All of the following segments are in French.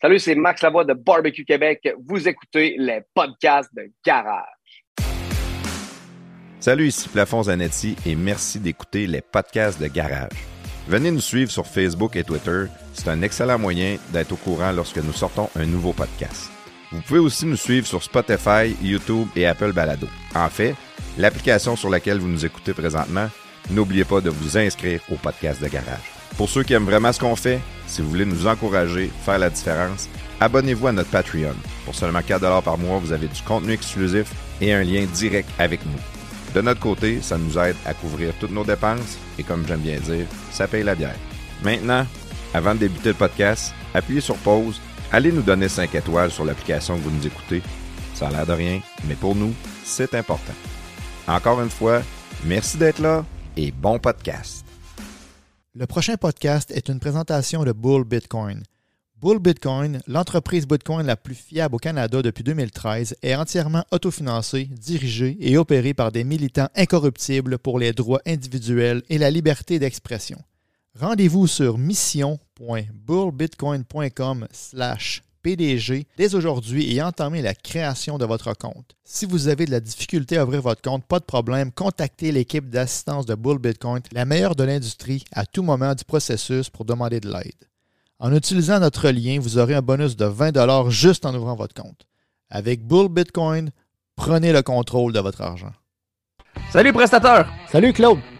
Salut, c'est Max Lavoie de Barbecue Québec. Vous écoutez les podcasts de Garage. Salut, ici Plafond Zanetti et merci d'écouter les podcasts de Garage. Venez nous suivre sur Facebook et Twitter. C'est un excellent moyen d'être au courant lorsque nous sortons un nouveau podcast. Vous pouvez aussi nous suivre sur Spotify, YouTube et Apple Balado. En fait, l'application sur laquelle vous nous écoutez présentement, n'oubliez pas de vous inscrire au podcast de Garage. Pour ceux qui aiment vraiment ce qu'on fait, si vous voulez nous encourager, faire la différence, abonnez-vous à notre Patreon. Pour seulement 4 par mois, vous avez du contenu exclusif et un lien direct avec nous. De notre côté, ça nous aide à couvrir toutes nos dépenses et comme j'aime bien dire, ça paye la bière. Maintenant, avant de débuter le podcast, appuyez sur pause, allez nous donner 5 étoiles sur l'application que vous nous écoutez. Ça a l'air de rien, mais pour nous, c'est important. Encore une fois, merci d'être là et bon podcast. Le prochain podcast est une présentation de Bull Bitcoin. Bull Bitcoin, l'entreprise Bitcoin la plus fiable au Canada depuis 2013, est entièrement autofinancée, dirigée et opérée par des militants incorruptibles pour les droits individuels et la liberté d'expression. Rendez-vous sur mission.bullbitcoin.com PDG dès aujourd'hui et entamez la création de votre compte. Si vous avez de la difficulté à ouvrir votre compte, pas de problème, contactez l'équipe d'assistance de Bull Bitcoin, la meilleure de l'industrie, à tout moment du processus pour demander de l'aide. En utilisant notre lien, vous aurez un bonus de 20 juste en ouvrant votre compte. Avec Bull Bitcoin, prenez le contrôle de votre argent. Salut prestateur! Salut Claude!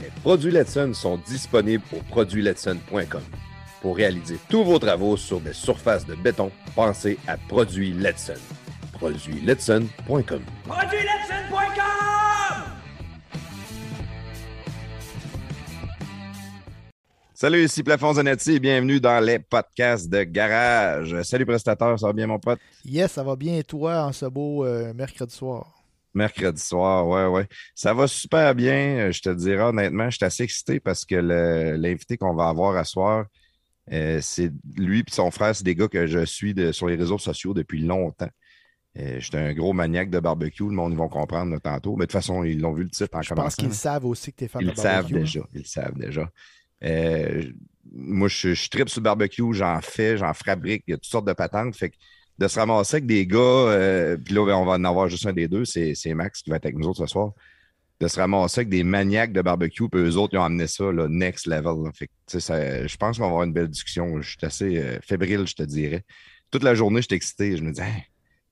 Les produits Letson sont disponibles au produitsletson.com. Pour réaliser tous vos travaux sur des surfaces de béton, pensez à Produits Letson. Produitsletson.com. Salut, ici Plafond Zanetti et bienvenue dans les podcasts de Garage. Salut prestateur, ça va bien mon pote? Yes, ça va bien et toi en ce beau euh, mercredi soir? Mercredi soir, ouais, ouais. Ça va super bien, euh, je te dirais honnêtement. Je suis assez excité parce que l'invité qu'on va avoir à soir, euh, c'est lui et son frère, c'est des gars que je suis de- sur les réseaux sociaux depuis longtemps. Euh, J'étais un gros maniaque de barbecue, le monde, ils vont comprendre là, tantôt. Mais de toute façon, ils l'ont vu le titre en Je pense commençant. qu'ils savent aussi que t'es fan Ils de savent barbecue. hein. déjà. Ils le savent déjà. Euh, moi, je, je tripe sur le barbecue, j'en fais, j'en fabrique, il y a toutes sortes de patentes. Fait que de se ramasser avec des gars, euh, puis là, on va en avoir juste un des deux, c'est Max qui va être avec nous autres ce soir. De se ramasser avec des maniaques de barbecue, puis eux autres, ils ont amené ça, là, next level. là. Fait que, tu sais, ça- je pense qu'on va avoir une belle discussion. Je suis assez euh, fébrile, je te dirais. Toute la journée, je suis excité. Je me dis, Hey,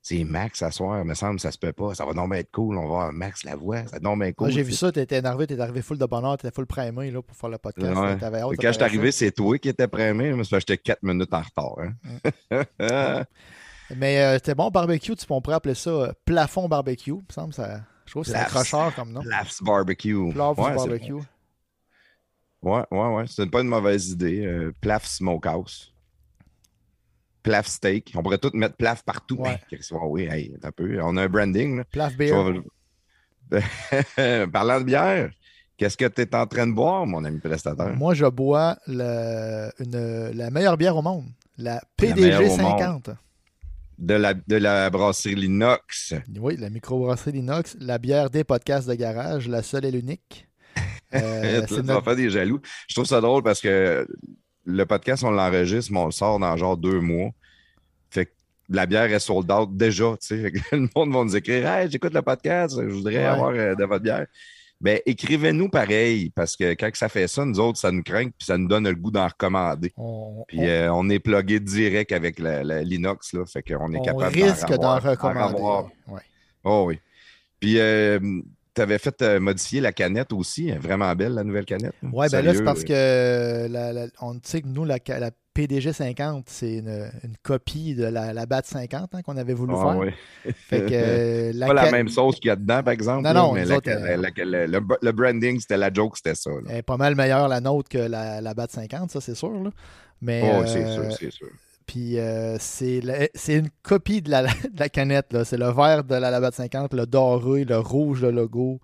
c'est Max à soir, me semble ça se peut pas. Ça va donc être cool. On va voir Max la voix. Ça va donc bien cool. Moi, j'ai vu tu ça, t'étais énervé, t'étais arrivé full de bonheur, t'étais full primé là, pour faire le podcast. Ouais. Quand je suis arrivé, c'est toi qui étais primé, mais j'étais 4 minutes en retard. hein. Mais euh, c'était bon, barbecue, tu on pourrait appeler ça euh, plafond barbecue. Il me semble, ça, je trouve que c'est accrocheur comme nom. Plafs Barbecue. Plafs Ouais, barbecue. Ouais, ouais, ouais. C'est pas une mauvaise idée. Euh, Plaf Smokehouse. Plaf Steak. On pourrait tout mettre Plaf partout. Ouais. Hey, oui, hey, un peu. On a un branding. là. Plaf beer. Parlant de bière, qu'est-ce que tu es en train de boire, mon ami prestataire? Moi, je bois le- une- la meilleure bière au monde, la PDG au monde. 50. De la, de la brasserie Linox. Oui, la microbrasserie Linox, la bière des podcasts de garage, la seule et l'unique. Euh, vas notre- faire des jaloux. Je trouve ça drôle parce que le podcast, on l'enregistre, mais on le sort dans genre deux mois. Fait que la bière est sold out déjà. Fait que le monde va nous écrire Hey, j'écoute le podcast, je voudrais Ouais. avoir euh, de votre bière. Ben, écrivez-nous pareil, parce que quand ça fait ça, nous autres, ça nous craint, puis ça nous donne le goût d'en recommander. on, Puis on- euh, on est plugué direct avec Linux, là, fait qu'on est on capable risque d'en recommander. Ouais. Oh oui. Puis tu avais fait euh, modifier la canette aussi, hein, vraiment belle la nouvelle canette. Ouais, ben là, c'est parce euh, que la- la- on sait que nous, la, la PDG 50, c'est une, une copie de la, la BAT 50 hein, qu'on avait voulu ah, faire. ouais. Fait que euh, la pas la même sauce qu'il y a dedans, par exemple. Non, là, non, mais la- autres, la- euh, la- le, le- le branding, c'était la joke, c'était ça. là. elle est pas mal meilleure la nôtre que la, la BAT 50, ça c'est sûr. Là. Mais Oh, euh, c'est sûr, c'est sûr. Puis euh, c'est la- une copie de la, de la canette. C'est le vert de la Labatt 50, le doré, le rouge, le logo.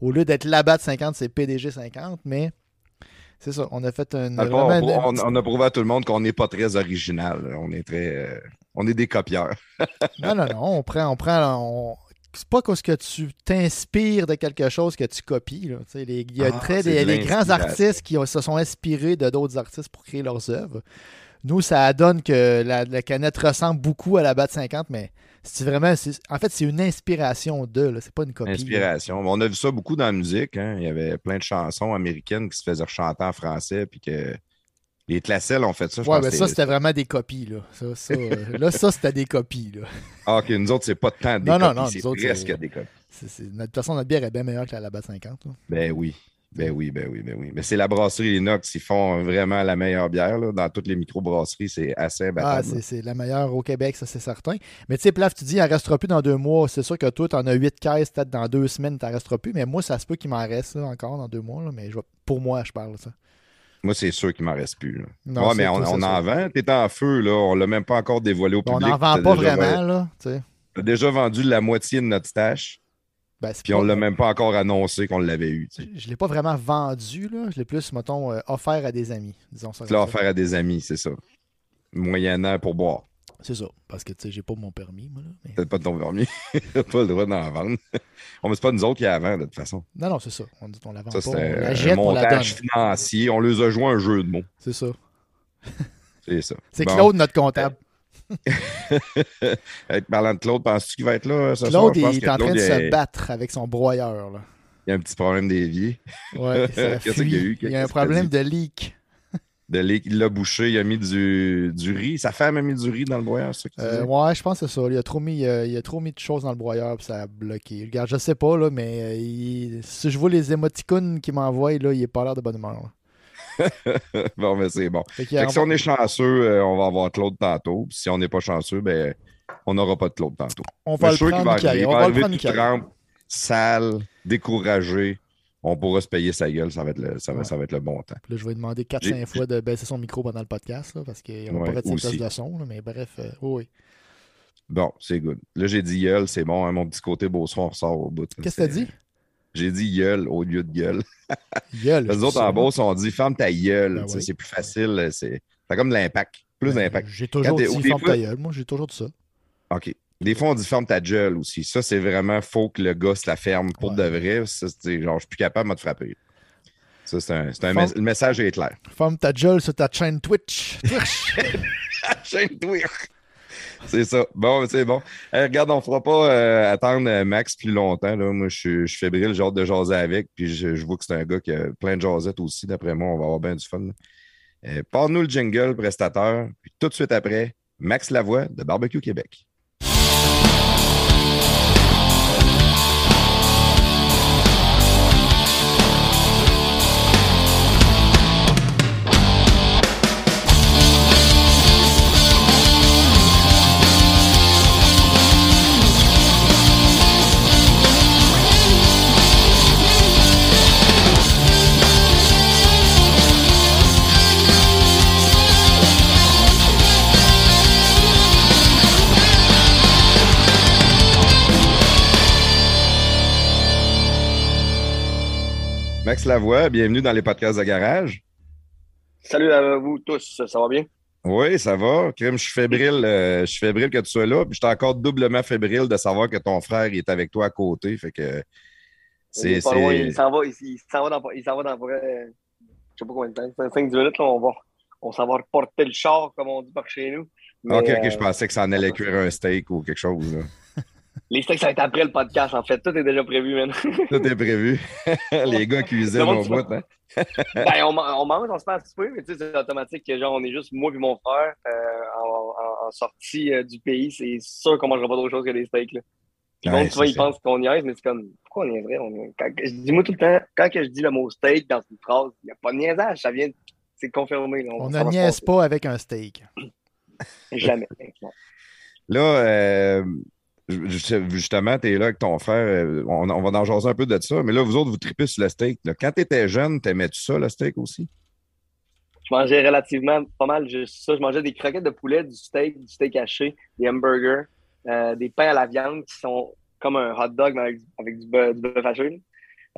Au lieu d'être Labatt 50, c'est PDG 50, mais c'est ça. On a fait un. Fond, on, une- on- on a prouvé à tout le monde qu'on n'est pas très original. On est très. euh, on est des copieurs. Non, non, non. On prend. On prend on- C'est pas parce que tu t'inspires de quelque chose que tu copies. les- Il y a Ah, très des, de les grands artistes qui se sont inspirés de d'autres artistes pour créer leurs œuvres. Nous, ça donne que la, la canette ressemble beaucoup à la BAT 50, mais c'est vraiment. c'est- En fait, c'est une inspiration de. là. C'est pas une copie. Inspiration. On a vu ça beaucoup dans la musique. hein. Il y avait plein de chansons américaines qui se faisaient chanter en français. Puis que les Classelles ont fait ça. je Ouais, pense mais que ça, c'est- c'était vraiment des copies. Là, ça, ça, euh, là, ça c'était des copies. Là. Ah, ok, nous autres, c'est pas tant des Non, non, copies, non, c'est nous autres, presque c'est- des copies. C'est- c'est- De toute façon, notre bière est bien meilleure que la Labatt 50. là. Ben oui. Ben oui, ben oui, ben oui. Mais c'est la brasserie Inox. Ils font vraiment la meilleure bière. là. Dans toutes les microbrasseries, c'est assez Ah, c'est c'est la meilleure au Québec, ça c'est certain. Mais tu sais, Plaf, tu dis, en restera plus dans deux mois. C'est sûr que toi, tu en as huit caisses, peut-être dans deux semaines, tu resteras plus. Mais moi, ça se peut qu'il m'en reste là, encore dans deux mois. là. mais je vais- pour moi, je parle. Ça. Moi, c'est sûr qu'il m'en reste plus. là. Non, ouais, mais on, on en sûr. vend. T'es en feu, là. On l'a même pas encore dévoilé au Bon, on public. n'en vend pas vraiment. là. tu sais. T'as déjà vendu la moitié de notre stash. Ben, Puis on l'a même pas encore annoncé qu'on l'avait eu. tu sais. Je ne l'ai pas vraiment vendu. Là. Je l'ai plus, mettons, euh, offert à des amis. Disons ça. Tu l'as offert à des amis, c'est ça. Moyennant pour boire. C'est ça. Parce que tu sais, j'ai pas mon permis. Moi, là, mais- Peut-être pas ton permis. Pas le droit d'en vendre. On c'est pas nous autres qui vendent, de toute façon. Non, non, c'est ça. On, on la vend Ça, pas. On un jette, on la montage financier. On les a joué un jeu de mots. C'est ça. C'est ça. C'est Bon. Claude, notre comptable. Parlant de Claude, penses-tu qu'il va être là euh, ce soir? Claude, Je pense il est en train de se a- battre avec son broyeur. Là. Il y a un petit problème d'évier. Ouais, ça Qu'est-ce fuit. qu'il y a eu? Il y a un problème de leak. De lait, il l'a bouché, il a mis du, du riz. Sa femme a mis du riz dans le broyeur, c'est ça Euh, ouais, je pense que c'est ça. Il a trop mis, euh, il a trop mis de choses dans le broyeur puis ça a bloqué. Regarde, je sais pas, là, mais il- si je vois les émoticônes qu'il m'envoie, il est pas l'air de bonne humeur. là. bon, mais c'est bon. Fait qu'il Fait que si on est chanceux, euh, on va avoir Claude tantôt. Puis si on n'est pas chanceux, ben, on n'aura pas de Claude tantôt. on va le prendre, va arriver. On va va le prendre, trempe, sale, découragé. On pourra se payer sa gueule. Ça va être le, ça va, Ouais. ça va être le bon temps. Puis Là, je vais demander J'ai- 4-5 fois de baisser son micro pendant le podcast, là, parce qu'il n'y aura Ouais, pas fait synthèse de son. là, mais bref, euh, oui, oui. Bon, c'est good. Là, j'ai dit gueule, c'est bon. hein, mon petit côté beau soir ressort au bout. Qu'est-ce que t'as dit? J'ai dit gueule au lieu de gueule. Gueule. Les autres en ça. Beauce, on dit ferme ta gueule. Ben oui. C'est plus facile. C'est comme de l'impact. Plus Ben, d'impact. J'ai toujours dit ferme fois- ta gueule. Moi, j'ai toujours dit ça. OK. Des fois, on dit ferme ta gueule aussi. Ça, c'est vraiment faux que le gars se la ferme pour Ouais. de vrai. Ça, genre, je suis plus capable de te frapper. Ça, c'est un, un le message est clair. Ferme ta gueule sur ta chaîne Twitch. Twitch. Chaîne Twitch. C'est ça. Bon, c'est bon. Regarde, on fera pas euh, attendre euh, Max plus longtemps. Là. Moi, je suis, je suis fébrile, j'ai hâte de jaser avec. Puis je, je vois que c'est un gars qui a plein de jasettes aussi. D'après moi, on va avoir bien du fun. Euh, Parle-nous le jingle, prestateur. Puis tout de suite après, Max Lavoie de Barbecue Québec. Max Lavoie, bienvenue dans les podcasts de garage. Salut à vous tous, ça va bien? Oui, ça va. Crime, je suis fébrile. euh, je suis fébrile que tu sois là. Puis je suis encore doublement fébrile de savoir que ton frère il est avec toi à côté. Fait que c'est. il s'en va, il, il s'en va dans, il va dans euh, je sais pas combien de temps, 5-10 minutes, là, on va, on s'en va reporter le char, comme on dit par chez nous. Mais, Ok, ok, euh, je pensais que ça en allait cuire un steak ou quelque chose. là. Les steaks, ça va être après le podcast, en fait. Tout est déjà prévu, man. Tout est prévu. Les gars cuisinent monde au bout. Hein? ben, on, man- on mange, on se fait un petit peu, mais tu sais, c'est automatique que genre, on est juste moi et mon frère euh, en, en- en sortie euh, du pays. C'est sûr qu'on mangera pas d'autre chose que des steaks. Là. Puis Ouais, bon, tu vois, ils pensent qu'on niaise, mais c'est comme, pourquoi on niaiserait? On, quand, je dis moi tout le temps, quand que je dis le mot steak dans une phrase, il n'y a pas de niaisage, ça vient, c'est confirmé. là. On ça ne niaise pas avec un steak. Jamais. Là, euh, justement, tu es là avec ton frère. euh, On, on va en jaser un peu de ça. Mais là, vous autres, vous tripez sur le steak. là. Quand tu étais jeune, t'aimais-tu ça, le steak aussi? je mangeais relativement pas mal juste ça. Je mangeais des croquettes de poulet, du steak, du steak haché, des hamburgers, euh, des pains à la viande qui sont comme un hot dog mais avec, avec du bœuf, du bœuf haché.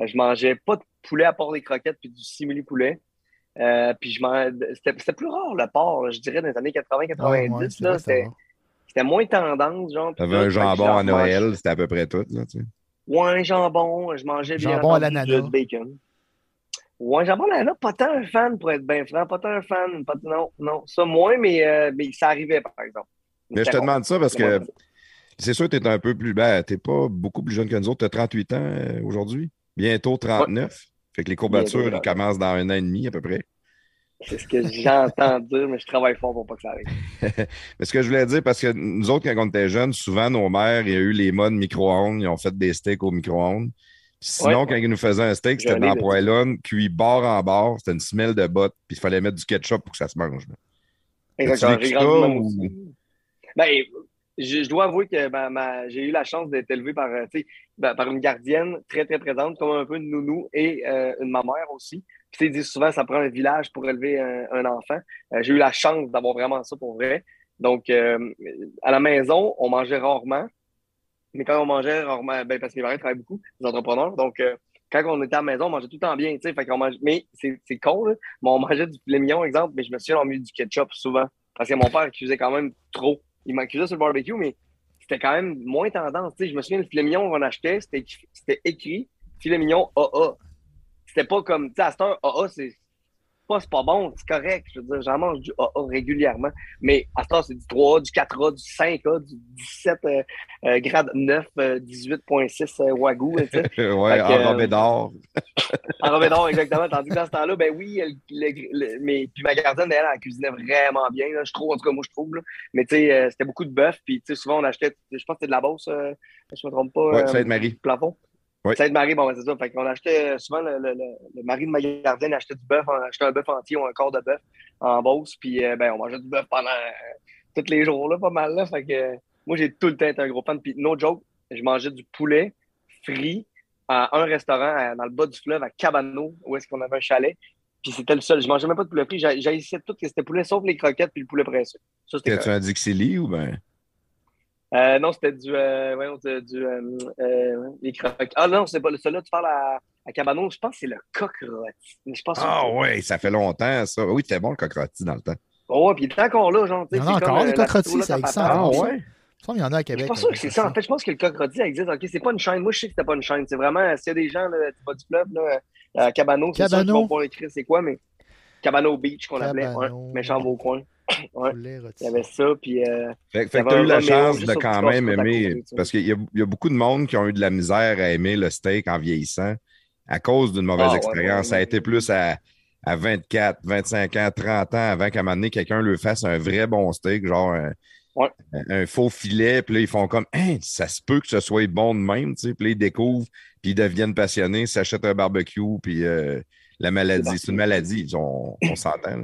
Euh, je mangeais pas de poulet à part des croquettes puis du simili poulet. Euh, puis je mangeais... c'était, c'était plus rare le porc, là, je dirais, dans les années 80-90. Ah, ouais, c'était, moins tendance, genre. T'avais un jambon à mangeais- Noël, c'était à peu près tout. Là, tu sais. Ouais, jambon, je mangeais bien Jambon à l'ananas. du bacon. Ouais, jambon à l'ananas, pas tant un fan pour être bien franc, pas tant un fan. Pas, non, non, ça moins, mais, euh, mais ça arrivait par exemple. Mais je te bon. demande ça parce que c'est sûr que tu es un peu plus. Ben, tu pas beaucoup plus jeune que nous autres. Tu as 38 ans euh, aujourd'hui? Bientôt 39. Fait que les courbatures, commencent dans un an et demi à peu près. C'est ce que j'entends dire, mais je travaille fort pour pas que ça arrive. Mais ce que je voulais dire, parce que nous autres, quand on était jeunes, souvent, nos mères, il y a eu les modes micro-ondes. Ils ont fait des steaks au micro-ondes. Sinon, Ouais. quand ils nous faisaient un steak, c'était dans poêlonne, cuit bord en bord. C'était une semelle de botte. Puis il fallait mettre du ketchup pour que ça se mange. Exactement. ou-. Ben, je, je dois avouer que ma- ma- j'ai eu la chance d'être élevé par, euh, ben, par une gardienne très, très présente, comme un peu une nounou et euh, une ma-mère aussi. Puis, ils disent souvent ça prend un village pour élever un, enfant. Euh, j'ai eu la chance d'avoir vraiment ça pour vrai. Donc, euh, à la maison, on mangeait rarement. Mais quand on mangeait rarement, ben, parce que mes parents travaillent beaucoup, les entrepreneurs. Donc, euh, quand on était à la maison, on mangeait tout le temps bien. Fait qu'on mange... Mais c'est con, là. Mais on mangeait du filet mignon, exemple, mais je me souviens, on mis du ketchup souvent. Parce que mon père cuisait quand même trop. Il m'accusait sur le barbecue, mais c'était quand même moins tendance. Tu sais, je me souviens, le filet mignon qu'on achetait, c'était écrit filet mignon AA. C'était pas comme, tu sais, à cette heure, AA, c'est pas, bon, c'est correct. Je veux dire, j'en mange du AA régulièrement. Mais à cette heure, c'est du 3A, du 4A, du 5A, du 17 euh, euh, grade 9, euh, 18.6 euh, Wagyu, tu sais. ouais, enrobé euh, d'or. En revenant, exactement. Tandis que dans ce temps-là, ben oui, le- le- le- mais, puis ma gardienne, elle, elle cuisinait vraiment bien. Là, je trouve, en tout cas, moi, je trouve. Là. Mais tu sais, euh, c'était beaucoup de bœuf. Puis tu sais, souvent, on achetait, je pense que c'était de la euh, je me trompe pas. Ouais, euh, Sainte-Marie. Plafond. Oui. Sainte-Marie, bon, ben, c'est ça. Fait qu'on achetait souvent, le, le, le- mari de ma gardienne achetait du bœuf, on achetait un bœuf entier ou un corps de bœuf en Beauce. Puis euh, ben, on mangeait du bœuf pendant euh, tous les jours, là, pas mal. Là. Fait que euh, moi, j'ai tout le temps été un gros fan. Puis no joke, je mangeais du poulet frit à un restaurant à- dans le bas du fleuve à Cabano, où est-ce qu'on avait un chalet. Puis c'était le seul. Je mangeais même pas de poulet frit. J'ai essayé tout ce que c'était poulet, sauf les croquettes puis le poulet pressé. Ça, c'était T'es-tu un Dixili ou ben? Euh, non, c'était du. Euh, voyons, du. Euh, euh, les croquettes. Ah non, c'est pas le celui-là, tu parles à, à Cabano. Je pense que c'est le coq Je pense Ah ouais, ça fait longtemps, ça. Oui, c'était bon le coq rôti dans le temps. Oh, ouais, puis il est encore là, genre. tu sais, Il y en a encore, coq petite ça existe. Ah ouais? Je pense qu'il y en a à Je Québec. pas sûr que c'est ça. En fait, je pense que le coq rôti existe. OK, c'est pas une chaîne. Moi, je sais que c'était pas une chaîne. C'est vraiment, s'il y a des gens, là, bas du fleuve, là, à Cabano, c'est vont pouvoir écrire c'est quoi, mais Cabano Beach, qu'on appelait. Ouais, méchant beau coin. Ouais. Poulet rôti. Il y avait ça, puis. euh, Fait, que tu as eu la chance de quand même aimer, parce qu'il y, a- il y a beaucoup de monde qui ont eu de la misère à aimer le steak en vieillissant à cause d'une mauvaise Ah, ouais, expérience. ouais, Ça a été plus à, à 24, 25 ans, 30 ans avant qu'à un moment donné, quelqu'un lui fasse un vrai bon steak, genre un, Ouais. un- un faux filet, puis là, ils font comme Hein, ça se peut que ce soit bon de même, tu sais, puis là, ils découvrent, puis ils deviennent passionnés, s'achètent un barbecue, puis euh, la maladie, c'est une maladie, on, on s'entend.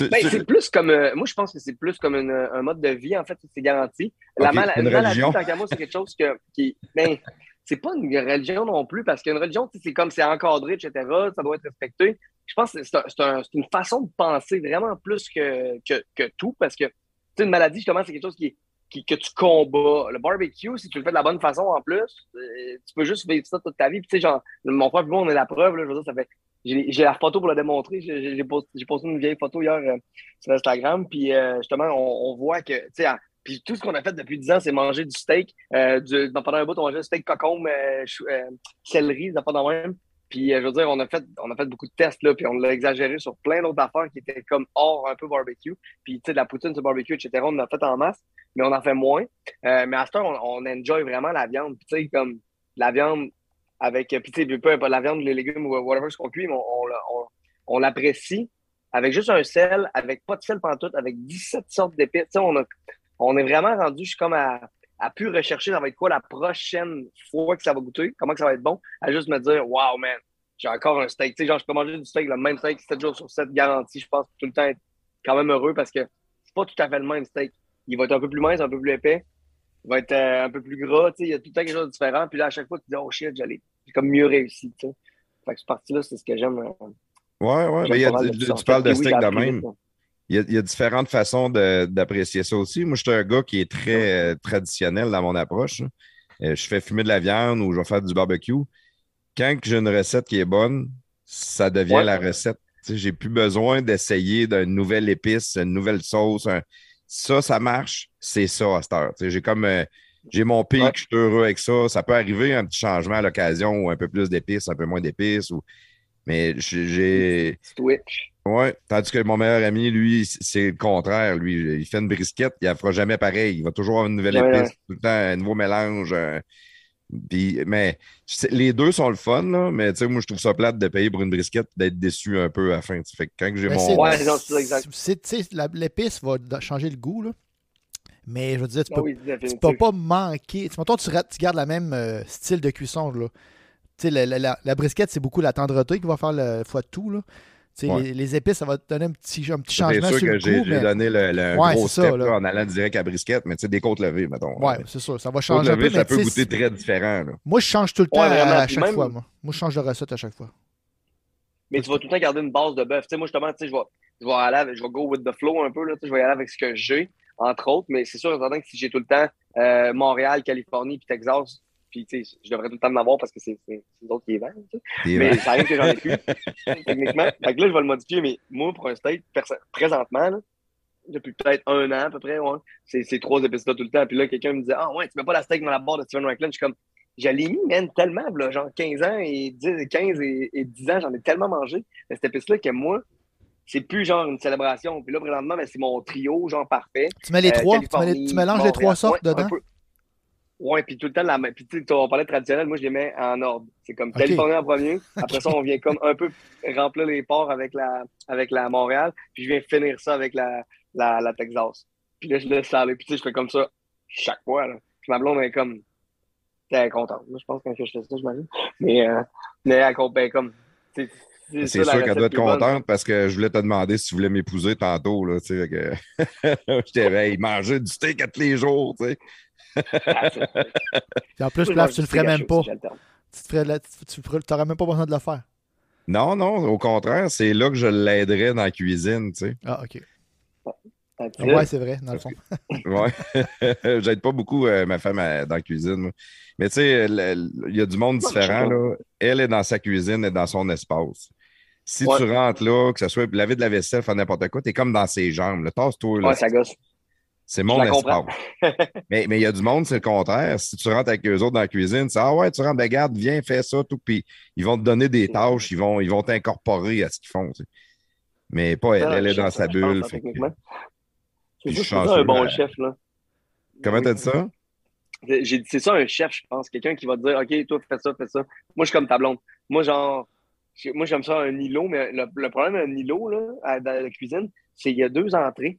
Ben, c'est plus comme. euh, moi, je pense que c'est plus comme une- un mode de vie, en fait, c'est garanti. La, Ok, mala- une maladie, religion. tant qu'à moi, c'est quelque chose que, qui. Ben, c'est pas une religion non plus, parce qu'une religion, c'est comme c'est encadré, etc. Ça doit être respecté. Je pense que c'est un- un- une façon de penser vraiment plus que, que, que tout, parce que, une maladie, justement, c'est quelque chose qui, qui- que tu combats. Le barbecue, si tu le fais de la bonne façon en plus, euh, tu peux juste vivre ça toute ta vie. Puis, tu sais, genre, mon frère et moi, on est la preuve, là, je veux dire, ça fait. J'ai la photo pour le démontrer. J'ai posté, posté une vieille photo hier euh, sur Instagram. Puis euh, justement, on, on voit que, tu sais, à- puis tout ce qu'on a fait depuis 10 ans, c'est manger du steak. Euh, du, dans- pendant un bout, on mangeait du steak cocombe, euh, euh, céleri, des affaires de même. Puis euh, je veux dire, on a fait, on a fait beaucoup de tests, là, puis on l'a exagéré sur plein d'autres affaires qui étaient comme hors un peu barbecue. Puis tu sais, de la poutine sur barbecue, etc., on en a fait en masse, mais on en fait moins. Mais à ce temps, on, on enjoy vraiment la viande. Tu sais, comme la viande avec, puis tu sais, peu importe la viande, les légumes ou whatever ce qu'on cuit, on, on, on- l'apprécie avec juste un sel, avec pas de sel pantoute, avec 17 sortes d'épices. On, on est vraiment rendu, je suis comme à, à pu rechercher ça va être quoi la prochaine fois que ça va goûter, comment que ça va être bon, à juste me dire, wow, man, j'ai encore un steak. Tu sais, genre, je peux manger du steak, le même steak, 7 jours sur 7, garanti. Je pense tout le temps être quand même heureux parce que c'est pas tout à fait le même steak. Il va être un peu plus mince, un peu plus épais. Il va être euh, un peu plus gras. Tu sais, il y a tout le temps quelque chose de différent. Puis là, à chaque fois, tu dis, oh shit, j'allais. J'ai comme mieux réussi. Tu sais. Fait que cette partie-là, c'est ce que j'aime. euh, Ouais, ouais. Mais il y a, tu parles de steak de même. Il y, a, différentes façons d'apprécier ça aussi. Moi, je suis un gars qui est très euh, traditionnel dans mon approche. Euh, je fais fumer de la viande ou je vais faire du barbecue. Quand j'ai une recette qui est bonne, ça devient la recette. J'ai plus besoin d'essayer d'une nouvelle épice, une nouvelle sauce. Ça, ça marche, c'est ça à cette heure. J'ai comme euh, j'ai mon pic, je suis heureux avec ça. Ça peut arriver un petit changement à l'occasion ou un peu plus d'épices, un peu moins d'épices. Ou... Mais j'ai. Switch. Ouais. Tandis que mon meilleur ami, lui, c'est le contraire. Lui, il fait une brisquette, il ne fera jamais pareil. Il va toujours avoir une nouvelle épice, tout le temps un nouveau mélange. mais les deux sont le fun, là, mais moi, je trouve ça plate de payer pour une brisquette d'être déçu un peu à la fin. Fait que quand j'ai mon. Ouais, L'épice va changer le goût, là. Mais je veux dire, tu ah peux, peux pas manquer. Tu, tu, tu gardes le même euh, style de cuisson. Là. La, la, la, brisquette, c'est beaucoup la tendreté qui va faire le fois de tout. Là. Les, épices, ça va te donner un petit, un petit changement. C'est sûr que j'ai donné le, gros step en allant direct à brisquette, mais tu sais, des côtes levées, mettons. Oui, c'est sûr. Ça va changer un peu. ça peut goûter très différent. Moi, je change tout le temps à, chaque fois. Moi. moi, je change de recette à chaque fois. Mais tu vas tout le temps garder une base de bœuf. Moi, justement, je vais, je vais aller je vais go with the flow un peu. Là, je vais y aller avec ce que j'ai, entre autres. Mais c'est sûr, que si j'ai tout le temps euh, Montréal, Californie puis Texas, puis, tu sais, je devrais tout le temps m'en avoir parce que c'est les autres qui les vendent. Mais ça arrive que j'en ai plus, techniquement. Fait que là, je vais le modifier. Mais moi, pour un steak, présentement, là, depuis peut-être un an à peu près, ouais, c'est trois épisodes tout le temps. Puis là, quelqu'un me dit Ah, ouais, tu mets pas la steak dans la barre de Steven Racklin. Je suis comme Je l'ai mis, man, tellement, là, genre 15 ans et 10, 15 et, 10 ans, j'en ai tellement mangé. Mais cette épice-là que moi, c'est plus genre une célébration. Puis là, présentement, c'est mon trio, genre parfait. Tu mets les euh, trois, tu, mélanges les trois sortes dedans? Ouais, puis tout le temps, la Puis tu on parlait traditionnel, moi je les mets en ordre. C'est comme Californie en premier. Après ça, on vient comme un peu remplir les ports avec la, avec la Montréal. Puis je viens finir ça avec la, la, la Texas. Puis là, je laisse aller. Puis tu sais, je fais comme ça chaque fois. Là. Puis ma blonde est comme. Est contente. Moi, je pense quand je fais ça, je m'arrive. Mais, euh, mais elle est comme. C'est sûr qu'elle doit être contente parce que je voulais te demander si tu voulais m'épouser tantôt. Là, tu sais, que... je t'avais mangé du steak à tous les jours. Tu sais. en plus, tu le ferais même pas. Tu n'aurais même pas besoin de le faire. Non, non, au contraire, c'est là que je l'aiderais dans la cuisine, tu sais. Ah, OK. Ouais, c'est vrai, dans le fond. ouais. J'aide pas beaucoup euh, ma femme dans la cuisine. Mais tu sais, il y a du monde différent. Là. Elle est dans sa cuisine et dans son espace. Si tu rentres là, que ce soit laver de la vaisselle, faire n'importe quoi, tu es comme dans ses jambes. Tasse-toi. Ouais, ça gosse. C'est mon espace. mais il y a du monde, c'est le contraire. Si tu rentres avec eux autres dans la cuisine, c'est Ah ouais, tu rentres, ben garde, viens, fais ça, tout. Puis ils vont te donner des tâches, ils vont ils vont t'incorporer à ce qu'ils font. Mais pas elle, elle est dans sa bulle. C'est ça un bon chef, là. Comment t'as dit ça? C'est ça un chef, je pense. Quelqu'un qui va te dire OK, toi, fais ça, fais ça. Moi, je suis comme ta blonde. Moi, genre, moi, j'aime ça un îlot, mais le, problème d'un îlot, là, dans la cuisine, c'est qu'il y a deux entrées.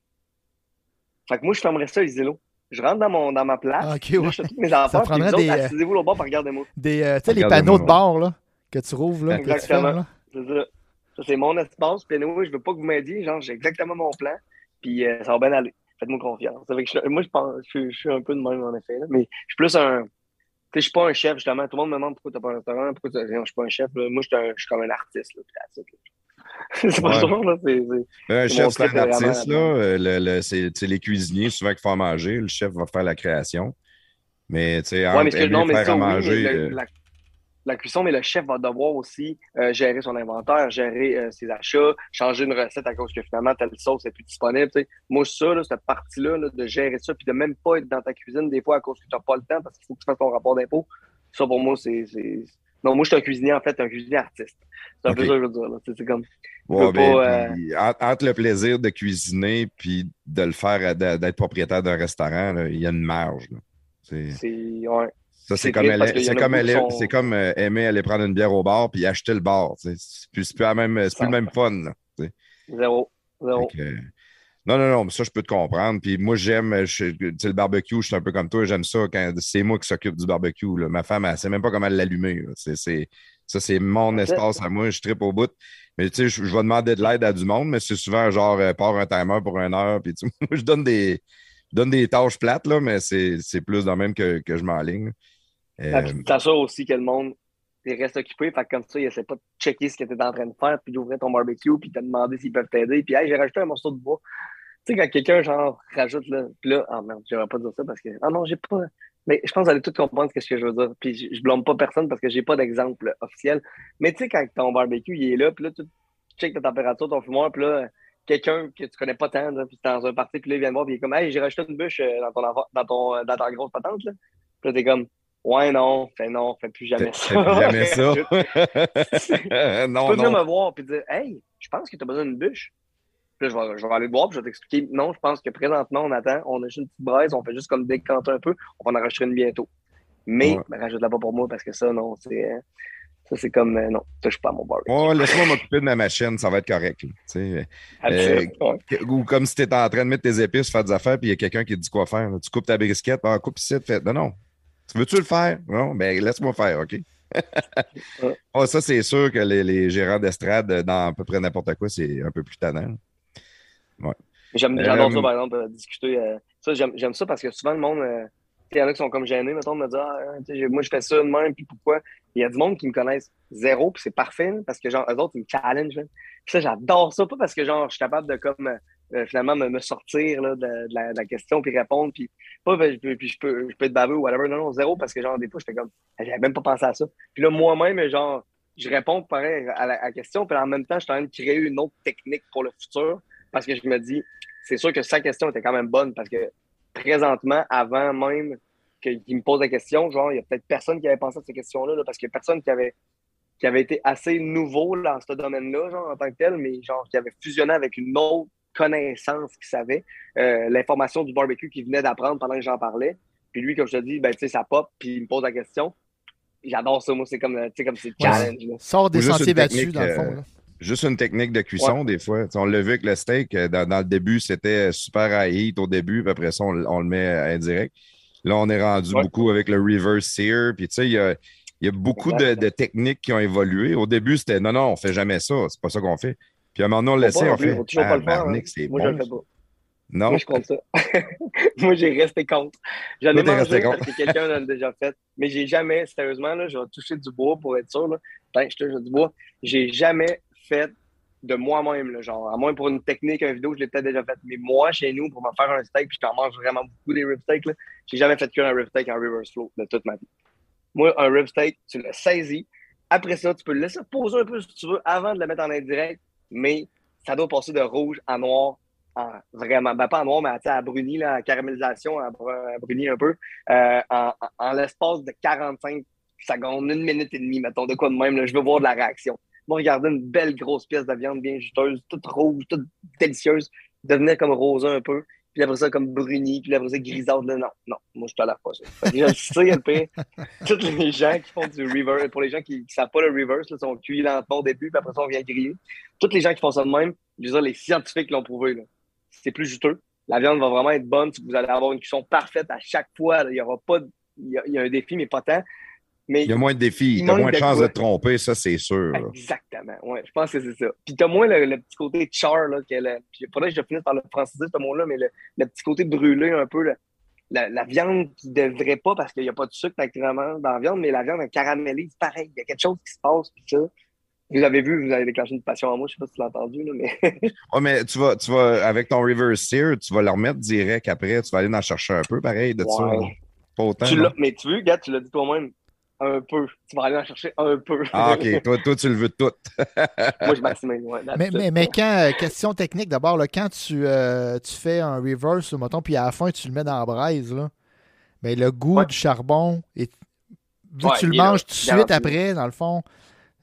Fait que moi, je fermerais ça, les îlots. Je rentre dans, mon, dans ma place. Ah, je fais toutes mes enfants. Ça prendrait des. Euh, là-bas, regardez-moi. Des, euh, tu sais, les panneaux de bord, là, que tu rouvres, là. Exactement. C'est ça. Ça, c'est mon espace. Puis, nous, je veux pas que vous m'aidiez. Genre, j'ai exactement mon plan. Puis, euh, ça va bien aller. Faites-moi confiance. que moi, je, pense, je, suis un peu de même, en effet. Là. Mais je suis plus un. Je suis pas un chef, justement. Tout le monde me demande pourquoi tu n'as pas un restaurant. Pourquoi tu... je suis pas un chef. Moi, je suis, comme un artiste. Là, c'est pas ouais. là. C'est, un chef, c'est un artiste, là. Euh, c'est, les cuisiniers, souvent, qui font à manger. Le chef va faire la création. Mais, tu sais, ouais, faire à manger... Euh, la, cuisson, mais le chef va devoir aussi euh, gérer son inventaire, gérer ses achats, changer une recette à cause que finalement, telle sauce n'est plus disponible. Moi, ça, là, cette partie-là, de gérer ça, puis de même pas être dans ta cuisine des fois à cause que tu n'as pas le temps parce qu'il faut que tu fasses ton rapport d'impôt, ça, pour moi, c'est non, moi, je suis un cuisinier, en fait, un cuisinier artiste. C'est un peu ça que je veux dire. C'est comme. Ben, euh, entre le plaisir de cuisiner puis de le faire, d'être propriétaire d'un restaurant, il y a une marge. C'est. Ouais. Ça, c'est comme, c'est comme, c'est comme euh, aimer aller prendre une bière au bar puis acheter le bar. C'est plus, plus, même, plus le même fun. Zéro. Zéro. Non, non, non, ça, je peux te comprendre. Puis moi, j'aime, le barbecue, je suis un peu comme toi, j'aime ça quand c'est moi qui s'occupe du barbecue. Ma femme, elle sait même pas comment l'allumer. Ça, c'est mon espace à moi, je tripe au bout. Mais tu sais, je, vais demander de l'aide à du monde, mais c'est souvent genre, euh, part un timer pour une heure. Puis tu, moi, je donne des, donne des tâches plates, là, mais c'est plus dans même que, que je m'enligne. Euh, ça aussi que le monde ils restent occupés. Fait que comme ça, ils essaient pas de checker ce que tu es en train de faire, puis d'ouvrir ton barbecue, puis de demander s'ils peuvent t'aider. Puis, hey, j'ai rajouté un morceau de bois. Tu sais, quand quelqu'un, genre, rajoute, là, puis là, ah merde, j'aimerais pas dire ça parce que, ah non, j'ai pas. Mais je pense que vous allez tout comprendre ce que je veux dire. Puis je, je blâme pas personne parce que j'ai pas d'exemple officiel. Mais tu sais, quand ton barbecue, il est là, puis là, tu checkes ta température, ton fumoir, puis là, quelqu'un que tu connais pas tant, là, puis dans un parti, puis là, il vient te voir, puis il est comme, hey, j'ai rajouté une bûche euh, dans ton, dans ton, dans ta grosse patente, là. Puis là, t'es comme, ouais, non, fais non, fais plus jamais ça. Plus jamais ça. tu non, peux venir me voir, puis dire, hey, je pense que tu as besoin d'une bûche. Puis là, je vais, je vais aller voir, puis je vais t'expliquer, non, je pense que présentement, on attend, on a juste une petite braise, on fait juste comme décanter un peu, on va en enregistrer une bientôt. Mais, Ouais. rajoute-la pas pour moi parce que ça, non, c'est. euh, Ça, c'est comme, euh, non, touche pas à mon barbecue. Ouais, laisse-moi m'occuper de ma machine, ça va être correct. Tu That's it. Ouais. Ou comme si tu étais en train de mettre tes épices, faire des affaires, puis il y a quelqu'un qui te dit quoi faire. là. Tu coupes ta brisquette, ah, coupe ici, fais. Non, non. Tu veux-tu le faire? Non, ben laisse-moi faire, OK? Ouais. Ah, ça, c'est sûr que les, les gérants d'estrade, euh, dans à peu près n'importe quoi, c'est un peu plus tannant. J'aime, j'adore Euh, ça, par exemple, euh, discuter. euh, ça, j'aime, j'aime ça parce que souvent, le monde, euh, il y en a qui sont comme gênés, mettons, de me dire, ah, moi, je fais ça de même, puis pourquoi? Il y a du monde qui me connaissent zéro, puis c'est parfait, parce que, genre, eux autres, ils me challenge. là. Puis ça, j'adore ça, pas parce que, genre, je suis capable de, comme, euh, finalement, me, sortir de, la, question, puis répondre, puis pas, ben, je, peux, je peux être baveux ou whatever. Non, non, zéro, parce que, genre, des fois, je fais comme, j'avais même pas pensé à ça. Puis là, moi-même, genre, je réponds pareil à la, question, puis en même temps, je suis en train de créer une autre technique pour le futur, parce que je me dis, c'est sûr que sa question était quand même bonne, parce que présentement, avant même qu'il me pose la question, genre, il y a peut-être personne qui avait pensé à cette question-là, là, parce qu'il y a personne qui avait, qui avait été assez nouveau dans ce domaine-là, genre, en tant que tel, mais genre, qui avait fusionné avec une autre connaissance qu'il savait, euh, l'information du barbecue qu'il venait d'apprendre pendant que j'en parlais. Puis lui, comme je te dis, ben, tu sais, ça pop, puis il me pose la question. J'adore ça, moi, c'est comme, euh, tu sais, comme c'est challenge. là. Sors des sentiers une battus, technique, dans le fond. euh, là. Juste une technique de cuisson, des fois. On l'a vu avec le steak. Dans, dans le début, c'était super high heat au début, puis après ça, on, on le met à indirect. Là, on est rendu Ouais. beaucoup avec le reverse sear. Puis, tu sais, il y a, il y a beaucoup de, de techniques qui ont évolué. Au début, c'était non, non, on fait jamais ça. C'est pas ça qu'on fait. Puis à un moment donné, on le non on fait. toujours pas le faire, Tabarnak, hein. c'est Moi, bon, je le fais pas. Non, Moi, je compte ça. moi, j'ai resté contre. J'en ai mangé parce que quelqu'un l'a déjà fait. Mais j'ai jamais, sérieusement, là, je vais toucher du bois pour être sûr. Là. Putain, je touche du bois. J'ai jamais fait de moi-même, genre, à moins pour une technique, une vidéo, je l'ai peut-être déjà fait. Mais moi, chez nous, pour me faire un steak, puis je t'en mange vraiment beaucoup des rib steaks, j'ai jamais fait qu'un rib steak en reverse flow de toute ma vie. Moi, un rib steak, tu le saisis. Après ça, tu peux le laisser poser un peu si tu veux avant de le mettre en indirect, mais ça doit passer de rouge à noir en vraiment, ben pas en noir, mais sais, à bruni, là, caramélisation, à, à bruni un peu, euh, en l'espace de 45 secondes, une minute et demie, mettons, de quoi de même, là, je veux voir de la réaction. Moi, regarder une belle grosse pièce de viande bien juteuse, toute rouge, toute délicieuse, devenir comme rosée un peu, puis après ça, comme bruni, puis après ça, grisâtre, là, non, non, moi, je te la pas ça. Fait que Je le sais, le pire, tous les gens qui font du reverse, pour les gens qui ne savent pas le reverse, là, sont cuits lentement au début, puis après ça, on vient griller. Tous les gens qui font ça de même, je veux dire, les scientifiques l'ont prouvé, là. C'est plus juteux. La viande va vraiment être bonne. Vous allez avoir une cuisson parfaite à chaque fois. là. Il y aura pas de- il y, a, il y a un défi, mais pas tant. Mais il y a moins de défis. Il as manque moins de chances de te tromper, ça, c'est sûr. là. Exactement. Ouais, je pense que c'est ça. Puis t'as moins le, le petit côté char, là, que le, puis faudrait que je finisse par le franciser, ce mot-là, mais le, le petit côté brûlé un peu, la, la viande qui devrait pas, parce qu'il n'y a pas de sucre naturellement dans la viande, mais la viande elle caramélise pareil. Il y a quelque chose qui se passe, puis ça. Vous avez vu, vous avez déclenché une passion en moi, je sais pas si tu l'as entendu, là, mais Ouais, mais tu vas, tu vas, avec ton reverse sear, tu vas le remettre direct après. Tu vas aller en chercher un peu, pareil, de ça. Ouais. Pas autant. tu l'as, mais tu veux, gars, tu l'as dit toi-même, un peu. Tu vas aller en chercher un peu. Ah, OK. Toi, toi, tu le veux tout. moi, je maximise. Ouais, Mais, mais, mais quand, euh, question technique d'abord, là, quand tu, euh, tu fais un reverse, mettons, puis à la fin, tu le mets dans la braise, là, ben, le goût Ouais. du charbon, est, vu Ouais, que tu le manges tout de suite après, dans le fond,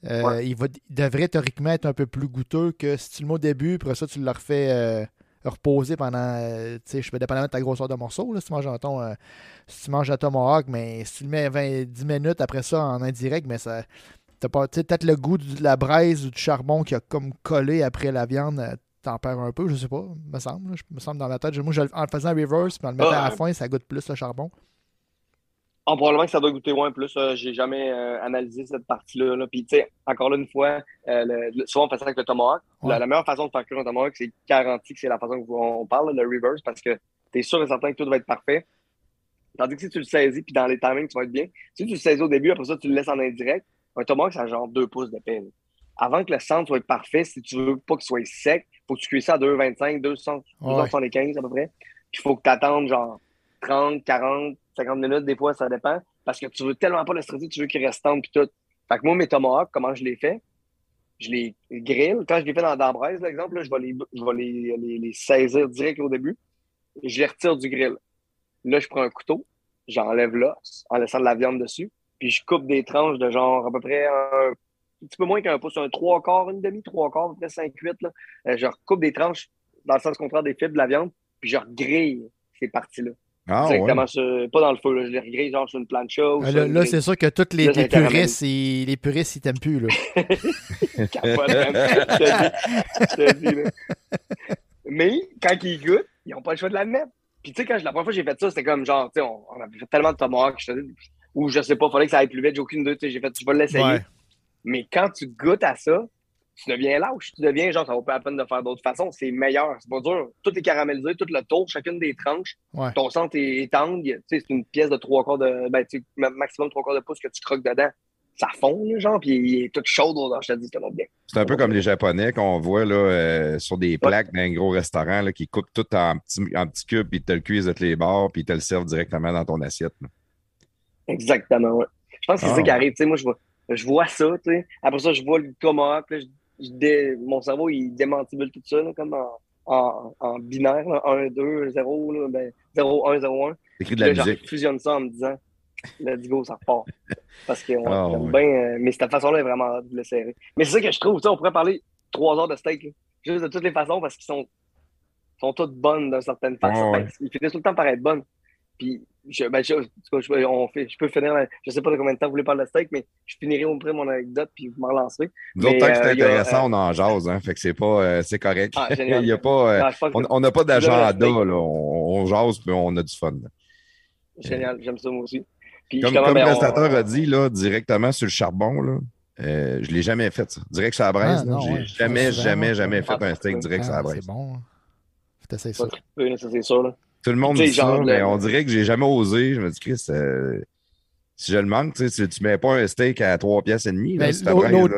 euh, Ouais. il, va, il devrait théoriquement être un peu plus goûteux que si tu le mets au début, après ça, tu le refais euh, reposer pendant, euh, tu sais, je fais dépendamment de ta grosseur de morceau, là, si tu manges un ton, euh, si tu manges un tomahawk, mais si tu le mets 20, 10 minutes après ça en indirect, mais ça, t'as pas, tu sais, peut-être le goût de la braise ou du charbon qui a comme collé après la viande, euh, t'en perds un peu, je sais pas, me semble, là, je- me semble dans ma tête. Moi, je- en le faisant reverse, puis en le mettant à la fin, ça goûte plus le charbon. Ah, probablement que ça doit goûter moins plus. euh, j'ai jamais euh, analysé cette partie-là. Là. Puis, tu sais, encore là, une fois, euh, le- le- souvent on fait ça avec le tomahawk. Ouais. La, la meilleure façon de faire cuire un tomahawk, c'est garanti que c'est la façon qu'on parle, le reverse, parce que tu es sûr et certain que tout va être parfait. Tandis que si tu le saisis, puis dans les timings, tu vas être bien. Si tu le saisis au début, après ça, tu le laisses en indirect, un tomahawk, ça a genre 2 pouces d'épais. là. Avant que le centre soit parfait, si tu veux pas qu'il soit sec, faut que tu cuises ça à 2,25, 200 Ouais. 275 à peu près. Puis il faut que tu attendes genre 30, 40, 50 minutes, des fois, ça dépend. Parce que tu veux tellement pas le stresser, tu veux qu'il reste tendre puis tout. Fait que moi, mes tomahawks, comment je les fais? Je les grille. Quand je les fais dans, dans braise, par exemple, je vais, les, je vais les, les, saisir direct au début. Je les retire du grill. Là, je prends un couteau, j'enlève l'os en laissant de la viande dessus. Puis je coupe des tranches de genre à peu près un, petit peu moins qu'un pouce, un trois quarts, une demi, trois quarts, à peu près 5, 8. Là. Euh, je recoupe des tranches dans le sens contraire des fibres de la viande, puis je regrille ces parties-là. Ah, ouais. Directement sur, pas dans le feu, là. je les regrille genre sur une plancha. ou Ah, Là, là, c'est sûr que tous les, puristes, ils- les puristes, ils t'aiment plus. Là. Capote, man. Je te dis, je te dis, là. Mais quand ils goûtent, ils n'ont pas le choix de l'admettre. Puis tu sais, quand je- la première fois que j'ai fait ça, c'était comme genre, tu sais, on, on avait fait tellement de tomahawk, je te dis, ou je sais pas, fallait que ça aille plus vite, j'ai aucune idée, tu sais, j'ai fait, je vais l'essayer. Ouais. Mais quand tu goûtes à ça, tu deviens lâche, tu deviens genre, ça vaut pas la peine de faire d'autres façons, c'est meilleur, c'est pas dur. Tout est caramélisé, tout le tour, chacune des tranches, Ouais. ton centre est, est tendre, tu sais, c'est une pièce de trois quarts de, ben, tu sais, ma- maximum trois quarts de pouce que tu croques dedans. Ça fond, là, genre, puis il est tout chaud, là, je te dis, bien. C'est un peu comme les Japonais qu'on voit là, euh, sur des plaques dans un gros restaurant là, qui coupent tout en petits, en petits cubes, puis ils te le cuisent de tous les bords, puis ils te le servent directement dans ton assiette. là. Exactement, ouais. Je pense que c'est Ah, ça qui ouais. arrive. Tu sais, moi, je vois, je vois ça, tu sais. Après ça, je vois le tomahawk, là, je- je dé- mon cerveau, il démantibule tout ça, là, comme en, en, en binaire, là, 1, 2, 0, là, ben, 0, 1, 0, 1. Écrit de la Là, je musique. fusionne ça en me disant, let's go, ça repart. Parce que, ouais, Ah, ouais. bien, euh, mais cette façon-là est vraiment de le serrer. Mais c'est ça que je trouve, on pourrait parler trois heures de steak, juste de toutes les façons, parce qu'ils sont, sont toutes bonnes d'une certaine façon. Ouais, ouais. Ils finissent tout le temps par être bonnes. Puis, je, ben, je, on fait, je peux finir, je sais pas de combien de temps vous voulez parler de steak, mais je finirai au près mon anecdote, puis vous m'en relancerez. Nous autres, tant que c'est euh, intéressant, euh, on en jase, hein, fait que c'est pas euh, c'est correct. Ah, génial. Il y a pas, euh, Non, on n'a pas d'agenda, Le là. On, on jase, puis on a du fun. là. Génial, j'aime ça moi aussi. Puis, Comme, comme ben, le on- prestateur a dit, là, directement sur le charbon, là, euh, je l'ai jamais fait, ça. Direct sur la braise, Ah, là, non, j'ai ouais. jamais, jamais, jamais ah, fait un steak direct sur la Ah, braise. c'est bon. hein. T'essayes ça c'est sûr. Là. Tout le monde dit ça, le- mais on dirait que j'ai jamais osé. Je me dis, Chris, euh, si je le manque, tu sais, tu mets pas un steak à 3 pièces et demie, là, Ben, ta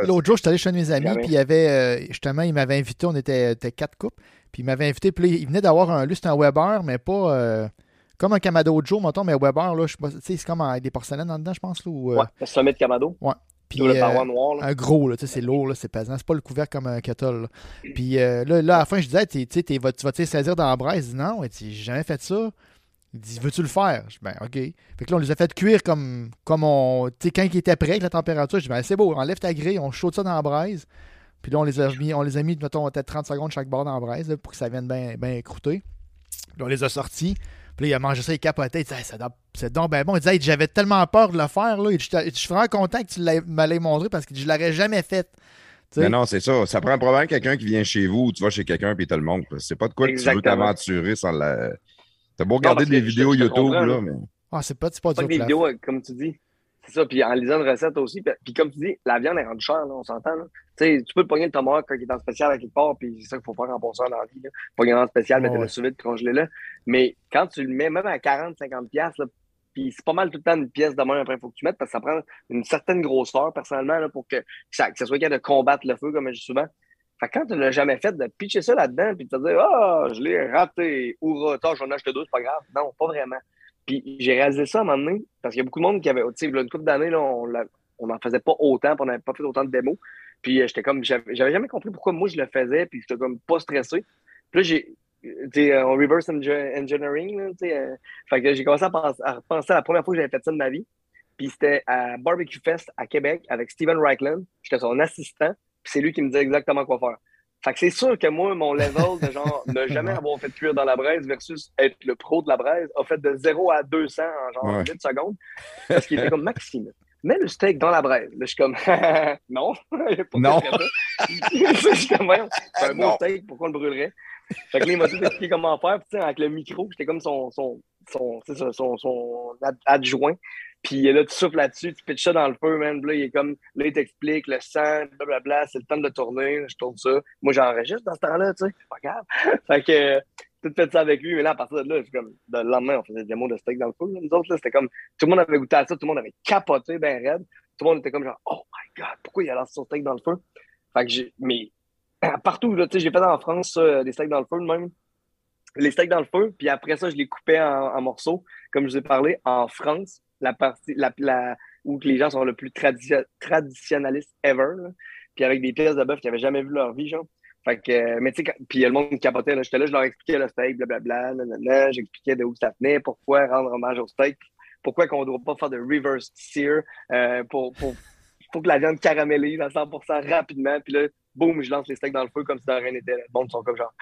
l'autre- jour, je suis allé chez un de mes amis, puis il y avait, euh, justement, il m'avait invité, on était, était quatre couples, puis il m'avait invité, puis il venait d'avoir un, lui, c'était un Weber, mais pas, euh, comme un Kamado Joe, mettons, mais Weber, là, je sais pas, tu sais, c'est comme avec des porcelaines en dedans, je pense, là, ou, euh, Ouais, le sommet de Kamado, puis, le euh, paroi noir. Là. un gros, là, tu sais, c'est lourd, là, c'est pesant. C'est pas le couvercle comme un kettle. là. Puis euh, là, là, à la fin, je disais, t'es- tu vas- vas-tu saisir dans la braise? Il dit non, j'ai jamais fait ça. Il dit, veux-tu le faire? Je dis, ben, OK. Fait que là, on les a fait cuire comme, comme on. Tu sais, quand il était prêt avec la température, je dis, ben, c'est beau, enlève ta grille, on chaude ça dans la braise. Puis là, on les a mis, on les a mis mettons, peut-être 30 secondes chaque bord dans la braise là, pour que ça vienne bien croûter. Puis on les a sortis. Puis là, il a mangé ça, il capotait. Il disait, Hey, c'est donc ben bon. Il disait, Hey, j'avais tellement peur de le faire. Là. Il dit, je suis vraiment content que tu me l'aies montré parce que je l'aurais jamais fait. Tu sais? Mais non, c'est ça. Ça prend probablement quelqu'un qui vient chez vous ou tu vas chez quelqu'un puis il te le montre. C'est pas de quoi que tu veux t'aventurer sans la. T'as beau regarder des je- vidéos je YouTube, là, mais. Ah, c'est pas, que des vidéos, comme tu dis. C'est ça. Puis en lisant une recette aussi. Puis, puis comme tu dis, la viande est rendue chère, là, on s'entend. là. Tu peux te pogner le tomahawk quand il est en spécial à quelque part, puis c'est ça qu'il faut faire en passant dans la vie. Là. Pogner en spécial, Ouais, mettre le sous vide, congeler là. Mais quand tu le mets, même à 40, 50 pièces, puis c'est pas mal tout le temps une pièce de même après, il faut que tu mettes, parce que ça prend une certaine grosseur, personnellement, là, pour que, que ça, que ça soit capable de combattre le feu, comme je dis souvent. Fait que quand tu ne l'as jamais fait, de pitcher ça là-dedans, puis de te dire, ah, je l'ai raté, hurrah, attends, j'en ai acheté deux, c'est pas grave. Non, pas vraiment. Puis j'ai réalisé ça à un moment donné, parce qu'il y a beaucoup de monde qui avait, tu sais, une couple d'années, on n'en faisait pas autant, puis on n'avait pas fait autant de démos. Puis euh, j'étais comme, j'avais jamais compris pourquoi moi je le faisais, puis j'étais comme pas stressé. Puis là, j'ai, tu euh, en reverse engi- engineering, tu sais, euh, fait que j'ai commencé à penser, à repenser à la première fois que j'avais fait ça de ma vie. Puis c'était à Barbecue Fest à Québec avec Steven Reichland. J'étais son assistant, puis c'est lui qui me disait exactement quoi faire. Fait que c'est sûr que moi, mon level de genre ne jamais avoir fait cuire dans la braise versus être le pro de la braise a fait de 0 à 200 en genre Ouais. 8 secondes. Parce qu'il était comme Maxime, mets le steak dans la braise. Là, je suis comme non. Non. je suis comme c'est un beau steak, pourquoi on le brûlerait? Fait que là, il m'a tout expliqué comment faire. Puis, avec le micro, j'étais comme son, son, son, son, son ad- adjoint. Puis là, tu souffles là-dessus, tu pitches ça dans le feu, man. Là, il est comme, là, il t'explique le sang, blablabla, c'est le temps de tourner, je tourne ça. Moi, j'enregistre dans ce temps-là, tu sais, pas grave. fait que, euh, tout fait ça avec lui, mais là, à partir de là, comme, le lendemain, on faisait des démos de steak dans le feu. là. Nous autres, là, c'était comme, tout le monde avait goûté à ça, tout le monde avait capoté, ben raide. tout le monde était comme genre, oh my god, pourquoi il a lancé son steak dans le feu? Fait que j'ai, mais partout, là, tu sais, j'ai fait en France ça, des steaks dans le feu même. Les steaks dans le feu, puis après ça, je les coupais en morceaux. Comme je vous ai parlé, en France, la partie la, la, où les gens sont le plus tradi- traditionnalistes ever, là. puis avec des pièces de bœuf qu'ils n'avaient jamais vu leur vie, genre. Fait que, mais tu sais, puis le monde capotait, là, j'étais là, je leur expliquais le steak, blablabla, nanana, j'expliquais de où ça venait, pourquoi rendre hommage au steak, pourquoi qu'on ne doit pas faire de reverse sear euh, pour, pour, pour que la viande caramélise à 100% rapidement, puis là, boum, je lance les steaks dans le feu comme si de rien n'était. Le monde sont comme genre,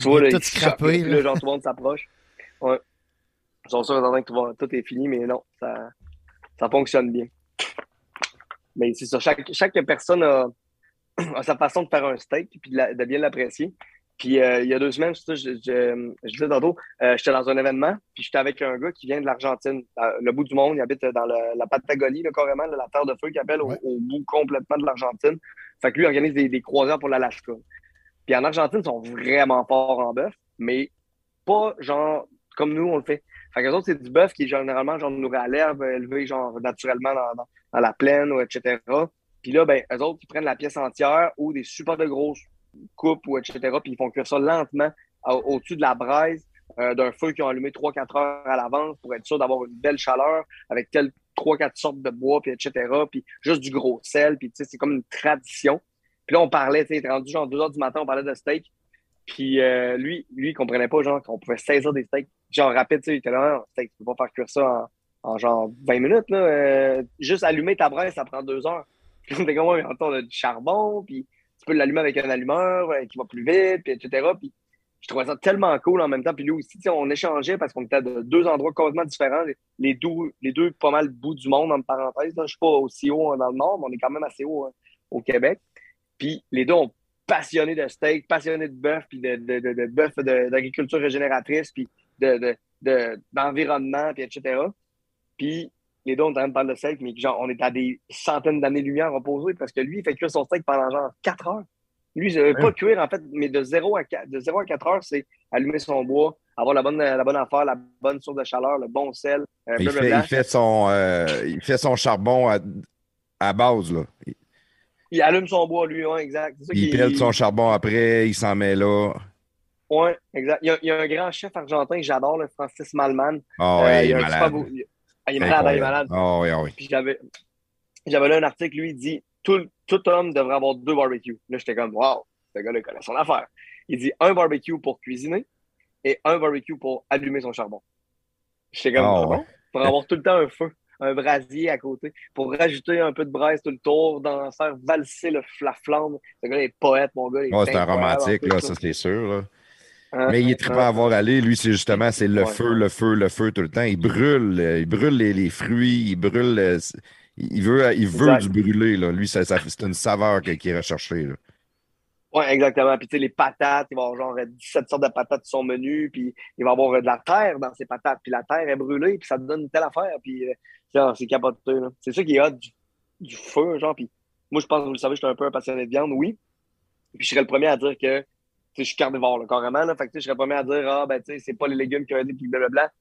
tu vois, là, tout scrappé, là. là, genre, tout le monde s'approche. Ouais. Ils sont sûrs et que tout, est fini, mais non, ça, ça fonctionne bien. Mais c'est ça, chaque, chaque personne a, a sa façon de faire un steak puis de, la- de bien l'apprécier. Puis euh, il y a deux semaines, je, je, je disais tantôt, euh, j'étais dans un événement, puis j'étais avec un gars qui vient de l'Argentine, le bout du monde, il habite dans le- la Patagonie, là, carrément, là, la terre de feu qu'il appelle, au- bout complètement de l'Argentine. Fait que lui il organise des, des croisières pour l'Alaska. Puis en Argentine, ils sont vraiment forts en bœuf, mais pas genre comme nous, on le fait. Fait autres, c'est du bœuf qui est généralement genre nourri à l'herbe, élevé genre naturellement dans, la plaine, ou etc. Puis là, ben, eux autres, ils prennent la pièce entière ou des super de grosses coupes, ou etc. Puis ils font cuire ça lentement au- au-dessus de la braise euh, d'un feu qu'ils ont allumé 3-4 heures à l'avance pour être sûr d'avoir une belle chaleur avec telle 3-4 sortes de bois, puis etc. Puis juste du gros sel, puis tu sais, c'est comme une tradition. Puis là, on parlait, tu sais, rendu genre 2 heures du matin, on parlait de steak. Puis euh, lui, lui, il comprenait pas, genre, qu'on pouvait saisir des steaks, genre rapide, tu sais, il était là, non, steak, tu peux pas faire cuire ça en, en genre 20 minutes, là. Euh, juste allumer ta braise, ça prend 2 heures. Puis on était comme, ouais, on a du charbon, puis tu peux l'allumer avec un allumeur euh, qui va plus vite, puis etc. Puis je trouvais ça tellement cool en même temps. Puis lui aussi, on échangeait parce qu'on était de deux endroits complètement différents. Les, deux, les deux pas mal bout du monde, en parenthèse. Là. Je suis pas aussi haut dans le nord, mais on est quand même assez haut hein, au Québec. Puis les deux ont passionné de steak, passionné de bœuf, puis de, de, de, de bœuf d'agriculture régénératrice, puis de, de, de- d'environnement, puis etc. Puis les deux, on est en train de parler de steak, mais genre, on est à des centaines d'années-lumière opposées parce que lui, il fait cuire son steak pendant genre 4 heures. Lui, je ne pas cuire, en fait, mais de 0 à 4, de 0 à 4 heures, c'est allumer son bois, avoir la bonne, la bonne affaire, la bonne source de chaleur, le bon sel, euh, Il fait, blablabla. il fait son, euh, il fait son charbon à, à base, là. Il allume son bois, lui, ouais, exact. Ça Il pèle son charbon après, il s'en met là. Ouais, exact. Il y, a, il y a un grand chef argentin que j'adore, le Francis Malman. Ah Euh, ouais, il il est malade. beau- il- Ah, il est malade, il est malade. Ah oui, ah oui. Puis j'avais, j'avais lu un article, lui, il dit tout, tout homme devrait avoir deux barbecues. Là, j'étais comme, wow, ce gars-là il connaît son affaire. Il dit un barbecue pour cuisiner et un barbecue pour allumer son charbon. J'étais comme, Ah ah bon? Pour avoir tout le temps un feu, un brasier à côté, pour rajouter un peu de braise tout le tour, dans, faire valser le, la flamme. Ce gars-là est poète, mon gars. Ouais, c'est un romantique, là, ça c'est sûr. là. Hein? Mais il est très pas à voir aller. Lui, c'est justement, c'est le Ouais. feu, le feu, le feu tout le temps. Il brûle, euh, il brûle les, les fruits, il brûle. euh, il veut, il veut Exact. du brûlé, là. Lui, c'est une saveur qui qui est recherchée, là. Ouais, exactement. Puis, tu sais, les patates, il va y avoir genre euh, 17 sortes de patates sur son menu, puis il va y avoir euh, de la terre dans ses patates, puis la terre est brûlée, puis ça te donne une telle affaire, puis euh, c'est capoté. C'est ça qui est hot du, feu, genre, puis moi, je pense, vous le savez, je suis un peu un passionné de viande, oui. Puis je serais le premier à dire que, je suis carnivore, là, carrément, là. Fait que, je serais le premier à dire, ah, ben, tu sais, c'est pas les légumes qui ont aidé, puis blablabla.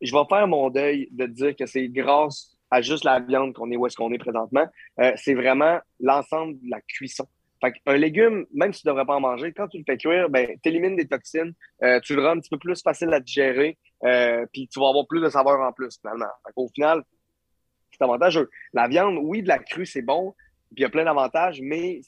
Je vais faire mon deuil de dire que c'est grâce à juste la viande qu'on est où est-ce qu'on est présentement. Euh, c'est vraiment l'ensemble de la cuisson. Fait qu'un légume, même si tu ne devrais pas en manger, quand tu le fais cuire, ben, tu élimines des toxines, euh, tu le rends un petit peu plus facile à digérer, euh, puis tu vas avoir plus de saveur en plus, finalement. Qu'au final, c'est avantageux. La viande, oui, de la crue, c'est bon, puis il y a plein d'avantages, mais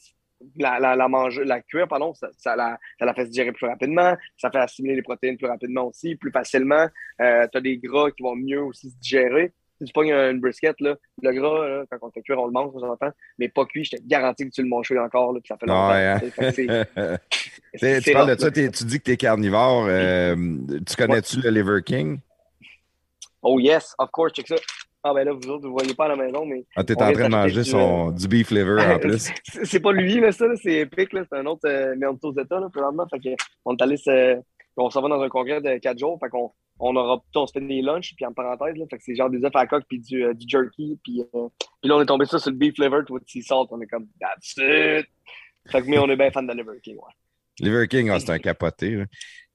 la, la, la, cuire, pardon, ça, ça, la, ça la fait se digérer plus rapidement, ça fait assimiler les protéines plus rapidement aussi, plus facilement. Euh, tu as des gras qui vont mieux aussi se digérer. Si tu pognes une brisket, là, le gras, là, quand on fait cuire, on le mange, on s'entend, mais pas cuit, je te garantis que tu le manges encore, là, puis ça fait longtemps. Ouais, hein? tu. Fait parles de ça, tu dis que tu es carnivore. euh, tu connais-tu le Liver King? Oh yes, of course, check ça. Ah ben là, vous autres, vous voyez pas à la maison, mais Ah, t'es en train de manger du, son, du beef liver en plus. c'est pas lui, là, ça, c'est là, c'est un autre, euh, mais aux États, là, présentement, fait que on est allé se, on s'en va dans un congrès de quatre jours, fait qu'on on aura, on se fait des lunchs, puis en parenthèse, là, fait que c'est genre des œufs à la coque, puis du, euh, du jerky, puis, euh, puis là, on est tombé ça sur le beef liver with sea salt, on est comme, that's it! Fait que, mais on est bien fan de Liver King, ouais. Liver King, ah, c'est un capoté.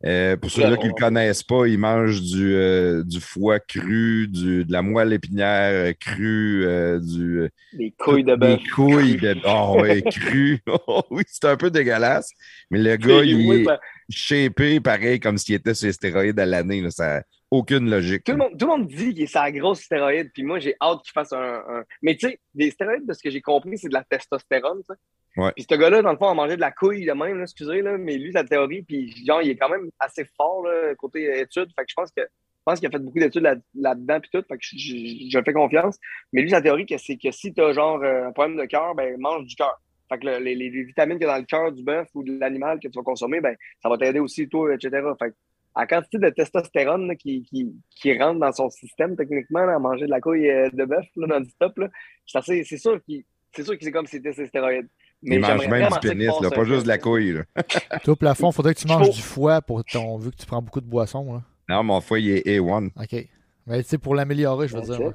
Euh, pour ceux-là qui ne le connaissent pas, il mange du, euh, du foie cru, du, de la moelle épinière euh, crue, du. Des couilles de bœuf. Des couilles de Oh, ouais, crues. Oh, oui, c'est un peu dégueulasse. Mais le gars, il est shapé pareil comme s'il était sur les stéroïdes à l'année. Ça n'a aucune logique. Tout le, monde, tout le monde dit qu'il est sa grosse stéroïde, puis moi, j'ai hâte qu'il fasse un, Mais tu sais, des stéroïdes, de ce que j'ai compris, c'est de la testostérone. ça. Puis ce gars-là, dans le fond, a mangé de la couille de même, excusez, là, mais lui, sa théorie, puis genre, il est quand même assez fort là, côté études. Fait que je pense que je pense qu'il a fait beaucoup d'études là-dedans puis tout. Fait que je, je, fais confiance. Mais lui, sa théorie, c'est que si tu as genre euh, un problème de cœur, ben mange du cœur. Fait que les, les, vitamines qu'il y a dans le cœur du bœuf ou de l'animal que tu vas consommer, ben ça va t'aider aussi, toi, etc. Fait que, à quantité de testostérone qui, qui, qui, rentre dans son système, techniquement, à manger de la couille euh, de bœuf non-stop, c'est sûr qu'il c'est sûr que c'est comme si c'était ses stéroïdes. Mais il mange même du pénis, là, pas juste de la couille. Toi, au plafond, il faudrait que tu manges du foie pour ton, vu que tu prends beaucoup de boissons. Là. Non, mon foie, il est A1. OK. Mais tu sais, pour l'améliorer, je veux dire.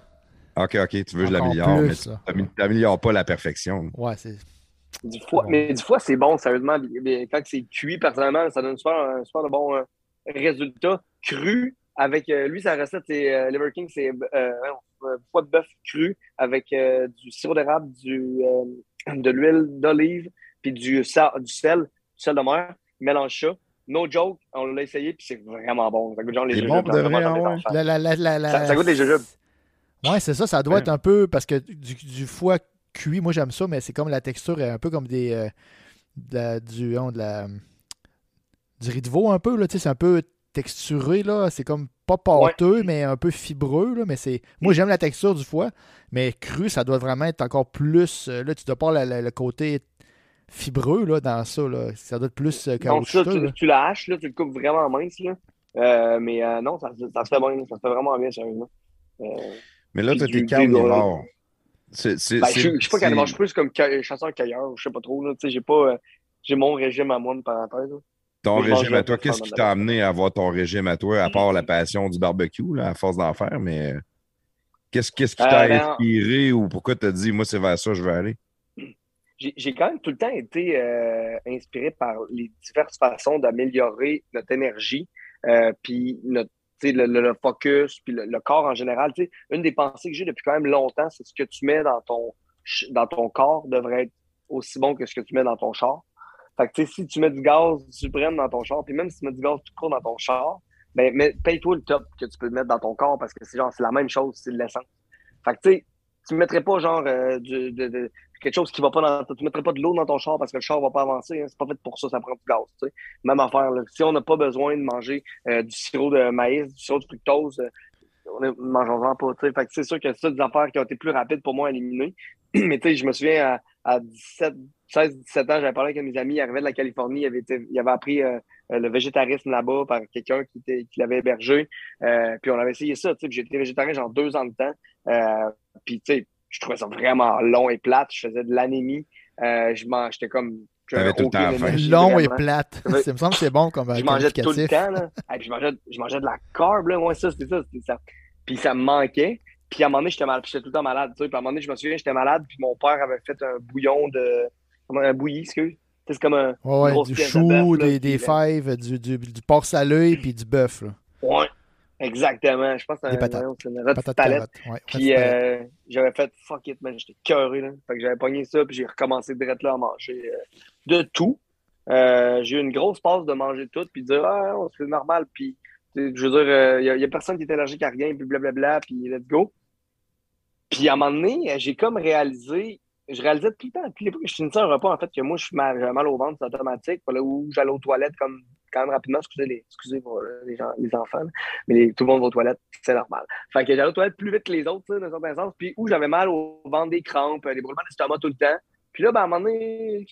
OK, OK, tu veux que je l'améliore, mais tu n'améliores pas la perfection. Ouais, c'est. Du foie, mais du foie, c'est bon, sérieusement. Quand c'est cuit, personnellement, ça donne super, un super de bon euh, résultat. Cru, avec euh, lui, sa recette, c'est euh, Liver King, c'est foie de bœuf cru avec du sirop d'érable, du de l'huile d'olive, puis du, sel, du sel, du sel de mer. Mélange ça. No joke, on l'a essayé, puis c'est vraiment bon. Ça goûte genre les jujubes. Bon de vrai, ouais. la, la, la, ça, ça, goûte les jujubes. Ouais, c'est ça. Ça doit être un peu, parce que du, du foie cuit, moi j'aime ça, mais c'est comme la texture est un peu comme des... Euh, de du, hein, de la, du riz de veau un peu, là, c'est un peu texturé, là. C'est comme pas pâteux, mais un peu fibreux, là. Mais c'est. Moi, j'aime la texture du foie, mais cru, ça doit vraiment être encore plus. Euh, là, tu dois pas le, côté fibreux, là, dans ça, là. Ça doit être plus euh, Donc, ça, tu, tu, la haches, là, tu le coupes vraiment mince, là. Euh, mais non, ça, ça, se fait bien, ça se fait vraiment bien, sérieusement. mais là, tu as tes carnivores. C'est, c'est, ben, je, ne suis pas carnivore, je suis plus comme chasseur-cueilleur, je sais pas trop, là. Tu sais, j'ai pas. j'ai mon régime à moi, une parenthèse. Ton régime à toi, qu'est-ce qui t'a amené à avoir ton régime à toi, à part la passion du barbecue, là, à force d'en faire, mais qu'est-ce, qu'est-ce qui t'a euh, ben, inspiré ou pourquoi t'as dit, moi, c'est vers ça que je veux aller? J'ai, quand même tout le temps été euh, inspiré par les diverses façons d'améliorer notre énergie, euh, puis notre le, le, focus, puis le, corps en général. Une des pensées que j'ai depuis quand même longtemps, c'est ce que tu mets dans ton, dans ton corps devrait être aussi bon que ce que tu mets dans ton char. Fait que, tu sais, si tu mets du gaz suprême dans ton char, puis même si tu mets du gaz tout court dans ton char, ben, paye-toi le top que tu peux mettre dans ton corps parce que c'est genre, c'est la même chose, c'est de l'essence. Fait que, tu sais, tu ne mettrais pas genre euh, du, de, quelque chose qui va pas dans tu mettrais pas de l'eau dans ton char parce que le char va pas avancer hein. c'est pas fait pour ça ça prend du gaz tu sais. même affaire là. si on n'a pas besoin de manger euh, du sirop de maïs du sirop de fructose euh, on ne mangeons-en pas tu fait que c'est sûr que c'est des affaires qui ont été plus rapides pour moi à éliminer mais tu sais je me souviens à, à 17 16-17 ans, j'avais parlé avec mes amis, il arrivait de la Californie, il avait, il avait appris euh, euh, le végétarisme là-bas par quelqu'un qui, qui l'avait hébergé. Euh, puis on avait essayé ça, j'ai été végétarien genre deux ans de temps. puis tu sais, je trouvais ça vraiment long et plate. Je faisais de l'anémie. je j'étais comme T'avais tout le temps Long et plate. Ça me semble que c'est bon comme Je mangeais tout le temps. Là. Et puis je, mangeais, je mangeais de la carbe. Là. Moi, ça, c'était ça, ça. Puis ça me manquait. Puis à un moment donné, j'étais mal... tout le temps malade. Puis à un moment donné, je me souviens, j'étais malade. Puis mon père avait fait un bouillon de comme un bouilli, excuse. C'est comme un. Ouais, du chou, des, des fèves, du, du, du porc salé puis du bœuf. Ouais, exactement. Je pense que c'est une petite palette. Ouais, puis euh, j'avais fait fuck it, man. J'étais cœuré. Là. Fait que j'avais pogné ça, puis j'ai recommencé direct là à manger euh, de tout. Euh, j'ai eu une grosse passe de manger tout, puis de dire, ah, c'est normal. Puis, je veux dire, il n'y a, a, personne qui est allergique à rien, puis blablabla, puis let's go. Puis à un moment donné, j'ai comme réalisé, je réalisais tout le temps, tous les je finissais un repas, en fait, que moi, je suis mal, mal au ventre, c'est automatique. Voilà, où j'allais aux toilettes comme quand même rapidement, excusez, les, excusez euh, les, gens, les enfants, mais tout le monde va aux toilettes, c'est normal. Fait que j'allais aux toilettes plus vite que les autres, dans un certain sens, puis où j'avais mal au ventre, des crampes, des brûlements d'estomac tout le temps. Puis là, ben, à un moment donné,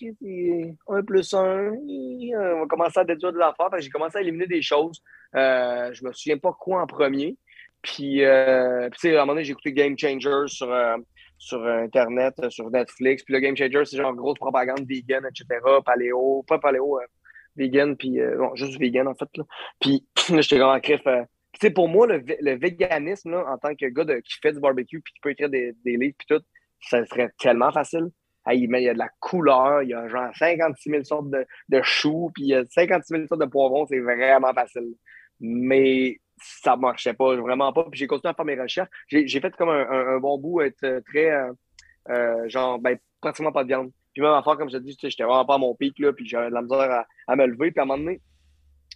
un plus un, on va commencer à déduire. Fait que j'ai commencé à éliminer des choses. Euh, je me souviens pas quoi en premier. Puis, euh, puis à un moment donné, j'ai écouté Game Changer sur, euh, sur Internet, euh, sur Netflix. Puis le Game Changer, c'est genre grosse propagande vegan, etc. Paléo, pas paléo, euh, vegan, puis euh, bon, juste vegan en fait. Là. Puis j'étais vraiment crif. tu sais, pour moi, le, le véganisme, là, en tant que gars qui fait du barbecue puis qui peut écrire des, des livres puis tout, ça serait tellement facile. il y a de la couleur, il y a genre 56 000 sortes de, de choux, puis il y a 56 000 sortes de poivrons, c'est vraiment facile. Mais ça marchait pas, vraiment pas. Puis j'ai continué à faire mes recherches. J'ai fait comme un, bon bout, être très, euh, euh, genre, ben, pratiquement pas de viande. Puis même à faire, comme je te dis, j'étais vraiment pas à mon pic, là, puis j'avais de la misère à, me lever. Puis à un moment donné,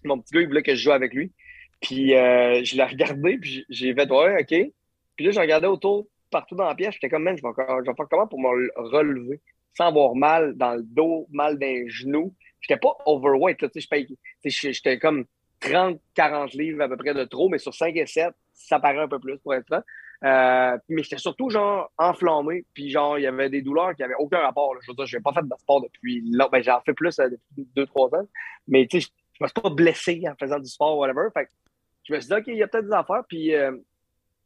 mon petit gars, il voulait que je joue avec lui. Puis euh, je l'ai regardé, puis j'ai fait, ouais, OK. Puis là, je regardais autour, partout dans la pièce. J'étais comme, man, je vais, je vais faire comment pour me relever sans avoir mal dans le dos, mal dans les genoux. J'étais pas overweight, là, tu sais, j'étais comme 30, 40 livres à peu près de trop, mais sur 5 et 7, ça paraît un peu plus pour être franc. Euh, mais j'étais surtout genre enflammé, puis genre il y avait des douleurs qui n'avaient aucun rapport. Je veux dire, je n'ai pas fait de sport depuis là, ben j'en fais plus euh, depuis 2-3 ans, mais tu sais, je ne me suis pas blessé en faisant du sport, whatever. Fait je me suis dit, OK, il y a peut-être des affaires, puis euh,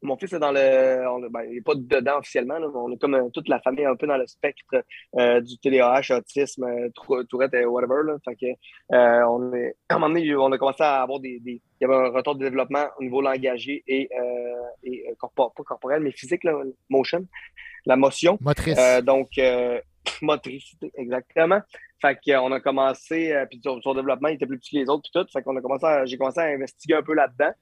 mon fils est dans le. ben, il n'est pas dedans officiellement, mais on est comme euh, toute la famille un peu dans le spectre euh, du TDAH, autisme, euh, Tourette et whatever. Là. Fait que, on est, à un moment donné, on a commencé à avoir des, des, Il y avait un retour de développement au niveau langagier et, et pas corporel, mais physique, là, motion, la motion. Motrice. donc, motricité, exactement. Fait qu'on a commencé, puis son, développement il était plus petit que les autres, puis tout. Fait qu'on a commencé j'ai commencé à investiguer un peu là-dedans.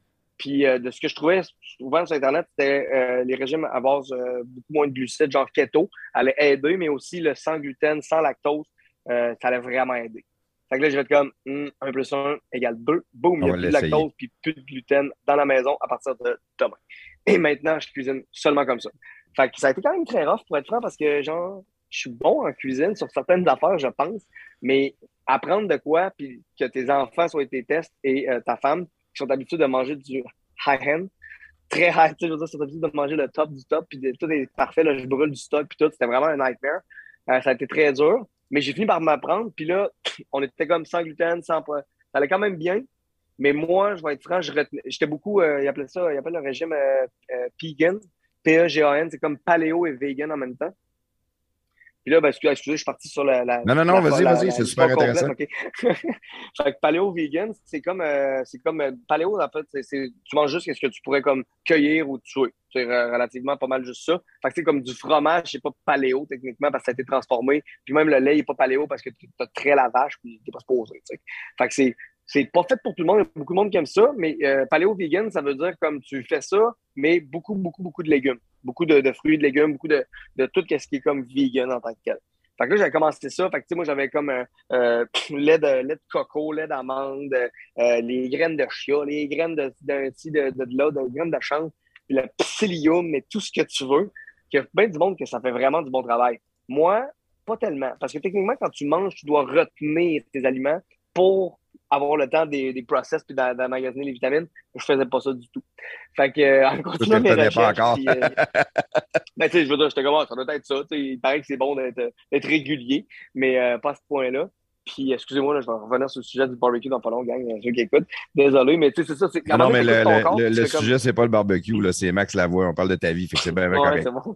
Puis euh, de ce que je trouvais souvent sur Internet, c'était euh, les régimes à base euh, beaucoup moins de glucides, genre keto, allaient aider, mais aussi le sans gluten, sans lactose, ça allait vraiment aider. Fait que là, je vais être comme 1 hmm, plus 1 égale 2. Boum, il n'y a plus de lactose puis plus de gluten dans la maison à partir de demain. Et maintenant, je cuisine seulement comme ça. Fait que ça a été quand même très rough pour être franc parce que, genre, je suis bon en cuisine sur certaines affaires, je pense, mais apprendre de quoi, puis que tes enfants soient tes tests et ta femme, qui sont habitués de manger du high-end, très high, tu sais, je veux dire, sont habitués de manger le top du top, puis tout est parfait, là, je brûle du stock, puis tout, c'était vraiment un nightmare. Euh, ça a été très dur, mais j'ai fini par m'apprendre, puis là, on était comme sans gluten, sans poids. Ça allait quand même bien, mais moi, je vais être franc, j'étais beaucoup, euh, il appelait ça, il appelle le régime euh, euh Pegan, P-E-G-A-N, c'est comme paléo et vegan en même temps. Puis là, ben, excusez, je suis parti sur la. non, non, non, vas-y, vas-y, c'est super intéressant. fait que paléo vegan, c'est comme, euh, c'est comme euh, paléo, en fait, c'est, tu manges juste ce que tu pourrais comme cueillir ou tuer. C'est relativement pas mal juste ça. Fait que c'est comme du fromage, c'est pas paléo techniquement parce que ça a été transformé. Puis même le lait, il n'est pas paléo parce que tu as très la vache puis t'es pas supposé. Fait que c'est, c'est pas fait pour tout le monde. Il y a beaucoup de monde qui aime ça, mais euh, paléo vegan, ça veut dire comme tu fais ça, mais beaucoup, beaucoup, beaucoup de légumes. Beaucoup de, fruits, de légumes, beaucoup de, de tout ce qui est comme vegan en tant que tel. Fait que là, j'avais commencé ça. Fait que, moi, j'avais comme euh, euh lait, de, lait de coco, lait d'amande, euh, les graines de chia, les graines de, de, de, de, là, de graines de chanvre, le psyllium, mais tout ce que tu veux. Il y a bien du monde que ça fait vraiment du bon travail. Moi, pas tellement. Parce que techniquement, quand tu manges, tu dois retenir tes aliments pour avoir le temps des, des process puis d'emmagasiner les vitamines. Je faisais pas ça du tout. Fait que, euh, en continuant mes recherches... Pas encore. Puis, euh, ben, tu sais, je veux dire, je te commence, ça doit être ça. Il paraît que c'est bon d'être régulier, mais euh, pas à ce point-là. Puis, excusez-moi, je vais revenir sur le sujet du barbecue dans pas long, gang, ceux qui écoutent. Désolé, mais tu sais, c'est ça. Non, non mais le, le, le, sujet, c'est pas le barbecue, là, c'est Max Lavoie. On parle de ta vie, fait que c'est bien, ouais, c'est bon.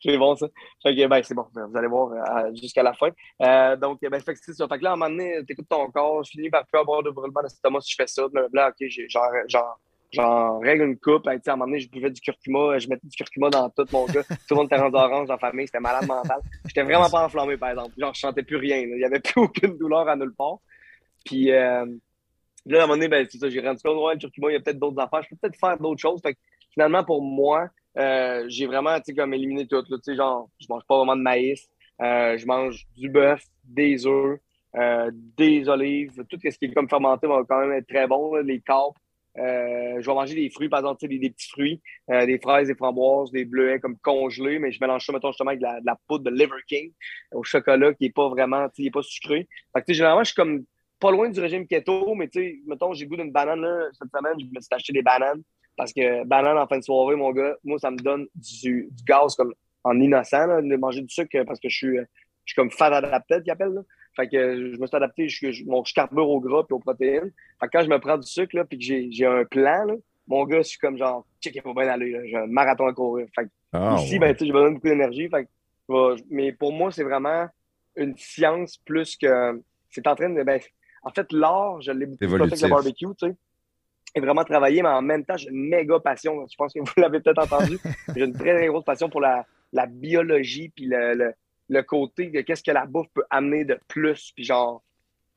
c'est bon, ça. Fait que, ben, c'est bon. Vous allez voir euh, jusqu'à la fin. Euh, donc, ben, fait que c'est ça. Fait que là, à un moment donné, t'écoutes ton corps, je finis par plus avoir de brûlement d'estomac si je fais ça. Là, OK, genre, genre, genre, règle une coupe. à un moment donné, je buvais du curcuma, je mettais du curcuma dans tout mon gars. Tout le monde était rendu orange dans la famille, c'était malade mental. J'étais vraiment pas enflammé, par exemple. Genre, je sentais plus rien. Il n'y avait plus aucune douleur à nulle part. Puis, euh, là, à un moment donné, ben, c'est ça, j'ai rendu compte, ouais, le curcuma, il y a peut-être d'autres affaires. Je peux peut-être faire d'autres choses. Fait que, finalement, pour moi, euh, j'ai vraiment, comme éliminé tout. Sais, genre, je mange pas vraiment de maïs. Euh, je mange du bœuf, des œufs, euh, des olives. Tout ce qui est comme fermenté va quand même être très bon. les carpes. je vais manger des fruits, par exemple, des, des petits fruits, des fraises, des framboises, des bleuets comme congelés, mais je mélange ça, mettons, justement, avec la, poudre de Liver King au chocolat qui est pas vraiment, il est pas sucré. Fait que, généralement, je suis comme pas loin du régime keto, mais tu sais, mettons, j'ai goût d'une banane, là, cette semaine, je me suis acheté des bananes. Parce que banane en fin de soirée, mon gars, moi, ça me donne du, gaz comme en innocent, de manger du sucre parce que je suis, je suis comme fat adapté, qu'ils appellent. Là. Fait que je me suis adapté, je, je, mon, je carbure au gras et aux protéines. Fait que quand je me prends du sucre, là, puis que j'ai un plan, là, mon gars, je suis comme genre, check, il faut bien aller, j'ai un marathon à courir. Fait que ah, ici, ben, j'ai besoin de beaucoup d'énergie. Fait que, mais pour moi, c'est vraiment une science plus que. C'est en train de. Ben, en fait, l'art, je l'ai beaucoup avec le barbecue, tu sais et vraiment travaillé, mais en même temps, j'ai une méga passion. Je pense que vous l'avez peut-être entendu. j'ai une très, très grosse passion pour la, la biologie puis le, le côté de qu'est-ce que la bouffe peut amener de plus, puis genre,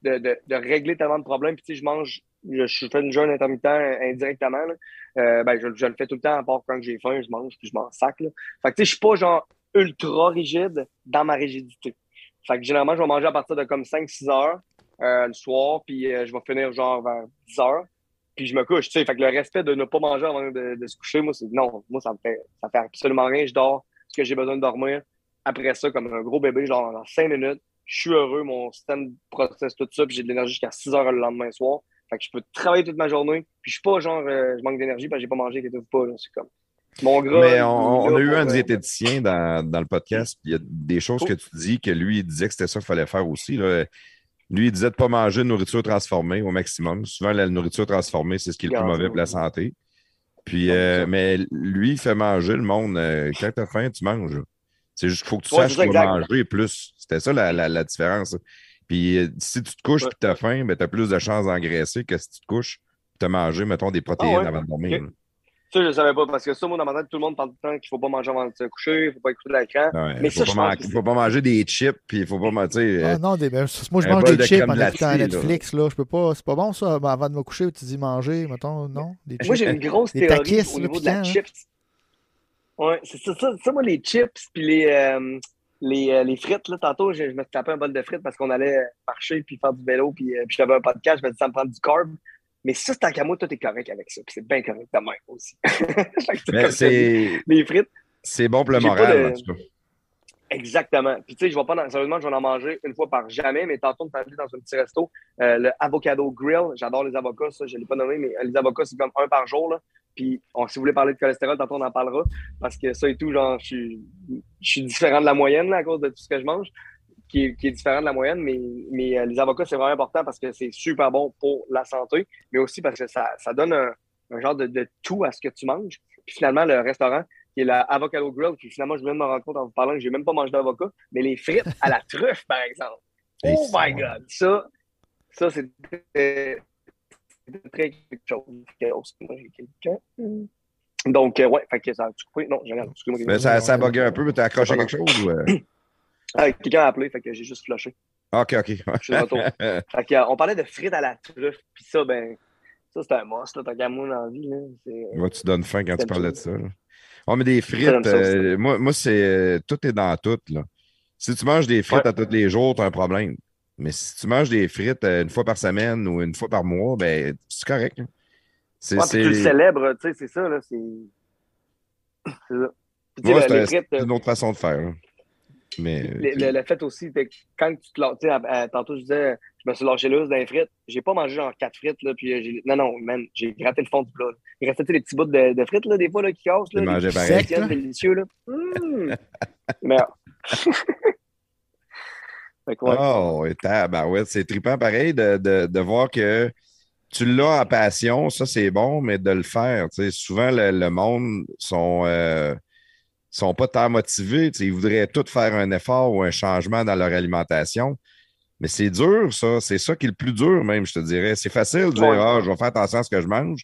de, de, de régler tellement de problèmes. Puis, tu sais, je mange, je, fais une jeûne intermittent indirectement. Là. Euh, ben, je, je, le fais tout le temps, à part quand j'ai faim, je mange, puis je m'en sac. Là. Fait que, tu sais, je suis pas genre ultra rigide dans ma rigidité. Fait que généralement, je vais manger à partir de comme 5-6 heures euh, le soir, puis euh, je vais finir genre vers 10 heures. Puis je me couche, tu sais. Fait que le respect de ne pas manger avant de, de se coucher, moi, c'est non. Moi, ça me fait, ça fait absolument rien. Je dors ce que j'ai besoin de dormir. Après ça, comme un gros bébé, genre dans 5 minutes, je suis heureux, mon système processe tout ça, puis j'ai de l'énergie jusqu'à 6 heures le lendemain soir. Fait que je peux travailler toute ma journée, puis je suis pas genre, euh, je manque d'énergie parce que j'ai pas mangé, quelque pas. C'est comme. Mon gras, Mais on, on a eu un diététicien dans, dans le podcast, puis il y a des choses Oh. que tu dis que lui, il disait que c'était ça qu'il fallait faire aussi. Là. Lui, il disait de ne pas manger de nourriture transformée au maximum. Souvent, la nourriture transformée, c'est ce qui est le plus mauvais pour la ouais. santé. Puis, Ouais, euh, mais lui, il fait manger le monde. euh, quand tu as faim, tu manges. C'est juste qu'il faut que tu Ouais, saches quoi manger plus. C'était ça la, la, la différence. Puis, euh, si tu te couches Ouais. et tu as faim, ben, tu as plus de chances d'engraisser que si tu te couches tu as mangé, mettons, des protéines Ah ouais? avant de dormir. Ça, je ne savais pas, parce que ça, moi, dans ma tête, tout le monde parle tout le temps qu'il ne faut pas manger avant de se coucher, il ne faut pas écouter l'écran. Ouais, Mais faut, ça, pas je man- pense que faut pas manger des chips, puis il faut pas manger. Ah non, des, ben, moi je mange des de chips en écoutant là. Netflix. Là. Je peux pas. C'est pas bon ça, ben, avant de me coucher, tu dis manger, mettons, non? Des chips. Moi, j'ai une grosse Des théorie au là, niveau de la piquants, hein. chips. Ouais, c'est ça, ça, ça, moi, les chips, puis les, euh, les, euh, les frites, là, tantôt, je, je me tapé un bol de frites parce qu'on allait marcher, puis faire du vélo, puis, euh, puis j'avais un podcast, je me dis, ça me prend du carb. Mais ça, c'est qu'à moi, tout est correct avec ça, puis c'est bien correct de même aussi. C'est les frites, c'est bon pour le moral, de- en tout cas. Exactement. Puis tu sais, je vais pas dans- sérieusement, je vais en manger une fois par jamais, mais tantôt, on est dans un petit resto, euh, le Avocado Grill. J'adore les avocats, ça, je l'ai pas nommé, mais les avocats, c'est comme un par jour. Là. Puis on, si vous voulez parler de cholestérol, tantôt on en parlera. Parce que ça et tout, genre, je suis, je suis différent de la moyenne là, à cause de tout ce que je mange, qui est, qui est différent de la moyenne, mais, mais euh, les avocats, c'est vraiment important parce que c'est super bon pour la santé, mais aussi parce que ça, ça donne un, un genre de, de tout à ce que tu manges. Puis finalement, le restaurant, qui est la Avocado Grill, puis finalement, je viens de me rendre compte en vous parlant que j'ai même pas mangé d'avocat, mais les frites à la truffe, par exemple. Oh my God! Ça, ça c'est très, quelque chose. Quelqu'un? Donc, euh, ouais, fait que ça a-tu coupé? Non, j'ai rien. Excuse-moi. Ça, ça a bugué un peu, mais t'as accroché Pardon. quelque chose ou. Euh? Ah, quelqu'un a appelé, fait que j'ai juste flushé. Ok, ok. Je suis retour. Fait que, euh, on parlait de frites à la truffe, puis ça, ben, ça, c'est un must, là, tant qu'à moi dans la vie, là. C'est- Ouais, tu donnes faim quand tu parles de ça. là. Oh, mais des frites, ça euh, moi, moi c'est euh, tout est dans tout. Là. Si tu manges des frites Ouais. à tous les jours, tu as un problème. Mais si tu manges des frites euh, une fois par semaine ou une fois par mois, ben c'est correct. hein. C'est, Ouais, tu le célèbres, tu sais, c'est ça, là, c'est... Ça. Puis, Ouais, les frites, une autre façon de faire. Mais euh, le, fait aussi, que quand tu te lances, tantôt je disais, je me suis lâché dans les frites, j'ai pas mangé genre quatre frites, là, puis euh, j'ai, non, non, man, j'ai gratté le fond du plat. Il restait les petits bouts de, de frites, là, des fois, là, qui cassent, là, petits pareil. là. délicieux, là. Mmh. Merde. fait que, ouais. Oh, tabarouette, c'est trippant pareil de, de, de voir que tu l'as en passion, ça c'est bon, mais de le faire. tu sais, souvent, le, le monde sont, euh, sont pas tant motivés. tu Ils voudraient tout faire un effort ou un changement dans leur alimentation. Mais c'est dur, ça. C'est ça qui est le plus dur, même, je te dirais. C'est facile de dire Ouais. Ah, je vais faire attention à ce que je mange.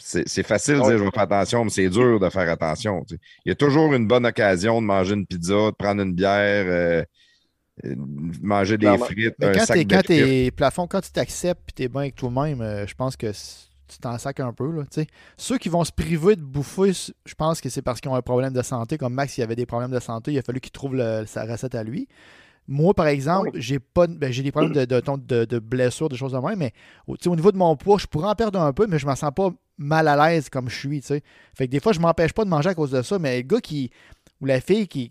C'est facile de dire je vais faire attention, mais c'est dur de faire attention. tu. Il y a toujours une bonne occasion de manger une pizza, de prendre une bière, euh, euh, manger des frites, Mais un quand sac t'es, de quand frites. t'es plafond, quand tu t'acceptes et t'es bien avec toi-même, euh, je pense que tu t'en sacs un peu. Là, tu sais. Ceux qui vont se priver de bouffer, je pense que c'est parce qu'ils ont un problème de santé. Comme Max, il avait des problèmes de santé, il a fallu qu'il trouve le- sa recette à lui. Moi, par exemple, j'ai pas de- ben, j'ai des problèmes de, de, de- de blessures, des choses de même, mais au, niveau de mon poids, je pourrais en perdre un peu, mais je me sens pas mal à l'aise comme je suis. tu sais. Fait que des fois, je m'empêche pas de manger à cause de ça, mais le gars qui ou la fille qui,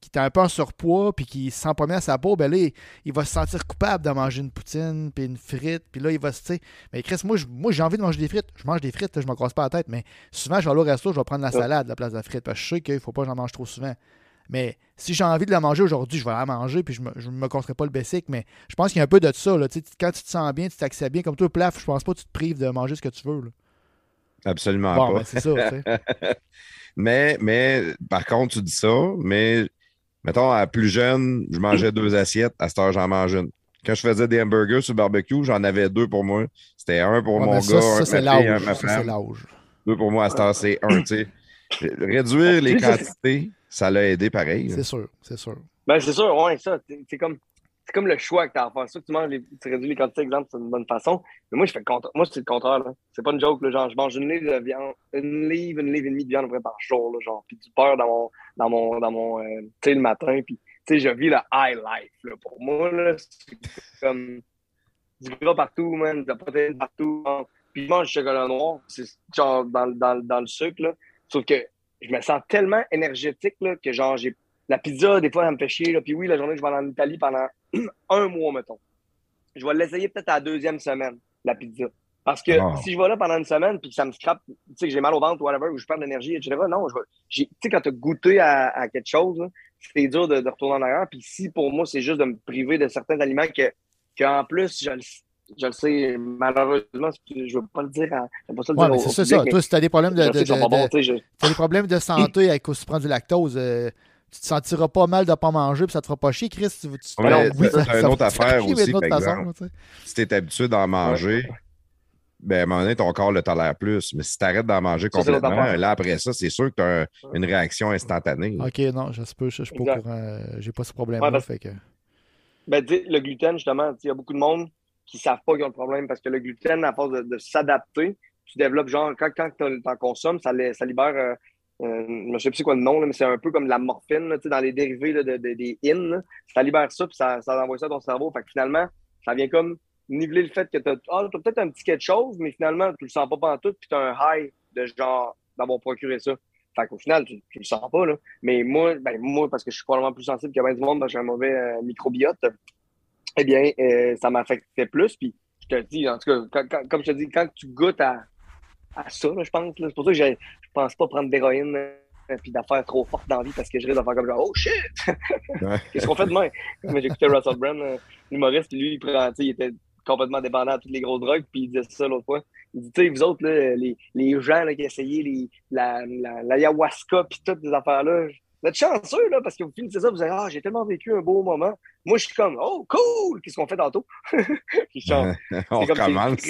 qui est un peu en surpoids puis qui se sent pas bien à sa peau, ben là, il, il va se sentir coupable de manger une poutine puis une frite, puis là, il va se, tu sais, mais Chris, moi, j'ai envie de manger des frites. Je mange des frites, là, je me casse pas la tête, mais souvent, je vais aller au resto, je vais prendre la salade à la place de la frite, parce que je sais qu'il faut pas que j'en mange trop souvent. Mais si j'ai envie de la manger aujourd'hui, je vais la manger, puis je me, je me pas le bessic, mais je pense qu'il y a un peu de ça, là, tu sais, quand tu te sens bien, tu t'acceptes bien, comme toi, plaf, je pense pas que tu te prives de manger ce que tu veux, là. Absolument Bon, pas. ben, c'est ça, tu sais. Mais, mais, par contre, tu dis ça, mais mettons, à plus jeune, je mangeais deux assiettes. À cette heure, j'en mange une. Quand je faisais des hamburgers sur le barbecue, j'en avais deux pour moi. C'était un pour Ouais, mon gars, ça, un c'est ma fille, un femme. Deux pour moi, à cette heure, c'est un, tu sais. Réduire les quantités, ça l'a aidé pareil. C'est sûr, c'est sûr. Ben, c'est sûr, ouais, ça. C'est comme, c'est comme le choix que tu as à faire. Ça, que tu manges, les, tu réduis les quantités, exemple, c'est une bonne façon. Mais moi, je fais le contraire. Moi, c'est le contraire, là. C'est pas une joke, là. Genre, je mange une livre de viande, une livre, une livre et demie de viande par jour, là. Genre, puis du beurre dans mon, dans mon, dans mon, euh, le matin. Puis, tu sais, je vis le high life, là. Pour moi, c'est comme du gras partout, man, de la protéine partout. Puis, je mange du chocolat noir. C'est genre dans, dans, dans le sucre, là. Sauf que je me sens tellement énergétique, là, que genre, j'ai la pizza, des fois, ça me fait chier. Là. Puis oui, la journée, je vais aller en Italie pendant un mois, mettons. Je vais l'essayer peut-être à la deuxième semaine, la pizza. Parce que Ah. si je vais là pendant une semaine puis que ça me scrape, tu sais, que j'ai mal au ventre ou whatever, ou je perds de l'énergie, etc., non, je vais. j'ai- Tu sais, quand tu as goûté à, à quelque chose, c'est dur de, de retourner en arrière. Puis si pour moi, c'est juste de me priver de certains aliments que, que en plus, je le, je le sais, malheureusement, je veux pas le dire à. pas ça le Ouais, dire mais c'est ça, Toi, si tu as des problèmes de, de- de- de- je- t'as des problèmes de santé à cause tu prends du lactose, euh, tu te sentiras pas mal de pas manger puis ça te fera pas chier, Chris. Tu, tu- Ouais, non, mais ça, c'est une autre affaire aussi, par exemple. Si tu es habitué d'en manger, ben, à un moment donné, ton corps le tolère plus. Mais si tu arrêtes d'en manger complètement, là, après ça, c'est sûr que tu as une réaction instantanée. Ok, non, je sais pas, je, je suis pas au courant. euh, J'ai pas ce problème-là. Ouais, parce- que... Ben, le gluten, justement, il y a beaucoup de monde qui ne savent pas qu'ils ont le problème parce que le gluten, à force de, de s'adapter, tu développes, genre, quand, quand tu en consommes, ça, ça libère, euh, euh, je ne sais plus quoi le nom, là, mais c'est un peu comme de la morphine, là, tu sais, dans les dérivés là, de, de- des in, là. ça libère ça, puis ça, ça envoie ça à ton cerveau. Fait que finalement, ça vient comme niveler le fait que tu as, peut-être un petit quelque chose, mais finalement, tu le sens pas pantoute, puis tu as un high de genre d'avoir procuré ça. Fait qu'au final, tu, tu le sens pas, là. Mais moi, ben, moi, parce que je suis probablement plus sensible que bien du monde, parce que j'ai un mauvais euh, microbiote, eh bien, euh, ça m'affectait plus. Puis, je te dis, en tout cas, quand- quand- comme je te dis, quand tu goûtes à, à ça, là, je pense, là, c'est pour ça que je pense pas prendre d'héroïne euh, puis d'affaires trop fortes dans la vie parce que je risque de faire comme genre, oh shit! Qu'est-ce qu'on fait demain? Mais j'écoutais Russell Brand, l'humoriste, puis lui, il, prend, tu sais, il était complètement dépendant à toutes les grosses drogues, puis il disait ça l'autre fois. Il dit, tu sais, vous autres, là, les, les gens là, qui essayaient les, la, la, l'ayahuasca, puis toutes ces affaires-là, vous êtes chanceux, là, parce que vous finissez ça, vous dites, ah, j'ai tellement vécu un beau moment. Moi, je suis comme, oh, cool! Qu'est-ce qu'on fait tantôt? Puis genre, On recommence.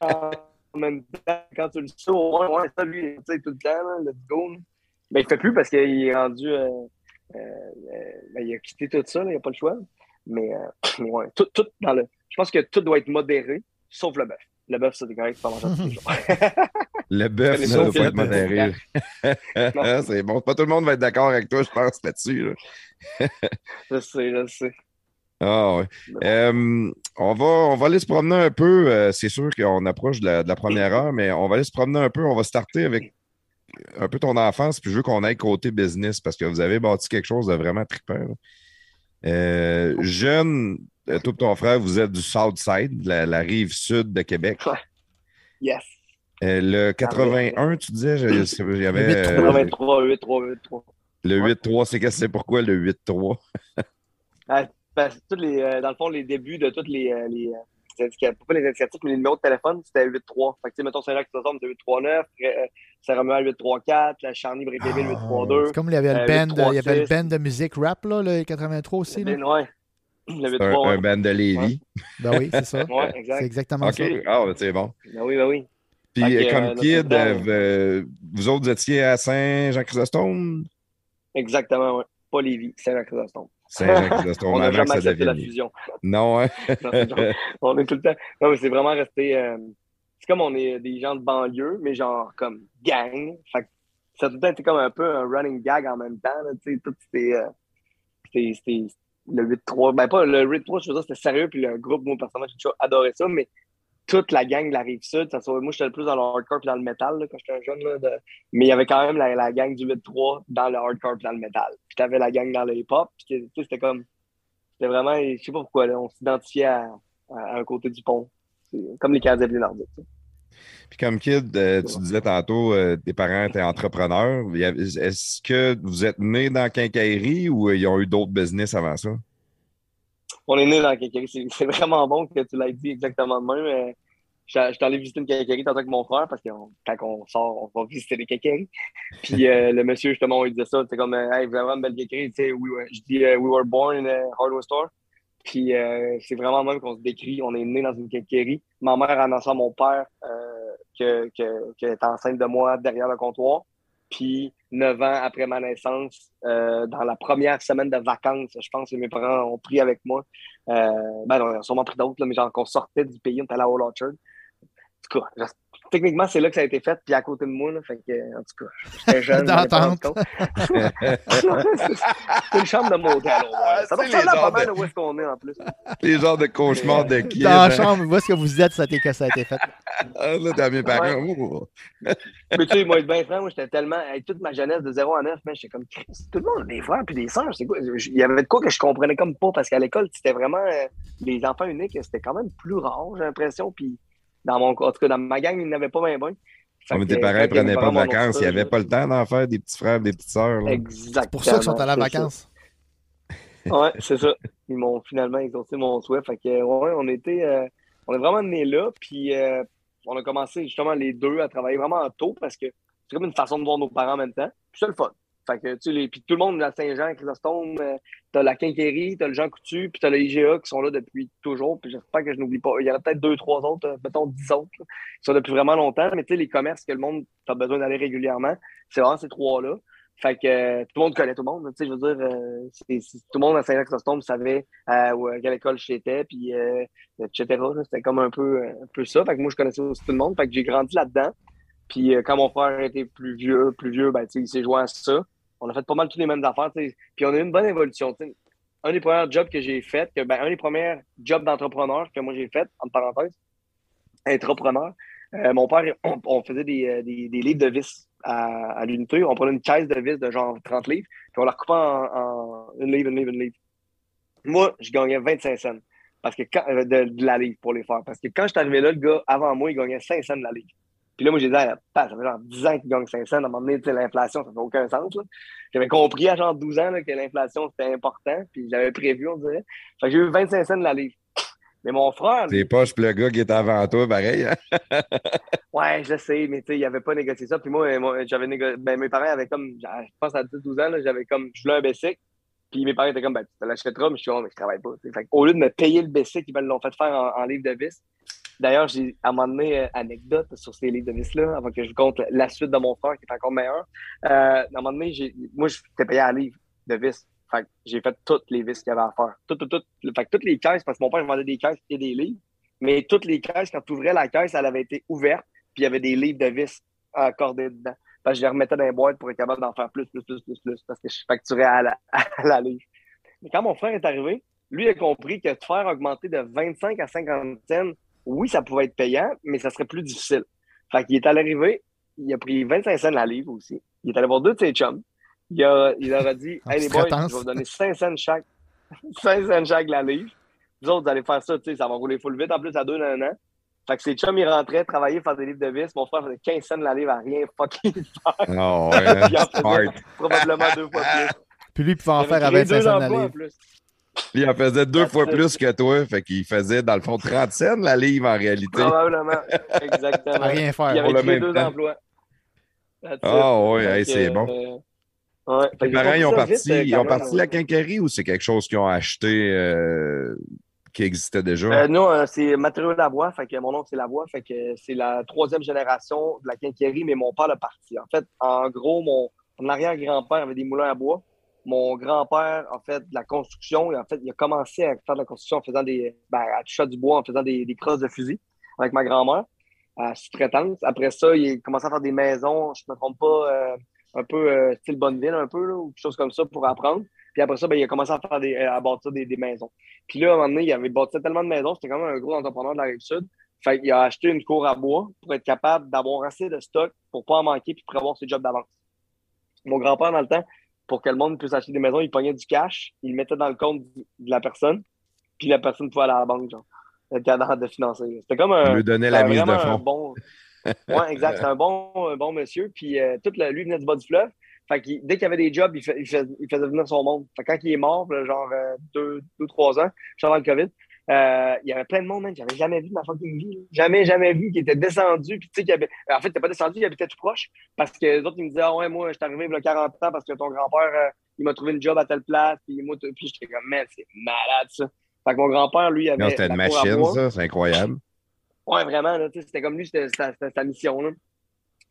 en même temps, quand tu le sais, ouais, ouais, ça, lui, tu sais, tout le temps, là, let's go. Mais il fait plus parce qu'il est rendu. euh, euh, euh, ben, il a quitté tout ça, là, il n'a pas le choix. Mais, euh, ouais, tout, tout dans le. Je pense que tout doit être modéré, sauf le bœuf. Le bœuf, ça, c'est correct, en manger tous les jours. Le bœuf ne doit pas être modéré. Non. c'est bon. Pas tout le monde va être d'accord avec toi, je pense, là-dessus. là. je sais, je sais. Ah bon. Euh, on, va, on va aller se promener un peu. euh, c'est sûr qu'on approche de la, de la première heure, mais on va aller se promener un peu. On va starter avec un peu ton enfance, puis je veux qu'on aille côté business parce que vous avez bâti quelque chose de vraiment trippant. Euh, jeune, toi et ton frère, vous êtes du Southside, la, la rive sud de Québec. Yes. Euh, le 81, tu disais, il y avait Le euh, 83, 8, 3, 8, 3. le Ouais. 8-3. C'est qu'est-ce que c'est pourquoi le 8-3? Parce que tous les, euh, dans le fond, les débuts de tous les, euh, les, euh, les indicatifs, pas les indicatifs, mais les numéros de téléphone, c'était 8-3. Fait que, tu sais, mettons, Saint-Jacques, c'était 8-3-9, euh, Saint-Romuald 8-3-4, la Charny, Brétéville 8-3-2. C'est comme il y avait le Euh, band, il y avait le 8-3-6. band de musique rap, là, le 83 aussi. Là. Ben, ouais. Un, 8-3, un band de Lévis. Ben oui, c'est ça. Ouais, C'est exact. exactement OK. ça. Ah, ben, c'est bon. Ben oui, ben oui. Puis, euh, comme euh, kid, euh, euh, vous autres vous étiez à Saint-Jean-Chrysostome? Exactement, ouais. Pas Lévis, Saint-Jacques-Chrysostome. Saint-Jean-Chrysostome, On avant jamais que ça accepté la devienne. fusion. Non, hein? Non, c'est genre- on est tout le temps. Non, mais c'est vraiment resté. euh, c'est comme on est des gens de banlieue, mais genre comme gang. Fait que ça a tout le temps été comme un peu un running gag en même temps. Tu sais, tout c'était. Le 8-3. Ben, pas le 8-3, je veux dire, c'était sérieux. Puis le groupe, moi, personnellement, j'ai toujours adoré ça. Mais toute la gang de la rive sud, ça soit, moi, j'étais le plus dans le hardcore puis dans le metal là, quand j'étais un jeune. Là, Mais il y avait quand même la, gang du 8-3 dans le hardcore puis dans le metal. Puis t'avais la gang dans le hip-hop. Puis c'était comme. C'était vraiment. Je sais pas pourquoi, on s'identifiait à, un côté du pont. Comme les Canadiens nordiques. tu sais. Puis comme kid, euh, tu disais tantôt, euh, tes parents étaient entrepreneurs. Est-ce que vous êtes né dans quincaillerie ou euh, ils ont eu d'autres business avant ça? On est né dans quincaillerie. C'est c'est vraiment bon que tu l'aies dit exactement de même. Je suis allé visiter une quincaillerie tantôt avec mon frère parce que on- quand on sort, on va visiter les quincailleries. Puis euh, le monsieur, justement, il disait ça. C'était comme, hey, vraiment une belle quincaillerie. Tu sais, we were- je dis, we were born in a hardware store. Puis euh, c'est vraiment même qu'on se décrit. On est né dans une quincaillerie. Ma mère annonçait à mon père euh, que, que, qu'elle était enceinte de moi derrière le comptoir. Puis 9 ans après ma naissance, euh, dans la première semaine de vacances, je pense que mes parents ont pris avec moi. Euh, ben non, ils ont sûrement pris d'autres, mais genre qu'on sortait du pays, on était à Old Orchard. En tout cas, techniquement, c'est là que ça a été fait, puis à côté de moi. Là, fait que, en tout cas, j'étais jeune. D'entente. c'est une chambre de motel. Ouais. Ça doit C'est faire là pas mal de- où est-ce qu'on est en plus. Les genres de cauchemars de qui? Dans la chambre, où est-ce que vous êtes, ça a été, que ça a été fait? Ah, là, t'as mes parents. Ouh. Mais tu sais, moi, être bien franc, moi, j'étais tellement. avec toute ma jeunesse de 0 à 9, mais j'étais comme Christ, tout le monde a des frères puis des sœurs. C'est quoi? Il y avait de quoi que je comprenais comme pas parce qu'à l'école, c'était vraiment. euh, les enfants uniques, c'était quand même plus rare, j'ai l'impression. Puis dans mon en tout cas, dans ma gang, ils n'avaient pas bien bien. Fait Ah, que, tes parents ne prenaient pas de vacances. Ils n'avaient pas le temps d'en faire des petits frères, des petites sœurs. Exactement. C'est pour ça qu'ils sont allés en vacances. Ouais, c'est ça. Ils m'ont finalement exaucé mon souhait. Fait que, ouais, on était, euh, on est vraiment nés là. Puis, euh, on a commencé justement les deux à travailler vraiment tôt parce que c'est comme une façon de voir nos parents en même temps. Puis, c'est le fun. Puis tout le monde à Saint-Jean, Chrysostome, euh, t'as la Quincaillerie, t'as le Jean Coutu, puis t'as le IGA qui sont là depuis toujours. Puis, j'espère que je n'oublie pas. Il y en a peut-être deux, trois autres, euh, mettons dix autres, qui sont depuis vraiment longtemps. Mais, tu sais, les commerces que le monde a besoin d'aller régulièrement, c'est vraiment ces trois-là. Fait que euh, tout le monde connaît tout le monde. Je veux dire, euh, tout le monde à Saint-Jacques-Chrysostome savait où- à quelle école j'étais, puis etc. C'était comme un peu, un peu ça. Fait que moi, je connaissais aussi tout le monde. Fait que j'ai grandi là-dedans. Puis quand mon frère était plus vieux, plus vieux, ben, il s'est joint à ça. On a fait pas mal toutes les mêmes affaires. Puis on a eu une bonne évolution. Un des premiers jobs que j'ai fait, ben, un des premiers jobs d'entrepreneur que moi j'ai fait, entre parenthèses, entrepreneur, euh, mon père, on, faisait des, euh, des, des livres de vis à, l'unité. On prenait une caisse de vis de genre 30 livres, puis on la recoupait en, une livre, une livre, une livre. Moi, je gagnais 25 cents parce que euh, de, de la livre pour les faire. Parce que quand je suis arrivé là, le gars, avant moi, il gagnait 5 cents de la livre. Puis là, moi, j'ai dit, ah, ça fait genre 10 ans qu'il gagne 5 cents. À un moment donné, l'inflation, ça fait aucun sens. J'avais compris à genre 12 ans là, que l'inflation, c'était important. Puis j'avais prévu, on dirait. Fait que j'ai eu 25 cents de la livre. Mais mon frère, T'es poches, puis le gars qui est avant toi, pareil. hein? Ouais, je sais, mais tu sais, il avait pas négocié ça. Puis moi, euh, moi, j'avais négocié. Ben, mes parents avaient comme, je pense à 10-12 ans, j'avais comme, je voulais un Bessic. Puis mes parents étaient comme, ben, tu te l'achèteras, mais je suis comme, mais je travaille pas. Fait au lieu de me payer le Bessic, ils me l'ont fait faire en, en livre de vis. D'ailleurs, j'ai, à un moment donné, euh, anecdote sur ces livres de vis-là, avant que je vous conte la suite de mon frère, qui est encore meilleur. Euh, à un moment donné, moi, je t'ai payé à livre de vis. Fait j'ai fait toutes les vis qu'il y avait à faire. Toutes, toutes, toutes. Fait que toutes les caisses, parce que mon père vendait des caisses et des livres. Mais toutes les caisses, quand tu ouvrais la caisse, elle avait été ouverte puis il y avait des livres de vis accordés dedans. Je les remettais dans les boîtes pour être capable d'en faire plus, plus, plus, plus, plus, parce que je facturais à la, à la livre. Mais quand mon frère est arrivé, lui a compris que de faire augmenter de 25 à 50 cents, oui, ça pouvait être payant, mais ça serait plus difficile. Fait qu'il est allé arriver, il a pris 25 cents la livre aussi. Il est allé voir deux de ses chums. Il, a, il leur a dit Hey les boys, je vais vous donner 5 cents chaque. 5 cents chaque la livre. Vous autres, vous allez faire ça, tu sais, ça va rouler full vite. En plus, à deux dans un an. Fait que ses chums, ils rentraient travailler, faire des livres de vis. Mon frère faisait 15 cents la livre à rien fucking faire. Oh, ouais, Il en faisait smart. probablement deux fois plus. Puis lui, il pouvait en faire à avait créé 25 deux cents la emplois en livre. Il en faisait deux fois plus que toi. Fait qu'il faisait, dans le fond, 30 cents la livre en réalité. Probablement. Exactement. Rien Il faire. avait Pour le deux temps. emplois. Ah hey, que, c'est bon. euh, ouais. Tes que parents, ils ont parti, vite, euh, ils ont parti la quincaillerie ou c'est quelque chose qu'ils ont acheté euh, qui existait déjà? Euh, non, euh, c'est Matériaux Lavoie, fait que mon oncle c'est Lavoie, fait que c'est la troisième génération de la quincaillerie, mais mon père l'a parti. En fait, en gros, mon, mon arrière-grand-père avait des moulins à bois. Mon grand-père a fait de la construction en fait, il a commencé à faire de la construction en faisant des. Ben, à toucher du bois, en faisant des, des crosses de fusil avec ma grand-mère, à sous-traitance. Après ça, il a commencé à faire des maisons, je ne me trompe pas, euh, un peu euh, style Bonneville, un peu, ou quelque chose comme ça pour apprendre. Puis après ça, ben, il a commencé à faire des, à bâtir des, des maisons. Puis là, à un moment donné, il avait bâti tellement de maisons, c'était quand même un gros entrepreneur de la Rive-Sud. Fait qu'il a acheté une cour à bois pour être capable d'avoir assez de stock pour pas en manquer puis prévoir ses jobs d'avance. Mon grand-père, dans le temps, pour que le monde puisse acheter des maisons, il pognait du cash, il le mettait dans le compte de la personne, puis la personne pouvait aller à la banque, genre, être capable de financer. C'était comme un. Lui donnait la mise de bon. Ouais, exact. C'était un bon, un bon monsieur. Puis euh, tout le- lui venait du bas du fleuve. Fait dès qu'il y avait des jobs, il, fait- il fais- il faisait venir son monde. Fait quand il est mort, là, genre euh, deux, deux, trois ans, dans le COVID, euh, il y avait plein de monde, man, que j'avais jamais vu de ma fucking vie. là. Jamais, jamais vu, qui était descendu. Puis tu sais, avait... En fait, il pas descendu, il habitait tout proche. Parce que les autres, ils me disaient, ah ouais, moi, je suis arrivé il y a 40 ans parce que ton grand-père, euh, il m'a trouvé une job à telle place. Puis moi, puis j'étais comme, man, c'est malade ça. Fait que mon grand-père, lui, avait. Non, c'était une machine, bois. ça, c'est incroyable. Ouais, vraiment, là, tu sais, c'était comme lui, c'était sa mission. Là.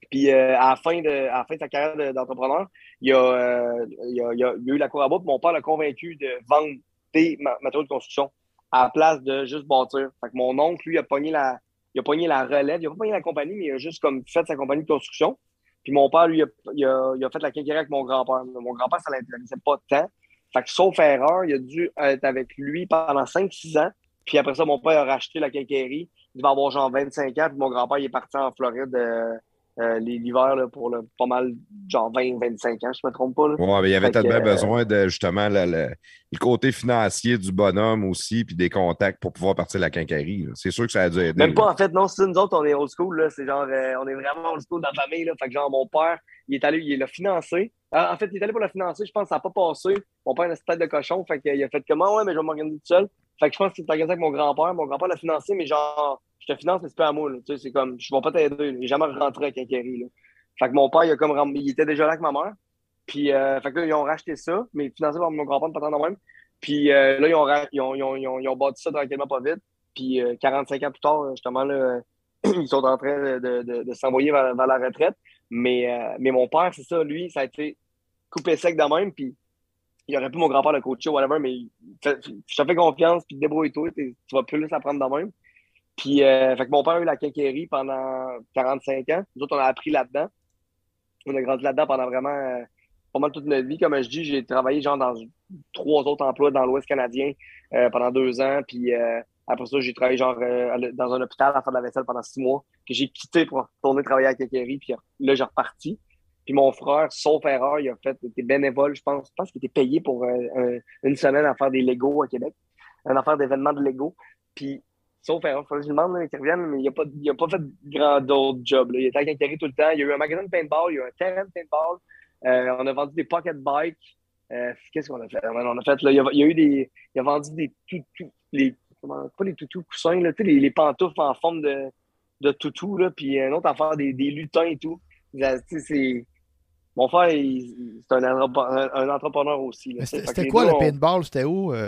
Puis euh, à, la fin de, à la fin de sa carrière d'entrepreneur, il, euh, il, a, il, a, eu la cour à bout. Mon père l'a convaincu de vendre des matériaux de construction à la place de juste bâtir. Fait que mon oncle, lui, a pogné la, il a pogné la relève. Il a pas pogné la compagnie, mais il a juste comme fait sa compagnie de construction. Puis mon père, lui, il a, il a, fait la quincaillerie avec mon grand-père. Mon grand-père, ça l'intéressait pas tant. Fait que sauf erreur, il a dû être avec lui pendant 5-6 ans. Puis après ça, mon père a racheté la quincaillerie. Il va avoir genre 25 ans. Puis mon grand-père, il est parti en Floride euh, euh, l'hiver pour le, pas mal, genre 20-25 ans, je me trompe pas. Ouais, mais il y avait tellement euh, besoin de justement le, le, côté financier du bonhomme aussi, puis des contacts pour pouvoir partir de la quincaillerie. C'est sûr que ça a dû aider. Même pas, en fait, non, c'est nous autres, on est old school. C'est genre, euh, on est vraiment old school dans la famille. Là. Fait que genre, mon père, il est allé, il l'a financé. en fait, il est allé pour le financer, je pense que ça n'a pas passé. Mon père a une tête de cochon, fait qu'il a fait comment, ouais, mais je vais m'organiser tout seul. Fait que je pense qu'il est organisé avec mon grand-père. Mon grand-père l'a financé, mais genre, je te finance, mais c'est pas à moi. Tu sais, c'est comme, je vais pas t'aider. N'est jamais rentré à quincaillerie. Là. Fait que mon père, il, a comme, il était déjà là avec ma mère. Puis, euh, fait que là, ils ont racheté ça, mais financé par mon grand-père, pas tant de même. Puis euh, là, ils ont, ils, ont, ils, ont, ils, ont, bâti ça tranquillement pas vite. Puis, 45 euh, ans plus tard, justement, là, ils sont en train de, de, s'envoyer vers, vers, la retraite. Mais, mais mon père, c'est ça, lui, ça a été coupé sec de même. Puis, il aurait pu mon grand-père le coacher ou whatever, mais je te fais confiance, puis débrouille-toi, tu vas plus apprendre de même. Puis, fait que mon père a eu la quincaillerie pendant 45 ans. Nous autres, on a appris là-dedans on a grandi là-dedans pendant vraiment euh, pas mal toute notre vie. Comme je dis, j'ai travaillé genre dans trois autres emplois dans l'Ouest canadien euh, pendant deux ans. Puis euh, après ça, j'ai travaillé genre dans un hôpital à faire de la vaisselle pendant six mois, que j'ai quitté pour retourner travailler à Kékéry. Puis là, j'ai reparti. Puis mon frère, sauf erreur, il a fait des bénévole, je pense. Je pense qu'il était payé pour une semaine à faire des Legos à Québec, une affaire d'événements de Lego. Puis Sauf erreur, je demande qu'il revienne, mais il n'a pas, a pas fait grand d'autres jobs. Il était à Quincaillerie tout le temps. Il y a eu un magasin de paintball, il y a eu un terrain de paintball. Euh, on a vendu des pocket bikes. Euh, Qu'est-ce qu'on a fait? On a fait là, il, y a, il a eu des. Il a vendu des toutous, les, pas les toutous coussins, là, les, les pantoufles en forme de, de toutou, puis un autre affaire des, des lutins et tout. C'est. Mon frère, c'est un, un, entrepreneur aussi. C'était quoi le paintball? C'était où? Euh?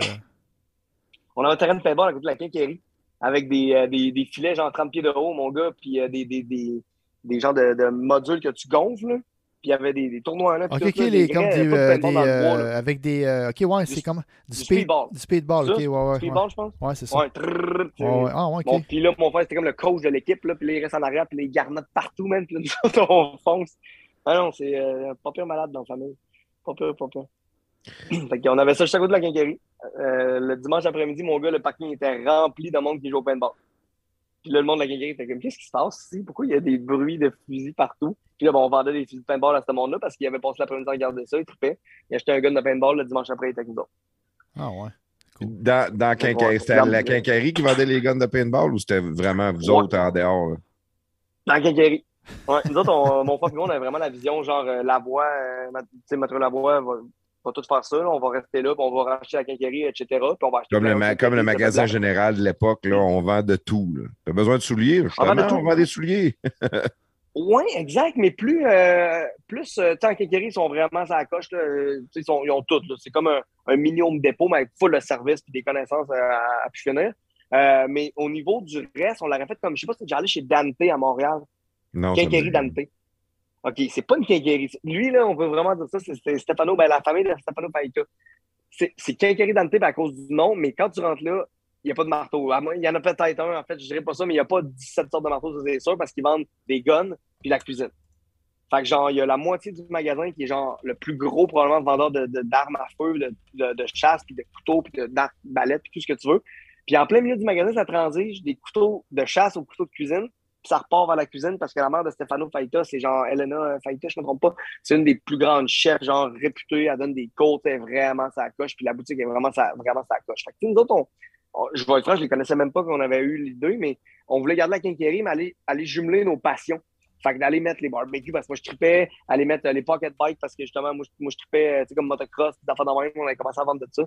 On a un terrain de paintball à côté de la quincaillerie avec des, euh, des, des, filets genre 30 pieds de haut, mon gars, puis euh, des, des, des, des genres de, de, modules que tu gonfles. Là. Puis il y avait des, des tournois là. Ok, ok, les, comme des, euh, des avec des. Ok, ouais, c'est comme. Du, speedball. Du speedball, ok, ouais, ouais. Speedball, je pense. Ouais, c'est ça. Ouais, trrr, ouais, Ah, ouais, ok. Bon, puis là, mon frère, c'était comme le coach de l'équipe, là, puis là, il reste en arrière, puis les garnottes partout, même, puis là, on fonce. Ah non, c'est euh, pas pire malade dans la famille. Pas pire, pas pire. fait qu'on avait ça juste à côté de la quincaillerie. Euh, le dimanche après-midi, mon gars, le parking était rempli de monde qui joue au paintball. Puis là, le monde de la quincaillerie était comme, qu'est-ce qui se passe ici? Pourquoi il y a des bruits de fusils partout? Puis là, bon, on vendait des fusils de paintball à ce monde-là parce qu'il avait passé l'après-midi à regarder ça, il trippait. Il achetait un gun de paintball le dimanche après, il était avec nous Ah ouais. Dans, dans c'était la quincaillerie qui vendait les guns de paintball ou c'était vraiment vous autres en dehors? Là? Dans la quincaillerie. Ouais, nous autres, on, mon frère et moi, on avait vraiment la vision, genre, euh, la voix, euh, tu sais, Mathieu Lavoie va, va tout faire ça, là, on va rester là, puis on va racheter la quincaillerie, etc. Puis on va acheter comme le, comme le magasin général de l'époque, là, on vend de tout. Tu as besoin de souliers, justement, on vend, on vend des souliers. oui, exact, mais plus, euh, plus euh, tant quincaillerie, ils sont vraiment à la coche, là, ils, sont, ils ont tout. C'est comme un, un mini home dépôt, mais avec full de service et des connaissances à, à, pu finir. Euh, mais au niveau du reste, on l'aurait fait comme, je sais pas si déjà allé chez Dante à Montréal. Non. Quincaillerie Dante. OK, c'est pas une quincaillerie. Lui, là, on peut vraiment dire ça, c'est Stefano, ben, la famille de Stefano Paita. C'est quincaillerie Dante à cause du nom, mais quand tu rentres là, il n'y a pas de marteau. Il y en a peut-être un, en fait, je dirais pas ça, mais il n'y a pas 17 sortes de marteaux, c'est sûr, parce qu'ils vendent des guns puis la cuisine. Fait que genre, il y a la moitié du magasin qui est genre le plus gros probablement vendeur d'armes de, à feu, de, de, de chasse, puis de couteaux, puis d'armes, ballettes, puis tout ce que tu veux. Puis en plein milieu du magasin, ça transige des couteaux de chasse aux couteaux de cuisine puis ça repart vers la cuisine parce que la mère de Stefano Faita, c'est genre Elena Faita, je ne me trompe pas. C'est une des plus grandes chefs, genre réputées. Elle donne des côtes, elle vraiment sa coche, puis la boutique est vraiment sa, vraiment sa coche. Fait que nous autres, on, je vais être franc, je les connaissais même pas qu'on avait eu les deux, mais on voulait garder la quincaillerie, mais aller, aller jumeler nos passions. Fait que d'aller mettre les barbecues parce que moi je tripais, aller mettre les pocket bikes parce que justement moi, je tripais, tu sais, comme motocross, d'affaires de même, on a commencé à vendre de ça.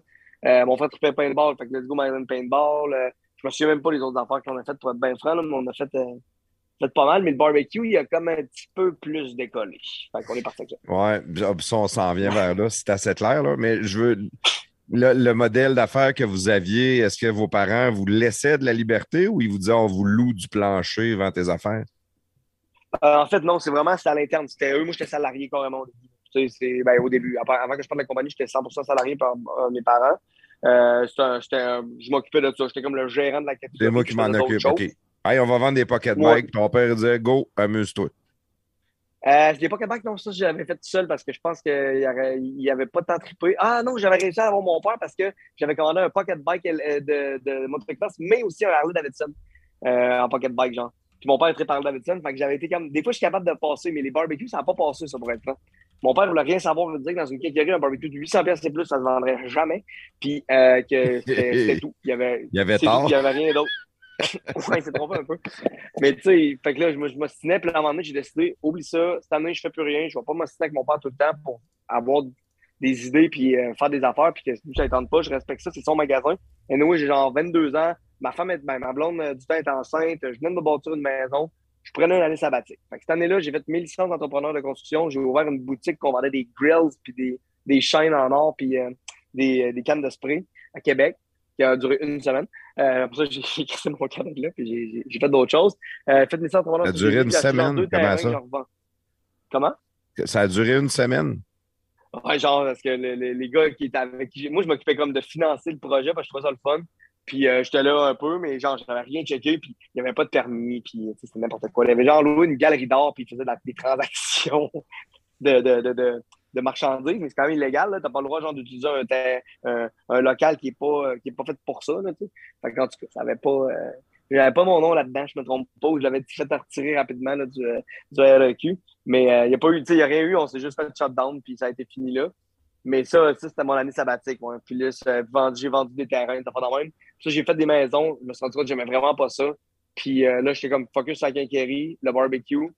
Euh, mon frère tripait paintball, fait que let's go, magasin paintball. Euh, je me souviens même pas les autres affaires qu'on a faites pour être bien franc, mais on a fait euh, fait pas mal, mais le barbecue, il a comme un petit peu plus décollé. Fait qu'on est parti avec ça. Ouais, ça, on s'en vient vers là, c'est assez clair, là. Mais je veux. Le, modèle d'affaires que vous aviez, est-ce que vos parents vous laissaient de la liberté ou ils vous disaient on vous loue du plancher avant tes affaires? Euh, en fait, non, c'est vraiment à l'interne. C'était eux. Moi, j'étais salarié carrément au début. Tu sais, c'est, ben, au début. avant que je parte de la compagnie, j'étais 100% salarié par euh, mes parents. Euh, je m'occupais de ça. J'étais comme le gérant de la capitale. C'est moi qui m'en occupe. OK. Hey, on va vendre des pocket bikes. Ton père disait Go, amuse-toi. Euh, des pocket bikes, non, ça, j'avais fait tout seul parce que je pense qu'il n'y avait pas tant trippé. Ah non, j'avais réussi à avoir mon père parce que j'avais commandé un pocket bike de, de, de motocross, mais aussi un Harley Davidson euh, en pocket bike, genre. Puis mon père est très Davidson, fait que j'avais été comme. Des fois, je suis capable de passer, mais les barbecues, ça n'a pas passé, ça, pour être franc. Mon père voulait rien savoir, veut dire que dans une quincaillerie, un barbecue de 800$ et plus, ça ne se vendrait jamais. Puis euh, que c'était tout. Il y avait, il y avait tort. Il n'y avait rien d'autre. ouais, il s'est trompé un peu. Mais tu sais, fait que là, je m'ostinais, puis à un moment donné, j'ai décidé, oublie ça, cette année, je fais plus rien, je vais pas m'ostiner avec mon père tout le temps pour avoir des idées puis euh, faire des affaires, puis que ça ne pas, je respecte ça, c'est son magasin. Et nous, j'ai genre 22 ans, ma femme, est, ben, ma blonde euh, du temps est enceinte, je viens de me bâtir une maison, je prenais une année sabbatique. Fait que cette année-là, j'ai fait mes licences d'entrepreneur de construction, j'ai ouvert une boutique qu'on vendait des grills puis des, des chaînes en or puis euh, des, des cannes de spray à Québec qui a duré une semaine. Euh, pour ça, j'ai cassé mon cadre là, puis j'ai fait d'autres choses. Euh, fait mes Ça a duré une semaine. Comment ça? Comment? Ça a duré une semaine? Ouais, genre, parce que les gars qui étaient avec qui moi, je m'occupais comme de financer le projet parce que je trouvais ça le fun. Puis euh, j'étais là un peu, mais genre, j'avais rien checké, puis il n'y avait pas de permis, puis c'était n'importe quoi. Il y avait genre loué une galerie d'or, puis il faisait des transactions de, de, de, de marchandises, mais c'est quand même illégal. Tu n'as pas le droit d'utiliser un, un, local qui n'est pas, est pas fait pour ça. Là, fait que, en tout cas, ça n'avait pas. Euh, j'avais pas mon nom là-dedans, je me trompe pas, je l'avais fait retirer rapidement du, du REQ. Mais euh, il n'y a a rien eu, on s'est juste fait shutdown, puis ça a été fini là. Mais ça, ça c'était mon année sabbatique. Ouais. Puis là, j'ai vendu des terrains, pas de même. J'ai fait des maisons, je me suis rendu compte que j'aimais vraiment pas ça. Puis euh, là, j'étais comme focus sur la quincaillerie, le barbecue.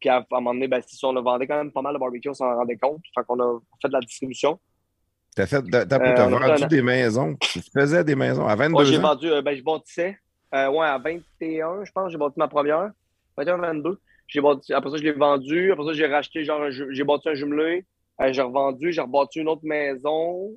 Puis à, un moment donné, ben, si on a vendu quand même pas mal de barbecue, on s'en rendait compte. Fait qu'on a fait de la distribution. T'as fait, t'as, euh, vendu des maisons. Tu faisais des maisons à 22 j'ai vendu, euh, ben, je bâtissais. Euh, ouais, à 21, je pense, j'ai bâti ma première. 21, 22. J'ai bâti, après ça, je l'ai vendu. Après ça, j'ai racheté, genre, j'ai bâti un jumelé. j'ai revendu, j'ai rebâti une autre maison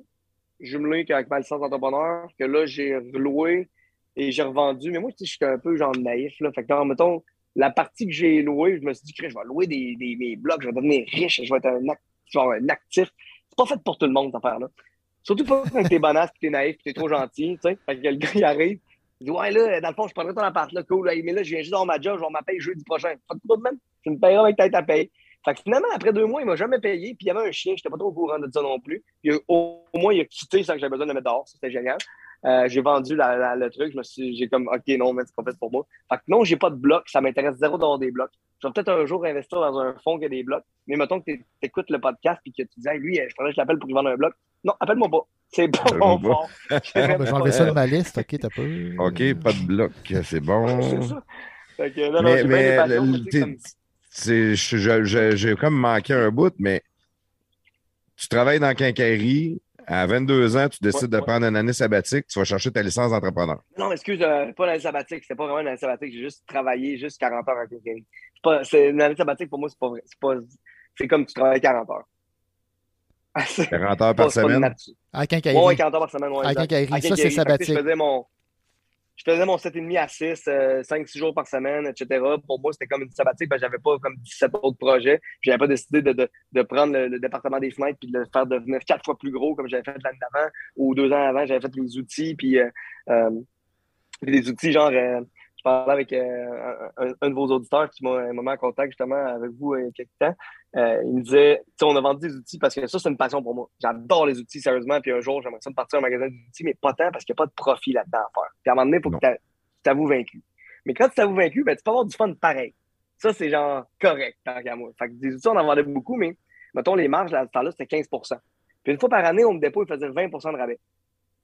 jumelée avec ma licence d'entrepreneur, que là, j'ai reloué et j'ai revendu. Mais moi, tu sais, je suis un peu genre naïf, là. Fait que, mettons, la partie que j'ai louée, je me suis dit, je vais louer des, des, blocs, je vais devenir riche, je vais être un, actif. C'est pas fait pour tout le monde, cette affaire-là. Surtout pas quand t'es bonasse, t'es naïf, t'es trop gentil, tu sais. Fait que le gars, il arrive, il dit, ouais, là, dans le fond, je prendrai ton appart, là, cool, mais là, je viens juste dans ma job, je vais m'appeler jeudi prochain. Pas de même, je me payerai avec tête à payer. Fait que finalement, après deux mois, il m'a jamais payé, puis il y avait un chien, j'étais pas trop au courant de ça non plus. Puis, au, moins, il a quitté sans que j'avais besoin de le mettre dehors, c'était génial. Euh, j'ai vendu le truc. Je me suis, j'ai comme, OK, non, mais c'est pas fait pour moi. Fait que non, j'ai pas de blocs. Ça m'intéresse zéro d'avoir des blocs. Je vais peut-être un jour investir dans un fonds qui a des blocs. Mais mettons que tu écoutes le podcast et que tu dis, lui, je faudrait que je l'appelle pour lui vendre un bloc. Non, appelle-moi pas. C'est bon. bon. bon. je vais enlever ça de ma liste. OK, t'as pas. OK, pas de bloc. C'est bon. c'est ça. Fait que, non, mais, mais j'ai comme manqué un bout, mais tu travailles dans quincaillerie, à 22 ans, tu décides de prendre une année sabbatique, tu vas chercher ta licence d'entrepreneur. Non, excuse, euh, pas l'année sabbatique. C'était pas vraiment une année sabbatique. J'ai juste travaillé juste 40 heures à quelqu'un. C'est une année sabbatique, pour moi, c'est pas vrai. C'est comme tu travailles 40 heures. 40 heures par semaine? À quincaillerie. Oui, 40 heures par semaine. Ouais, à quincaillerie. Ça, c'est sabbatique. Je faisais mon, je faisais mon 7,5 à 6, 5-6 jours par semaine, etc. Pour moi, c'était comme une sabbatique parce que j'avais pas comme 17 autres projets. Je n'avais pas décidé de, de, de prendre le, département des fenêtres puis de le faire devenir quatre fois plus gros comme j'avais fait l'année d'avant ou deux ans avant, j'avais fait les outils puis euh, euh, des outils genre euh, je parlais avec euh, un, de vos auditeurs qui m'a mis en contact justement avec vous il y a quelques temps. Euh, il me disait, on a vendu des outils parce que ça, c'est une passion pour moi. J'adore les outils, sérieusement. Puis un jour, j'aimerais ça partir un magasin d'outils, mais pas tant parce qu'il n'y a pas de profit là-dedans à faire. Puis à un moment donné, il faut que tu t'avoues vaincu. Mais quand tu t'avoues vaincu, ben, tu peux avoir du fun pareil. Ça, c'est genre correct, tant qu'à moi. Fait que des outils, on en vendait beaucoup, mais mettons, les marges, à ce temps-là, c'était 15 Puis une fois par année, on me dépôt, ils faisaient 20% de rabais.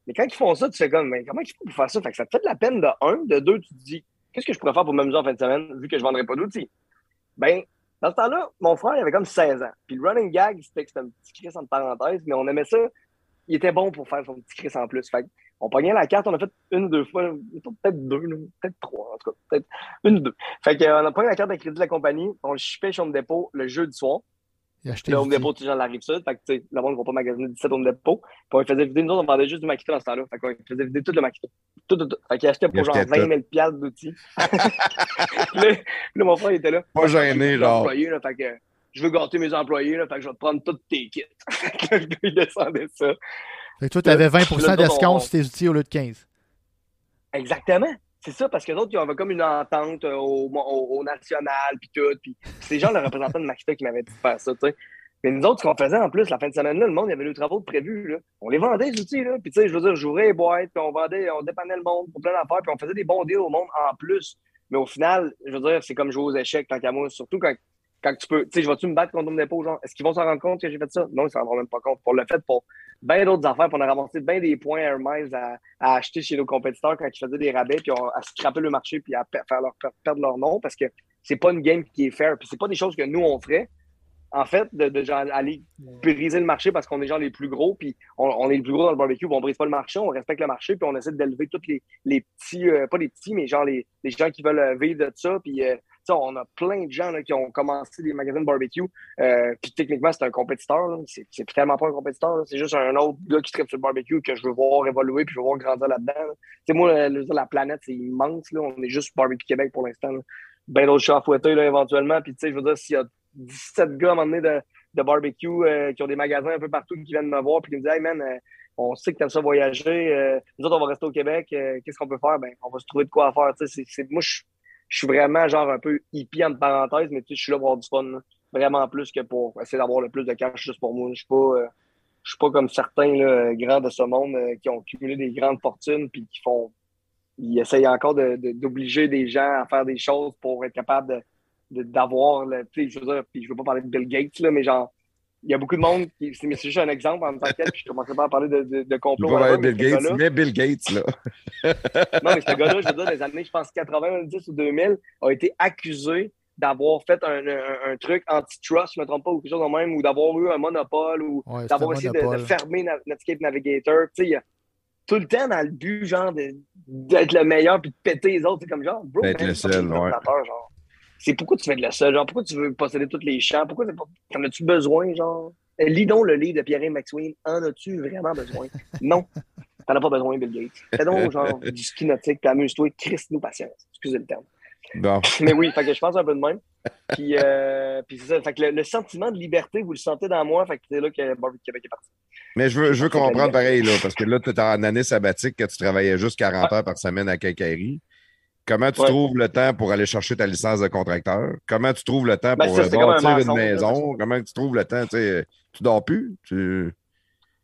Mais quand ils font ça, tu fais comme, mais comment ils font pour faire ça? Fait que ça te fait de la peine de un, de deux, tu te dis, qu'est-ce que je pourrais faire pour m'amuser en fin de semaine, vu que je ne vendrais pas d'outils? Ben, dans ce temps-là, mon frère, il avait comme 16 ans. Puis le running gag, c'était que c'était un petit Chris en parenthèse, mais on aimait ça. Il était bon pour faire son petit Chris en plus. Fait on pognait la carte, on a fait une ou deux fois, peut-être deux, peut-être trois, en tout cas, peut-être une ou deux. Fait qu'on a pris la carte de crédit de la compagnie, on le chipait chez Home Depot le jeudi soir. Il a acheté Le Home Depot, tu genre la rive sud. Fait que, tu sais, le monde ne va pas magasiner 17 Home Depot. Puis on lui faisait vider, nous autres, on vendait juste du Makita dans ce temps-là. Fait qu'on faisait vider tout le Makita. Tout, tout, tout. Fait qu'il achetait Il pour genre achetait 20 000 piastres d'outils. puis, là, mon frère, il était là. Pas gêné, genre. employé, là, fait que je veux gâter mes employés, là, fait que je vais te prendre tous tes kits. Le gars, il descendait ça. Fait que toi, tu avais Là, 20% nous d'escompte sur tes outils au lieu de 15. Exactement. C'est ça, parce que les autres, ils avaient comme une entente euh, au, national, puis tout. Puis c'est gens, le représentant de Makita qui m'avait dit faire ça, tu sais. Mais nous autres, ce qu'on faisait en plus, la fin de semaine-là, le monde, il y avait les travaux prévus, là. On les vendait, les outils, là. Puis tu sais, je veux dire, j'ouvrais les boîtes, puis on vendait, on dépannait le monde pour plein d'affaires, puis on faisait des bons deals au monde en plus. Mais au final, je veux dire, c'est comme jouer aux échecs tant qu'à moi, surtout quand, quand tu peux. Tu sais, je vais-tu me battre contre mon dépôt, genre, est-ce qu'ils vont s'en rendre compte que j'ai fait ça? Non, ils s'en rendront même pas compte. Pour le fait, pour bien d'autres affaires, puis on a ramassé bien des points Air Miles à, à acheter chez nos compétiteurs quand ils faisaient des rabais, puis on, à scraper le marché, puis à per- faire leur, per- perdre leur nom, parce que c'est pas une game qui est fair. Puis c'est pas des choses que nous, on ferait. En fait, de, de genre aller briser le marché parce qu'on est genre les plus gros, puis on, on est les plus gros dans le barbecue, puis on brise pas le marché, on respecte le marché, puis on essaie d'élever tous les, les petits, euh, pas les petits, mais genre les, les gens qui veulent euh, vivre de ça. Puis, euh, on a plein de gens là, qui ont commencé des magasins de barbecue, euh, puis techniquement, c'est un compétiteur. C'est tellement pas un compétiteur, c'est juste un autre gars qui tripe sur le barbecue que je veux voir évoluer, puis je veux voir grandir là-dedans. là. Sais, moi, la planète, c'est immense. Là. On est juste Barbecue Québec pour l'instant. Ben d'autres chats à fouetter, là, éventuellement. Puis, tu sais, je veux dire, s'il y a 17 gars à un moment donné de, barbecue euh, qui ont des magasins un peu partout qui viennent me voir puis qui me disent Hey man, euh, on sait que t'aimes ça voyager, nous autres on va rester au Québec, qu'est-ce qu'on peut faire? Ben, on va se trouver de quoi faire. Tu sais, c'est- c'est- moi, je je suis vraiment genre un peu hippie entre parenthèses, mais tu sais, je suis là pour avoir du fun. Vraiment plus que pour essayer d'avoir le plus de cash juste pour moi. Je suis pas. euh, je suis pas comme certains là, grands de ce monde euh, qui ont cumulé des grandes fortunes puis qui font. Ils essayent encore de- de- d'obliger des gens à faire des choses pour être capable de de- d'avoir, je veux dire, je veux pas parler de Bill Gates, là, mais genre, il y a beaucoup de monde qui, c'est mais c'est juste un exemple en tant que tel, puis je commencerai pas à parler de, de, complot. Bill mais ce Gates, gars-là- mais Bill Gates, là. non, mais ce gars-là, je veux dire, dans les années, je pense 90 ou 2000, a été accusé d'avoir fait un, un, un truc antitrust, je me trompe pas, ou quelque chose de même, ou d'avoir eu un monopole, ou Ouais, d'avoir essayé de, fermer Na- Netscape Navigator. Tu sais, il y a tout le temps dans le but, genre, de- d'être le meilleur puis de péter les autres. C'est comme genre, bro, man, le seul, ouais. genre. C'est pourquoi tu veux être le seul, genre, pourquoi tu veux posséder tous les champs, pourquoi c'est pas. En as-tu besoin, genre? Euh, Lis donc le livre de Pierre et McSween. En as-tu vraiment besoin? Non. T'en as pas besoin, Bill Gates. Fais donc, genre, du ski nautique, puis amuse-toi, Christ-nous patience. Excusez le terme. Bon. Mais oui, fait que je pense un peu de même. Puis, euh, puis c'est ça. Fait que le, le sentiment de liberté, vous le sentez dans moi. Fait que c'est là que Barbecue Québec est parti. Mais je veux, je veux la comprendre pareil, là, parce que là, tu es en année sabbatique, que tu travaillais juste 40 heures par semaine à Quincaillerie. Comment tu Ouais. trouves le temps pour aller chercher ta licence de contracteur? Comment tu trouves le temps Ben, pour ça, euh, un bâtir une maison? Comment tu trouves le temps? Tu tu dors plus? Tu...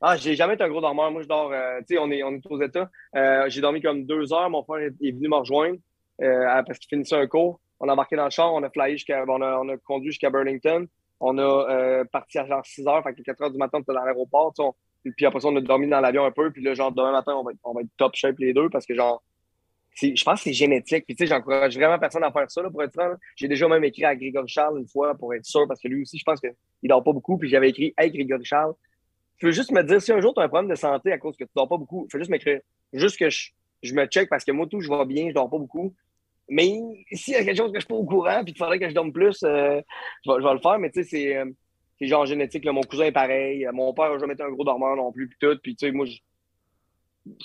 Ah, j'ai jamais été un gros dormeur. Moi, je dors. euh, tu sais, on est, on est aux États. Euh, j'ai dormi comme deux heures. Mon frère est, est venu me rejoindre euh, parce qu'il finissait un cours. On a embarqué dans le char. On a flyé jusqu'à. On a, on a conduit jusqu'à Burlington. On a euh, parti à genre 6 heures. Fait que 4 heures du matin, on était dans l'aéroport. puis après ça, on a dormi dans l'avion un peu. Puis là, genre, demain matin, on va être, on va être top shape les deux parce que, genre, je pense que c'est génétique. Puis, tu sais, j'encourage vraiment personne à faire ça, là, pour être franc. J'ai déjà même écrit à Grégory Charles une fois pour être sûr parce que lui aussi, je pense qu'il dort pas beaucoup. Puis j'avais écrit Hey, Grégory Charles, tu veux juste me dire si un jour tu as un problème de santé à cause que tu dors pas beaucoup, fais juste m'écrire. Juste que je, je me check parce que moi, tout, je vais bien, je dors pas beaucoup. Mais s'il y a quelque chose que je suis pas au courant puis qu'il faudrait que je dorme plus, euh, je, vais, le faire. Mais tu sais, c'est, euh, c'est genre génétique. là. Mon cousin est pareil. Mon père n'a jamais été un gros dormeur non plus. Puis tout. Puis tu sais, moi,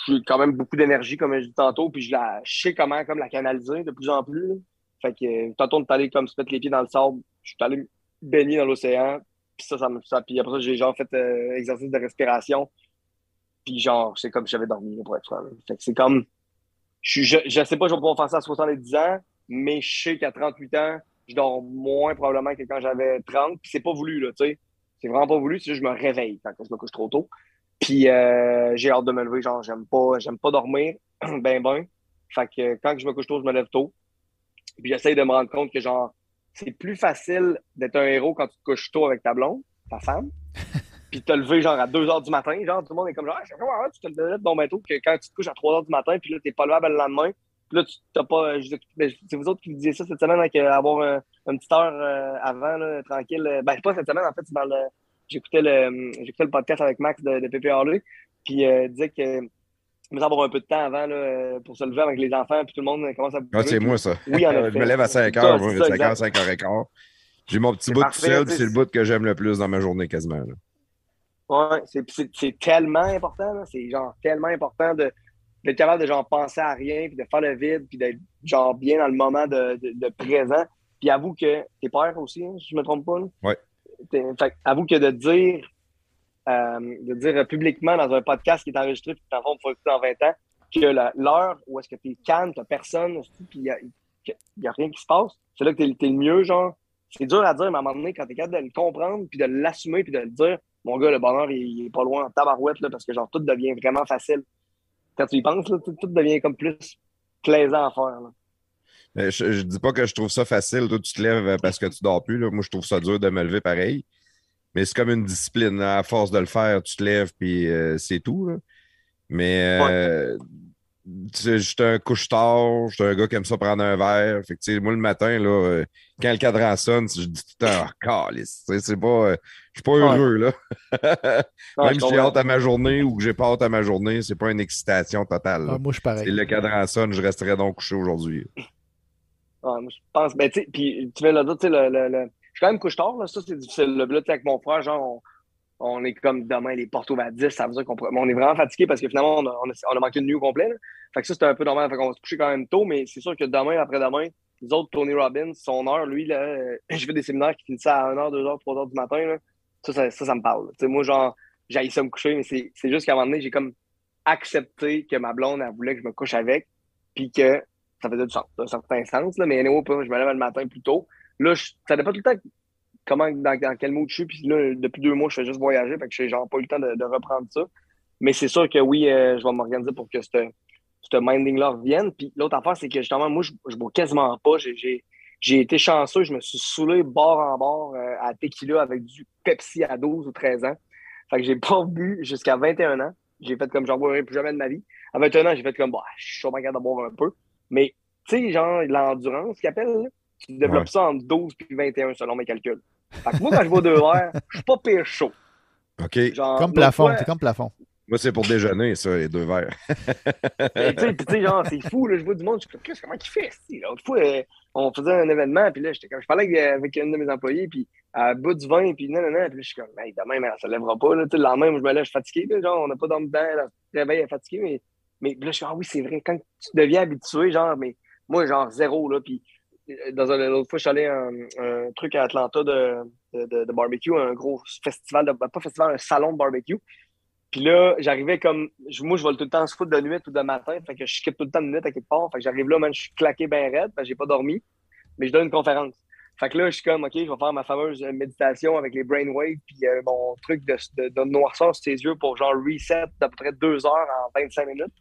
j'ai quand même beaucoup d'énergie, comme je dis tantôt. Puis je, la, sais comment comme la canaliser de plus en plus. Fait que euh, tantôt, on est allé comme se mettre les pieds dans le sable. Je suis allé baigner dans l'océan. Puis ça, ça. Ça, puis après ça, j'ai genre fait euh, exercice de respiration. Puis genre, c'est comme si j'avais dormi, pour être franc. Fait que c'est comme. Je, je sais pas, je vais pouvoir faire ça à 70 ans, mais je sais qu'à 38 ans, je dors moins probablement que quand j'avais 30. Puis c'est pas voulu, là, tu sais. C'est vraiment pas voulu, c'est juste que je me réveille quand je me couche trop tôt. Puis euh, j'ai hâte de me lever, genre, j'aime pas, j'aime pas dormir, ben ben. Fait que quand je me couche tôt, je me lève tôt. Puis j'essaye de me rendre compte que, genre, c'est plus facile d'être un héros quand tu te couches tôt avec ta blonde, ta femme, puis te lever, genre, à 2 h du matin. Genre, tout le monde est comme, genre, Ah, ouais, tu te lèves bon ben tôt que quand tu te couches à 3 h du matin, puis là, t'es pas levable le lendemain. Puis là, tu t'as pas. ben, C'est vous autres qui me disiez ça cette semaine, euh, avoir un- une petite heure euh, avant, là, tranquille. Euh, Ben, pas cette semaine, en fait, c'est dans le. J'écoutais le, j'écoutais le podcast avec Max de, de PPRD, puis euh, il disait que. Mais avoir un peu de temps avant là, pour se lever avec les enfants, puis tout le monde commence à Ah, c'est moi, ça. Oui, en je me lève à 5 Ça, heures, moi, c'est ça, 5 heures, exact. 5 heures et quart. J'ai mon petit bout tout parfait, seul, puis sais, c'est le bout que j'aime le plus dans ma journée quasiment. là. Ouais, c'est, tellement important. C'est genre tellement important de, d'être capable de genre penser à rien, puis de faire le vide, puis d'être genre bien dans le moment de, de, de présent. Puis avoue que t'es père aussi, hein, si je me trompe pas. là. Ouais. Fait avoue que de dire euh, de dire publiquement dans un podcast qui est enregistré, puis le fond, on dans 20 ans, que l'heure où est-ce que t'es calme, t'as personne, puis il y a, rien qui se passe, c'est là que t'es, t'es le mieux, genre. C'est dur à dire, mais à un moment donné, quand t'es capable de le comprendre, puis de l'assumer, puis de le dire, mon gars, le bonheur, il, il est pas loin en tabarouette, là, parce que genre, tout devient vraiment facile. Quand tu y penses, là, tout, tout devient comme plus plaisant à faire. là. Je, je dis pas que je trouve ça facile. Toi, tu te lèves euh, parce que tu dors plus. là. Moi, je trouve ça dur de me lever pareil. Mais c'est comme une discipline. là. À force de le faire, tu te lèves, puis euh, c'est tout. là. Mais euh, sais, j'étais un couche-tard, j'étais un gars qui aime ça prendre un verre. Fait que, moi, le matin, là, euh, quand le cadran sonne, je dis tout le temps, sais, c'est pas, je suis pas heureux, là. Même je si j'ai hâte à ma journée ou que j'ai pas hâte à ma journée, c'est pas une excitation totale. Ah, moi, je suis Si pareil. le cadran sonne, je resterais donc couché aujourd'hui. Je pense, ben, tu sais, puis tu de le dire, tu sais, le, le, le- je suis quand même couche tard, là, ça, c'est difficile. Tu sais, avec mon frère, genre, on, est comme demain, les portes ouvertes à 10, ça veut dire qu'on on est vraiment fatigué parce que finalement, on a, on a, manqué de nuit au complet, là. Fait que ça, c'était un peu normal, fait qu'on va se coucher quand même tôt, mais c'est sûr que demain, après-demain, les autres, Tony Robbins, son heure, lui, là, je fais des séminaires qui finissent à 1h, 2h, 3h du matin, là. Ça, ça, ça, me parle. là. Tu sais, moi, genre, j'ai ça me coucher, mais c'est c'est juste qu'à un moment donné, j'ai comme accepté que ma blonde, elle voulait que je me couche avec, puis que ça faisait du sens, d'un certain sens, là, mais je me lève le matin plus tôt. Là, je, ça dépend tout le temps comment, dans, quel mood je suis, puis là, depuis deux mois, je fais juste voyager, fait que j'ai pas eu le temps de, reprendre ça. Mais c'est sûr que oui, euh, je vais m'organiser pour que ce minding-là revienne. Puis l'autre affaire, c'est que justement, moi, je, je bois quasiment pas. J'ai été chanceux, je me suis saoulé bord en bord euh, à tequila avec du Pepsi à 12 ou 13 ans. Fait que j'ai pas bu jusqu'à 21 ans. J'ai fait comme j'en boirai plus jamais de ma vie. À 21 ans, j'ai fait comme, bah, je suis sûrement capable de boire un peu. Mais, tu sais, genre, l'endurance qu'ils appellent, là, tu développes Ouais. ça entre 12 puis 21 selon mes calculs. Fait que moi, quand je bois deux verres, je suis pas pire chaud. OK. Genre, Comme plafond, c'est comme plafond. Moi, c'est pour déjeuner, ça, les deux verres. Mais tu sais, puis tu sais, genre, c'est fou, là, je vois du monde, je suis comme, Qu'est-ce- comment il fait? L'autre fois, euh, on faisait un événement, puis là, j'étais comme, je parlais avec, euh, avec un de mes employés, puis à bout du vin, puis non, non, non, puis là, je suis comme, hey, demain, mais ça ne lèvera pas, là, tu sais, le lendemain, je me lève, je suis fatigué, là, genre, on n'a pas dormi dedans, là, le réveil est fatigué, mais, mais là, je suis ah oui, c'est vrai, quand tu deviens habitué, genre, mais moi, genre, zéro, là, puis euh, dans un l'autre fois, je suis allé à un, truc à Atlanta de, de, barbecue, un gros festival, de, pas festival, un salon de barbecue. Puis là, j'arrivais comme. Moi, je vais tout le temps se foutre de nuit ou de matin. Fait que je skip tout le temps de nuit à quelque part. Fait que j'arrive là, man, je suis claqué bien raide. Fait que j'ai pas dormi. Mais je donne une conférence. Fait que là, je suis comme, OK, je vais faire ma fameuse méditation avec les brainwaves. Puis euh, mon truc de, de, noirceur sur tes yeux pour genre reset d'à peu près deux heures en 25 minutes.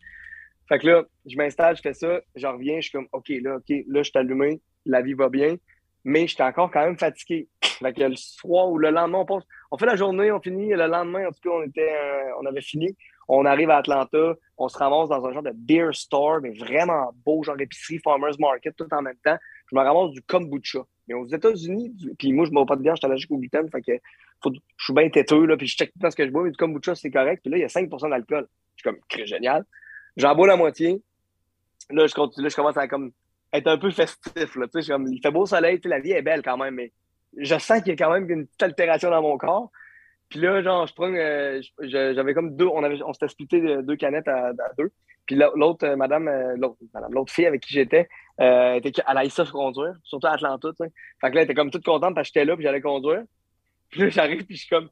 Fait que là, je m'installe, je fais ça. Je reviens, je suis comme, OK, là, OK, là, je suis allumé. La vie va bien. Mais j'étais encore quand même fatigué. Fait que le soir ou le lendemain, on passe on fait la journée, on finit. Le lendemain, en tout cas, on, était, euh, on avait fini. On arrive à Atlanta, on se ramasse dans un genre de beer store, mais vraiment beau, genre épicerie, farmers market, tout en même temps. Je me ramasse du kombucha. Mais aux États-Unis, puis moi, je ne bois pas de bière, je suis allergique au gluten, fait que je suis bien têteux, là, puis je check tout ce que je bois, mais du kombucha, c'est correct. Puis là, il y a 5% d'alcool. Je suis comme, très génial. J'en bois la moitié. Là, je, commence à être un peu festif. Il fait beau soleil, la vie est belle quand même, mais je sens qu'il y a quand même une petite altération dans mon corps. Puis là, genre, je prends, euh, j'avais comme deux, on on s'était splitté de- deux canettes à deux. Puis l'autre, euh, madame, euh, l'autre, madame, l'autre fille avec qui j'étais, euh, était, elle a ça conduire, surtout à Atlanta, tu sais. Fait que là, elle était comme toute contente parce que j'étais là, puis j'allais conduire. Puis là, j'arrive, puis je suis comme,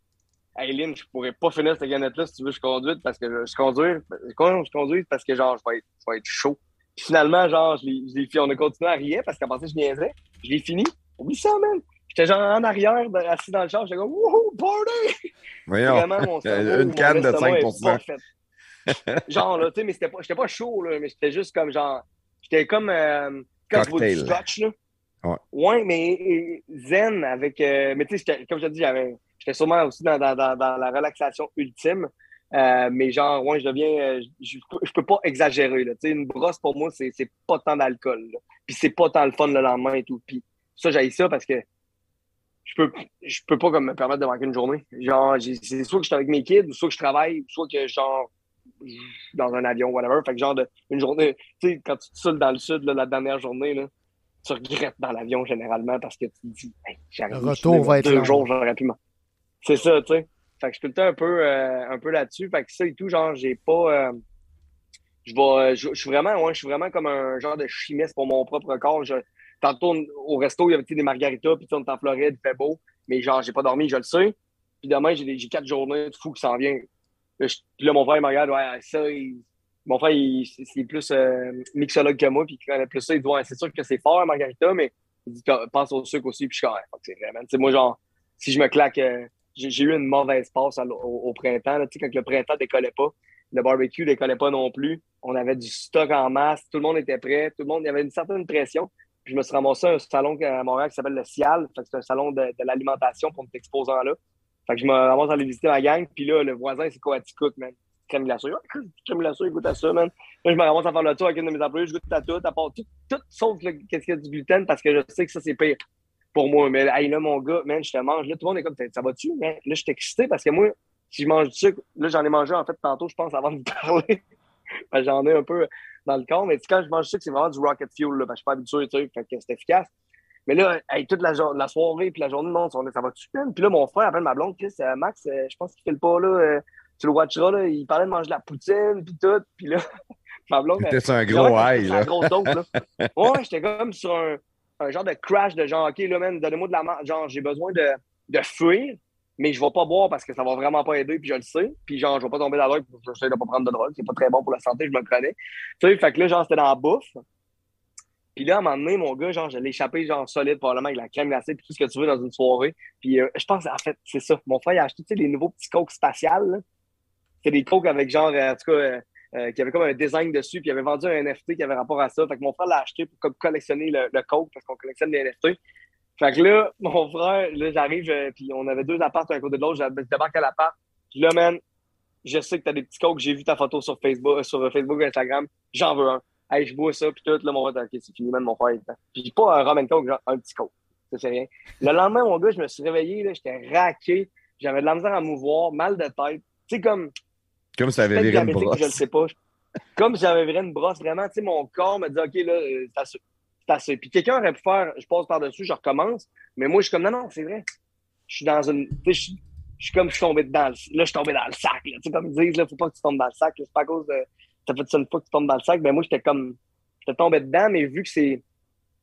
hey, Lynn, je pourrais pas finir cette canette-là si tu veux que je conduise parce que je, je conduis, quand je conduis parce que genre, je vais être, je vais être chaud. Puis finalement, genre, je l'ai, on a continué à rire parce qu'à partir, je niaisais. Je l'ai fini. Oublie ça, man. J'étais genre en arrière, assis dans le char, j'étais comme, wouhou, party! Voyons. Vraiment, mon cerveau, Une canne de estomac est 5%. genre, là, tu sais, mais c'était pas, j'étais pas chaud, là, mais j'étais juste comme genre, j'étais comme, euh, quand tu bois du Cocktail. scotch, là. Ouais. Ouais, mais zen avec, euh, mais tu sais, comme je te dis, j'avais, j'étais sûrement aussi dans, dans, dans, dans la relaxation ultime. Euh, mais genre, ouais, je deviens, euh, je, je peux- pas exagérer, là. Tu sais, une brosse, pour moi, c'est, c'est pas tant d'alcool, là. Puis c'est pas tant le fun le lendemain et tout. Puis ça, j'ai ça parce que je peux, je peux pas comme me permettre de manquer une journée. Genre, c'est soit que je suis avec mes kids, ou soit que je travaille, ou soit que genre, dans un avion, whatever. Fait que genre, de, une journée, tu sais, quand tu te saoules dans le sud, là, la dernière journée, là, tu regrettes dans l'avion généralement parce que tu te dis, hey, j'arrive Le retour va être deux long. jours, j'aurais pu C'est ça, tu sais. Fait que je suis tout le temps un peu, euh, un peu là-dessus. Fait que ça et tout, genre, j'ai pas. euh, je vais, euh, je, je suis vraiment, ouais, je suis vraiment comme un genre de chimiste pour mon propre corps. Je, tantôt, au resto, il y avait des margaritas, puis on est en Floride, il fait beau, mais genre, j'ai pas dormi, je le sais. Puis demain, j'ai quatre journées de fou qui s'en viennent. Là, je- puis là, mon frère, il me regarde, ouais, ça, il- mon frère, il- c'est plus euh, mixologue que moi, puis il connaît plus ça. Il dit, ouais, c'est sûr que c'est fort, margarita, mais il dit, pense au sucre aussi, puis je suis fuck, c'est vraiment. Tu sais, moi, genre, si je me claque, euh, j'ai eu une mauvaise passe au, printemps, tu sais, quand le printemps décollait pas, le barbecue décollait pas non plus. On avait du stock en masse, tout le monde était prêt, tout le monde, il y avait une certaine pression. Puis je me suis ramassé à un salon à Montréal qui s'appelle le Cial. C'est un salon de, l'alimentation pour notre exposant là. Fait que je me à aller visiter ma gang. Puis là, le voisin, c'est quoi, cook, man? Crème glacée. Ouais, crème glacée, goûte à ça, man. Là, je me ramasse à faire le tour avec une de mes employés. Je goûte à tout, à part tout, tout sauf le- qu'est-ce qu'il y a du gluten parce que je sais que ça, c'est pire pour moi. Mais hey, là, mon gars, man, je te mange. Là, tout le monde est comme, ça va-tu? Man? Là, je suis excité parce que moi, si je mange du sucre, là, j'en ai mangé en fait tantôt, je pense, avant de vous parler. J'en ai un peu dans le corps. Mais quand je mange du sucre, c'est vraiment du rocket fuel. Là, parce que je suis pas habitué, tu sais. Fait que c'est efficace. Mais là, hey, toute la, soirée puis la journée, non, ça va man? Puis là, mon frère appelle ma blonde, Chris, euh, Max, euh, je pense qu'il file pas, là. euh, tu le watcheras, là. Il parlait de manger de la poutine, puis tout. Puis là, ma blonde. C'était un gros high, là. grosse dose, là. Ouais, j'étais comme sur un, un genre de crash de genre, OK, là, man, donnez-moi de la marge. Genre, j'ai besoin de, de fuir, mais je vais pas boire parce que ça va vraiment pas aider, puis je le sais. Puis genre, je vais pas tomber dans la drogue, je sais de pas prendre de drogue. C'est pas très bon pour la santé, je me connais. Tu sais, fait que là, genre, c'était dans la bouffe. Puis là, à un moment donné, mon gars, genre, je l'ai échappé, genre, solide, probablement avec la crème glacée, puis tout ce que tu veux dans une soirée. Puis euh, je pense, en fait, c'est ça. Mon frère, il a acheté, tu sais, les nouveaux petits coques spatiales. C'est des coques avec genre, euh, en tout cas, euh, qui avait comme un design dessus, puis il avait vendu un NFT qui avait rapport à ça. Fait que mon frère l'a acheté pour comme collectionner le, le coke, parce qu'on collectionne des NFT. Fait que là, mon frère, là, j'arrive, puis on avait deux apparts un côté de l'autre, je débarque à l'appart. Puis là, man, je sais que t'as des petits coques, j'ai vu ta photo sur Facebook, sur Facebook, Instagram, j'en veux un. Hey, je bois ça, puis tout, là, mon frère, ok, c'est fini, man, mon frère, est. Puis pas un rum coke, genre un petit coke. Ça, c'est rien. Le lendemain, mon gars, je me suis réveillé, là, j'étais raqué, j'avais de la misère à mouvoir, mal de tête. Tu sais, comme, Comme si t'avais peut-être viré une brosse. je le sais pas. Comme si j'avais viré une brosse, vraiment, tu sais, mon corps me dit, OK, là, euh, c'est assez. C'est assez. Puis quelqu'un aurait pu faire, je passe par-dessus, je recommence. Mais moi, je suis comme, non, non, c'est vrai. Je suis dans une. Tu sais, je suis- je suis comme, je suis tombé dedans. le- Là, je suis tombé dans le sac. Là. Tu sais, comme ils disent, là, faut pas que tu tombes dans le sac. là. C'est pas à cause de. Ça fait ça une fois que tu tombes dans le sac. Ben, moi, j'étais comme. J'étais tombé dedans, mais vu que c'est.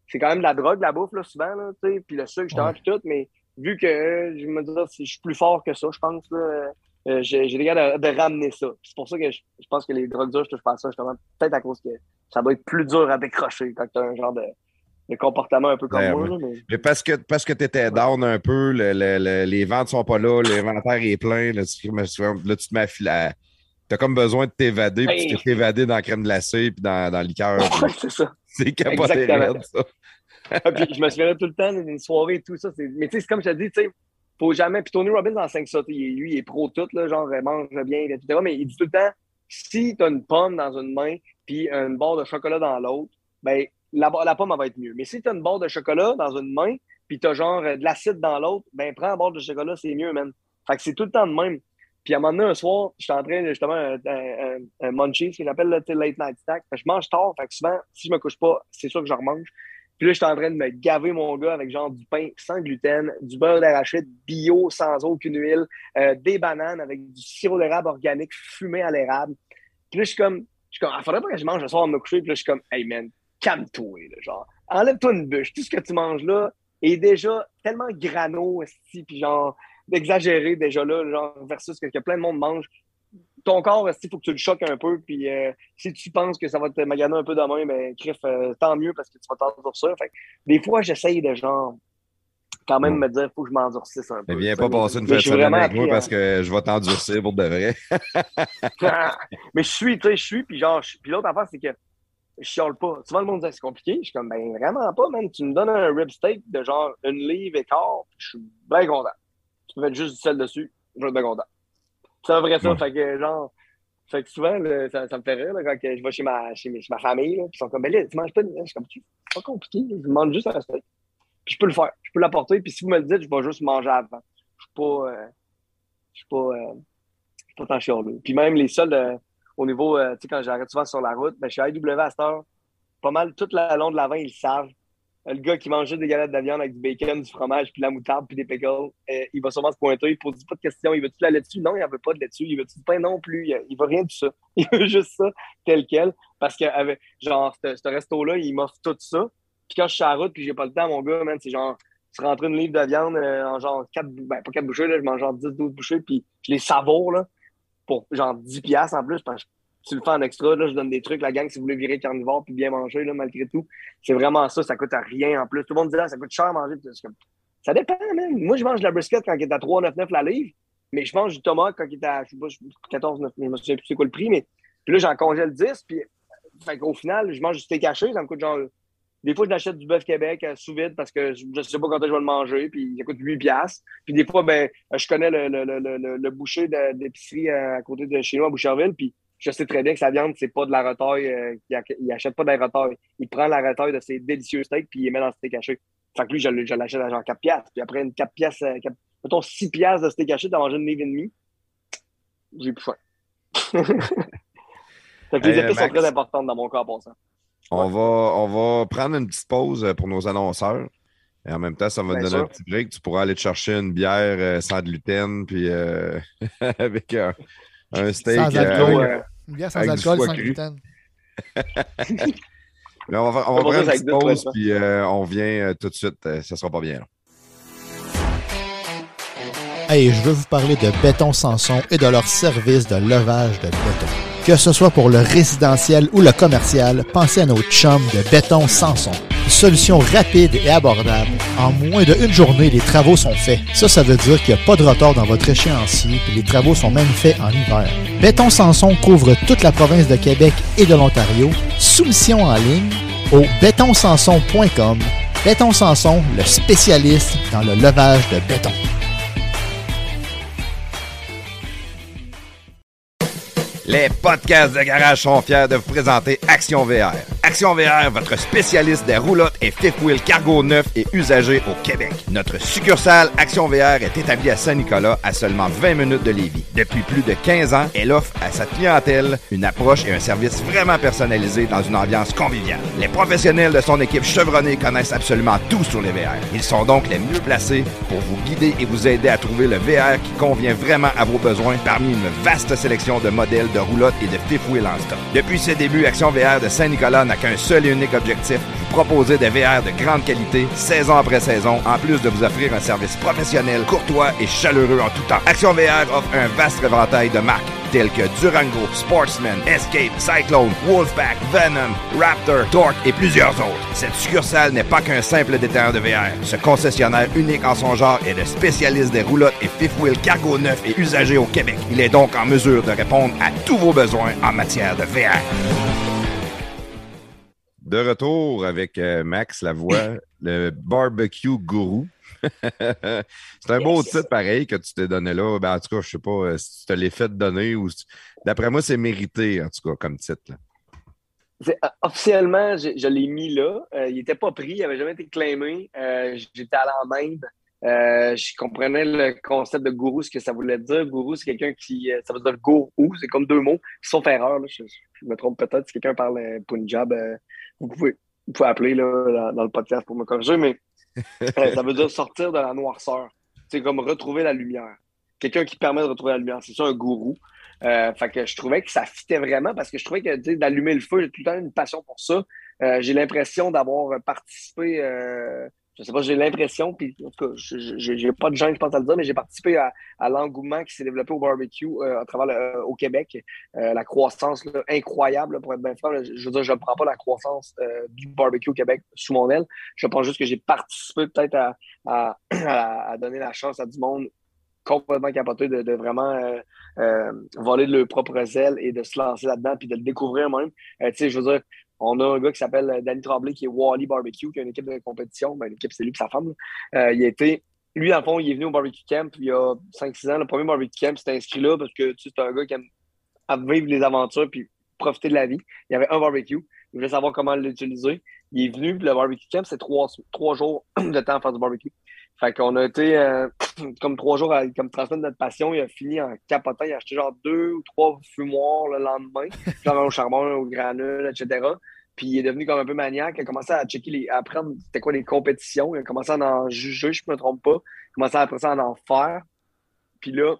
C'est quand même de la drogue, la bouffe, là, souvent, là, tu sais. Puis le sucre, justement, Ouais. puis tout. Mais vu que euh, je me dis, je suis plus fort que ça, je pense, là. euh, j'ai des gars de, de ramener ça. C'est pour ça que je, je pense que les drogues dures, je touche pas à ça, justement. Peut-être à cause que ça doit être plus dur à décrocher quand tu as un genre de, comportement un peu comme Ouais, moi. ouais. mais... Mais parce que, parce que tu étais down un peu, le- le- le- les ventes sont pas là, l'inventaire est plein, là, tu, là, tu te mets à filer. T'as comme besoin de t'évader, puis tu Hey. t'es évadé dans la crème glacée, puis dans, dans le liqueur. Ouais, c'est ça. C'est capoté ça. Ah, puis je me souviens tout le temps d'une soirée et tout ça. Mais tu sais, c'est comme je te dis, tu sais, faut jamais. Puis Tony Robbins enseigne ça. tu sais, Lui, il est pro tout, là, genre, il mange bien, etc. Mais il dit tout le temps, si tu as une pomme dans une main puis une barre de chocolat dans l'autre, ben la, la pomme elle va être mieux. Mais si tu as une barre de chocolat dans une main puis tu as genre euh, de l'acide dans l'autre, ben prends la barre de chocolat, c'est mieux, man. Fait que c'est tout le temps de même. Puis à un moment donné, un soir, je suis en train de justement un, un, un, un munchie, ce qu'on appelle le late night snack. Fait que je mange tard, fait que souvent, si je me couche pas, c'est sûr que je remange. Puis là, je suis en train de me gaver mon gars avec genre du pain sans gluten, du beurre d'arachide bio sans aucune huile, euh, des bananes avec du sirop d'érable organique fumé à l'érable. Puis là, je suis comme, je suis comme, ah, faudrait pas que je mange le soir à me coucher. Puis là, je suis comme, hey man, calme-toi, genre, enlève-toi une bûche. Tout ce que tu manges là est déjà tellement grano, puis genre, exagéré déjà là, genre, versus ce que plein de monde mange. Ton corps, il faut que tu le choques un peu, puis euh, si tu penses que ça va te maganer un peu demain, ben, crif, euh, tant mieux parce que tu vas t'endurcir. Fait des fois, j'essaye de genre, quand même me dire, faut que je m'endurcisse un peu. Mais viens pas passer une semaine vraiment avec moi parce que je vais t'endurcir pour de vrai. mais je suis, tu sais, je suis, puis genre, puis l'autre affaire, c'est que je chiale pas. Souvent, le monde dit, c'est compliqué. Je suis comme, ben, vraiment pas, man. Tu me donnes un rib steak de genre une livre et quart, je suis bien content. Tu peux mettre juste du sel dessus, je vais être content. C'est vrai ça. Ouais. Fait que, genre, fait que souvent, là, ça, ça me fait rire, là, quand je vais chez ma, chez, mes- chez ma famille, là, ils sont comme, ben là, tu manges pas de. Je suis comme, c'est pas compliqué, je demande juste un steak. Puis je peux le faire, je peux l'apporter, puis si vous me le dites, je vais juste manger avant. Je suis pas. euh, je suis pas. euh, je suis pas tant chialeux. Puis même les seuls, euh, au niveau, euh, tu sais, quand j'arrête souvent sur la route, ben, je suis à IW à cette heure. Pas mal, toute la long de l'avant, ils le savent. Le gars qui mange juste des galettes de viande avec du bacon, du fromage, puis de la moutarde, puis des pickles, euh, il va sûrement se pointer, il pose pas de questions. Il veut-tu la laitue? Non, il veut pas de laitue. Il veut-tu du pain? Non plus. Il, veut rien de ça. Il veut juste ça tel quel. Parce que, genre, ce resto-là, il m'offre tout ça. Puis quand je suis à la route, puis j'ai pas le temps, mon gars, man, c'est genre, tu rentres une livre de viande euh, en genre 4, ben pas 4 bouchées, là, je mange genre 10-12 bouchées, puis je les savoure, là, pour genre 10 piastres en plus, parce que tu le fais en extra, là, je donne des trucs, la gang, si vous voulez virer carnivore puis bien manger, là, malgré tout. C'est vraiment ça, ça coûte à rien en plus. Tout le monde dit là, ça coûte cher à manger. Ça dépend, même. Moi, je mange de la brisket quand il est à 3,99 la livre, mais je mange du tomate quand il est à, je sais pas, 14,9, je me souviens plus c'est quoi le prix, mais puis là, j'en congèle 10, puis qu'au final, je mange du steak haché, ça me coûte genre. Des fois, je l'achète du bœuf Québec euh, sous vide parce que je ne sais pas quand je vais le manger, puis il coûte 8 piastres. Puis des fois, ben, je connais le, le, le, le boucher d'épicerie euh, à côté de chez nous, à Boucherville, puis je sais très bien que sa viande, c'est pas de la retaille. Euh, il, achète pas de la retaille. Il prend la retaille de ses délicieux steaks puis il les met dans le steak haché. Fait que lui, je, l'achète à genre 4 piastres. Puis après une 4 piastres, euh, mettons 6 piastres de steak haché, t'as mangé une livre et demie. J'ai plus faim. fait que les épices sont très importantes dans mon cas pour ça. On, va, on va prendre une petite pause pour nos annonceurs. Et en même temps, ça va te donner un petit break. Tu pourras aller te chercher une bière euh, sans gluten, puis avec un steak. Sans alcool. Une bière sans alcool, sans gluten. on va, on va prendre une petite pause, puis euh, on vient euh, tout de suite. Euh, ça sera pas bien. Hey, je veux vous parler de Béton Sanson et de leur service de levage de béton. Que ce soit pour le résidentiel ou le commercial, pensez à nos chums de Béton Sanson solution rapide et abordable. En moins d'une journée, les travaux sont faits. Ça, ça veut dire qu'il n'y a pas de retard dans votre échéancier et les travaux sont même faits en hiver. Béton Sanson couvre toute la province de Québec et de l'Ontario. Soumission en ligne au bétonsanson.com. Béton Sanson, le spécialiste dans le levage de béton. Les podcasts de garage sont fiers de vous présenter Action VR. Action VR, votre spécialiste des roulottes et fifth wheel cargo neuf et usagés au Québec. Notre succursale Action VR est établie à Saint-Nicolas, à seulement 20 minutes de Lévis. Depuis plus de 15 ans, elle offre à sa clientèle une approche et un service vraiment personnalisé dans une ambiance conviviale. Les professionnels de son équipe chevronnée connaissent absolument tout sur les VR. Ils sont donc les mieux placés pour vous guider et vous aider à trouver le VR qui convient vraiment à vos besoins parmi une vaste sélection de modèles de roulottes et de en stock. Depuis ses débuts, Action VR de Saint-Nicolas n'a qu'un seul et unique objectif, vous proposer des VR de grande qualité, saison après saison, en plus de vous offrir un service professionnel, courtois et chaleureux en tout temps. Action VR offre un vaste éventail de marques telles que Durango, Sportsman, Escape, Cyclone, Wolfpack, Venom, Raptor, Torque et plusieurs autres. Cette succursale n'est pas qu'un simple détaillant de VR. Ce concessionnaire unique en son genre est le spécialiste des roulottes et fifth wheel cargo neufs et usagés au Québec. Il est donc en mesure de répondre à tous vos besoins en matière de VR. De retour avec euh, Max Lavoie, le barbecue gourou. c'est un beau titre pareil que tu t'es donné là. Ben, en tout cas, je sais pas euh, si tu te l'es fait donner ou d'après moi, c'est mérité, en tout cas, comme titre. Euh, officiellement, je, l'ai mis là. il n'était pas pris, il n'avait jamais été claimé. J'étais allé en Inde. je comprenais le concept de gourou, ce que ça voulait dire. Gourou, c'est quelqu'un qui. Ça veut dire gourou, c'est comme deux mots sont erreur. Là. Je, me trompe peut-être. Si quelqu'un parle Punjab, vous pouvez, vous pouvez appeler là, dans, le podcast pour me corriger, mais euh, ça veut dire sortir de la noirceur. C'est comme retrouver la lumière. Quelqu'un qui permet de retrouver la lumière. C'est ça un gourou. Euh, fait que je trouvais que ça fitait vraiment parce que je trouvais que d'allumer le feu, j'ai tout le temps une passion pour ça. Euh, j'ai l'impression d'avoir participé je sais pas, j'ai l'impression, puis en tout cas, j'ai pas de gens qui pensent à le dire, mais j'ai participé à, l'engouement qui s'est développé au barbecue euh, à travers euh, au Québec. Euh, la croissance incroyable, pour être bien franc. je veux dire, je ne prends pas la croissance du barbecue au Québec sous mon aile. Je pense juste que j'ai participé peut-être à, à, donner la chance à du monde complètement capoté de, de vraiment voler de leur propre zèle et de se lancer là-dedans puis de le découvrir même. tu sais, je veux dire, on a un gars qui s'appelle euh, Danny Tremblay, qui est Wally Barbecue, qui a une équipe de compétition. Ben, l'équipe, c'est lui et sa femme. Euh, il lui, dans le fond, il est venu au barbecue camp il y a 5-6 ans. Le premier barbecue camp, c'était inscrit là parce que tu c'est un gars qui aime vivre les aventures puis profiter de la vie. Il y avait un barbecue. Il voulait savoir comment l'utiliser. Il est venu, le barbecue camp, c'est trois, trois jours de temps à faire du barbecue. Fait qu'on a été euh, comme trois jours à comme transmettre notre passion. Il a fini en capotant. Il a acheté genre deux ou trois fumoirs le lendemain, genre au charbon, au granule, etc. Puis il est devenu comme un peu maniaque. Il a commencé à checker, les, à apprendre c'était quoi les compétitions. Il a commencé à en juger, je ne me trompe pas. Il a commencé après ça à en faire. Puis là,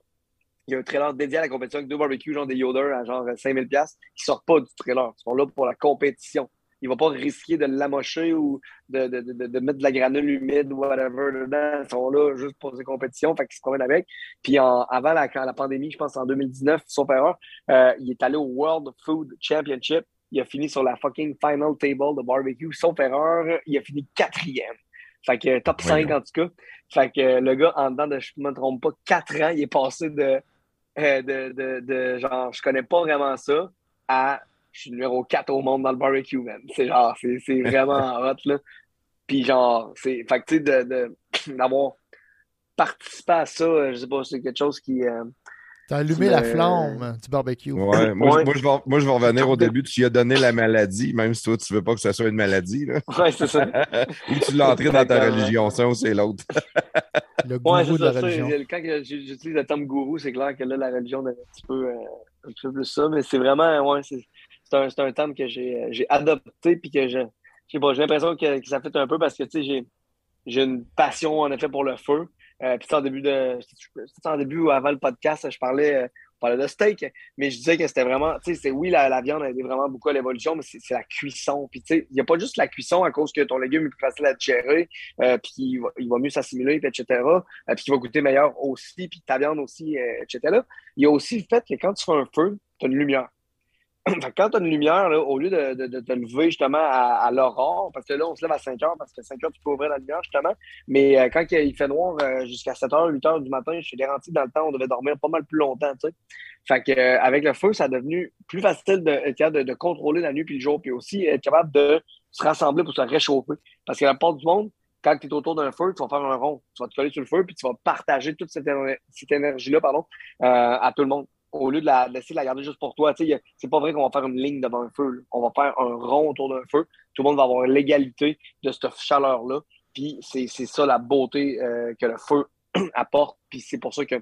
il y a un trailer dédié à la compétition avec deux barbecues, genre des Yoder à genre 5000$ qui ne sortent pas du trailer. Ils sont là pour la compétition. Il ne va pas risquer de l'amocher ou de, de, de, de, mettre de la granule humide ou whatever dedans. Ils sont là juste pour ces compétitions, fait qu'ils se promènent avec. Puis en, avant la, la pandémie, je pense en 2019, sauf erreur, euh, il est allé au World Food Championship. Il a fini sur la fucking final table de barbecue, sauf erreur. Il a fini quatrième. Fait que top 5 en tout cas. Fait que le gars, en dedans de, je ne me trompe pas, 4 ans, il est passé de, euh, de, de, de, genre, je connais pas vraiment ça à je suis numéro 4 au monde dans le barbecue, man. C'est genre, c'est vraiment hot, là. Puis genre, c'est, fait que tu sais, d'avoir participé à ça, je sais pas, c'est quelque chose qui. Euh, T'as allumé la flamme du barbecue. Ouais, moi, Je, vais, moi, je, vais, revenir au début. Tu lui as donné la maladie, même si toi, tu veux pas que ce soit une maladie. Là. Ouais, c'est ça. Ou tu l'as entré dans ta religion, ça ou c'est l'autre. le gourou ouais, de la religion. Quand j'utilise le terme gourou, c'est clair que là, la religion est un petit peu, euh, un petit peu plus ça, mais c'est vraiment, ouais, c'est un, un, terme que j'ai adopté puis que j'ai l'impression que, ça fait un peu parce que, j'ai une passion, en effet, pour le feu. Euh, puis en début de. en début ou avant le podcast, je parlais, euh, de steak, mais je disais que c'était vraiment. Tu sais, oui, la, la, viande a aidé vraiment beaucoup à l'évolution, mais c'est la cuisson. Puis tu sais, il n'y a pas juste la cuisson à cause que ton légume est plus facile à gérer, euh, puis il va, il va, mieux s'assimiler, etc. Euh, puis il va goûter meilleur aussi, puis ta viande aussi, etc. Il y a aussi le fait que quand tu fais un feu, tu as une lumière. quand tu as une lumière, au lieu de, de, de, te lever justement à, à l'aurore, parce que là, on se lève à 5 heures, parce que 5 heures, tu peux ouvrir la lumière justement, mais euh, quand il fait noir euh, jusqu'à 7 heures, 8 heures du matin, je suis garanti que dans le temps, on devait dormir pas mal plus longtemps. Tu sais. Fait que, euh, avec le feu, ça a devenu plus facile de, de, contrôler la nuit puis le jour, puis aussi être capable de se rassembler pour se réchauffer. Parce que la part du monde, quand tu es autour d'un feu, tu vas faire un rond. Tu vas te coller sur le feu, puis tu vas partager toute cette, cette énergie-là pardon, à tout le monde au lieu de, la, laisser la garder juste pour toi. C'est pas vrai qu'on va faire une ligne devant un feu. On va faire un rond autour d'un feu. Tout le monde va avoir l'égalité de cette chaleur-là. Puis c'est ça la beauté euh, que le feu apporte. Puis c'est pour ça que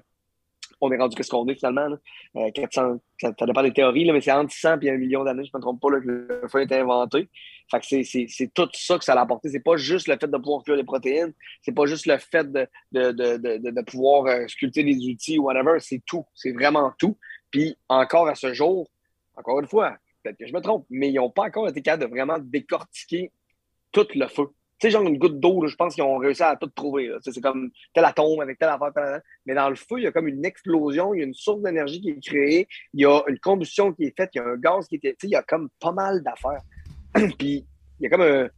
on est rendu qu'est-ce qu'on est finalement. Euh, 400, ça, dépend des théories, là, mais c'est entre 100 et un million d'années, je ne me trompe pas, là, que le feu a été inventé. Fait que c'est tout ça que ça a apporté. C'est pas juste le fait de pouvoir cuire des protéines, c'est pas juste le fait de, de, de, de pouvoir euh, sculpter des outils ou whatever, c'est tout. C'est vraiment tout. Puis encore à ce jour, encore une fois, peut-être que je me trompe, mais ils n'ont pas encore été capables de vraiment décortiquer tout le feu. Sais, genre une goutte d'eau, je pense qu'ils ont réussi à tout trouver. C'est comme tel atome avec telle affaire, telle affaire. Mais dans le feu, il y a comme une explosion, il y a une source d'énergie qui est créée, il y a une combustion qui est faite, il y a un gaz qui est. Tu sais, il y a comme pas mal d'affaires. Puis il y a comme un.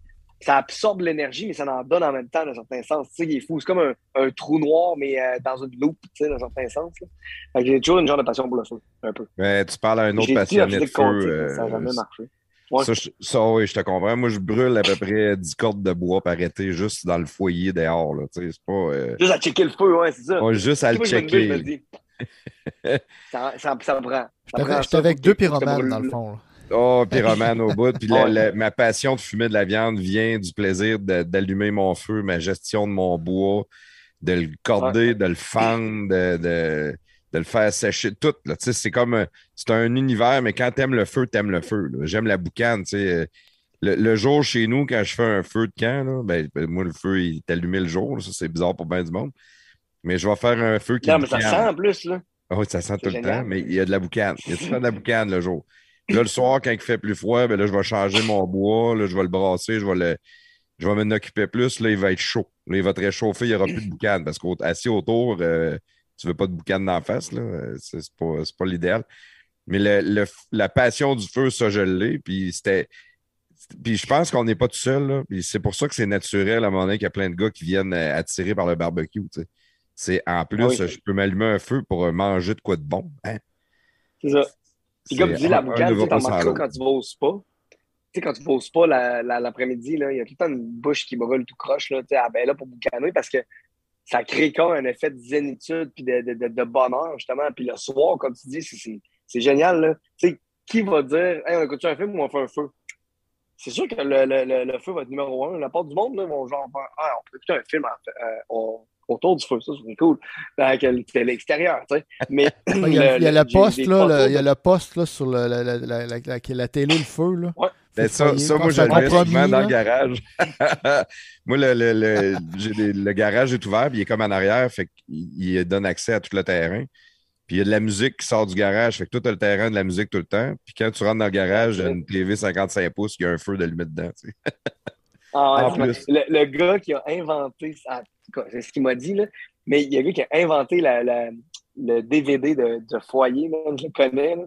Ça absorbe l'énergie, mais ça en donne en même temps, dans un certain sens. Tu sais, il est fou. C'est comme un, un, trou noir, mais euh, dans une loupe, tu sais, dans un certain sens. j'ai toujours une genre de passion pour le feu, un peu. Mais tu parles à un autre passionné de feu. Ça n'a jamais euh, Ça, je, ça, oui, je te comprends. Moi, je brûle à peu près 10 cordes de bois par été juste dans le foyer dehors. Là. C'est pas, euh... Juste à checker le feu, ouais, c'est ça. Ouais, juste à le checker. ça, ça, ça, prend. J'étais avec deux pyromanes, dans le fond. Là. Oh, pyromane au bout. Puis la, la, ma passion de fumer de la viande vient du plaisir d'allumer mon feu, ma gestion de mon bois, de le corder, de le fendre, de, de, de, le faire sécher, tout. C'est comme c'est un univers, mais quand t'aimes le feu, t'aimes le feu. J'aime la boucane. Le, le, jour chez nous, quand je fais un feu de camp, là, ben, ben moi, le feu, il est allumé le jour. Ça, c'est bizarre pour bien du monde. Mais je vais faire un feu qui. Non, mais ça sent en plus, là. Oh, ça sent tout le temps, mais il y a de la boucane. Il y a tout le temps de la boucane le jour. Là, le soir, quand il fait plus froid, ben là, je vais changer mon bois, là, je vais le brasser, je vais le. Je vais m'en occuper plus, là, il va être chaud. Là, il va te réchauffer, il n'y aura plus de boucan parce qu'assis autour, euh, tu ne veux pas de boucan la face, là. C'est pas, pas l'idéal. Mais le, le, la passion du feu, ça, je l'ai. Puis c'était. Puis je pense qu'on n'est pas tout seul, là. Puis c'est pour ça que c'est naturel à un moment donné qu'il y a plein de gars qui viennent euh, attirer par le barbecue. C'est en plus, je peux m'allumer un feu pour manger de quoi de bon. Hein? C'est ça. Puis comme tu dis, la boucane, tu remarques quand tu vas au spa. Tu sais, quand tu vas au spa l'après-midi, il y a tout le temps une bouche qui brûle tout croche, là, ah, ben là, pour boucaner, parce que ça crée comme un effet de zénitude puis de, de, de, bonheur, justement. Puis le soir, comme tu dis, c'est génial, là. Tu sais, qui va dire, hey, on écoute un film ou on fait un feu? C'est sûr que le, le, le, feu va être numéro un. La part du monde, là, vont genre faire, ah, on peut écouter un film, euh, on, autour du feu. Ça, c'est cool. Avec l'extérieur, tu sais. Mais il y a, le, poste, là, il y a le poste là, sur la, la, la, la, télé, le feu. Là. Ouais. Ben, ça, ça, moi, je le mets souvent dans le garage. moi, le, le, le, le, garage est ouvert, puis il est comme en arrière, fait qu'il donne accès à tout le terrain. Puis il y a de la musique qui sort du garage, fait que tout as le terrain de la musique tout le temps. Puis quand tu rentres dans le garage, il y a une TV 55 pouces, il y a un feu d'allumé dedans. Tu sais. ah, le, gars qui a inventé, c'est ce qu'il m'a dit, là, mais il y a un gars qui a inventé la, la, le DVD de, de foyer, je le connais. Là.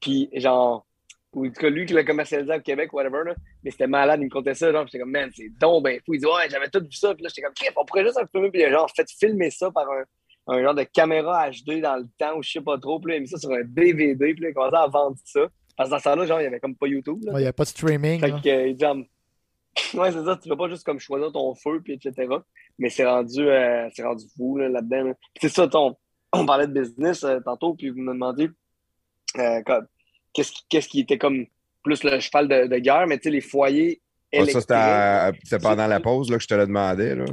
Puis genre, ou en tout cas, lui qui l'a commercialisé au Québec, whatever, là, mais c'était malade, il me contait ça, genre, j'étais comme, man, c'est donc ben fou. Il dit, ouais, j'avais tout vu ça, puis là, j'étais comme, on pourrait juste un peu, puis genre, fait filmer ça par un, un genre de caméra HD dans le temps ou je sais pas trop. Puis là, il a mis ça sur un DVD. Puis là, il a commencé à vendre ça. Parce que dans ce temps-là, genre, il n'y avait comme pas YouTube. Il n'y avait pas de streaming. Fait que, euh, il dit, ouais, c'est ça. Tu ne vas pas juste comme choisir ton feu, puis etc. Mais c'est rendu, euh, rendu fou là-dedans. Là c'est ça, ton... on parlait de business euh, tantôt, puis vous me demandez qu'est-ce qui, qui était comme plus le cheval de, guerre, mais tu sais, les foyers électriques. ça, c'était pendant la pause là, que je te le demandais. Là.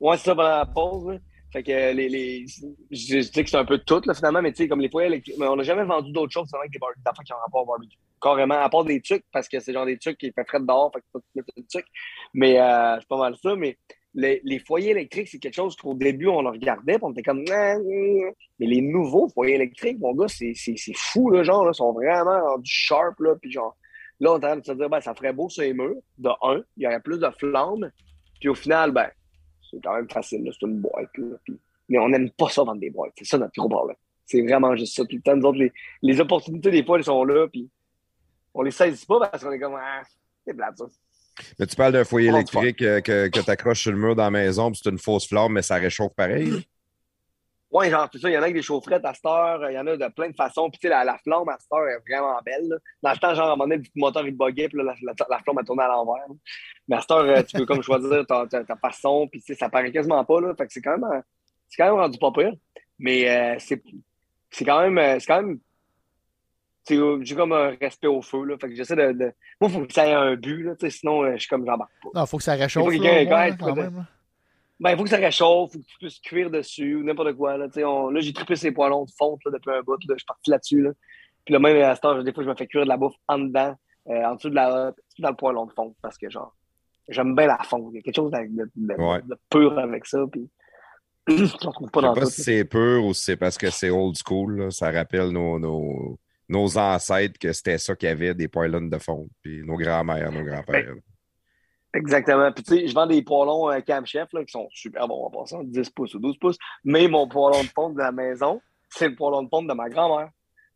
Ouais, c'est ça, pendant la pause. Là. Fait que les, les, je, dis que c'est un peu tout, là, finalement, mais tu sais, comme les foyers électriques, mais on n'a jamais vendu d'autres choses avec des d'affaires qui ont rapport au barbecue. Carrément, à part des trucs, parce que c'est genre des trucs qui fait frais dehors, fait que tu trucs. Mais euh, c'est pas mal ça, mais les, les foyers électriques, c'est quelque chose qu'au début, on regardait, puis on était comme, mais les nouveaux foyers électriques, mon gars, c'est fou, là, genre, là, sont vraiment rendus sharp, là, puis genre, là, on est en train de se dire, ben, ça ferait beau sur les murs, de un, il y aurait plus de flammes, puis au final, ben, c'est quand même facile, c'est une boîte. Là, mais on n'aime pas ça vendre des boîtes. C'est ça notre gros problème. C'est vraiment juste ça. Tout le temps, nous autres, les, les opportunités, des fois, elles sont là, puis on les saisit pas parce qu'on est comme, ah, c'est plate, ça. Mais tu parles d'un foyer électrique euh, que, que tu accroches sur le mur dans la maison, puis c'est une fausse flamme, mais ça réchauffe pareil. Oui, genre, tout ça, il y en a avec des chaufferettes à cette heure, il y en a de plein de façons. Puis, tu sais, la, la, flamme à cette heure est vraiment belle. Dans le temps, genre, à un moment donné, le moteur, il buguait, puis là, la, la, flamme a tourné à l'envers. Mais à cette heure, euh, tu peux comme choisir ta, ta, façon, puis, tu sais, ça paraît quasiment pas, là. Fait que c'est quand même, c'est quand même rendu pas pire. Mais euh, c'est, c'est quand même, c'est quand même, j'ai comme un respect au feu, là. Fait que j'essaie de, de... Moi, il faut que ça ait un but, là, sinon, je suis comme, j'embarque pas. Non, il faut que ça réchauffe, là, quand même, ben, il faut que ça réchauffe, il faut que tu puisses cuire dessus ou n'importe quoi. Là, on, là j'ai trippé ces poêlons de fonte là, depuis un bout. Là, je suis parti là-dessus. Là. Puis là, même à cette heure, des fois, je me fais cuire de la bouffe en dedans, euh, en dessous de la dans le poêlon de fonte parce que genre, j'aime bien la fonte. Il y a quelque chose de, de, pur avec ça. Puis je ne trouve pas dans sais pas si c'est pur ou si c'est parce que c'est old school. Là. Ça rappelle nos, nos, nos ancêtres que c'était ça qu'il y avait, des poêlons de fonte. Puis nos grands-mères, nos grands-pères. Ben, Exactement. Puis tu sais, je vends des poêlons euh, Cam Chef là, qui sont super bons en passant, 10 pouces ou 12 pouces. Mais mon poêlon de fonte de la maison, c'est le poêlon de fonte de ma grand-mère.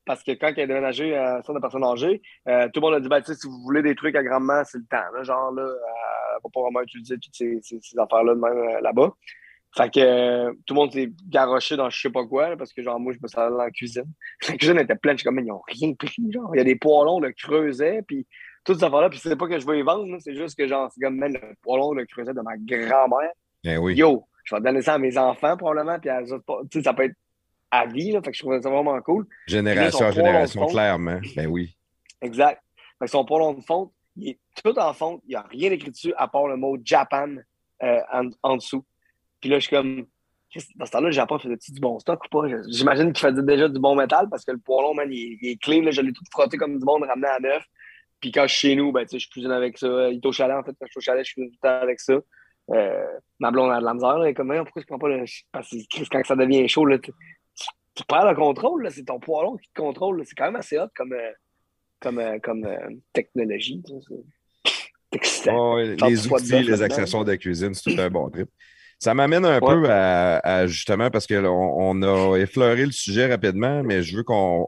Parce que quand elle a déménagé à euh, de personnes âgées, euh, tout le monde a dit ben, si vous voulez des trucs à grand-mère, c'est le temps. Là, genre, là, elle va pas vraiment utiliser toutes ces, ces, affaires-là de même là-bas. Fait que tout le monde s'est garoché dans je sais pas quoi, parce que genre moi je me suis allé dans la cuisine. La cuisine était pleine, je suis comme, ils n'ont rien pris. Genre, il y a des poêlons de creuset, puis toutes ces affaires-là. Puis c'est pas que je veux les vendre, c'est juste que genre, c'est comme le poêlon le creuset de ma grand-mère. Ben oui. Yo, je vais donner ça à mes enfants probablement, puis sais, ça peut être à vie, là, fait que je trouve ça vraiment cool. Génération en génération, clairement. Ben oui. Exact. Fait que son poêlon de fonte, il est tout en fonte, il n'y a rien écrit dessus à part le mot Japan euh, en, dessous. Puis là, je suis comme, dans ce temps-là, le Japon faisait du bon stock ou pas? J'imagine qu'il faisait déjà du bon métal parce que le poêlon, man, il, est clean. Là, je l'ai tout frotté comme du monde, ramené à neuf. Puis quand je suis chez nous, ben, je cuisine avec ça. Il est au chalet, en fait. Quand je suis au chalet, je cuisine tout le temps avec ça. Euh, ma blonde a de la misère. Là, comme, pourquoi je prends pas le. Parce que quand ça devient chaud, là, tu, tu, perds le contrôle. C'est ton poêlon qui te contrôle. C'est quand même assez hot comme, euh, comme, euh, comme technologie. Oh, les outils, les accessoires de cuisine, c'est tout un bon trip. Ça m'amène un peu à, justement parce qu'on on a effleuré le sujet rapidement, mais je veux qu'on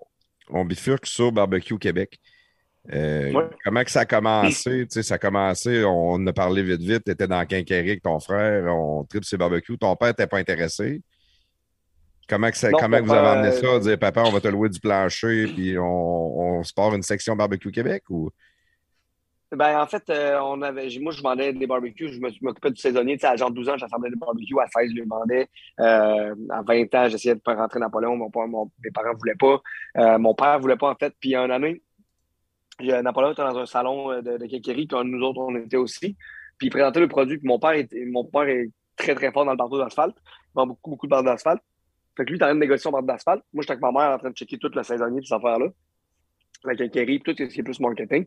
on bifurque sur Barbecue Québec. Euh, comment que ça a commencé? ça a commencé, on a parlé vite vite, tu étais dans Quincaillerie avec ton frère, on tripe ses barbecues. Ton père n'était pas intéressé. Comment, que comment vous avez amené ça? Euh, dire, papa, on va te louer du plancher, puis on, se part une section Barbecue Québec? Ou... Ben, en fait, euh, on avait, moi, je vendais des barbecues. Je m'occupais du saisonnier. Tu sais, à genre 12 ans, j'assemblais des barbecues. À 16, je les vendais. à 20 ans, j'essayais de faire rentrer Napoléon. Mon, mes parents ne voulaient pas. mon père ne voulait pas, en fait. Puis, une année, Napoléon était dans un salon euh, de, de Kékéry, quand nous autres, on était aussi. Puis il présentait le produit. Puis mon père, est, mon père est très, très fort dans le bardeau d'asphalte. Il vend beaucoup, beaucoup de bardeaux d'asphalte. Fait que lui, il en train de négocier en bardeau d'asphalte. Moi, j'étais avec ma mère en train de checker toute la saisonnière, toute cette affaire-là. La Kékéry, tout ce qui est plus marketing.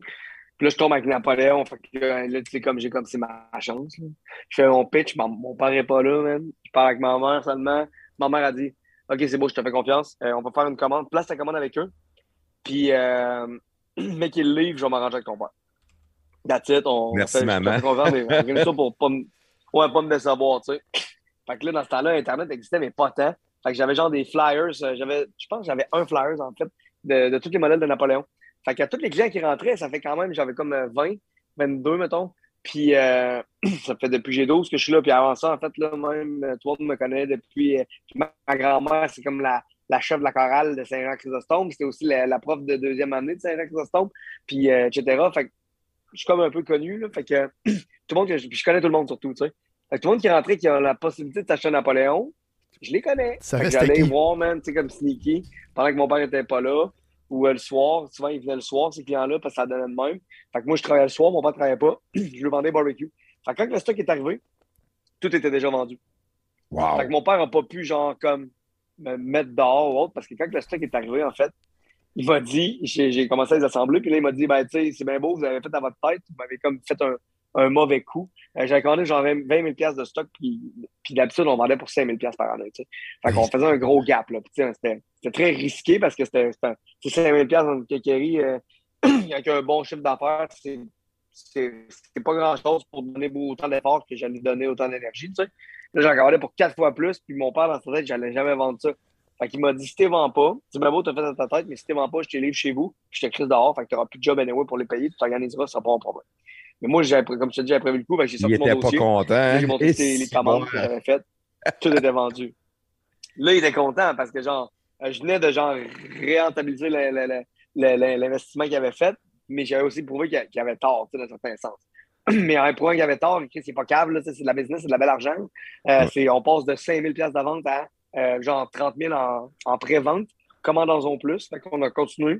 Puis là, je tombe avec Napoléon. Fait que là, tu sais, comme j'ai comme c'est ma chance. là. Je fais mon pitch, mon, mon père n'est pas là, man. Je parle avec ma mère seulement. Ma mère a dit OK, c'est beau, je te fais confiance. Euh, on va faire une commande. Place ta commande avec eux. Puis, euh, mec, il livre, je vais m'arranger avec ton père. That's it. On Merci, fait- maman. Je te fais confiance, mais on organise ça pour pas me, ouais, pas me décevoir, tu sais. Fait que là, dans ce temps-là, Internet existait, mais pas tant. Fait que j'avais genre des flyers. euh, J'avais, je pense que j'avais un flyers, en fait, de, de tous les modèles de Napoléon. Fait que tous les clients qui rentraient, ça fait quand même, j'avais comme euh, 20, 22, mettons. Puis euh, ça fait depuis j'ai 12 que je suis là. Puis avant ça, en fait, là, même, euh, tout le monde me connaît depuis. euh, puis ma, grand-mère, c'est comme la, la chef de la chorale de Saint-Jean-Chrysostome. C'était aussi la, la prof de deuxième année de Saint-Jean-Chrysostome. Puis, euh, etc. Fait que je suis comme un peu connu. Là, fait que tout le monde, que je, puis je connais tout le monde surtout, tu sais. Fait que tout le monde qui est rentré, qui a la possibilité de s'acheter Napoléon, je les connais. Ça Fait que J'allais voir, man, tu sais, comme sneaky, pendant que mon père était pas là. Ou euh, le soir, souvent ils venaient le soir, ces clients-là, parce que ça donnait de même. Fait que moi, je travaillais le soir, mon père ne travaillait pas. je lui vendais barbecue. Fait que quand le stock est arrivé, tout était déjà vendu. Wow. Fait que mon père n'a pas pu, genre, comme, me mettre dehors ou autre, parce que quand le stock est arrivé, en fait, il m'a dit, j'ai commencé à les assembler, puis là, il m'a dit, ben, tu sais, c'est bien beau, vous avez fait à votre tête, vous m'avez comme fait un, un mauvais coup. Euh, J'avais commandé genre 20 000 piastres de stock, puis, puis d'habitude, on vendait pour 5 000 piastres par année, tu sais. Fait qu'on faisait un gros gap, tu c'était très risqué parce que c'était c'était- c'est 5 000 piastres dans une euh, avec un bon chiffre d'affaires, c'est c'est pas grand-chose pour donner autant d'efforts que j'allais donner autant d'énergie, tu. Là, j'en commandais pour quatre fois plus, puis mon père, dans sa tête, j'allais jamais vendre ça. Fait qu'il m'a dit, si t'es vends pas, c'est bien beau, t'as fait dans ta tête, mais si t'es vends pas, je te livre chez vous, puis je te crise dehors, fait que t'auras plus de job anyway pour les payer, tu t'organiseras, ça sera pas un problème. Mais moi, comme je te dis, j'avais prévu le coup, que j'ai Il sorti était mon pas dossier. content. Là, hein? J'ai montré Et les, les commandes bon, que j'avais faites. Tout était vendu. Là, il était content parce que, genre, euh, je venais de, genre, le- l'investissement qu'il avait fait, mais j'avais aussi prouvé qu'il avait tort, tu sais, dans un certain sens. Mais en prouvant qu'il avait tort, c'est pas câble, c'est de la business, c'est de la belle argent. Euh, Ouais. On passe de 5 000 de vente à, euh, genre, 30 000 en, en pré-vente. Commandons-en plus? Fait qu'on a continué.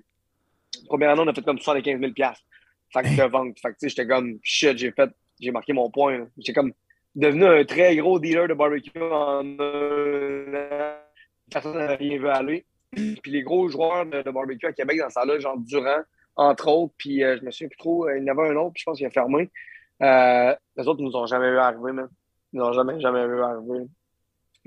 Première année, on a fait comme 75 000 Que de vente. Fait que, j'étais comme, shit, j'ai fait, j'ai marqué mon point. J'étais comme devenu un très gros dealer de barbecue en. Personne n'avait rien vu aller. Puis les gros joueurs de, de barbecue à Québec dans ça là genre Durand, entre autres, puis euh, je me souviens plus trop, euh, il y en avait un autre, puis je pense qu'il a fermé. Euh, les autres, ils nous ont jamais vu arriver, man. Ils nous ont jamais, jamais vu arriver.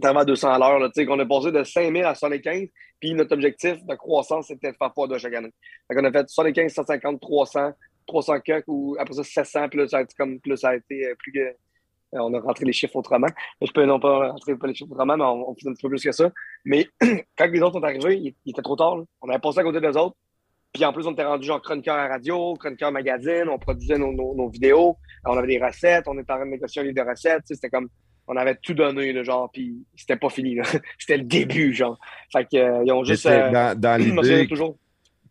Tellement à 200 à l'heure, tu sais, qu'on est passé de 5 000 à 75, puis notre objectif de croissance, c'était de faire fois deux chaque année. Fait qu'on a fait 75, 150, 300, 300 cucks, ou après ça, 700, puis là, ça a été comme, ça a été euh, plus que. euh, On a rentré les chiffres autrement. Je peux non pas rentrer pas les chiffres autrement, mais on, on faisait un petit peu plus que ça. Mais quand les autres sont arrivés, il, il était trop tard. là. On avait passé à côté des autres. Puis en plus, on était rendu genre chroniqueur à radio, chroniqueur magazine, on produisait nos, nos- nos vidéos, on avait des recettes, on était en train de négocier un livre de recettes. C'était comme, on avait tout donné, là, genre, puis c'était pas fini. C'était le début, genre. Fait que, euh, ont juste. Euh, dans, l'idée, toujours.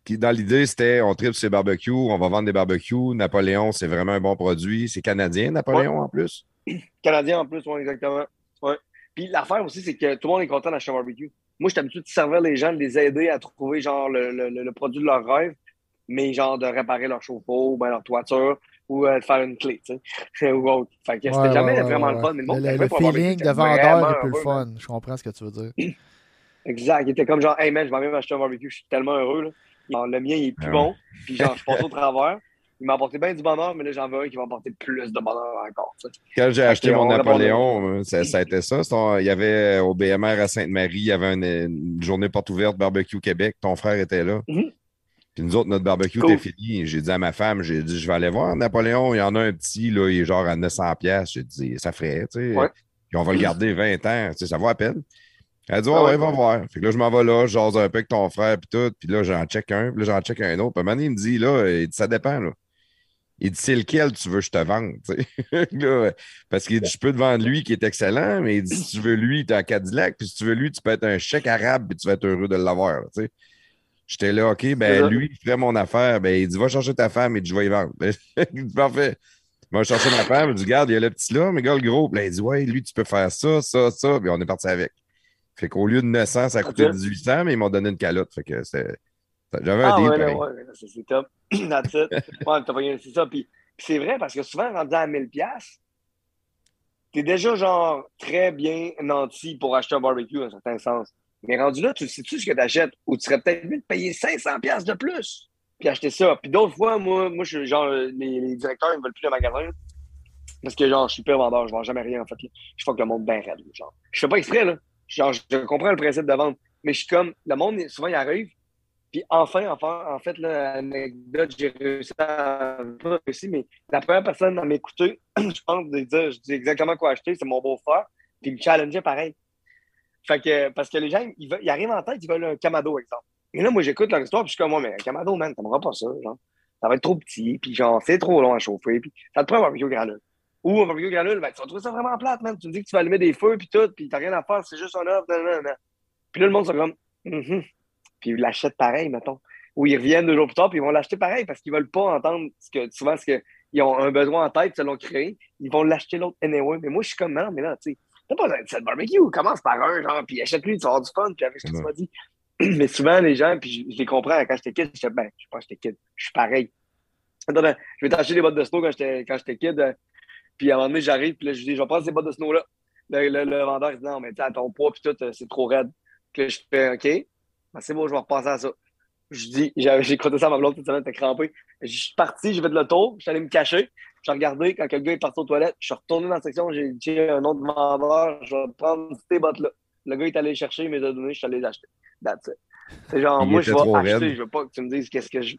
Qui- dans l'idée, c'était on tripe sur les barbecues, on va vendre des barbecues. Napoléon, c'est vraiment un bon produit. C'est canadien, Napoléon, en plus? Canadien en plus, oui, exactement. Ouais. Puis l'affaire aussi, c'est que tout le monde est content d'acheter un barbecue. Moi, j'étais habitué de servir les gens, de les aider à trouver genre le, le- produit de leur rêve, mais genre de réparer leur chauffe-eau, ou bien leur toiture, ou euh, de faire une clé, tu sais. ou autre. Fait que c'était Ouais, jamais ouais, vraiment ouais, le fun. Mais le monde Le, le feeling de vendeur est plus le fun. Je comprends ce que tu veux dire. Exact. Il était comme genre, hey man, je vais même acheter un barbecue, je suis tellement heureux. Là. Genre, le mien, il est plus Ah ouais. bon. Puis genre, je passe au travers. Il m'a apporté bien du bonheur, mais là, j'en veux un qui va apporter plus de bonheur encore. Quand j'ai acheté mon Napoléon, euh, ça, ça a été ça. Ton- il y avait euh, au BMR à Sainte-Marie, il y avait une, une journée porte ouverte barbecue Québec. Ton frère était là. Mhm. Puis nous autres, notre barbecue Cool. était fini. J'ai dit à ma femme, j'ai dit, je vais aller voir Napoléon. Il y en a un petit, là, il est genre à 900 pièces. J'ai dit, ça ferait, tu sais. Ouais. Puis on va le garder 20 ans, tu sais, ça vaut à peine. Elle dit, ouais, Ah ouais, ouais, va voir. Fait que là, je m'en vais là, je jase un peu avec ton frère, puis tout. Puis là, j'en check un, puis là, j'en check un autre. Puis donné, il me dit, là, il dit, ça dépend, là. Il dit, c'est lequel tu veux que je te vende. Là, parce qu'il dit, je peux te vendre lui qui est excellent, mais il dit, si tu veux lui, tu es un Cadillac, puis si tu veux lui, tu peux être un chèque arabe, puis tu vas être heureux de l'avoir, tu sais. J'étais là, OK, ben lui, il ferait mon affaire. Ben, il dit, va chercher ta femme, et je vais y vendre. il dit, parfait. Il va chercher ma femme, il dit, regarde, il y a le petit là, mais gars, le gros. Là, il dit, ouais, lui, tu peux faire ça, ça, ça. Puis on est parti avec. Fait qu'au lieu de 900, ça coûtait Ok. 1800, mais ils m'ont donné une calotte. Fait que c'était. J'avais un Ah deal, ouais, ouais, là, c'est top. That's it. Ouais, t'as pas gagné, c'est ça. Puis, puis c'est vrai parce que souvent, rendu à 1000$, t'es déjà genre très bien nanti pour acheter un barbecue dans un certain sens. Mais rendu là, tu sais-tu ce que t'achètes? Ou tu serais peut-être mieux de payer 500$ de plus. Puis acheter ça. Puis d'autres fois, moi, moi je, genre, les, les directeurs, ils ne veulent plus le magasin. Parce que, genre, je suis pire vendeur, je vends jamais rien, en fait. Je fais que le monde bien raide, genre. Je fais pas exprès, là. Genre, je comprends le principe de vente, mais je suis comme, le monde, souvent, il arrive, puis enfin, enfin, en fait, là, anecdote, j'ai réussi à, pas mais la première personne à m'écouter, je pense, de dire, je dis exactement quoi acheter, c'est mon beau-frère, puis il me challengeait pareil. Fait que, parce que les gens, ils, arrivent en tête, ils veulent un Kamado, exemple. Et là, moi, j'écoute leur histoire, puis je suis comme, moi, mais un Kamado, man, t'aimeras pas ça, genre. Ça va être trop petit, puis genre, c'est trop long à chauffer, puis ça te prend un barbecue granule. Ou un barbecue granule, ben, tu vas trouver ça vraiment plate, man. Tu me dis que tu vas allumer des feux, puis tout, puis t'as rien à faire, c'est juste un non. Puis là, le monde, c'est comme, Mhm. Puis ils l'achètent pareil, mettons. Ou ils reviennent deux jours plus tard, puis ils vont l'acheter pareil parce qu'ils veulent pas entendre ce que, souvent, ce qu'ils ont un besoin en tête, ils se l'ont créé. Ils vont l'acheter l'autre anyway. Mais moi, je suis comme, non, mais là, tu sais, t'as pas besoin de cette barbecue. Commence par un, genre, puis achète-lui, tu vas avoir du fun, puis avec ce que tu m'as dit. Mais souvent, les gens, puis je, je les comprends, quand j'étais kid, j'étais, ben, je sais pas, j'étais kid, je suis pareil. Attends, je vais t'acheter des bottes de snow quand j'étais, quand j'étais kid, euh, puis à un moment donné, j'arrive, puis là, je dis, je vais prendre ces bottes de snow-là. Le, le, le vendeur, il dit, non, mais à ton poids, puis tout, euh, c'est trop raide. Puis là, je fais, OK, ben, c'est bon, je vais repasser à ça. Je dis, j'ai écouté ça à ma blonde toute semaine, t'es crampé. Je suis parti, j'ai fait le tour, je suis allé me cacher. J'ai regardé quand gars est parti aux toilettes, je suis retourné dans la section, j'ai dit un autre vendeur, je vais prendre ces bottes-là. Le gars est allé chercher, il m'a donné, je suis allé les acheter. That's it. C'est genre, Il moi, je vais acheter, raide. je veux pas que tu me dises qu'est-ce que je.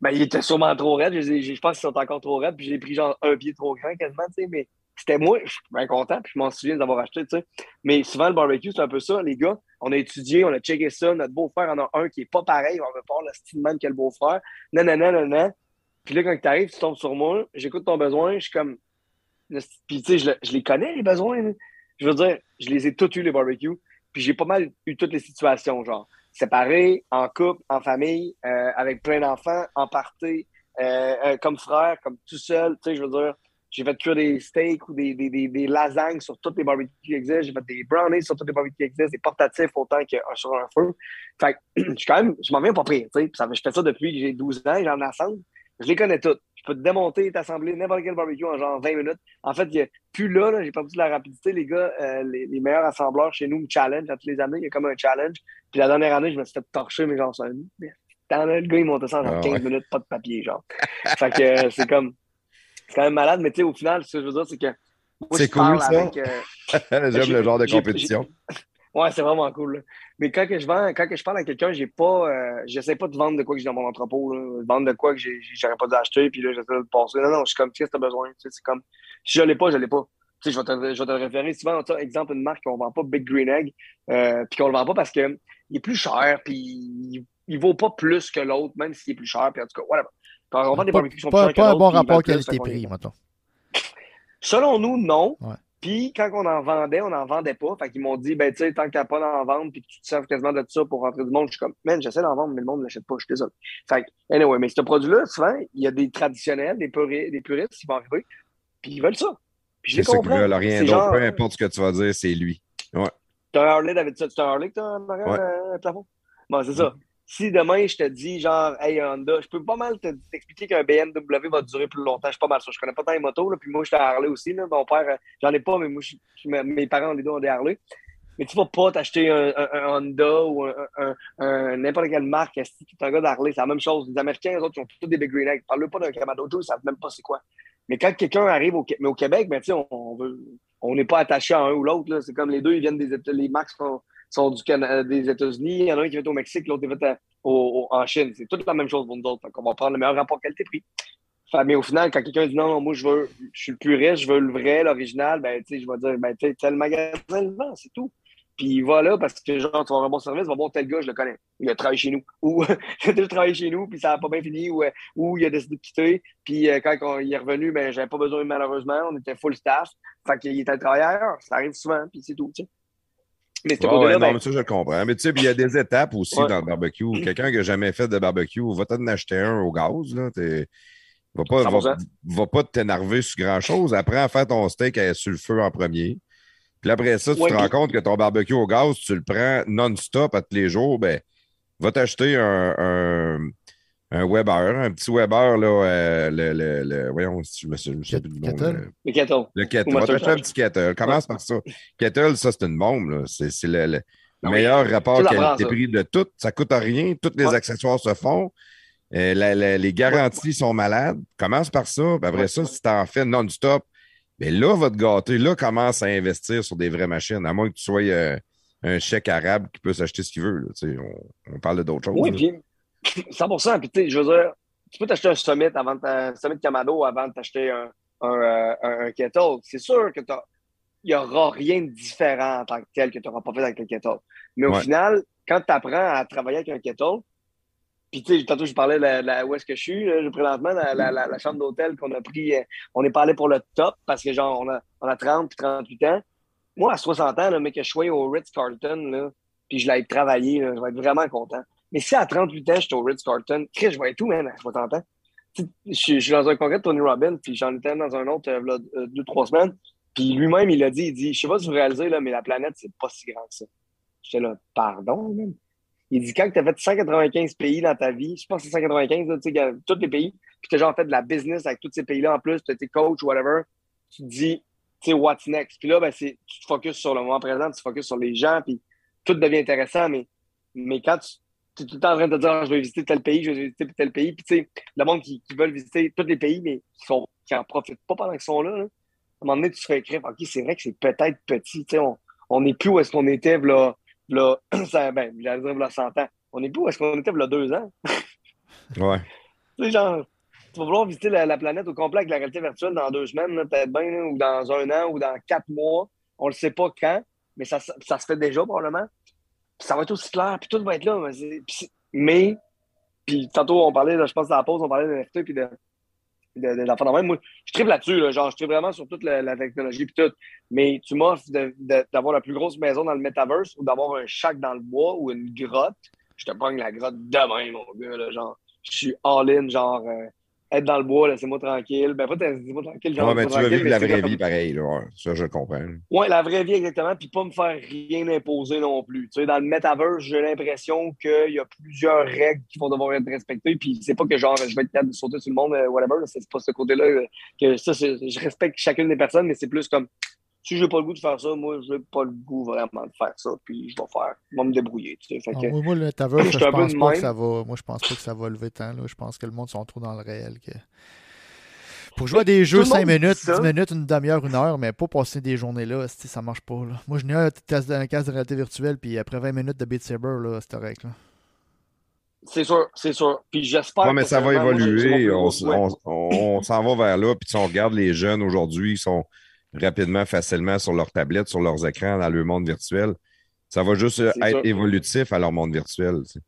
Ben, il était sûrement trop raide. Je, pense qu'ils sont encore trop raides, puis j'ai pris genre un pied trop grand quasiment, tu sais, mais c'était moi, je suis bien content, puis je m'en souviens d'avoir acheté, tu sais. Mais souvent, le barbecue, c'est un peu ça, les gars. On a étudié, on a checké ça. Notre beau-frère en a un qui est pas pareil. On veut pas le style même que le beau-frère. Non, non, non, non, non. Puis là, quand tu arrives, tu tombes sur moi, j'écoute ton besoin, je suis comme. Puis tu sais, je, le- je les connais, les besoins. Je veux dire, je les ai tous eu, les barbecues. Puis j'ai pas mal eu toutes les situations, genre séparés, en couple, en famille, euh, avec plein d'enfants, en party, euh, euh, comme frère, comme tout seul. Tu sais, je veux dire, j'ai fait cuire des steaks ou des, des, des, lasagnes sur tous les barbecues qui existent. J'ai fait des brownies sur tous les barbecues qui existent, des portatifs autant que sur un feu. Fait que je suis quand même, je m'en viens pas pire. Tu sais, je fais ça depuis que j'ai 12 ans, j'en assemble. Je les connais toutes. Je peux te démonter et t'assembler n'importe quel barbecue en genre 20 minutes. En fait, il y a plus là, là, j'ai perdu de la rapidité, les gars. euh, les, les meilleurs assembleurs chez nous me challenge à tous les années. Il y a comme un challenge. Puis la dernière année, je me suis fait torcher, mais genre, c'est un. Dans le gars, il montait ça en genre Ah 15 ouais. minutes, pas de papier, genre. fait que euh, c'est comme. C'est quand même malade, mais tu sais, au final, ce que je veux dire, c'est que. C'est cool, ça. euh, J'aime j'ai- le genre de compétition. Ouais, c'est vraiment cool. là. Mais quand que je vends, quand que je parle à quelqu'un, j'ai pas, euh, j'essaie pas de vendre de quoi que j'ai dans mon entrepôt, là. vendre de quoi que j'aurais pas dû acheter, puis là, j'essaie de passer. Non, non, je suis comme, qu'est-ce que t'as besoin? Tu sais, c'est comme, si je l'ai pas, je l'ai pas. Tu sais, je vais te, je vais te le référer souvent, tu exemple, une marque qu'on vend pas Big Green Egg, euh, puis qu'on le vend pas parce que il est plus cher, puis il, il vaut pas plus que l'autre, même s'il est plus cher, puis en tout cas, voilà. Quand on vend des Pas, barbecues qui sont plus chers pas un bon rapport qualité-prix, mettons. Selon nous, non. Ouais. Puis quand on en vendait, on n'en vendait pas. Fait qu'ils m'ont dit, ben tu sais, tant qu'il n'y a pas d'en vendre, puis que tu te serves quasiment de ça pour rentrer du monde, je suis comme, man, j'essaie d'en vendre, mais le monde ne l'achète pas, je suis désolé. Fait que, anyway, mais ce produit-là, souvent, il y a des traditionnels, des, puri- des puristes qui vont arriver, puis ils veulent ça. Puis je C'est les comprends. veulent, rien d'autre. genre, Peu importe ce que tu vas dire, c'est lui. T'as un Harley, David, ça, c'est un Harley que t'as en arrière, Ouais. euh, plafond? Bon, c'est ça. Si demain, je te dis, genre, hey, Honda, je peux pas mal te- t'expliquer qu'un BMW va durer plus longtemps. Je suis pas mal sûr. Je connais pas tant les motos, là, puis moi, j'étais à Harley aussi, là. Mon père, euh, j'en ai pas, mais moi, mes parents, les deux ont des Harley. Mais tu vas pas t'acheter un, Honda ou un, n'importe quelle marque. Si tu es un gars d'Harley, c'est la même chose. Les Américains, les autres, ils ont tous des Big Green Egg. Parle pas d'un Joe, ils savent même pas c'est quoi. Mais quand quelqu'un arrive au, mais au Québec, ben, on, on veut, on n'est pas attaché à un ou l'autre. C'est comme les deux, ils viennent des les marques sont, sont du Cana- des États-Unis. Il y en a un qui est au Mexique, l'autre est à- au- en Chine. C'est toute la même chose pour nous autres. On va prendre le meilleur rapport qualité-prix. Mais au final, quand quelqu'un dit non, moi je veux, je suis le puriste, je veux le vrai, l'original, ben je vais dire, ben tu tel magasin le vend, c'est tout. Puis il va là parce que genre, tu vas avoir un bon service, va voir tel gars, je le connais. Il a travaillé chez nous. Ou il a déjà travaillé chez nous, puis ça n'a pas bien fini, ou, euh, ou il a décidé de quitter. Puis euh, quand on- il est revenu, ben j'avais pas besoin malheureusement, on était full staff. Fait qu'il était travaillé ailleurs. Ça arrive souvent, puis c'est tout. Mais ce Ouais, ouais, non, mais ça, je le comprends. Mais tu sais, il y a des étapes aussi Ouais. dans le barbecue. Quelqu'un qui n'a jamais fait de barbecue, va t'en acheter un au gaz. Là. T'es- Va pas, va, 100%. va pas t'énerver sur grand-chose. Apprends à faire ton steak à- sur le feu en premier. Puis après ça, tu Ouais, te rends puis- compte que ton barbecue au gaz, tu le prends non-stop à tous les jours, ben, va t'acheter un, un, un Weber, un petit Weber, là, euh, le, le, le- voyons, si je me souviens plus du nom, Kettle? le- le kettle. le kettle. Ou Va t'acheter un petit kettle. Commence par ça. Kettle, ça, c'est une bombe. là. C'est c'est le, le oui. meilleur rapport qualité-prix de tout. Ça coûte rien. Tous les Ouais. accessoires se font. Euh, la- la- les garanties sont malades. Commence par ça. Puis après Ouais. ça, si tu en fais non-stop, mais là, va te gâter. Là, commence à investir sur des vraies machines. À moins que tu sois euh, un chèque arabe qui peut s'acheter ce qu'il veut. là. Tu sais, On, on parle d'autres choses. Oui, puis 100% Puis, tu sais, je veux dire, tu peux t'acheter un Summit avant de t'a- un Summit Camado avant de t'acheter un, un, euh, un- un Kettle. C'est sûr que il n'y aura rien de différent en tant que tel que tu n'auras pas fait avec le Kettle. Mais au Ouais. final, quand tu apprends à travailler avec un Kettle, puis tu sais, tantôt je parlais de où est-ce que je suis, là, présentement, la, la, la, la chambre d'hôtel qu'on a pris, euh, on n'est pas allé pour le top parce que genre, on a, on a 30 puis 38 ans. Moi, à 60 ans, là, mais que je sois au Ritz-Carlton, puis je l'aille travailler, là, je vais être vraiment content. Mais si à 38 ans, je suis au Ritz-Carlton, Chris, je vais être tout, man, à 60 ans. Tu sais, Je suis je dans un congrès de Tony Robbins, puis j'en étais dans un autre, euh, euh, deux, trois semaines. Puis lui-même, il a dit, il dit, je sais pas si vous réalisez, là, mais la planète, c'est pas si grand que ça. J'étais là, pardon, man. Il dit, quand tu as fait 195 pays dans ta vie, je pense que c'est 195, là, tu sais, tous les pays, puis tu as genre fait de la business avec tous ces pays-là en plus, tu été coach, whatever, tu te dis, tu sais, what's next? Puis là, ben, c'est, tu te focuses sur le moment présent, tu te focuses sur les gens, puis tout devient intéressant, mais, mais quand tu tu es tout le temps en train de te dire, Ah, je vais visiter tel pays, je vais visiter tel pays, puis tu sais, le monde qui, qui veulent visiter tous les pays, mais qui qui en profitent pas pendant qu'ils sont là, là, à un moment donné, tu te fais écrire, OK, c'est vrai que c'est peut-être petit, tu sais, on n'est plus où est-ce qu'on était, là, là, ça, ben, j'allais dire, là, 100 ans. On n'est plus où est-ce qu'on était, là, deux ans. Ouais. Tu sais, genre, tu vas vouloir visiter la, la planète au complet avec la réalité virtuelle dans deux semaines, peut-être bien, là, ou dans un an, ou dans quatre mois. On ne le sait pas quand, mais ça, ça se fait déjà, probablement. Puis ça va être aussi clair, puis tout va être là. Mais, mais puis tantôt, on parlait, je pense, à la pause, on parlait de NFT, puis de, de, de, d'enfants de même. Moi, je tripe là-dessus, là, genre, je tripe vraiment sur toute la, la technologie, puis tout. Mais tu m'offres de- de- d'avoir la plus grosse maison dans le metaverse ou d'avoir un shack dans le bois ou une grotte. Je te pogne la grotte demain, mon gars, là, genre je suis all-in, genre, euh, être dans le bois, laissez-moi tranquille. Ben, pas laissez-moi tranquille, genre, Ouais, mais laissez-moi tu vas vivre la vraie vie pareil. Là. Ça, je comprends. Ouais, la vraie vie, exactement, puis pas me faire rien imposer non plus. Tu sais, dans le metaverse, j'ai l'impression qu'il y a plusieurs règles qui vont devoir être respectées, puis c'est pas que genre, je vais être capable de sauter sur le monde, euh, whatever, c'est pas ce côté-là, euh, que ça, je respecte chacune des personnes, mais c'est plus comme, si j'ai pas le goût de faire ça, moi, j'ai pas le goût vraiment de faire ça, puis je vais faire, je vais me débrouiller, tu sais. Fait Ah, que, moi, moi, le Je pense pas que ça va. Moi, je pense pas que ça va lever tant. Là. Je pense que le monde sont trop dans le réel. Que... Pour jouer à des jeux le 5 monde dit minutes, ça. 10 minutes, une demi-heure, une heure, mais pas passer des journées là, ça marche pas. Là. Moi, je n'ai un casque un casque de réalité virtuelle, puis après 20 minutes de Beat Saber, là, c'est correct. Là. c'est sûr, c'est sûr. Puis j'espère Ouais, mais que ça va moi, évoluer. on s'en va vers là. Puis si on regarde les jeunes aujourd'hui, ils sont rapidement, facilement sur leur tablette, sur leurs écrans, dans le monde virtuel. Ça va juste euh, être évolutif à leur monde virtuel. tu sais.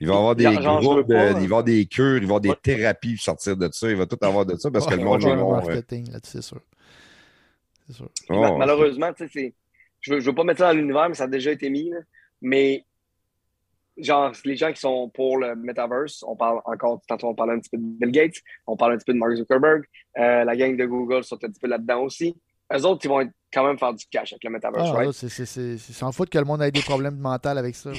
Il va y avoir des Genre, groupes, pas, il va y avoir des cures, il va y avoir des Ouais. thérapies sortir de ça. Il va tout avoir de ça parce que le monde est bon. là, c'est sûr. Oh, ma- malheureusement, tu sais, c'est. Je veux, je veux pas mettre ça dans l'univers, mais ça a déjà été mis. là. Mais, genre, les gens qui sont pour le metaverse, on parle encore, tantôt on parlait un petit peu de Bill Gates, on parle un petit peu de Mark Zuckerberg, euh, la gang de Google sont un petit peu là-dedans aussi. Eux autres, ils vont être- quand même faire du cash avec le metaverse, Ah, right? c'est- s'en fout que le monde ait des problèmes mentaux avec ça.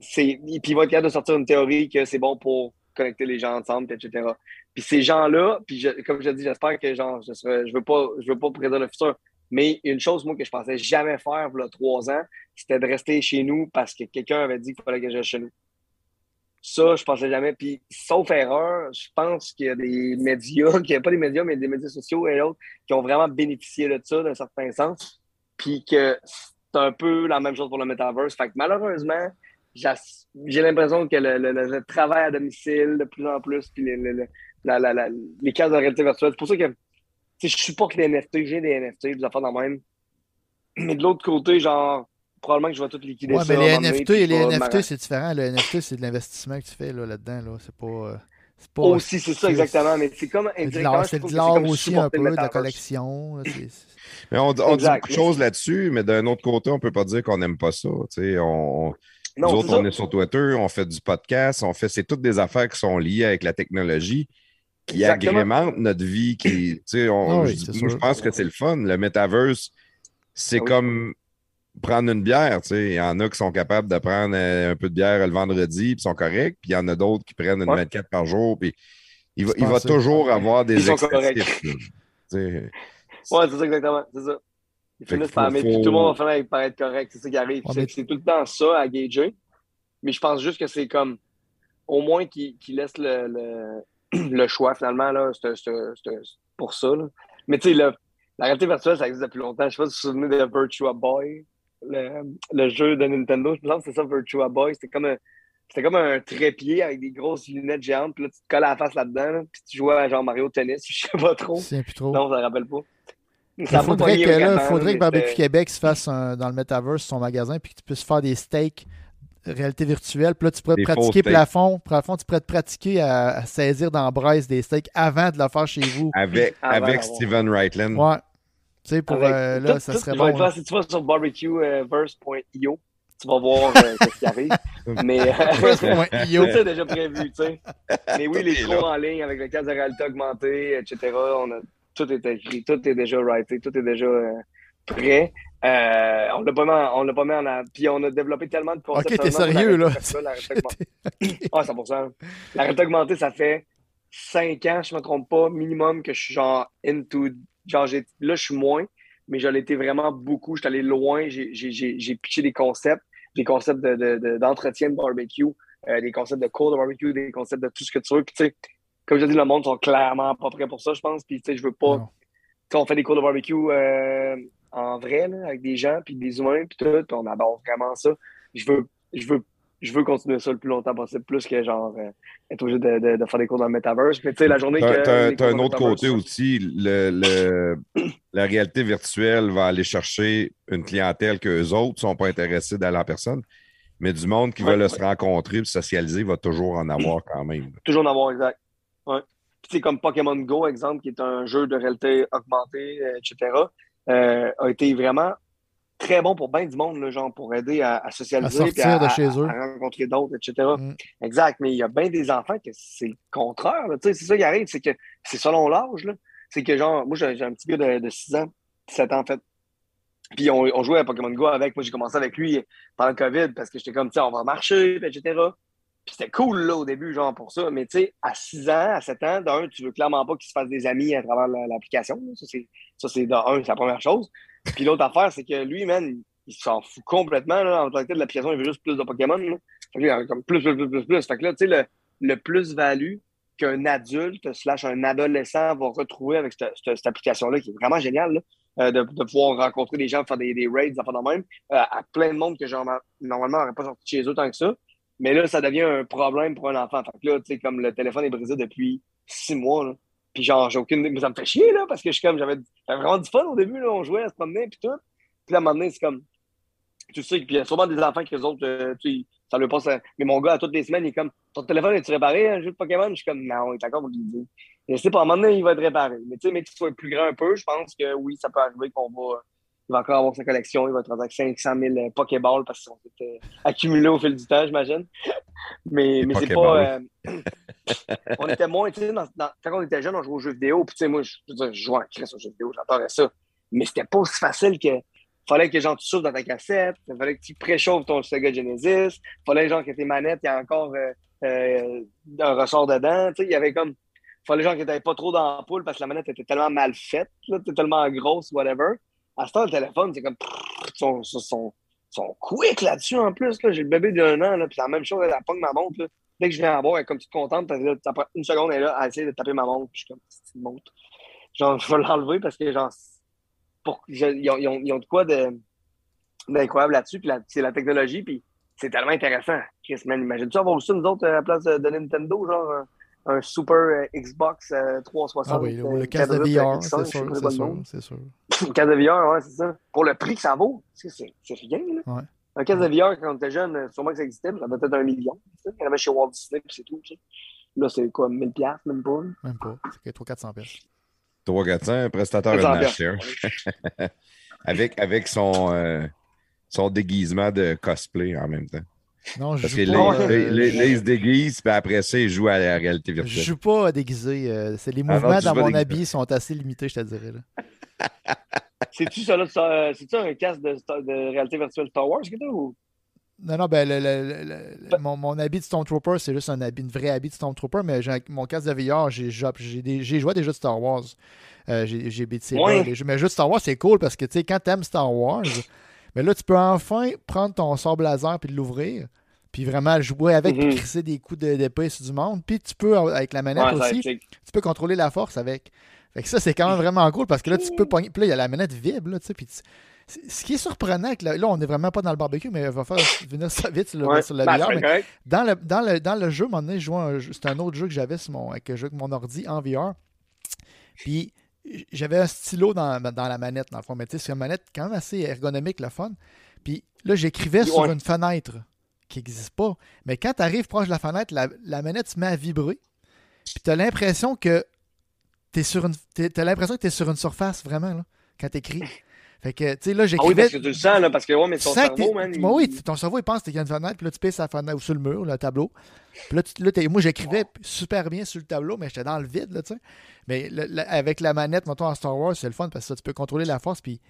puis ils vont être capables de sortir une théorie que c'est bon pour connecter les gens ensemble, etc. Puis ces gens-là, puis je- comme je dis, j'espère que genre je serai, je veux pas, je veux pas prédire le futur, mais une chose moi que je pensais jamais faire il y a trois ans, c'était de rester chez nous parce que quelqu'un avait dit qu'il fallait que je reste chez nous. Ça, je pensais jamais. Puis, sauf erreur, je pense qu'il y a des médias, pas des médias, mais des médias sociaux et autres, qui ont vraiment bénéficié de ça, d'un certain sens. Puis que c'est un peu la même chose pour le metaverse. Fait que malheureusement, j'ai l'impression que le, travail à domicile, de plus en plus, puis les, la- la- les cases de réalité virtuelle, c'est pour ça que je supporte les NFT, j'ai des NFT, des affaires dans le même. Mais de l'autre côté, genre, probablement que je vais tout liquider Ouais, ça. mais les NFT, je les NFT, c'est différent. Le NFT, c'est de l'investissement que tu fais là, là-dedans. Là. C'est pas. euh, c'est pas Aussi, c'est ça, exactement. Mais c'est comme C'est de indirectement, c'est de l'art aussi un peu, de la collection. là, Mais on, on dit beaucoup de choses là-dessus, mais d'un autre côté, on ne peut pas dire qu'on n'aime pas ça. On, nous Non, autres, c'est on est sur Twitter, on fait du podcast, on fait, c'est toutes des affaires qui sont liées avec la technologie, qui Exactement. agrémentent notre vie. Qui, tu sais, on- Ah oui, je, moi, je pense que c'est le fun. Le metaverse, c'est Ah oui. comme prendre une bière. tu sais. Il y en a qui sont capables de prendre euh, un peu de bière le vendredi, puis sont corrects, puis il y en a d'autres qui prennent une Ouais. 24 par jour, puis il va, il va pensé. toujours avoir des Ils sont excessifs. Ouais, c'est ça, exactement. C'est ça. Ils finissent par faut- tout le monde va finir par être correct. C'est ça qui arrive. Ouais, C'est mais- tout le temps ça à gager. Mais je pense juste que c'est comme. au moins qu'ils laissent le, le, le, choix finalement. Là, pour ça. Là. Mais tu sais, la réalité virtuelle, ça existe depuis longtemps. Je sais pas si vous vous souvenez de Virtua Boy, le, le jeu de Nintendo. Je pense que c'est ça, Virtua Boy. C'était comme un. C'était comme un trépied avec des grosses lunettes géantes, puis là, tu te colles à la face là-dedans, puis tu jouais à genre Mario Tennis, je sais pas trop. C'est plus trop. Non, ça ne rappelle pas. Il faudrait, que, là, faudrait que Barbecue Québec se fasse un, dans le Metaverse son magasin, puis que tu puisses faire des steaks réalité virtuelle. Puis là, tu pourrais te pratiquer plafond. Plafond, tu pourrais te pratiquer à, saisir dans Bryce des steaks avant de le faire chez vous. Avec, avec Steven Reitland. Ouais. Tu sais, pour euh, là, ça serait bon. Faire, si tu vas sur barbecueverse.io, tu vas voir euh, ce qui arrive. Mais euh, c'est déjà prévu, tu sais. Mais oui, les cours en ligne avec le casque de réalité augmentée, etc. On a, tout est écrit, tout est déjà writé, tout est déjà prêt. Euh, on l'a pas mis en, on l'a pas mis en puis on a développé tellement de concepts. Ok, t'es sérieux là. Ah, 100%. La réalité augmentée, ça fait 5 ans, je me trompe pas, minimum que je suis genre into, genre là je suis moins, mais j'en étais vraiment beaucoup, je suis allé loin, j'ai pitché des concepts, des concepts d'entretien de, de, barbecue, euh, des concepts de cold barbecue, des concepts de tout ce que tu veux, puis tu sais, comme je dis, le monde sont clairement pas prêts pour ça, je pense, puis tu sais, je veux pas, on fait des cours de barbecue euh, en vrai, là, avec des gens, puis des humains, puis tout, on adore vraiment ça. Je veux, je veux, je veux continuer ça le plus longtemps possible, plus que genre euh, être obligé de, de, faire des cours dans le metaverse. Mais tu sais, la journée que. Tu as, un autre côté aussi. Le, le, la réalité virtuelle va aller chercher une clientèle que les autres ne sont pas intéressés d'aller en personne. Mais du monde qui veut se rencontrer et socialiser va toujours en avoir quand même. Toujours en avoir, exact. Ouais. Puis, c'est comme Pokémon Go, exemple, qui est un jeu de réalité augmentée, euh, etc. Euh, a été vraiment très bon pour bien du monde, là, genre pour aider à, socialiser, à, à, de chez eux. à, rencontrer d'autres, etc. Mm. Exact, mais il y a bien des enfants que c'est le contraire. C'est ça qui arrive, c'est que c'est selon l'âge. C'est que genre, moi j'ai un petit gars de, de 6 ans, 7 ans en fait. Puis on, on, jouait à Pokémon Go avec. Moi, j'ai commencé avec lui pendant le COVID parce que j'étais comme, tu on va marcher, etc c'était cool là, au début, genre pour ça. Mais tu sais, à 6 ans, à 7 ans, d'un, tu veux clairement pas qu'il se fasse des amis à travers l'application. Ça, c'est d'un, c'est la première chose. Puis l'autre affaire, c'est que lui, man, il s'en fout complètement. Là, en tant que de l'application, il veut juste plus de Pokémon. Là. Fait que, il comme plus, plus, plus, plus, plus. Fait que là, tu sais, le, le plus-value qu'un adulte slash un adolescent va retrouver avec cette, cette, application-là, qui est vraiment géniale, euh, de, de, pouvoir rencontrer des gens, faire des, des raids, faire de même, euh, à plein de monde que genre, normalement n'aurait pas sorti chez eux tant que ça. Mais là, ça devient un problème pour un enfant. Fait que là, tu sais, comme le téléphone est brisé depuis six mois, là. Puis genre, j'ai aucune. Mais ça me fait chier, là, parce que je suis comme, j'avais vraiment du fun au début, là. On jouait à se promener, puis tout. Puis là, à un moment donné, c'est comme. Tu sais, puis il y a sûrement des enfants qui, eux autres, euh, tu sais, ça leur passe. Mais mon gars, à toutes les semaines, il est comme, ton téléphone est-tu réparé, un jeu de Pokémon? Je suis comme, non, il est encore lui Je sais pas, à un moment donné, il va être réparé. Mais tu sais, mais qu'il soit plus grand un peu, je pense que oui, ça peut arriver qu'on va il va encore avoir sa collection. Il va être avec 500 000 Pokéballs parce qu'ils ont été accumulés au fil du temps, j'imagine. Mais, mais c'est pas. Euh, on était moins, tu sais, quand on était jeune, on jouait aux jeux vidéo. Puis, tu sais, moi, je, je, jouais en crèche aux jeux vidéo, j'adorais ça. Mais c'était pas aussi facile que. Fallait que genre, tu souffles dans ta cassette, il fallait que tu préchauffes ton Sega Genesis, fallait genre que tes manettes, il y a encore euh, euh, un ressort dedans. Tu sais, il y avait comme. fallait genre que tu pas trop d'ampoule parce que la manette était tellement mal faite, là, tellement grosse, whatever. À ce temps, le téléphone, c'est comme. Son, son, son quick là-dessus en plus. J'ai le bébé d'un an, là, puis la même chose, elle pogne ma montre. Là. Dès que je viens à boire, elle est comme toute contente, parce que ça prend une seconde, elle est là à essayer de taper ma montre, puis je suis comme, c'est une montre. Genre, je vais l'enlever parce que, genre, ils, ont, ils, ont, ils, ont, de quoi d'incroyable là-dessus, puis c'est la technologie, puis c'est tellement intéressant. Chris, man, imagine-tu avoir aussi nous autres à la place de Nintendo, genre, un super euh, Xbox 360. Euh, ah oui, le, le casque de VR, c'est sûr, c'est sûr, c'est sûr. le casque de VR, ouais, c'est ça. Pour le prix que ça vaut, c'est rien, là. Ouais. Un casque de VR, quand on était jeune, euh, sûrement que ça existait, mais ça peut-être un million. Il y en avait chez Walt Disney, puis c'est tout. Tu sais. Là, c'est quoi, 1000 piastres, même pas? Même pas. C'est 300-400 piastres. 300-400, un prestataire de acheter avec, avec son, euh, son déguisement de cosplay en même temps. Non, je Parce joue que pas, les, euh, se déguisent, puis après ça, ils jouent à la réalité virtuelle. Je joue pas déguisé. Euh, c'est les mouvements ah dans mon habit sont assez limités, je te dirais. C'est-tu ça là, c'est-tu un casque de, de, réalité virtuelle Star Wars que ou? Non, non, ben, le, le, mon, mon, habit de Stormtrooper, c'est juste un habit, une vraie habit de Stormtrooper, mais mon casque de VR, j'ai joué déjà de Star Wars. Euh, j'ai BTC. Ouais. Mais juste Star Wars, c'est cool parce que, tu sais, quand t'aimes Star Wars, mais là, tu peux enfin prendre ton sort blazer puis l'ouvrir. Puis vraiment jouer avec, crisser des coups de- sur du monde. Puis tu peux, avec la manette Ouais, aussi, c'est- tu peux contrôler la force avec. Fait que ça, c'est quand même vraiment cool parce que là, tu peux pogner. Puis là, il y a la manette vibre, là, tu sais. Puis tu- c'est- Ce qui est surprenant, la- là, on n'est vraiment pas dans le barbecue, mais il va faire venir ça vite sur le, ouais. sur le Ben, VR, c'est mais dans le, dans le, dans le jeu, à un moment donné, jouais un jeu- c'était un autre jeu que j'avais sur mon, que je jouais avec mon ordi en VR. Puis j'avais un stylo dans, dans la manette, dans le fond. Mais tu sais, c'est une manette quand même assez ergonomique, le fun. Puis là, j'écrivais sur une fenêtre qui n'existe pas. Mais quand tu arrives proche de la fenêtre, la, la manette se met à vibrer. Puis tu as l'impression que tu sur une. T'as l'impression que tu es sur une surface, vraiment, là, quand tu écris. Fait que, tu sais, là, Ah oui, j'écrivais. parce que tu le sens, là, parce que, ouais, mais ton cerveau, man. il- moi, oui, ton cerveau, il pense qu'il y a une fenêtre, puis là, tu pèses la fenêtre ou sur le mur, le tableau. Puis là, tu- là, t'es- moi, j'écrivais super bien sur le tableau, mais j'étais dans le vide, là, tu sais. Mais le- le- avec la manette, mettons, en Star Wars, c'est le fun parce que ça, tu peux contrôler la force, puis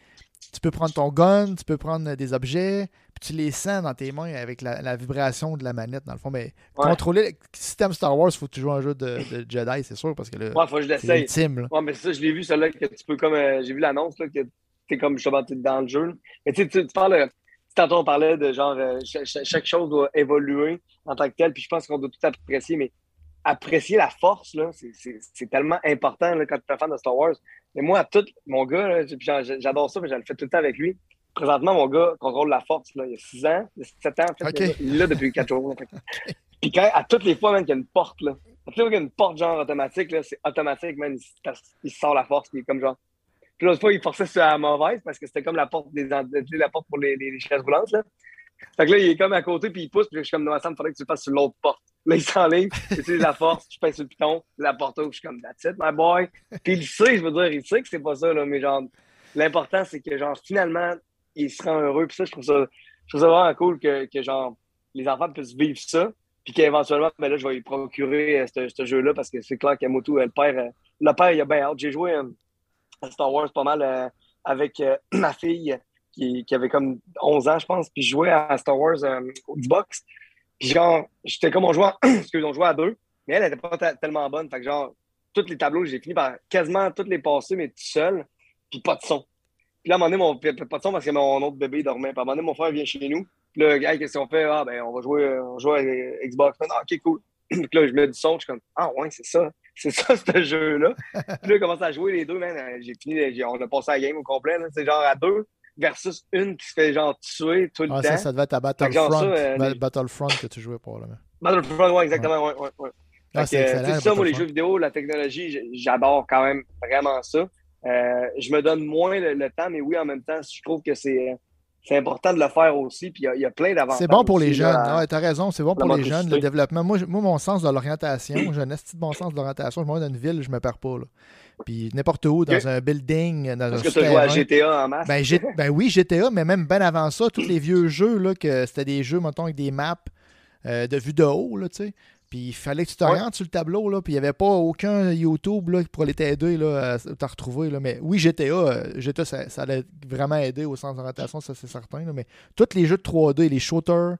tu peux prendre ton gun, tu peux prendre des objets, puis tu les sens dans tes mains avec la, la vibration de la manette, dans le fond. Mais Ouais. contrôler, si t'aimes Star Wars, il faut que tu joues un jeu de, de Jedi, c'est sûr, parce que là, Ouais, faut que je l'essaye. Ouais, mais ça, je l'ai vu, celle-là, que tu peux comme. euh, J'ai vu l'annonce, là, que t'es comme justement t'es dans le jeu. là. Mais tu sais, tu parles. euh, Tantôt, on parlait de genre, euh, cha- cha- chaque, chose doit évoluer en tant que tel, puis je pense qu'on doit tout apprécier, mais apprécier la force, là, c'est- tellement important là, quand tu es un fan de Star Wars. Mais moi, tout, mon gars, j'adore ça, mais je le fais tout le temps avec lui. Présentement, mon gars contrôle la force. Là. Il y a 6 ans, il y a 7 ans, en fait. Ok. Il est là depuis 4 jours. Puis quand, à toutes les fois, man, qu'il y a une porte, là, à toutes les fois qu'il y a une porte genre automatique, c'est automatique, man, il, il sort la force, puis il est comme genre. Puis l'autre fois, il forçait sur la mauvaise parce que c'était comme la porte des la porte pour les, les, les chaises roulantes. Là. Fait que là, il est comme à côté, puis il pousse, puis je suis comme, non, ça me faudrait que tu le fasses sur l'autre porte. Là, il s'enligne, j'utilise la force, je pèse sur le piton, la porte ouvre, je suis comme, that's it, my boy. Puis il sait, je veux dire, il sait que c'est pas ça, là, mais genre, l'important, c'est que, genre, finalement, il se rend heureux, puis ça, je trouve ça, je trouve ça vraiment cool que, que genre, les enfants puissent vivre ça, puis qu'éventuellement, ben là, je vais lui procurer euh, ce, jeu-là, parce que c'est clair qu'Amoto, euh, le père, euh, le père, il a bien hâte. J'ai joué à Star Wars pas mal avec ma fille qui, avait comme 11 ans, je pense, puis je jouais à Star Wars au Xbox. Puis genre, j'étais comme on jouait, excuse, on jouait à deux, mais elle n'était pas tellement bonne. Fait que genre, tous les tableaux, j'ai fini par quasiment tous les passer, mais tout seul, puis pas de son. Puis là, à un moment donné, mon, pas de son parce que mon autre bébé dormait. Puis à un moment donné, mon frère vient chez nous. Puis là, qu'est-ce qu'on fait? Ah, ben, on va jouer, euh, on joue à euh, Xbox. Ah, ok, cool. Puis là, je mets du son, je suis comme, ah, ouais, c'est ça. C'est ça, ce jeu-là. Puis là, on commence à jouer les deux, man. J'ai fini, on a passé la game au complet. C'est genre à deux versus une qui se fait genre tuer tout le Ah, temps. ça, ça devait être à Battlefront, ça, euh, Battlefront que tu jouais probablement. Battlefront, ouais, exactement, ouais, ouais, ouais. Ah, c'est tu ça, moi, les jeux vidéo, la technologie, j'adore quand même vraiment ça. Euh, je me donne moins le, le temps, mais oui, en même temps, je trouve que c'est c'est important de le faire aussi. Puis il y a- il y, a plein d'avantages. C'est bon pour les jeunes. à- Ouais, t'as raison, c'est bon pour les jeunes, le développement. Moi, mon sens de l'orientation, j'ai un de bon sens de l'orientation. Je me dans une ville, je me perds pas. Là. Puis n'importe où, dans un building, dans un Parce que tu à. GTA en masse. Ben, ben oui, GTA, mais même bien avant ça, tous les vieux jeux, là, que c'était des jeux, mettons, avec des maps euh, de vue de haut, là, tu sais. Puis il fallait que tu t'orientes sur le tableau, là, puis il n'y avait pas aucun YouTube là, pour aller t'aider là, à te retrouver. Là. Mais oui, GTA, euh, GTA ça, ça allait vraiment aider au sens d'orientation, ça c'est certain. là. Mais tous les jeux de 3D, les shooters,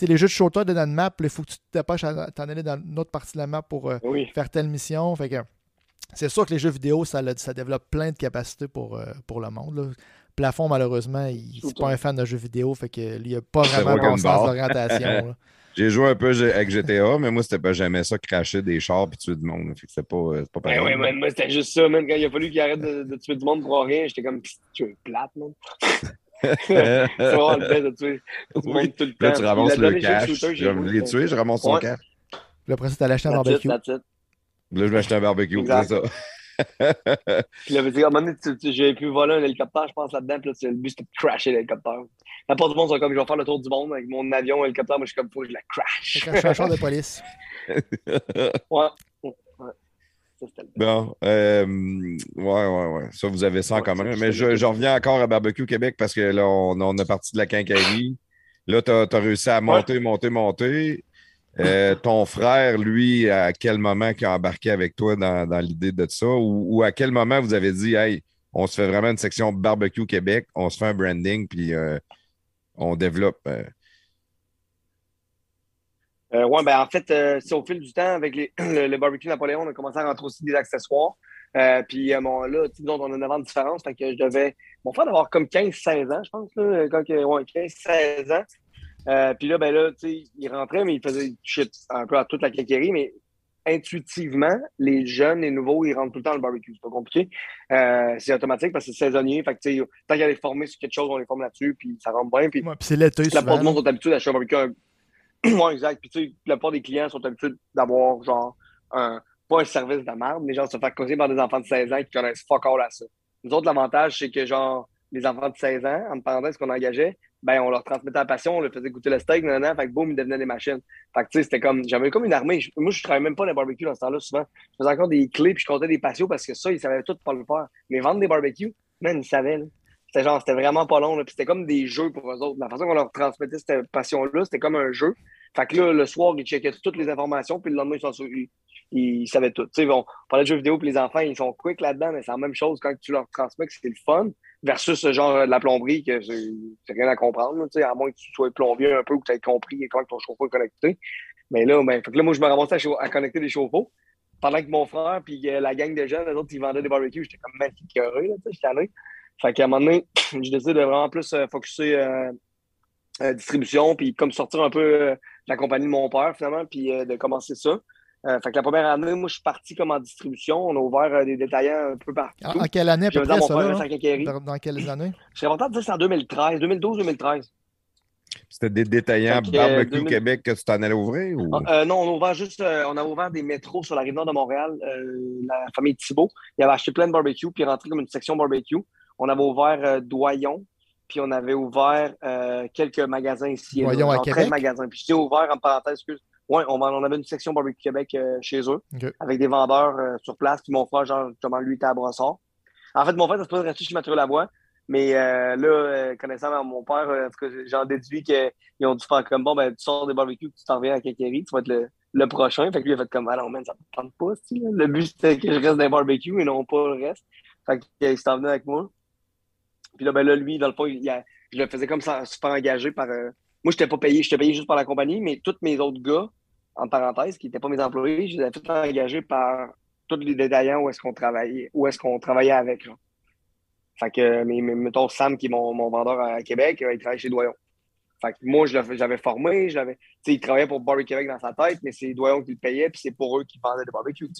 les jeux de shooters de dans une map, il faut que tu te dépêches à t'en aller dans une autre partie de la map pour euh, Oui. faire telle mission. Fait que c'est sûr que les jeux vidéo, ça, développe plein de capacités pour, euh, pour le monde. là. Plafond, malheureusement, il c'est pas un fan de jeux vidéo, fait qu'il n'y a pas vraiment bon sens d'orientation. J'ai joué un peu avec GTA, mais moi, c'était pas jamais ça, cracher des chars puis tuer du monde. Fait que c'est pas, euh, c'est pas Ben pareil. oui, man, moi, c'était juste ça, man. Quand il a fallu qu'il arrête de, de tuer du monde pour rien, j'étais comme, tu es plate, man? c'est vraiment le best de tuer du monde Oui. tout le temps. Là, tu ramasses le cash. shooter, Je vais les tuer, je ramasse son Ouais. cash. Puis après ça, t'allais acheter un That's it, barbecue. Là, je m'achète un barbecue, Exact. c'est ça. Puis là, à un moment donné, tu- tu- j'ai pu voler un hélicoptère, je pense, là-dedans. Puis là, c'est- le but, c'était de crasher l'hélicoptère. La part du monde, c'est comme, je vais faire le tour du monde avec mon avion, hélicoptère. Moi, je suis comme, faut que je la crash. Suis un char de police. Ouais. ouais. Ça, c'était le best. Bon, euh, ouais, ouais, ouais. Ça, vous avez ça en Ouais, commun. c'est- Mais je, je reviens encore à Barbecue Québec parce que là, on, on est parti de la quincaillerie. Là, tu as, réussi à monter, monter, monter. Euh, ton frère, lui, à quel moment qui a embarqué avec toi dans, l'idée de ça? Ou, à quel moment vous avez dit, hey, on se fait vraiment une section Barbecue Québec, on se fait un branding, puis euh, on développe. euh, ouais, ben en fait, c'est au fil du temps, avec les, le, barbecue Napoléon, on a commencé à rentrer aussi des accessoires. Puis bon, là, autres, on a 9 ans de différence, fait que je devais. Mon frère d'avoir comme 15-16 ans, je pense, là, quand ouais, 15-16 ans. Euh, puis là, ben là, tu sais, il rentrait, mais il faisait shit un peu à toute la caquerie, mais intuitivement, les jeunes, les nouveaux, ils rentrent tout le temps dans le barbecue. C'est pas compliqué. Euh, c'est automatique parce que c'est saisonnier. Fait que, tu sais, tant qu'il y a les formés sur quelque chose, on les forme là-dessus, puis ça rentre bien. Puis Ouais, puis c'est l'été, la plupart du monde sont habitués d'acheter un barbecue. ouais, exact. Puis, tu sais, la plupart des clients sont habitués d'avoir, genre, un, pas un service de merde, mais genre se faire causer par des enfants de 16 ans qui connaissent fuck all à ça. Nous autres, l'avantage, c'est que, genre, les enfants de 16 ans, en parenthèse qu'on engageait, ben, on leur transmettait la passion, on leur faisait goûter le steak, nan, nan, fait que boum, ils devenaient des machines. Fait que, tu sais, c'était comme, j'avais comme une armée. Moi, je travaillais même pas les barbecues dans ce temps-là, souvent. Je faisais encore des clés, puis je comptais des patios parce que ça, ils savaient tout pas le faire. Mais vendre des barbecues, man, ils savaient. C'était genre, c'était vraiment pas long, là. Puis c'était comme des jeux pour eux autres. La façon qu'on leur transmettait cette passion-là, c'était comme un jeu. Fait que là, le soir, ils checkaient toutes les informations, puis le lendemain, ils, sont sur- ils, savaient tout. Tu sais, on parlait de jeux vidéo, puis les enfants, ils sont quick là-dedans, mais c'est la même chose quand tu leur transmets que c'est le fun, versus ce genre de la plomberie, que c'est rien à comprendre, tu sais, à moins que tu sois plombier un peu ou que tu aies compris comment ton chauffe-eau est connecté. Mais là, ben, là, moi, je me ramassais à, à connecter des chauffe-eau. Pendant que mon frère puis euh, la gang de jeunes, les autres, ils vendaient des barbecues. J'étais comme mal écœuré, là, tu sais. Fait qu'à un moment donné, j'ai décidé de vraiment plus euh, focuser euh, euh, distribution, puis comme sortir un peu euh, de la compagnie de mon père, finalement, puis de commencer ça. Euh, fait que la première année, moi, je suis parti comme en distribution. On a ouvert euh, des détaillants un peu partout. En, en quelle année à peu près, ça, là? Dans, dans quelles années? Je serais content de dire que c'est en 2013, 2012-2013. C'était des détaillants que, Barbecue 2000 Québec que tu t'en allais ouvrir? Ou... Euh, non, on a ouvert juste, euh, on a ouvert des métros sur la rive nord de Montréal. Euh, la famille Thibault, il avait acheté plein de barbecue, puis rentré comme une section barbecue. On avait ouvert euh, Doyon, puis on avait ouvert euh, quelques magasins ici. Doyon à Québec? 13 magasins. Puis j'étais ouvert, en parenthèse, excuse. On, on avait une section barbecue Québec euh, chez eux, avec des vendeurs euh, sur place. Puis mon frère, genre, justement, lui, était à Brossard. En fait, mon frère, ça se peut rester chez Mathieu Lavoie. Mais euh, là, connaissant mon père, en tout cas, j'en déduis qu'ils ont dû faire comme bon, ben, tu sors des barbecues, tu t'en reviens à Quincaillerie, tu vas être le, le prochain. Fait que lui, il a fait comme, ah non, man, ça me tente pas, tu sais. Le but, c'était que je reste dans les barbecues et non pas le reste. Fait qu'il s'est venu avec moi. Puis là, ben là, lui, dans le fond, il, a- je le faisais comme ça, super engagé par. euh, moi, je n'étais pas payé, j'étais payé juste par la compagnie, mais tous mes autres gars, en parenthèse, qui n'étaient pas mes employés, je les avais fait engagés par tous les détaillants où est-ce qu'on travaillait, où est-ce qu'on travaillait avec. Là. Fait que, mais, mettons, Sam, qui est mon, mon vendeur à Québec, euh, il travaille chez Doyon. Fait que moi, j'avais formé, je il travaillait pour Barbecue Québec dans sa tête, mais c'est Doyon qui le payait, puis c'est pour eux qui vendaient des barbecues.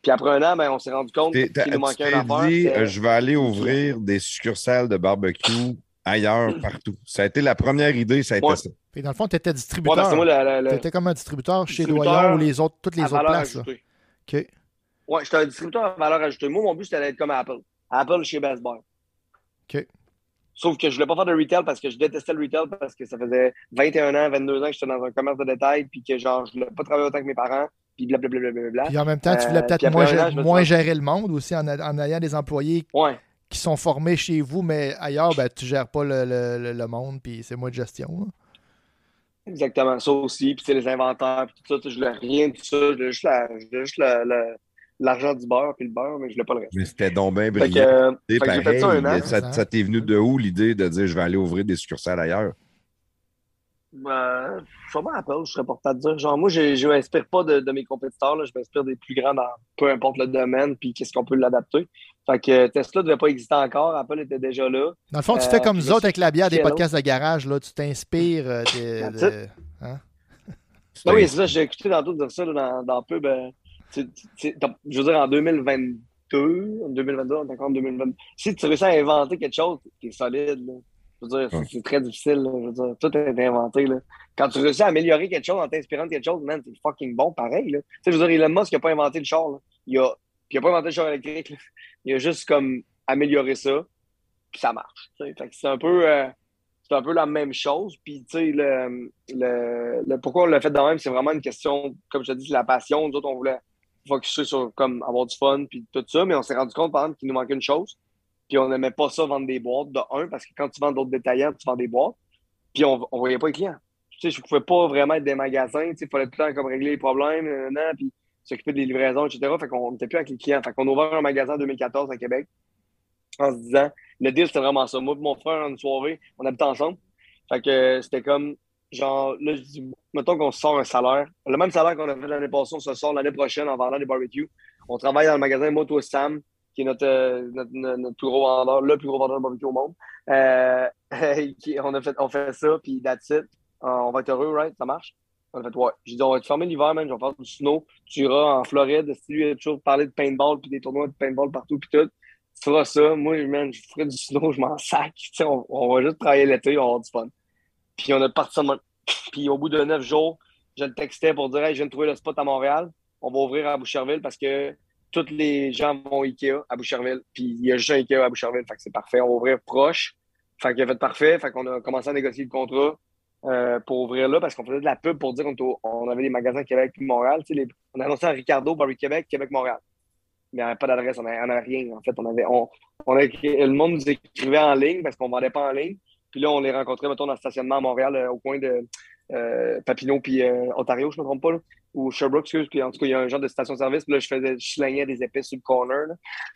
Puis après un an, ben, on s'est rendu compte qu'il nous manquait une affaire. dit, euh, je vais aller ouvrir des succursales de barbecue ailleurs, partout. Ça a été la première idée, ça a été Ouais. ça. Puis dans le fond, tu étais Ouais, distributeur. la- tu étais comme un distributeur chez Doyon ou les autres, toutes les à autres valeur places. ajoutée. OK. Ouais, j'étais un distributeur à valeur ajoutée. Moi, mon but, c'était d'être comme Apple. Apple chez Best Buy. OK. Sauf que je voulais pas faire de retail parce que je détestais le retail parce que ça faisait 21 ans, 22 ans que j'étais dans un commerce de détail puis que genre, je voulais pas travailler autant que mes parents puis blablabla. Puis en même temps, tu voulais Euh, peut-être moins, gérer, moins le monde aussi en, en ayant des employés Ouais, qui sont formés chez vous, mais ailleurs, ben, tu gères pas le, le- le- le monde, puis c'est moins de gestion. là. exactement. Ça aussi. Puis c'est les inventaires puis tout ça. Je voulais rien de ça. Je voulais juste la- je voulais juste la- la- l'argent du beurre puis le beurre, mais je voulais pas le reste. Mais c'était donc bien Fait que, brillant. fait j'ai fait ça un pareil, an. ça, ça t'est venu de où l'idée de dire je vais aller ouvrir des succursales ailleurs? Euh, sûrement Apple, je serais porté à te dire. Genre, moi, je ne m'inspire pas de, de mes compétiteurs. Là. Je m'inspire des plus grands dans peu importe le domaine, puis qu'est-ce qu'on peut l'adapter. Fait que Tesla ne devait pas exister encore. Apple était déjà là. Dans le fond, tu Euh, fais comme puis nous autres avec la bière des podcasts de garage. Là, tu t'inspires euh, de, That's de- Ben oui, c'est ça. J'ai écouté tantôt dire ça là, dans, dans peu. Ben, je veux dire, en 2022, en 2022, on est encore en 2022. Si tu réussis à inventer quelque chose, t'es solide. Là. Je veux dire, c'est- Ouais. c'est très difficile. là. Je veux dire, tout est inventé. Là. Quand tu réussis à améliorer quelque chose en t'inspirant de quelque chose, man, c'est fucking bon, pareil. Là. Tu sais, je veux dire, Elon Musk n'a pas inventé le char. Là. Il a, puis il a pas inventé le char électrique. là. Il a juste comme amélioré ça, puis ça marche. c'est un peu. euh, un peu la même chose. Puis, tu sais, le, le, pourquoi on l'a fait de même, c'est vraiment une question, comme je te dis, c'est la passion. Nous autres, on voulait focuser sur comme avoir du fun, puis tout ça, mais on s'est rendu compte, par exemple, qu'il nous manquait une chose. Puis on n'aimait pas ça vendre des boîtes, de un, parce que quand tu vends d'autres détaillants, tu vends des boîtes. Puis on ne voyait pas les clients. Tu sais, je ne pouvais pas vraiment être des magasins. Tu sais, il fallait tout le temps comme régler les problèmes, s'occuper des livraisons, etc. Fait qu'on n'était plus avec les clients. Fait qu'on a ouvert un magasin en 2014 à Québec en se disant, le deal, c'était vraiment ça. Moi et mon frère, une soirée, on habitait ensemble. Fait que euh, c'était comme, genre, là, je dis, mettons qu'on sort un salaire. Le même salaire qu'on a fait l'année passée, on se sort l'année prochaine en vendant des barbecues. On travaille dans le magasin Moto Sam, qui est notre, euh, notre, notre- plus gros vendeur, le plus gros vendeur de barbecue au monde. Euh, on, a fait, on fait ça, puis that's it. on va être heureux, right? Ça marche? On a fait, ouais. J'ai dit, on va te fermer l'hiver, man. Je vais faire du snow. Tu iras en Floride. Si lui a toujours parlé de paintball, puis des tournois de paintball partout, puis tout. Tu feras ça. Moi, man, je ferai du snow, je m'en sac. On, on, va juste travailler l'été, on va avoir du fun. Puis on a parti ça. Puis au bout de neuf jours, je le textais pour dire, hey, je viens de trouver le spot à Montréal. On va ouvrir à Boucherville parce que tous les gens vont Ikea à Boucherville. Puis il y a juste un Ikea à Boucherville. Fait que c'est parfait. On va ouvrir proche. Fait qu'il a fait parfait. Fait qu'on a commencé à négocier le contrat. Euh, pour ouvrir là parce qu'on faisait de la pub pour dire qu'on avait des magasins Québec et Montréal. Les, on a annoncé à Ricardo, Barry Québec, Québec, Montréal. Mais il n'y avait pas d'adresse, on n'avait rien. En fait, on avait, on, on le monde nous écrivait en ligne parce qu'on ne vendait pas en ligne. Puis là, on les rencontrait, mettons, dans le stationnement à Montréal, euh, au coin de euh, Papineau puis Ontario, je ne me trompe pas, là, ou Sherbrooke, excuse. Puis en tout cas, il y a un genre de station-service. Puis là, je faisais, je des épices sur le corner.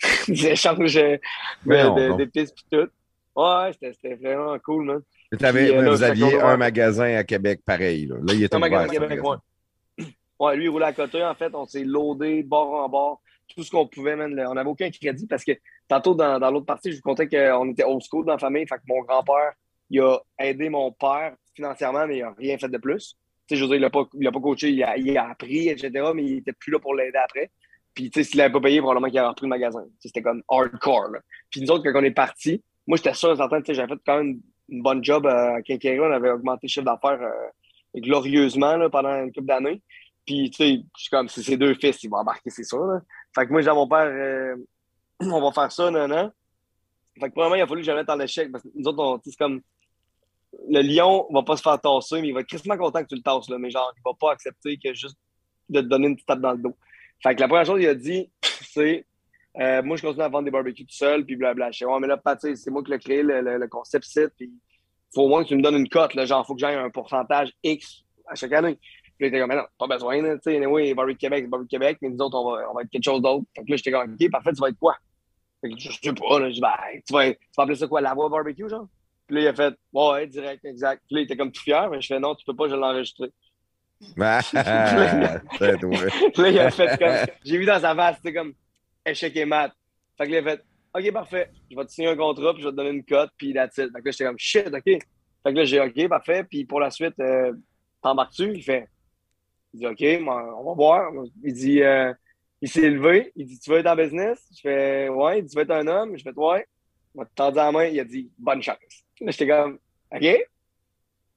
J'échange d'épices puis tout. Ouais, c'était vraiment cool, man. Avais, euh, vous aviez un magasin à Québec pareil. Là, là il était un magasin à Québec, ouais. ouais. lui, il roulait à côté. En fait, on s'est loadé bord en bord. Tout ce qu'on pouvait, man. On n'avait aucun crédit parce que tantôt, dans, dans l'autre partie, je vous comptais qu'on était old school dans la famille. Fait que mon grand-père, il a aidé mon père financièrement, mais il n'a rien fait de plus. Tu sais, je veux dire, il n'a pas, pas coaché, il a, il a, appris, etc., mais il n'était plus là pour l'aider après. Puis, tu sais, s'il n'avait pas payé, probablement qu'il aurait repris le magasin. C'était comme hardcore. Là. Puis, nous autres, quand on est partis, moi, j'étais sûr, j'avais fait quand même une bonne job à Quincaillerie. On avait augmenté le chiffre d'affaires euh, glorieusement pendant une couple d'années. Puis, tu sais, je suis comme, c'est ses deux fils, ils vont embarquer, c'est sûr. Fait que moi, j'ai mon père, euh, on va faire ça, non, non. Fait que, premièrement, il a fallu que je mette en échec parce que nous autres, c'est comme, le lion va pas se faire tasser, mais il va être tristement content que tu le tasses, là, mais genre, il va pas accepter que juste de te donner une petite tape dans le dos. Fait que la première chose qu'il a dit, c'est, euh, moi, je continue à vendre des barbecues tout seul, puis blabla. Je sais, ouais, mais là, c'est moi qui l'ai créé, le, le, concept site, puis faut au moins que tu me donnes une cote, là, genre, faut que j'aille un pourcentage X à chaque année. Puis là, était comme, mais non, pas besoin, tu sais, anyway, Barbecue Québec, c'est Barbecue Québec, mais nous autres, on va, on va être quelque chose d'autre. Que là, j'étais comme, OK, parfait, tu vas être quoi? Fait que je sais pas, là, je dis, ben, tu vas, tu vas appeler ça quoi, la voix barbecue, genre? Puis là, il a fait, ouais, direct, exact. Puis là, il était comme tout fier, mais je fais, non, tu peux pas, je vais l'enregistrer. Ah, puis là, il a fait comme, j'ai vu dans sa face, c'était comme, échec et mat. Fait que là, il a fait OK, parfait. Je vais te signer un contrat, puis je vais te donner une cote, puis la titre. Fait que là, j'étais comme shit, OK. Fait que là, j'ai OK, parfait. Puis pour la suite, euh, t'embarques-tu? Il fait Il dit OK, on va voir. Il dit euh, Il s'est levé. Il dit Tu veux être en business? Je fais Ouais. Il dit Tu veux être un homme? Je fais Ouais. Il m'a tendu la main. Il a dit Bonne chance. Là, j'étais comme OK.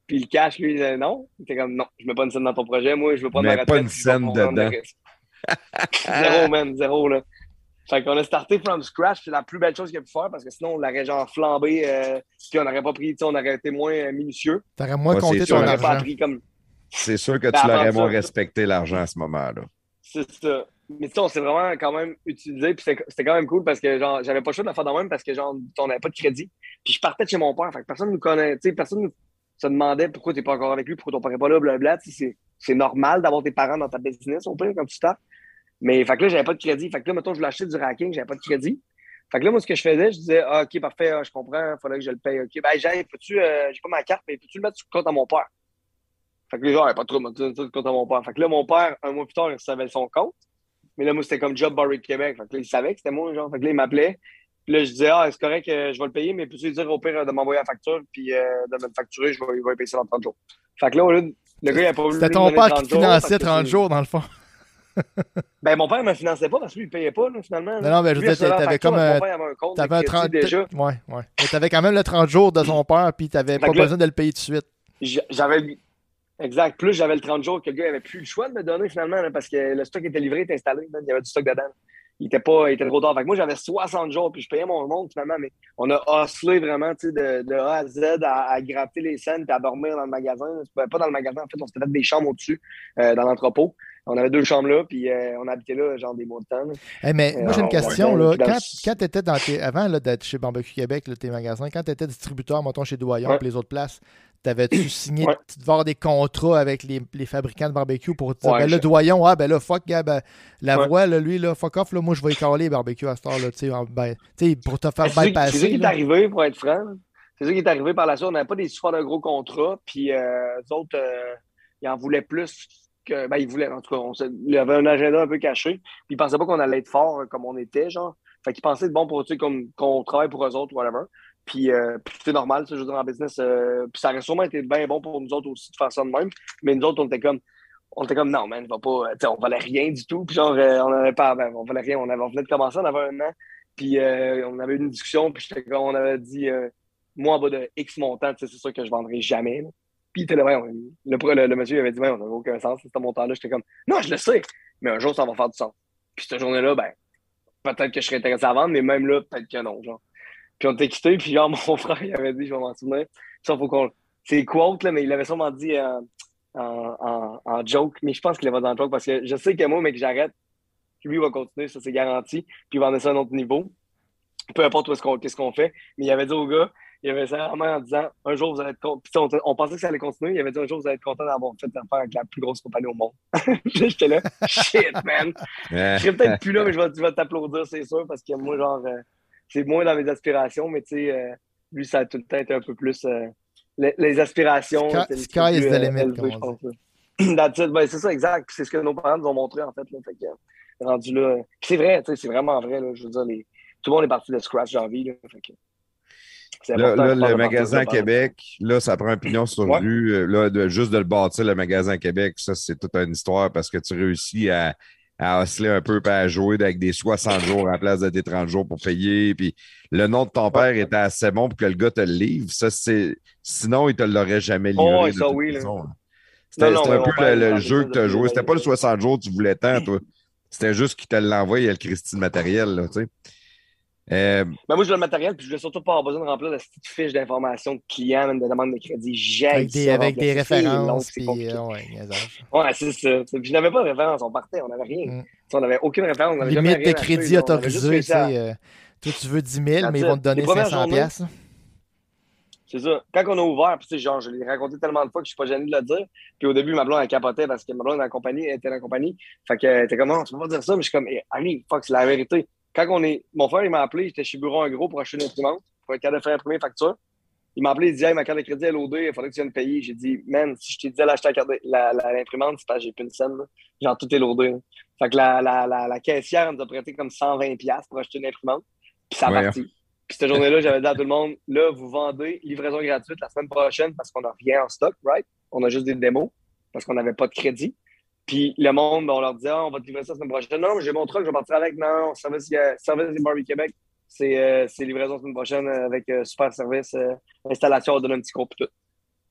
Puis le cash, lui, il disait non. Il était comme non, je mets pas une scène dans ton projet. Moi, je veux prendre Mais ma retraite. pas une scène dedans. zéro, man, zéro, là. Fait qu'on a starté from scratch, c'est la plus belle chose qu'il a pu faire parce que sinon on l'aurait genre flambé, euh, puis on n'aurait pas pris, on aurait été moins euh, minutieux. T'aurais moins compté ton argent. Comme... C'est sûr que ben, tu l'aurais moins respecté l'argent à ce moment-là. C'est ça. Mais tu on s'est vraiment quand même utilisé, puis c'était quand même cool parce que genre j'avais pas le choix de la faire de même parce que genre on n'avait pas de crédit. Puis je partais de chez mon père, fait que personne nous connaît, tu sais, personne nous se demandait pourquoi tu n'es pas encore avec lui, pourquoi ton père n'est pas là, blablabla. C'est normal d'avoir tes parents dans ta business, au pire, comme tu startes. Mais fait que là, j'avais pas de crédit. Fait que là, mettons, je voulais acheter du racking, j'avais pas de crédit. Fait que là, moi, ce que je faisais, je disais, ah, OK, parfait, ah, je comprends, il faudrait que je le paye. OK, ben, j'ai, peux-tu, euh, j'ai pas ma carte, mais peux-tu le mettre sur le compte à mon père? Fait que les gens, pas trop, mettre sur le compte à mon père. Fait que là, mon père, un mois plus tard, il savait son compte. Mais là, moi, c'était comme Job Barry Québec. Fait que là, il savait que c'était moi, genre. Fait que là, il m'appelait. Puis là, je disais, ah, c'est correct, euh, je vais le payer, mais peux-tu lui dire au pire de m'envoyer la facture, puis euh, de me facturer, je vais, vais payer ça dans 30 jours. Fait que là, le gars, il a pas voulu. C'était ton père qui finançait 30 jours, dans le fond ben, mon père ne me finançait pas parce que lui, il ne payait pas, finalement. Non, non, mais je veux dire, t'avais comme. Mon père avait un compte. T'avais un 30 déjà. Ouais, ouais. Mais t'avais quand même le 30 jours de son père, puis t'avais pas besoin de le payer tout de suite. J'avais. Exact. Plus j'avais le 30 jours que le gars n'avait plus le choix de me donner, finalement, parce que le stock était livré, était installé. il y avait du stock dedans. Il était, pas, il était trop tard. Fait que moi, j'avais 60 jours, puis je payais mon monde, finalement. Mais on a hustlé vraiment, tu sais, de, de, A à Z à, à gratter les scènes, puis à dormir dans le magasin. Pas dans le magasin, en fait, on s'était fait des chambres au-dessus, euh, dans l'entrepôt on avait deux chambres là, puis euh, on habitait là, genre des mois de temps. Mais moi, j'ai une question. là. Quand, quand tu étais dans tes. Avant d'être chez Barbecue Québec, tes magasins, quand tu étais distributeur, mettons, chez Doyon et les autres places, t'avais-tu signé, tu devais avoir des contrats avec les, les, fabricants de barbecue pour dire, ben là, Doyon, ah, ben là, fuck, ben, la voix, là, lui, là, fuck off, là, moi, je vais y caler barbecue à ce temps là, tu sais, ben, pour te faire bypasser. C'est ça qui est arrivé, pour être franc. C'est ça qui est arrivé par la suite. On n'avait pas des super de gros contrats, puis euh, eux autres, euh, ils en voulaient plus ben, il voulait, en tout cas, il avait un agenda un peu caché. Puis il pensait pas qu'on allait être fort comme on était, genre. Fait qu'il pensait bon pour, tu qu'on travaille pour eux autres, whatever. Puis, euh, normal, ça, je veux dire, en business. euh, puis ça aurait sûrement été bien bon pour nous autres aussi de faire ça de même. Mais nous autres, on était comme, on était comme, non, man, va pas, on valait rien du tout. Puis genre, euh, on avait pas, on valait rien. On, avait, on venait de commencer, on avait un an. Puis euh, on avait eu une discussion, puis on avait dit, euh, moi, en bas de X montant, c'est sûr que je vendrai jamais. Puis il là, le, le, le monsieur avait dit, ouais, on n'a aucun sens, ce montant-là. J'étais comme, non, je le sais, mais un jour, ça va faire du sens. Puis cette journée-là, ben, peut-être que je serais intéressé à vendre, mais même là, peut-être que non, genre. Puis on était quittés, puis genre, mon frère, il avait dit, je vais m'en souvenir, ça, faut qu'on. C'est quote, là, mais il avait sûrement dit euh, en, en, en joke, mais je pense qu'il avait dit en joke parce que je sais que moi, mais que j'arrête, lui, il va continuer, ça, c'est garanti, puis il va emmener ça à un autre niveau. Peu importe est-ce qu'on qu'est-ce qu'on fait, mais il avait dit au gars, il avait ça vraiment en disant un jour vous allez être content. Puis on, on pensait que ça allait continuer. Il avait dit un jour vous allez être content d'avoir fait affaire avec la plus grosse compagnie au monde. J'étais là, shit, man. Je serais peut-être plus là, mais je vais, t'applaudir, c'est sûr, parce que moi, genre, euh, c'est moins dans mes aspirations, mais tu sais, euh, lui, ça a tout le temps été un peu plus. euh, les, les aspirations. Sky- is the euh, limit, comme on. Ben, c'est ça, exact. C'est ce que nos parents nous ont montré, en fait. Là, fait que, rendu là. C'est vrai, tu sais, c'est vraiment vrai. Là, je veux dire, les- tout le monde est parti de scratch dans la vie. Là, fait que, c'est Là, le magasin à Québec, là, ça prend un pignon sur Ouais. rue. Euh, Là, de- juste de le bâtir, le magasin à Québec, ça, c'est toute une histoire parce que tu réussis à, à osciller un peu, puis à jouer avec des 60 jours à la place de des 30 jours pour payer. Puis le nom de ton père était assez bon pour que le gars te le livre. Ça, c'est... Sinon, il te l'aurait jamais livré. Oh, ça, oui. C'était un peu le, jeu que tu as joué. C'était pas le années. 60 jours que tu voulais tant, toi. C'était juste qu'il te l'envoie, il y a le Christine matériel, là, tu sais. Euh, Mais moi, je veux le matériel, puis je veux surtout pas avoir besoin de remplir la petite fiche d'information de client, même de demande de crédit. J'ai Avec des, avec des références. Puis, euh, ouais, c'est ça. Puis je n'avais pas de référence, on partait, on n'avait rien. Mm. On n'avait aucune référence. on jamais Limite de crédit avait autorisé, euh, toi, tu veux 10 000, mais ils vont te donner Les premières 500 journées, piastres. C'est ça. Quand on a ouvert, puis genre, je l'ai raconté tellement de fois que je suis pas gêné de le dire. Puis au début, ma blonde, elle capotait parce que ma blonde, dans la compagnie, elle était dans la compagnie. Fait que, elle était comme, non, tu peux pas dire ça, mais je suis comme, hey, Ali, fuck, c'est la vérité. Quand on est, mon frère, il m'a appelé, j'étais chez Bureau en gros pour acheter une imprimante, pour être capable de faire imprimer facture. Il m'a appelé, il dit, hey, ma carte de crédit est loadée, il faudrait que tu viennes payer. J'ai dit, man, si je t'ai dit d'aller acheter la carte de- la- la- l'imprimante, c'est parce que j'ai plus une scène, là. Genre, tout est loadé. là. Fait que la, la, la, la caissière nous a prêté comme 120$ piastres pour acheter une imprimante. Puis ça a Ouais. parti. Puis cette journée-là, j'avais dit à tout le monde, là, vous vendez livraison gratuite la semaine prochaine parce qu'on n'a rien en stock, right? On a juste des démos parce qu'on n'avait pas de crédit. Puis le monde, on leur disait, Ah, on va te livrer ça la semaine prochaine. Non, j'ai mon truck, je vais partir avec. Non, service, euh, service des Barbie Québec, c'est euh, livraison la semaine prochaine euh, avec super service, installation, on donne un petit cours, puis tout.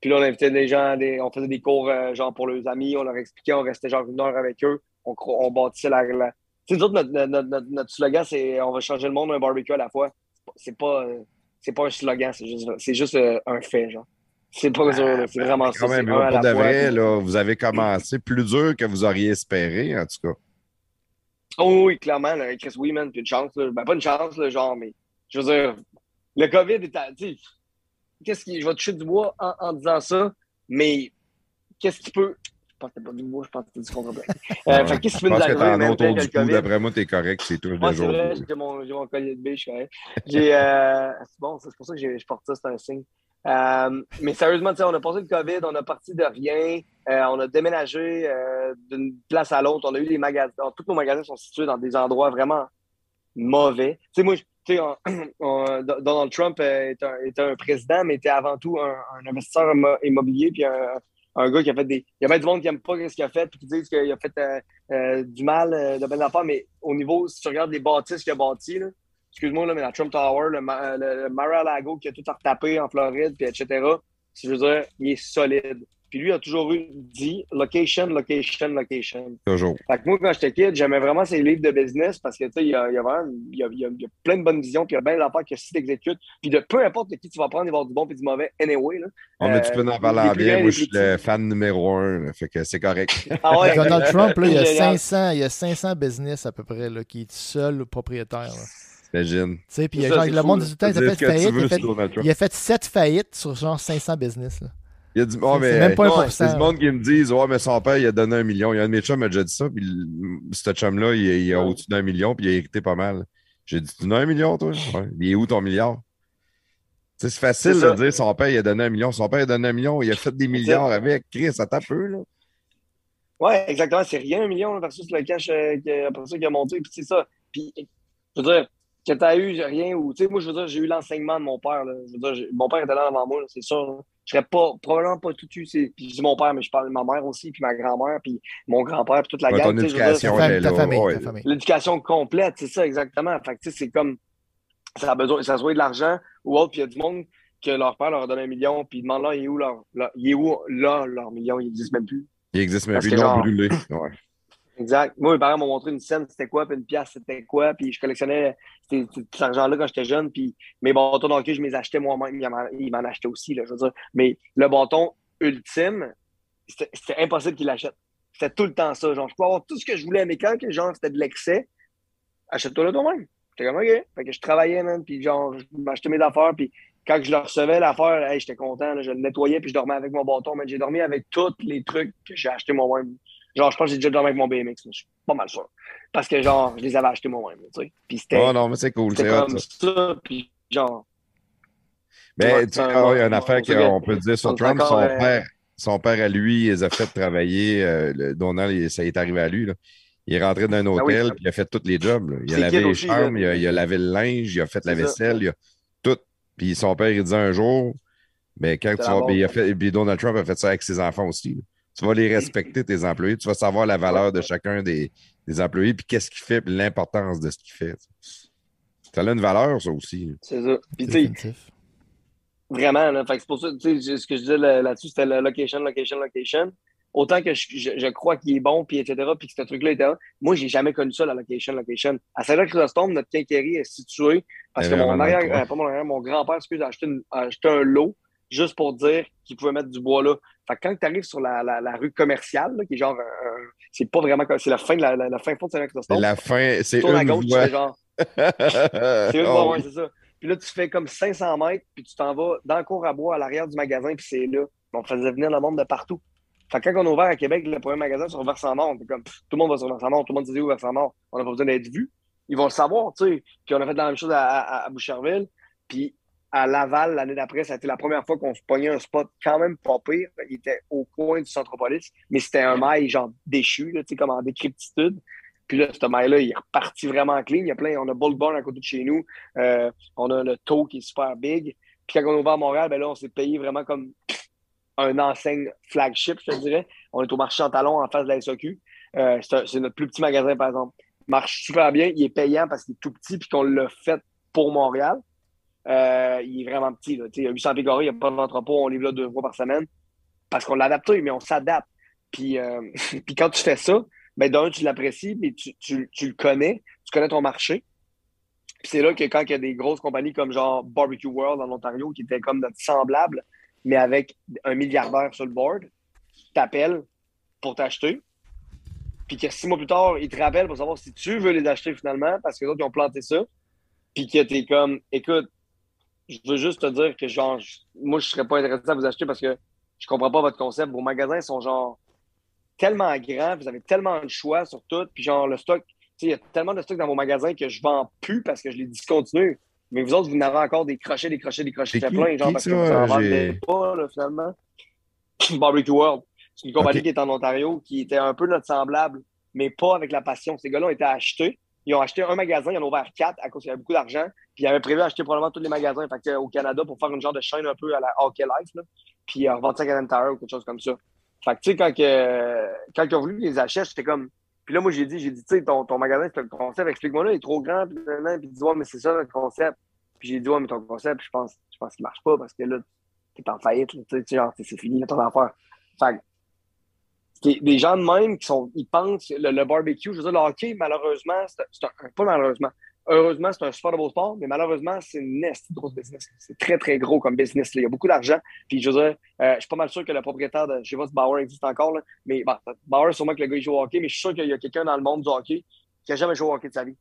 Puis là, on invitait des gens, des- on faisait des cours genre pour leurs amis, on leur expliquait, on restait genre une heure avec eux, on, on bâtissait la. la... Tu sais, notre, notre, notre, notre slogan, c'est on va changer le monde un barbecue à la fois. C'est pas, pas un slogan, c'est juste, juste un fait, genre. C'est pas dur, là, c'est vraiment ça. quand même, c'est un à pour de vrai, là, vous avez commencé plus dur que vous auriez espéré, en tout cas. Oh oui, clairement, là, Chris, oui, man, puis une chance. Là. Ben, pas une chance, là, genre, mais je veux dire, le COVID est à. Qu'est-ce qui. Je vais toucher du bois en, en disant ça, mais qu'est-ce qui peut. Je pense que pas du bois, je pense que c'était du contre euh, fait, qu'est-ce qui peut nous pense que arriver, as même du le cou. COVID? D'après moi, t'es correct, c'est tout c'est jour. j'ai mon, collier de biche. J'ai. Euh... C'est bon, c'est pour ça que j'ai- je porte ça, c'est un signe. Euh, mais sérieusement, on a passé le COVID, on a parti de rien, euh, on a déménagé euh, d'une place à l'autre, on a eu des magasins, tous nos magasins sont situés dans des endroits vraiment mauvais. Tu sais, moi, Donald Trump est un, président, mais était avant tout un, investisseur immo- immobilier, puis un, gars qui a fait des. Il y a bien du monde qui n'aime pas ce qu'il a fait, puis qui disent qu'il a fait du mal, de belles affaires, mais au niveau, si tu regardes les bâtisses qu'il a bâties, là, excuse-moi, là, mais la Trump Tower, le, Ma- le, le Mar-a-Lago qui a tout retapé en Floride, puis etc., je veux dire, il est solide. Puis lui a toujours eu dit location, location, location. Toujours. Fait que moi, quand j'étais kid, j'aimais vraiment ses livres de business parce que, tu sais, il y a, il y a vraiment il y a, il y a- il y a plein de bonnes visions, puis il y a bien d'affaires que si tu exécutes, puis de peu importe de qui tu vas prendre, il va y avoir du bon puis du mauvais anyway. Là. On a tu peux en Euh, parler les en plus bien. grands, Moi, je suis le fan numéro un, fait que c'est correct. Ah ouais, Donald Trump, là, il, y a Génial. 500, il y a 500 business à peu près là, qui est seul propriétaire. là. Tu Imagine. sais, puis le monde là. du temps, il a fait que tu faillite. Il veux a fait, sur Donald Trump. il a fait 7 faillites sur genre 500 business. là. Il y a du, oh, mais, c'est même pas non, 1%. C'est du monde qui me disent Ouais, mais son père, il a donné un million. Il y a un de mes chums qui m'a déjà dit ça, puis le- ce chum-là, il, a Ouais. au-dessus d'un million, puis il a hérité pas mal. J'ai dit Tu donnes un million, toi? Ouais. Il est où ton milliard? C'est facile de dire son père, il a donné un million. Son père, il a donné un million, il a fait des milliards avec. Chris, ça tape peu, là. Ouais, exactement. C'est rien un million là, versus le cash euh, qui- après ça qui a monté. Puis c'est ça. Puis, je veux dire, que tu as eu rien ou, tu sais, moi, je veux dire, j'ai eu l'enseignement de mon père. Là. Je veux dire, mon père était là avant moi, là, c'est sûr. là. Je serais pas, probablement pas tout eu. c'est- Puis je dis mon père, mais je parle de ma mère aussi, puis ma grand-mère, puis mon grand-père, puis toute la Ouais, gang. ton tu sais, je veux dire, éducation, Ta, elle est fam- ta là, famille, ouais. ta famille. L'éducation complète, c'est ça, exactement. Fait que, tu sais, c'est comme, ça a besoin, ça soit de l'argent ou autre, puis il y a du monde que leur père leur a donné un million, puis ils demandent là, il est où leur, leur- il est où là, leur million, ils disent même plus. Il existe même Parce plus, ils l'ont brûlé. Ouais. Exact. Moi, mes parents m'ont montré une scène, c'était quoi, puis une pièce, c'était quoi, puis je collectionnais cet argent-là quand j'étais jeune, puis mes bâtons de hockey, je les achetais moi-même, ils m'en- achetaient aussi, je veux dire. Mais le bâton ultime, c'était impossible qu'ils l'achètent. C'était tout le temps ça, genre, je peux avoir tout ce que je voulais, mais quand genre, c'était de l'excès, achète-toi-le toi-même. J'étais comme, OK. Fait que je travaillais, man, puis genre, je m'achetais mes affaires, puis quand je le recevais, l'affaire, j'étais content, je le nettoyais, puis je dormais avec mon bâton, mais j'ai dormi avec tous les trucs que j'ai achetés moi-même. Genre, je pense que j'ai déjà dormi avec mon BMX, mais je suis pas mal sûr. Parce que, genre, je les avais achetés moi-même, tu sais. Puis c'était Oh non, mais c'est cool, c'est comme ça. ça, puis genre, Mais tu il y a une affaire qu'on peut dire sur Trump. Son euh, père, son père à lui, il les a fait travailler. euh, le- ça est arrivé à lui. là. Il est rentré dans un Ah oui, hôtel, puis il a fait tous les jobs. là. Il a lavé les aussi, chambres, il a, il a lavé le linge, il a fait la ça. vaisselle, il a tout. Puis son père, il disait un jour, mais quand tu vas. Puis, il a base. fait, puis Donald Trump a fait ça avec ses enfants aussi. là. Tu vas les respecter, tes employés. Tu vas savoir la valeur de chacun des, des employés, puis qu'est-ce qu'il fait, puis l'importance de ce qu'il fait. Ça a une valeur, ça aussi. c'est ça. Puis tu sais. Vraiment, là. Fait que c'est pour ça, tu sais, ce que je disais là- là-dessus, c'était le location, location, location. Autant que je, je, je crois qu'il est bon, puis etc., puis que ce truc-là était là. Moi, j'ai jamais connu ça, la location, location. À Saint-Jacques-Chrysostome, notre quincaillerie est située parce que mon arrière, euh, pas mon arrière, mon grand-père, excuse, a acheté, une- a acheté un lot juste pour dire qu'il pouvait mettre du bois là. Fait que quand tu arrives sur la, la, la rue commerciale, là, qui est genre, un- un- c'est pas vraiment, comme- c'est la fin de la, fin fond de Saint-Jacques-Chrysostome. la fin, c'est Tu tournes à une gauche, tu voie. fais genre, c'est une Oh, voie, oui. c'est ça. Puis là, tu fais comme 500 mètres, puis tu t'en vas dans le cours à bois à l'arrière du magasin, puis c'est là. On faisait venir le monde de partout. Fait que quand on a ouvert à Québec, le premier magasin sur était comme, pff, tout le monde va sur Versant-Nord, tout le monde disait où Versant-Nord. On n'a pas besoin d'être vu. Ils vont le savoir, tu sais. Puis on a fait la même chose à, à, à Boucherville. Puis à Laval, l'année d'après, ça a été la première fois qu'on se pognait un spot quand même pas pire. Il était au coin du Centropolis, mais c'était un mail genre déchu, là, comme en décryptitude. Puis là, ce mail-là, il est reparti vraiment clean. Il y a plein, on a Bull Barn à côté de chez nous. Euh, on a le taux qui est super big. Puis quand on est ouvert à Montréal, ben là, on s'est payé vraiment comme un enseigne flagship, je dirais. On est au marché en talon en face de la SOQ. Euh, c'est notre plus petit magasin, par exemple. Il marche super bien. Il est payant parce qu'il est tout petit puis qu'on l'a fait pour Montréal. Euh, il est vraiment petit. Là. Tu sais, Il y a 800 pieds il n'y a pas d'entrepôt. On livre là deux fois par semaine parce qu'on l'adapte, mais on s'adapte. Puis, euh, puis quand tu fais ça, ben d'un, tu l'apprécies, mais tu, tu, tu le connais, tu connais ton marché. Puis c'est là que quand il y a des grosses compagnies comme genre Barbecue World en Ontario, qui était comme notre semblable, mais avec un milliardaire sur le board, t'appelles pour t'acheter. Puis que six mois plus tard, ils te rappellent pour savoir si tu veux les acheter finalement, parce que les autres, ils ont planté ça. Puis que t'es comme, écoute, je veux juste te dire que genre, je- moi, je serais pas intéressé à vous acheter parce que je comprends pas votre concept. Vos magasins sont genre tellement grands, vous avez tellement de choix sur tout, puis genre le stock, tu sais, il y a tellement de stock dans vos magasins que je vends plus parce que je les discontinue. Mais vous autres, vous n'avez encore des crochets, des crochets, des crochets qui- plein, genre qui parce que vous en vendez pas, là, finalement. Barbecue World. C'est une compagnie qui est en Ontario, qui était un peu notre semblable, mais pas avec la passion. Ces gars-là ont été achetés. Ils ont acheté un magasin, ils en ont ouvert quatre à cause qu'il y avait beaucoup d'argent. Puis ils avaient prévu d'acheter probablement tous les magasins que, au Canada pour faire une genre de chaîne un peu à la Hockey Life. Là. Puis ont revendu ça à Canadian ou quelque chose comme ça. Fait que tu sais, quand, ils ont voulu les acheter, j'étais comme. Puis là, moi, j'ai dit, j'ai dit, tu sais, ton, ton magasin, c'est le concept, explique-moi là, il est trop grand. Puis, puis il dit, ouais, mais c'est ça le concept. Puis j'ai dit, ouais, mais ton concept, je pense, je pense qu'il marche pas parce que là, t'es en faillite, tu sais, genre, c'est fini, ton affaire. Fait des gens de même qui sont, ils pensent, le, le barbecue, je veux dire, le hockey, malheureusement, c'est un, pas malheureusement, heureusement, c'est un super beau sport, mais malheureusement, c'est une grosse business. C'est très, très gros comme business. là. Il y a beaucoup d'argent. Puis je veux dire, euh, je suis pas mal sûr que le propriétaire de, je sais pas si Bauer existe encore, là, mais bon, Bauer, sûrement que le gars, il joue au hockey, mais je suis sûr qu'il y a quelqu'un dans le monde du hockey qui a jamais joué au hockey de sa vie,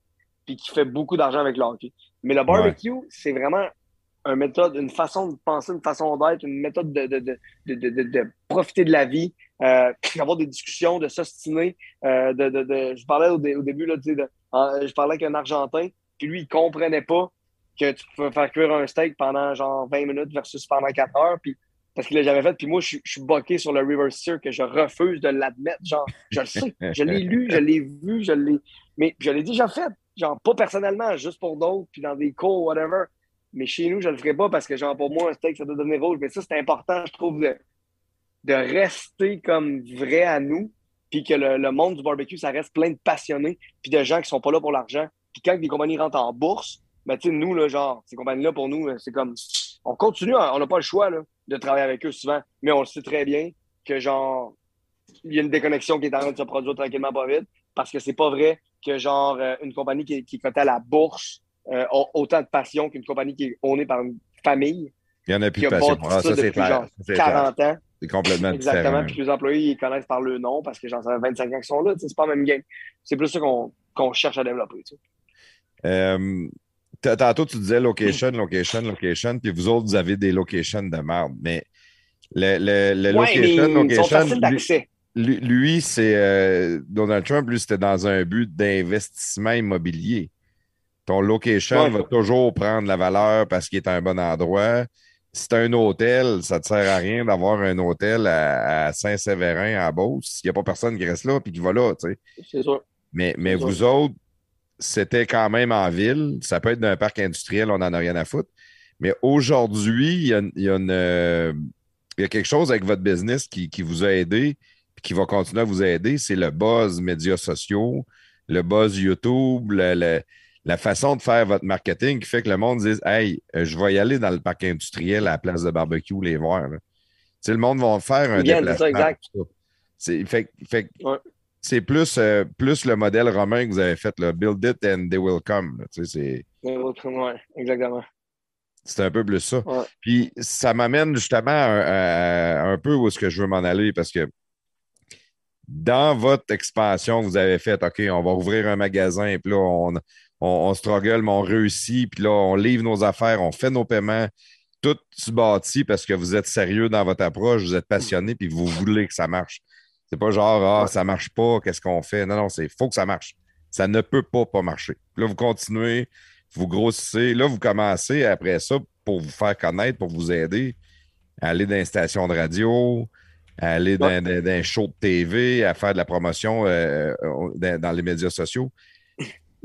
puis qui fait beaucoup d'argent avec le hockey. Mais le barbecue, c'est vraiment une méthode, une façon de penser, une façon d'être, une méthode de, de, de, de, profiter de la vie, euh, d'avoir des discussions, de s'ostiner. Euh, je parlais au, dé- au début, là, je parlais avec un Argentin, puis lui, il comprenait pas que tu pouvais faire cuire un steak pendant genre 20 minutes versus pendant 4 heures, puis parce qu'il l'a jamais fait. Puis moi, je, suis- je suis boqué sur le River Sear que je refuse de l'admettre. Genre, je le sais, je l'ai lu, je l'ai vu, je l'ai. Mais je l'ai déjà fait. genre, pas personnellement, juste pour d'autres, puis dans des cours, whatever. Mais chez nous, je le ferai pas parce que, genre, pour moi, un steak, ça doit devenir rouge. Mais ça, c'est important, je trouve, de, de rester comme vrai à nous, puis que le, le monde du barbecue, ça reste plein de passionnés, puis de gens qui sont pas là pour l'argent. Puis quand des compagnies rentrent en bourse, ben, tu sais, nous, genre, ces compagnies-là, pour nous, c'est comme, on continue, on n'a pas le choix, là, de travailler avec eux souvent, mais on le sait très bien que, genre, il y a une déconnexion qui est en train de se produire tranquillement pas vite, parce que c'est pas vrai que, genre, euh, une compagnie qui, qui est cotée à la bourse euh, a autant de passion qu'une compagnie qui est ownée par une famille. Il n'y en a plus qui de a passion. Ah, ça ça, c'est depuis, clair. genre, Ça, c'est clair. 40 ans. C'est complètement Exactement. différent. Puis les employés, ils connaissent par le nom parce que j'en sais 25 ans qu'ils sont là. C'est pas la même game. C'est plus ça qu'on cherche à développer. Euh, tantôt, tu disais location, location, location, puis vous autres, vous avez des locations de merde. Mais le, le, le Ouais, mais location, location, d'accès. lui, lui, c'est euh, Donald Trump, lui, c'était dans un but d'investissement immobilier. Ton location Ouais. va toujours prendre la valeur parce qu'il est à un bon endroit. Si tu un hôtel, ça ne te sert à rien d'avoir un hôtel à, à Saint-Séverin, à Beauce, s'il n'y a pas personne qui reste là puis qui va là, tu sais. C'est sûr. Mais, mais vous autres, c'était quand même en ville. Ça peut être d'un parc industriel, on n'en a rien à foutre. Mais aujourd'hui, il y a, il y a euh, il y a quelque chose avec votre business qui, qui vous a aidé puis qui va continuer à vous aider. C'est le buzz médias sociaux, le buzz YouTube, le- le- la façon de faire votre marketing qui fait que le monde dise Hey, euh, je vais y aller dans le parc industriel à la place de barbecue les voir. Tu sais, le monde va faire un viennent, c'est exact. C'est fait, fait que Ouais. c'est plus, euh, plus le modèle romain que vous avez fait, là. Build it and they will come. là. Tu sais, c'est- Ouais, exactement. c'est un peu plus ça. Ouais. Puis ça m'amène justement à, à- à un peu où est-ce que je veux m'en aller parce que dans votre expansion, vous avez fait OK, on va ouvrir un magasin, puis là, on, on, on struggle, mais on réussit, puis là, on livre nos affaires, on fait nos paiements. Tout se bâtit parce que vous êtes sérieux dans votre approche, vous êtes passionné, puis vous voulez que ça marche. C'est pas genre, ah, ça marche pas, qu'est-ce qu'on fait? Non, non, c'est faut que ça marche. Ça ne peut pas pas marcher. Puis là, vous continuez, vous grossissez. Là, vous commencez après ça pour vous faire connaître, pour vous aider à aller dans les stations de radio, à aller dans, Ouais. dans- dans un show de TV, à faire de la promotion euh, euh, dans, dans les médias sociaux.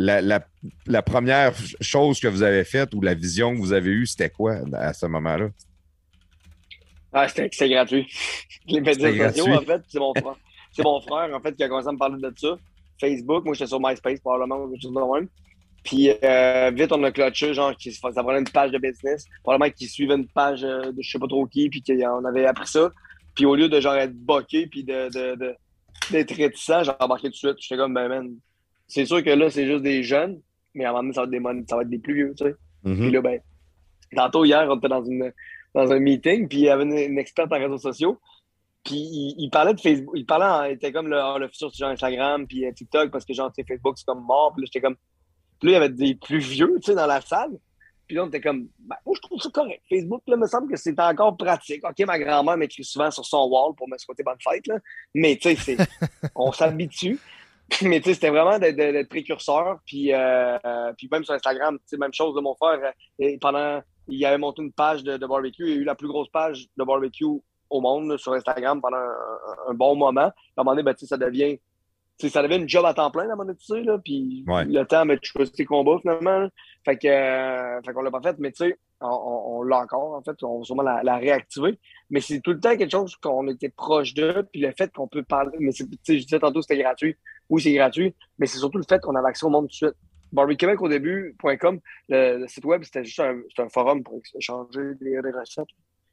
La, la- la première chose que vous avez faite ou la vision que vous avez eue, c'était quoi à ce moment-là? Ah, c'était gratuit. Les médias sociaux, gratuit. en fait, c'est mon frère. C'est mon frère, en fait, qui a commencé à me parler de ça. Facebook, moi, j'étais sur MySpace, probablement, ou quelque chose de même. Puis, euh, vite, on a clutché, genre, qui, ça prenait une page de business. Probablement qu'il suivait une page euh, de je sais pas trop qui, puis qu'on avait appris ça. Puis, au lieu de, genre, être boqué, puis de, de, de- d'être réticent, j'ai embarqué tout de suite. J'étais comme, ben, man, c'est sûr que là, c'est juste des jeunes, mais à un moment donné, ça va être des, mon- ça va être des plus vieux, tu sais. Mhm. Puis là, ben, tantôt, hier, on était dans, une, dans un meeting, puis il y avait une, une experte en réseaux sociaux. Puis il, il parlait de Facebook. Il parlait, en- il était comme le, ah, le futur sur Instagram, puis euh, TikTok, parce que genre, tu sais, Facebook, c'est comme mort. Puis là, j'étais comme. Puis là, il y avait des plus vieux, tu sais, dans la salle. Puis là, on était comme, ben, moi, je trouve ça correct. Facebook, là, me semble que c'est encore pratique. OK, ma grand-mère m'écrit souvent sur son wall pour me souhaiter bonne fête, là. Mais, tu sais, on s'habitue. Mais, tu sais, c'était vraiment d'être précurseur. Puis, euh, euh, puis même sur Instagram, tu sais, même chose de mon frère. euh, pendant, il avait monté une page de, barbecue. Il a eu la plus grosse page de barbecue au monde sur Instagram pendant un, bon moment. À un moment donné, ben, ça devient. Tu sais, ça devient une job à temps plein, la monétiser, là, puis Ouais. le temps, mais tu choisis tes combats, finalement. là. Fait que, euh, fait qu'on l'a pas fait, mais tu sais, on, on- on l'a encore, en fait, on va sûrement la, la réactiver. Mais c'est tout le temps quelque chose qu'on était proche de, puis le fait qu'on peut parler, mais c'est, tu sais, je disais tantôt, c'était gratuit. Oui, c'est gratuit, mais c'est surtout le fait qu'on avait accès au monde tout de suite. BarbecueQuébec au début.com, le, le site web, c'était juste un, un forum pour échanger des, des recettes.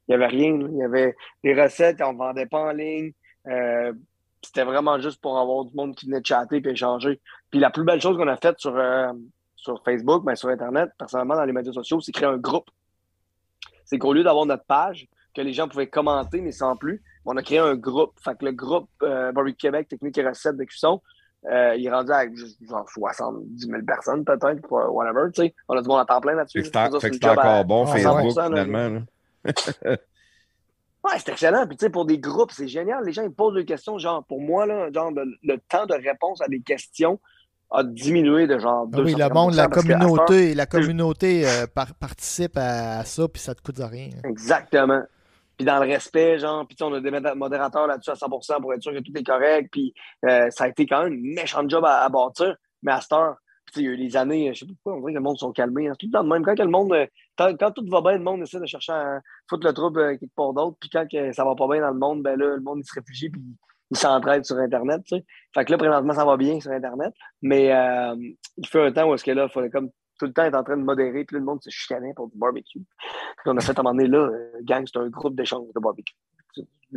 Il n'y avait rien. là. Il y avait des recettes, on ne vendait pas en ligne. Euh, c'était vraiment juste pour avoir du monde qui venait chatter et échanger. Puis la plus belle chose qu'on a faite sur, euh, sur Facebook, ben, sur Internet, personnellement, dans les médias sociaux, c'est créer un groupe. C'est qu'au lieu d'avoir notre page, que les gens pouvaient commenter, mais sans plus, on a créé un groupe. Fait que le groupe euh, Barbecue Québec, technique et recettes de cuisson, euh, il est rendu à genre 70 000 personnes peut-être, ou whatever. On a du monde à temps plein là-dessus. C'est en- Ça, fait que une c'est job à- encore bon, Facebook, 100%, là. finalement. Ouais, c'est excellent. Puis, tu sais, pour des groupes, c'est génial. Les gens, ils posent des questions. Genre, pour moi, là, genre, le, le temps de réponse à des questions a diminué de genre. Ah oui, le monde, 250%, la communauté, la communauté euh, par- participe à, à ça, puis ça te coûte rien. Exactement. Puis dans le respect, genre, puis on a des modé- modérateurs là-dessus à 100% pour être sûr que tout est correct. Puis euh, ça a été quand même une méchante job à, à bâtir. Mais à cette heure, il y années, je sais pas pourquoi, on dirait que le monde sont calmés. Hein. Tout le temps de même. Quand, le monde, euh, quand, tout va bien, le monde essaie de chercher à foutre le trouble euh, quelque part d'autre. Puis quand que ça va pas bien dans le monde, ben là, le monde se réfugie puis il s'entraide sur Internet. Fait que là, présentement, ça va bien sur Internet. Mais euh, il fait un temps où est-ce que là, il fallait comme tout le temps être en train de modérer, puis le monde se chicanait pour du barbecue. Puis on a fait un moment donné, là, gang, c'est un groupe d'échange de barbecue.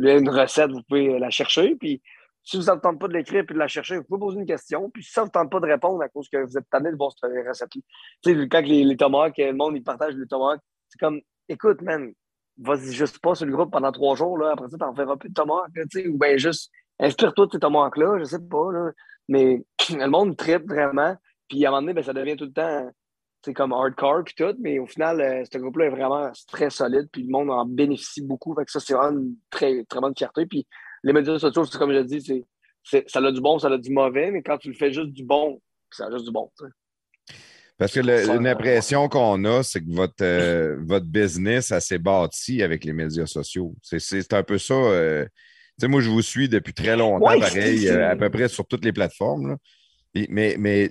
A une recette, vous pouvez la chercher, puis si vous ne pas de l'écrire et de la chercher, vous pouvez poser une question. Puis si ça ne vous tente pas de répondre à cause que vous êtes tanné de voir cette recette-là. Tu sais, quand les, les tomahawks, le monde, ils partagent les tomahawks, c'est comme, écoute, man, vas-y juste pas sur le groupe pendant trois jours, là. Après ça, t'en feras plus de tomahawks, tu sais, ou bien juste, inspire-toi de ces tomahawks-là, je sais pas, là. Mais le monde tripe vraiment. Puis à un moment donné, ben, ça devient tout le temps, c'est comme hardcore puis tout, mais au final, euh, ce groupe-là est vraiment très solide, puis le monde en bénéficie beaucoup. Ça, c'est vraiment une très, très bonne fierté. Puis les médias sociaux, c'est comme je dis, c'est, ça a du bon, ça a du mauvais, mais quand tu le fais juste du bon, ça a juste du bon. Parce que l'impression qu'on a, c'est que votre, euh, votre business s'est bâti avec les médias sociaux. C'est un peu ça. Euh, moi, je vous suis depuis très longtemps, pareil, euh, à peu près sur toutes les plateformes. mais, mais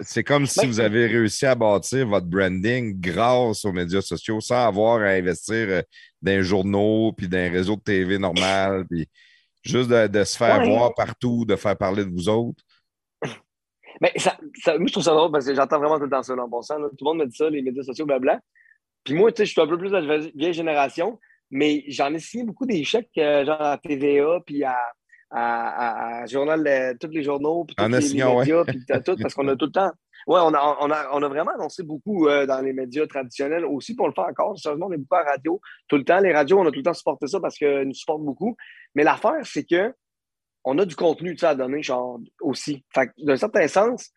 c'est comme si vous avez réussi à bâtir votre branding grâce aux médias sociaux sans avoir à investir dans les journaux puis dans les réseaux de TV normal. Puis Juste de, se faire voir partout, de faire parler de vous autres. Mais ça, moi, je trouve ça drôle parce que j'entends vraiment tout le temps ça, en bon sens. Tout le monde me dit ça, les médias sociaux, blabla. Puis moi, tu sais, je suis un peu plus de la vieille génération, mais j'en ai signé beaucoup d'échecs, euh, genre à TVA, puis à, à, Journal, de, tous les journaux, puis tous les, médias, puis tout, parce qu'on a tout le temps. Oui, on a, on, a, on a vraiment annoncé beaucoup euh, dans les médias traditionnels aussi, pour le faire encore. Sérieusement, on est beaucoup à radio tout le temps. Les radios, on a tout le temps supporté ça parce qu'ils nous supportent beaucoup. Mais l'affaire, c'est que on a du contenu à donner, genre, aussi. Fait d'un certain sens,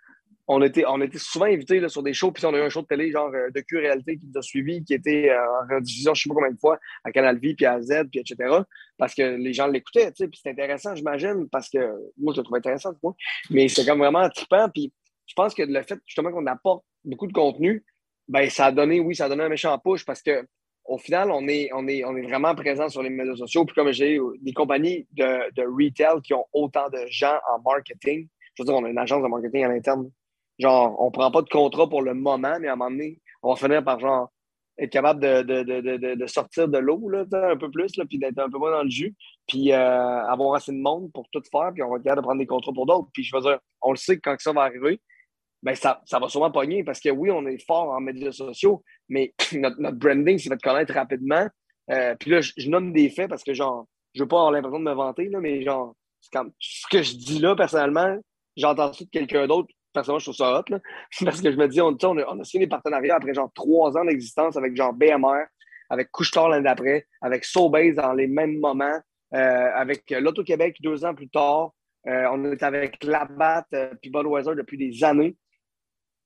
on était, on était souvent invités là, sur des shows, puis on a eu un show de télé, genre euh, de Q-Réalité qui nous a suivis, qui était euh, en rediffusion, je ne sais pas combien de fois, à Canal Vie, puis à Z, puis etc., parce que les gens l'écoutaient, tu sais, puis c'était intéressant, j'imagine, parce que moi, je le trouvais intéressant, moi. mais c'était comme vraiment trippant, puis je pense que le fait justement qu'on apporte beaucoup de contenu, ben ça a donné, oui, ça a donné un méchant push parce que au final, on est, on est, on est vraiment présent sur les médias sociaux. Puis comme j'ai des compagnies de, de, retail qui ont autant de gens en marketing, je veux dire, on a une agence de marketing à l'interne. Genre, on prend pas de contrat pour le moment, mais à un moment donné, on va finir par genre être capable de, de, de sortir de l'eau un peu plus, là, puis d'être un peu moins dans le jus, puis euh, avoir assez de monde pour tout faire, puis on va être capable de prendre des contrats pour d'autres. Puis je veux dire, on le sait que quand ça va arriver, ben ça, ça va sûrement pogner parce que oui, on est fort en médias sociaux, mais notre, notre branding, va te connaître rapidement. Euh, puis là, je, nomme des faits parce que, genre, je veux pas avoir l'impression de me vanter, là, mais genre, comme, ce que je dis là, personnellement, j'entends ça de quelqu'un d'autre. Personnellement, je trouve ça hot, là, parce que je me dis, on, on, a, on a signé des partenariats après, genre, trois ans d'existence avec, genre, BMR, avec Couchetard l'année d'après, avec Sobase dans les mêmes moments, euh, avec l'Auto-Québec deux ans plus tard. Euh, on est avec Labatt euh, puis Budweiser depuis des années.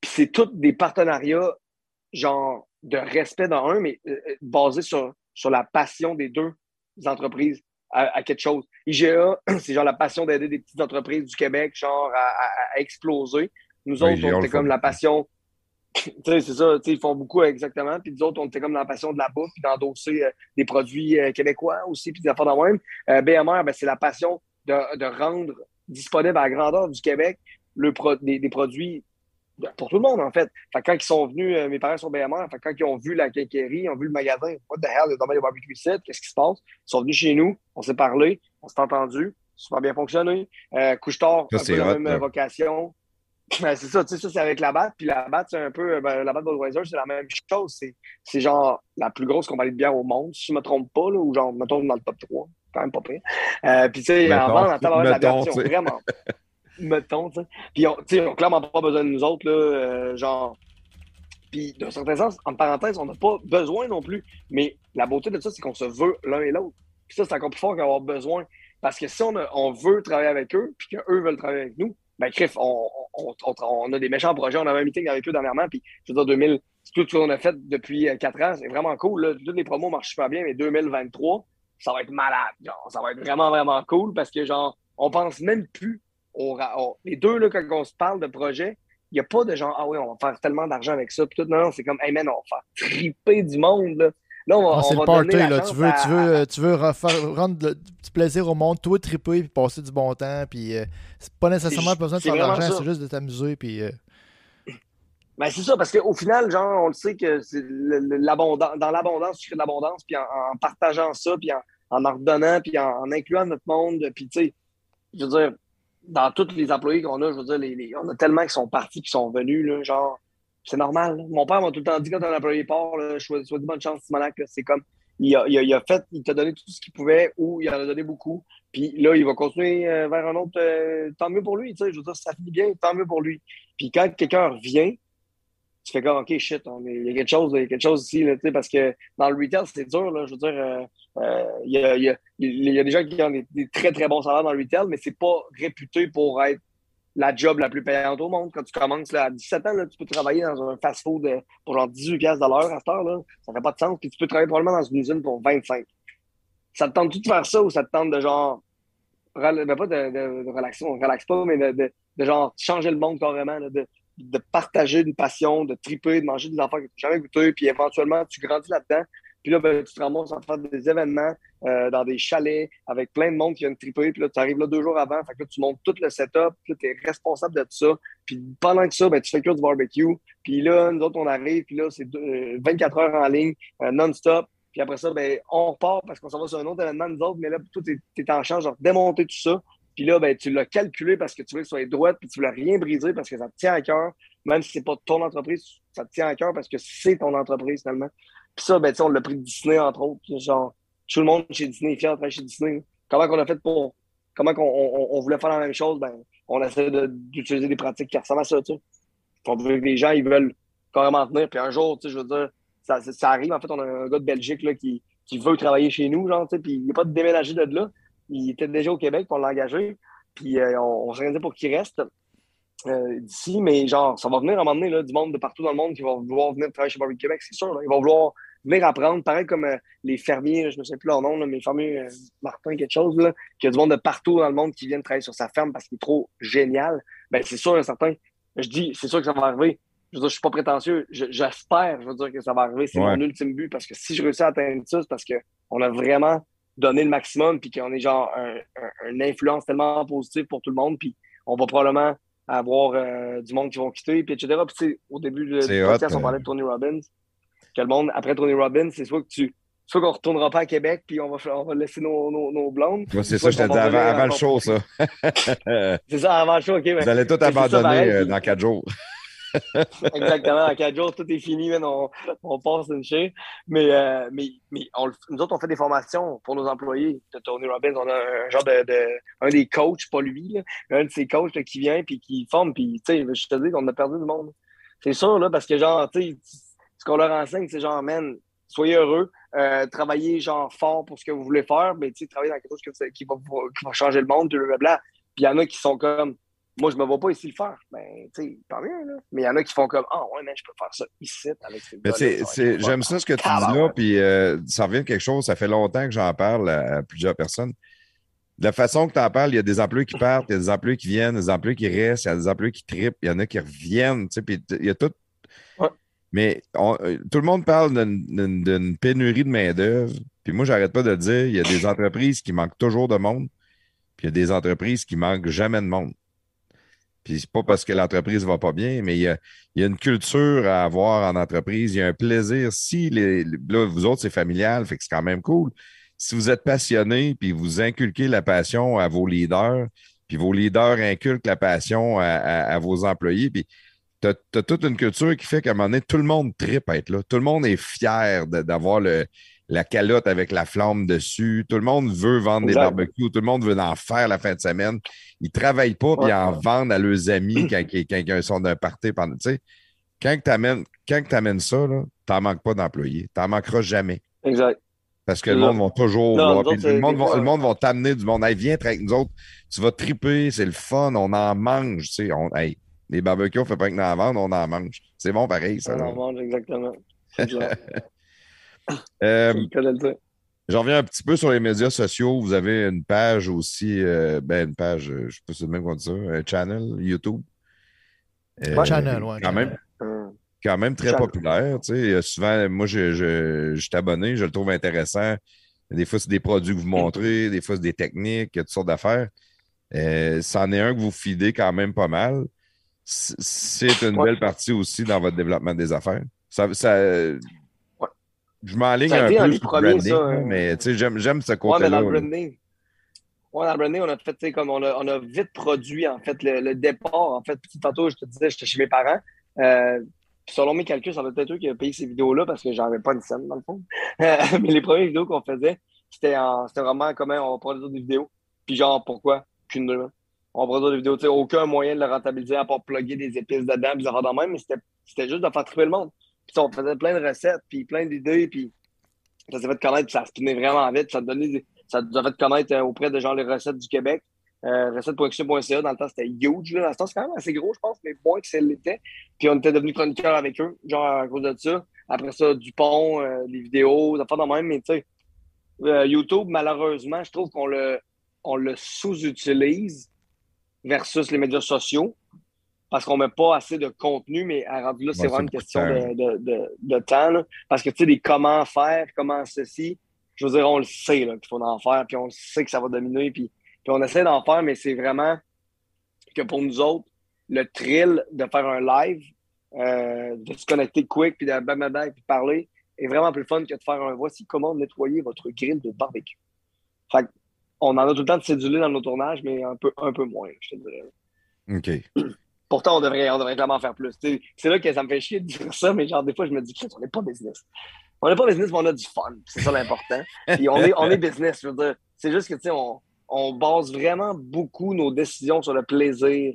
Puis c'est tous des partenariats, genre, de respect dans un, mais euh, euh, basés sur, sur la passion des deux entreprises à, quelque chose. IGA, c'est genre la passion d'aider des petites entreprises du Québec, genre, à, exploser. Nous autres, on était comme la passion. tu sais, c'est ça, ils font beaucoup exactement. Puis nous autres, on était comme la passion de la bouffe, puis d'endosser euh, des produits québécois aussi, puis des affaires de même. BMR, ben, c'est la passion de, de, rendre disponible à la grandeur du Québec le des, produits pour tout le monde, en fait. quand ils sont venus, euh, mes parents sont BMR, fait quand ils ont vu la quincaillerie, ils ont vu le magasin, what the hell, il y a dans les barbecue qu'est-ce qui se passe? Ils sont venus chez nous, on s'est parlé, on s'est entendu, super bien fonctionné. Euh, Couche-tard, un peu la même vocation. Ben, c'est ça, tu sais, ça, c'est avec la batte. Puis la batte, c'est un peu, ben, la batte Budweiser, c'est la même chose. C'est genre la plus grosse compagnie de bière au monde, si je ne me trompe pas, là, ou genre, mettons, dans le top 3. Quand même pas pire. Euh, puis, tu sais, en vente, en la version, vraiment mettons, tu sais. Puis, on, tu sais, clairement pas besoin de nous autres, là, euh, genre. Puis, d'un certain sens, en parenthèse, on n'a pas besoin non plus. Mais la beauté de ça, c'est qu'on se veut l'un et l'autre. Puis ça, c'est encore plus fort qu'avoir besoin. Parce que si on, on veut travailler avec eux, puis qu'eux veulent travailler avec nous, ben, crif, on, on, on, a des méchants projets. On avait un meeting avec eux dernièrement, puis je veux dire, 2000, tout ce qu'on a fait depuis 4 euh, ans, c'est vraiment cool. Là. Toutes les promos marchent super bien, mais 2023, ça va être malade. Genre, ça va être vraiment, vraiment cool parce que, genre, on pense même plus les deux, là, quand on se parle de projet, il n'y a pas de genre, ah oui, on va faire tellement d'argent avec ça. Puis tout, non, c'est comme, hey man, on va faire triper du monde. Là. Là, on va, ah, c'est le party, là. Tu veux, tu veux, tu veux refaire, rendre du plaisir au monde, toi triper, puis passer du bon temps. Puis euh, c'est pas nécessairement besoin de faire de l'argent, c'est juste de t'amuser. Puis, euh, Ben, c'est ça, parce qu'au final, genre, on le sait que l'abondance, dans l'abondance, tu crées de l'abondance, puis en, partageant ça, puis en, en ordonnant, puis en, incluant notre monde, puis tu sais, je veux dire, dans tous les employés qu'on a, je veux dire, les, on a tellement qui sont partis, qui sont venus, là, genre, c'est normal. Mon père m'a tout le temps dit quand un employé part, là, choisis, bonne chance, Simonac, c'est comme, il a, il, a, fait, il t'a donné tout ce qu'il pouvait ou il en a donné beaucoup. Puis là, il va continuer euh, vers un autre, euh, tant mieux pour lui, tu sais, je veux dire, ça finit bien, tant mieux pour lui. Puis quand quelqu'un revient, tu fais comme, OK, shit, il y a quelque chose, il y a quelque chose ici, parce que dans le retail, c'est dur, là, je veux dire, euh, euh, il, y a, des gens qui ont des, très, très bons salaires dans le retail, mais c'est pas réputé pour être la job la plus payante au monde. Quand tu commences là, à 17 ans, tu peux travailler dans un fast-food euh, pour genre 18 de l'heure à cette heure, là, ça fait pas de sens, puis tu peux travailler probablement dans une usine pour 25. Ça te tente-tu de faire ça ou ça te tente de genre, ben pas de, relaxer, on relaxe pas, mais de, genre changer le monde carrément, de de partager une passion, de triper, de manger des enfants que tu n'as jamais goûté, puis éventuellement, tu grandis là-dedans. Puis là, ben, tu te ramasses à faire des événements euh, dans des chalets avec plein de monde qui vient de triper. Puis là, tu arrives là deux jours avant. Fait que là, tu montes tout le setup. Puis là, tu es responsable de tout ça. Puis pendant que ça, ben, tu fais que du barbecue. Puis là, nous autres, on arrive. Puis là, c'est 24 euh, heures en ligne, euh, non-stop. Puis après ça, ben, on repart parce qu'on s'en va sur un autre événement, nous autres. Mais là, toi, tu es, en charge de démonter tout ça. Puis là, ben, tu l'as calculé parce que tu veux que ce soit droit, puis tu ne voulais rien briser parce que ça te tient à cœur. Même si ce n'est pas ton entreprise, ça te tient à cœur parce que c'est ton entreprise finalement. Puis ça, ben, on l'a pris de Disney, entre autres. Genre, tout le monde chez Disney est fier de travailler chez Disney. Comment qu'on a fait pour. Comment on, voulait faire la même chose? Ben, on essaie d'utiliser des pratiques qui ressemblent à ça, tu sais. que les gens, ils veulent carrément tenir. Puis un jour, je veux dire, ça, arrive. En fait, on a un gars de Belgique là, qui, qui veut travailler chez nous, genre, puis il n'est pas de déménager de là. Il était déjà au Québec, on l'a engagé. Puis euh, on, on s'est pour qu'il reste. Euh, d'ici, mais genre, ça va venir à un moment donné là, du monde de partout dans le monde qui va vouloir venir travailler chez Barbie Québec, c'est sûr. Ils vont vouloir venir apprendre, pareil comme euh, les fermiers, je ne sais plus leur nom, mais les fermiers Martin, quelque chose, là, qu'il y a du monde de partout dans le monde qui viennent travailler sur sa ferme parce qu'il est trop génial. Ben, c'est sûr, un certain. Je dis, c'est sûr que ça va arriver. Je veux dire, je suis pas prétentieux. J'espère, je, veux dire, que ça va arriver. C'est mon ultime but parce que si je réussis à atteindre ça, c'est parce qu'on a vraiment donné le maximum puis qu'on est genre une influence tellement positive pour tout le monde. Puis on va probablement avoir euh, du monde qui vont quitter, puis etc. Puis au début du podcast, on parlait de Tony Robbins. Que le monde, après Tony Robbins, c'est soit que tu soit qu'on ne retournera pas à Québec, puis on va, on va laisser nos, nos, nos blondes. c'est ça, je t'ai dit avant, avant le show, ça. c'est ça, avant le show, OK. Vous allez tout abandonner euh, dans quatre jours. Exactement, en quatre jours, tout est fini, on, on passe une. Mais, euh, mais, mais nous autres, on fait des formations pour nos employés Tony Robbins. On a un genre de, un des coachs, pas lui, un de ses coachs qui vient et qui forme. Puis, je te dis qu'on a perdu du monde. C'est sûr, là, parce que, genre, tu ce qu'on leur enseigne, c'est genre, man, soyez heureux, euh, travaillez, genre, fort pour ce que vous voulez faire, mais, travaillez dans quelque chose qui va, qui va changer le monde, blablabla. Puis, il y en a qui sont comme, moi, je me vois pas ici le faire. Ben, tu sais, pas bien, là. Mais il y en a qui font comme, ah, ouais, mais je peux faire ça ici avec ces Mais j'aime ça ce que tu dis là, puis euh, ça revient de quelque chose. Ça fait longtemps que j'en parle à, plusieurs personnes. De la façon que tu en parles, il y a des employés qui partent, il y a des employés qui viennent, des employés qui restent, il y a des employés qui trippent, il y en a qui reviennent, tu sais, puis il y a tout. Mais euh, tout le monde parle d'une pénurie de main-d'œuvre. Puis moi, j'arrête pas de le dire, il y a des entreprises qui manquent toujours de monde, puis il y a des entreprises qui manquent jamais de monde. Puis c'est pas parce que l'entreprise va pas bien, mais il y, a, une culture à avoir en entreprise. Il y a un plaisir. Si les, là, vous autres, c'est familial, fait que c'est quand même cool. Si vous êtes passionné, puis vous inculquez la passion à vos leaders, puis vos leaders inculquent la passion à, vos employés, puis tu as, toute une culture qui fait qu'à un moment donné, tout le monde tripe à être là. Tout le monde est fier d'avoir le, la calotte avec la flamme dessus. Tout le monde veut vendre des barbecues. Tout le monde veut en faire la fin de semaine. Ils ne travaillent pas puis ils en vendent à leurs amis quand, ils sont d'un party. Pendant, quand tu amènes, ça, tu n'en manques pas d'employés. Tu n'en manqueras jamais. Exact. Parce que le monde va toujours. le, monde va, le monde va t'amener du monde. Hey, viens avec nous autres. Tu vas triper, c'est le fun, on en mange. On, les barbecues, on ne fait pas que en vendre, on en mange. C'est bon pareil, ça. On en mange, exactement. Euh, J'en reviens un petit peu sur les médias sociaux. Vous avez une page aussi, euh, ben une page, euh, je ne sais pas si c'est le même qu'on dit ça, un channel YouTube. channel, Quand même, quand même très populaire. Tu sais, souvent, moi, je, je, je, suis abonné, je le trouve intéressant. Des fois, c'est des produits que vous montrez, des fois, c'est des techniques, il y a toutes sortes d'affaires. c'en est un que vous fidez quand même pas mal. c'est une Ouais. belle partie aussi dans votre développement des affaires. Ça, ça- Je m'enligne un peu sur le branding, ça, euh. mais tu sais, j'aime, j'aime ce Ouais, mais côté-là. dans le branding. Ouais, dans le branding, on a fait, tu sais, comme on a, on a vite produit, en fait, le, le départ. En fait, petit tantôt, je te disais, j'étais chez mes parents. Euh, selon mes calculs, ça va peut-être eux qui ont payé ces vidéos-là parce que j'en avais pas une scène, dans le fond. mais les premières vidéos qu'on faisait, c'était en- c'était vraiment comment on produisait des vidéos. Puis genre, pourquoi? Qu'une deux. On produisait des vidéos, tu sais, aucun moyen de le rentabiliser à part plugger des épices dedans, affaires de même, mais c'était c'était juste de faire triper le monde. Puis on faisait plein de recettes, puis plein d'idées, puis ça s'est fait connaître, ça spinait vraiment vite. Ça, donnait ça nous a fait connaître euh, auprès de genre les recettes du Québec. Euh, dans le temps, c'était huge. Là. Dans ce temps, c'est quand même assez gros, je pense, mais moins que ça l'était. Puis on était devenus chroniqueurs avec eux, genre à cause de ça. Après ça, Dupont, euh, les vidéos, ça fait de même, mais tu sais, euh, YouTube, malheureusement, je trouve qu'on le, on le sous-utilise versus les médias sociaux parce qu'on met pas assez de contenu, mais à rendu là, c'est vraiment une question de, de, de, de temps. là. Parce que tu sais, des comment faire, comment ceci, je veux dire, on le sait qu'il faut en faire, puis on le sait que ça va dominer, puis, puis on essaie d'en faire, mais c'est vraiment que pour nous autres, le thrill de faire un live, euh, de se connecter quick, puis de bam, bam, bam, puis de parler, est vraiment plus fun que de faire un voici comment nettoyer votre grill de barbecue. Fait on en a tout le temps de cédulé dans nos tournages, mais un peu, un peu moins, je te dirais. OK. Pourtant, on devrait, on devrait clairement faire plus. C'est là que ça me fait chier de dire ça, mais genre, des fois, je me dis, Chris, on n'est pas business. On n'est pas business, mais on a du fun. C'est ça l'important. Puis on est, on est business, je veux dire. C'est juste que, tu sais, on, on base vraiment beaucoup nos décisions sur le plaisir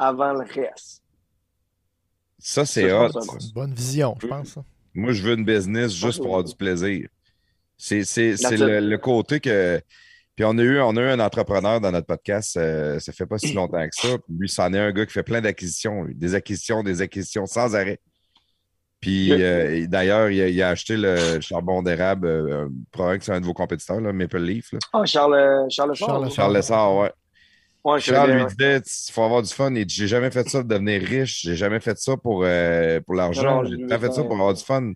avant le reste. Ça, c'est hot. pense que c'est un C'est une bonne vision, je pense. ça. Moi, je veux une business juste pour avoir du plaisir. C'est le côté que. Puis on a eu, on a eu un entrepreneur dans notre podcast, euh, ça fait pas si longtemps que ça. Puis lui, c'en est un gars qui fait plein d'acquisitions, des acquisitions, des acquisitions sans arrêt. Puis euh, d'ailleurs, il, a- il a acheté le charbon d'érable, euh, probablement que c'est un de vos compétiteurs, là, Maple Leaf. Là. Ah, Charles, Charles Lessard, Charles? Lessard. Charles Lessard, ouais. Charles lui ouais. disait il faut avoir du fun. Il dit J'ai jamais fait ça pour devenir riche, j'ai jamais fait ça pour, euh, pour l'argent, j'ai temps fait ça pour avoir du fun.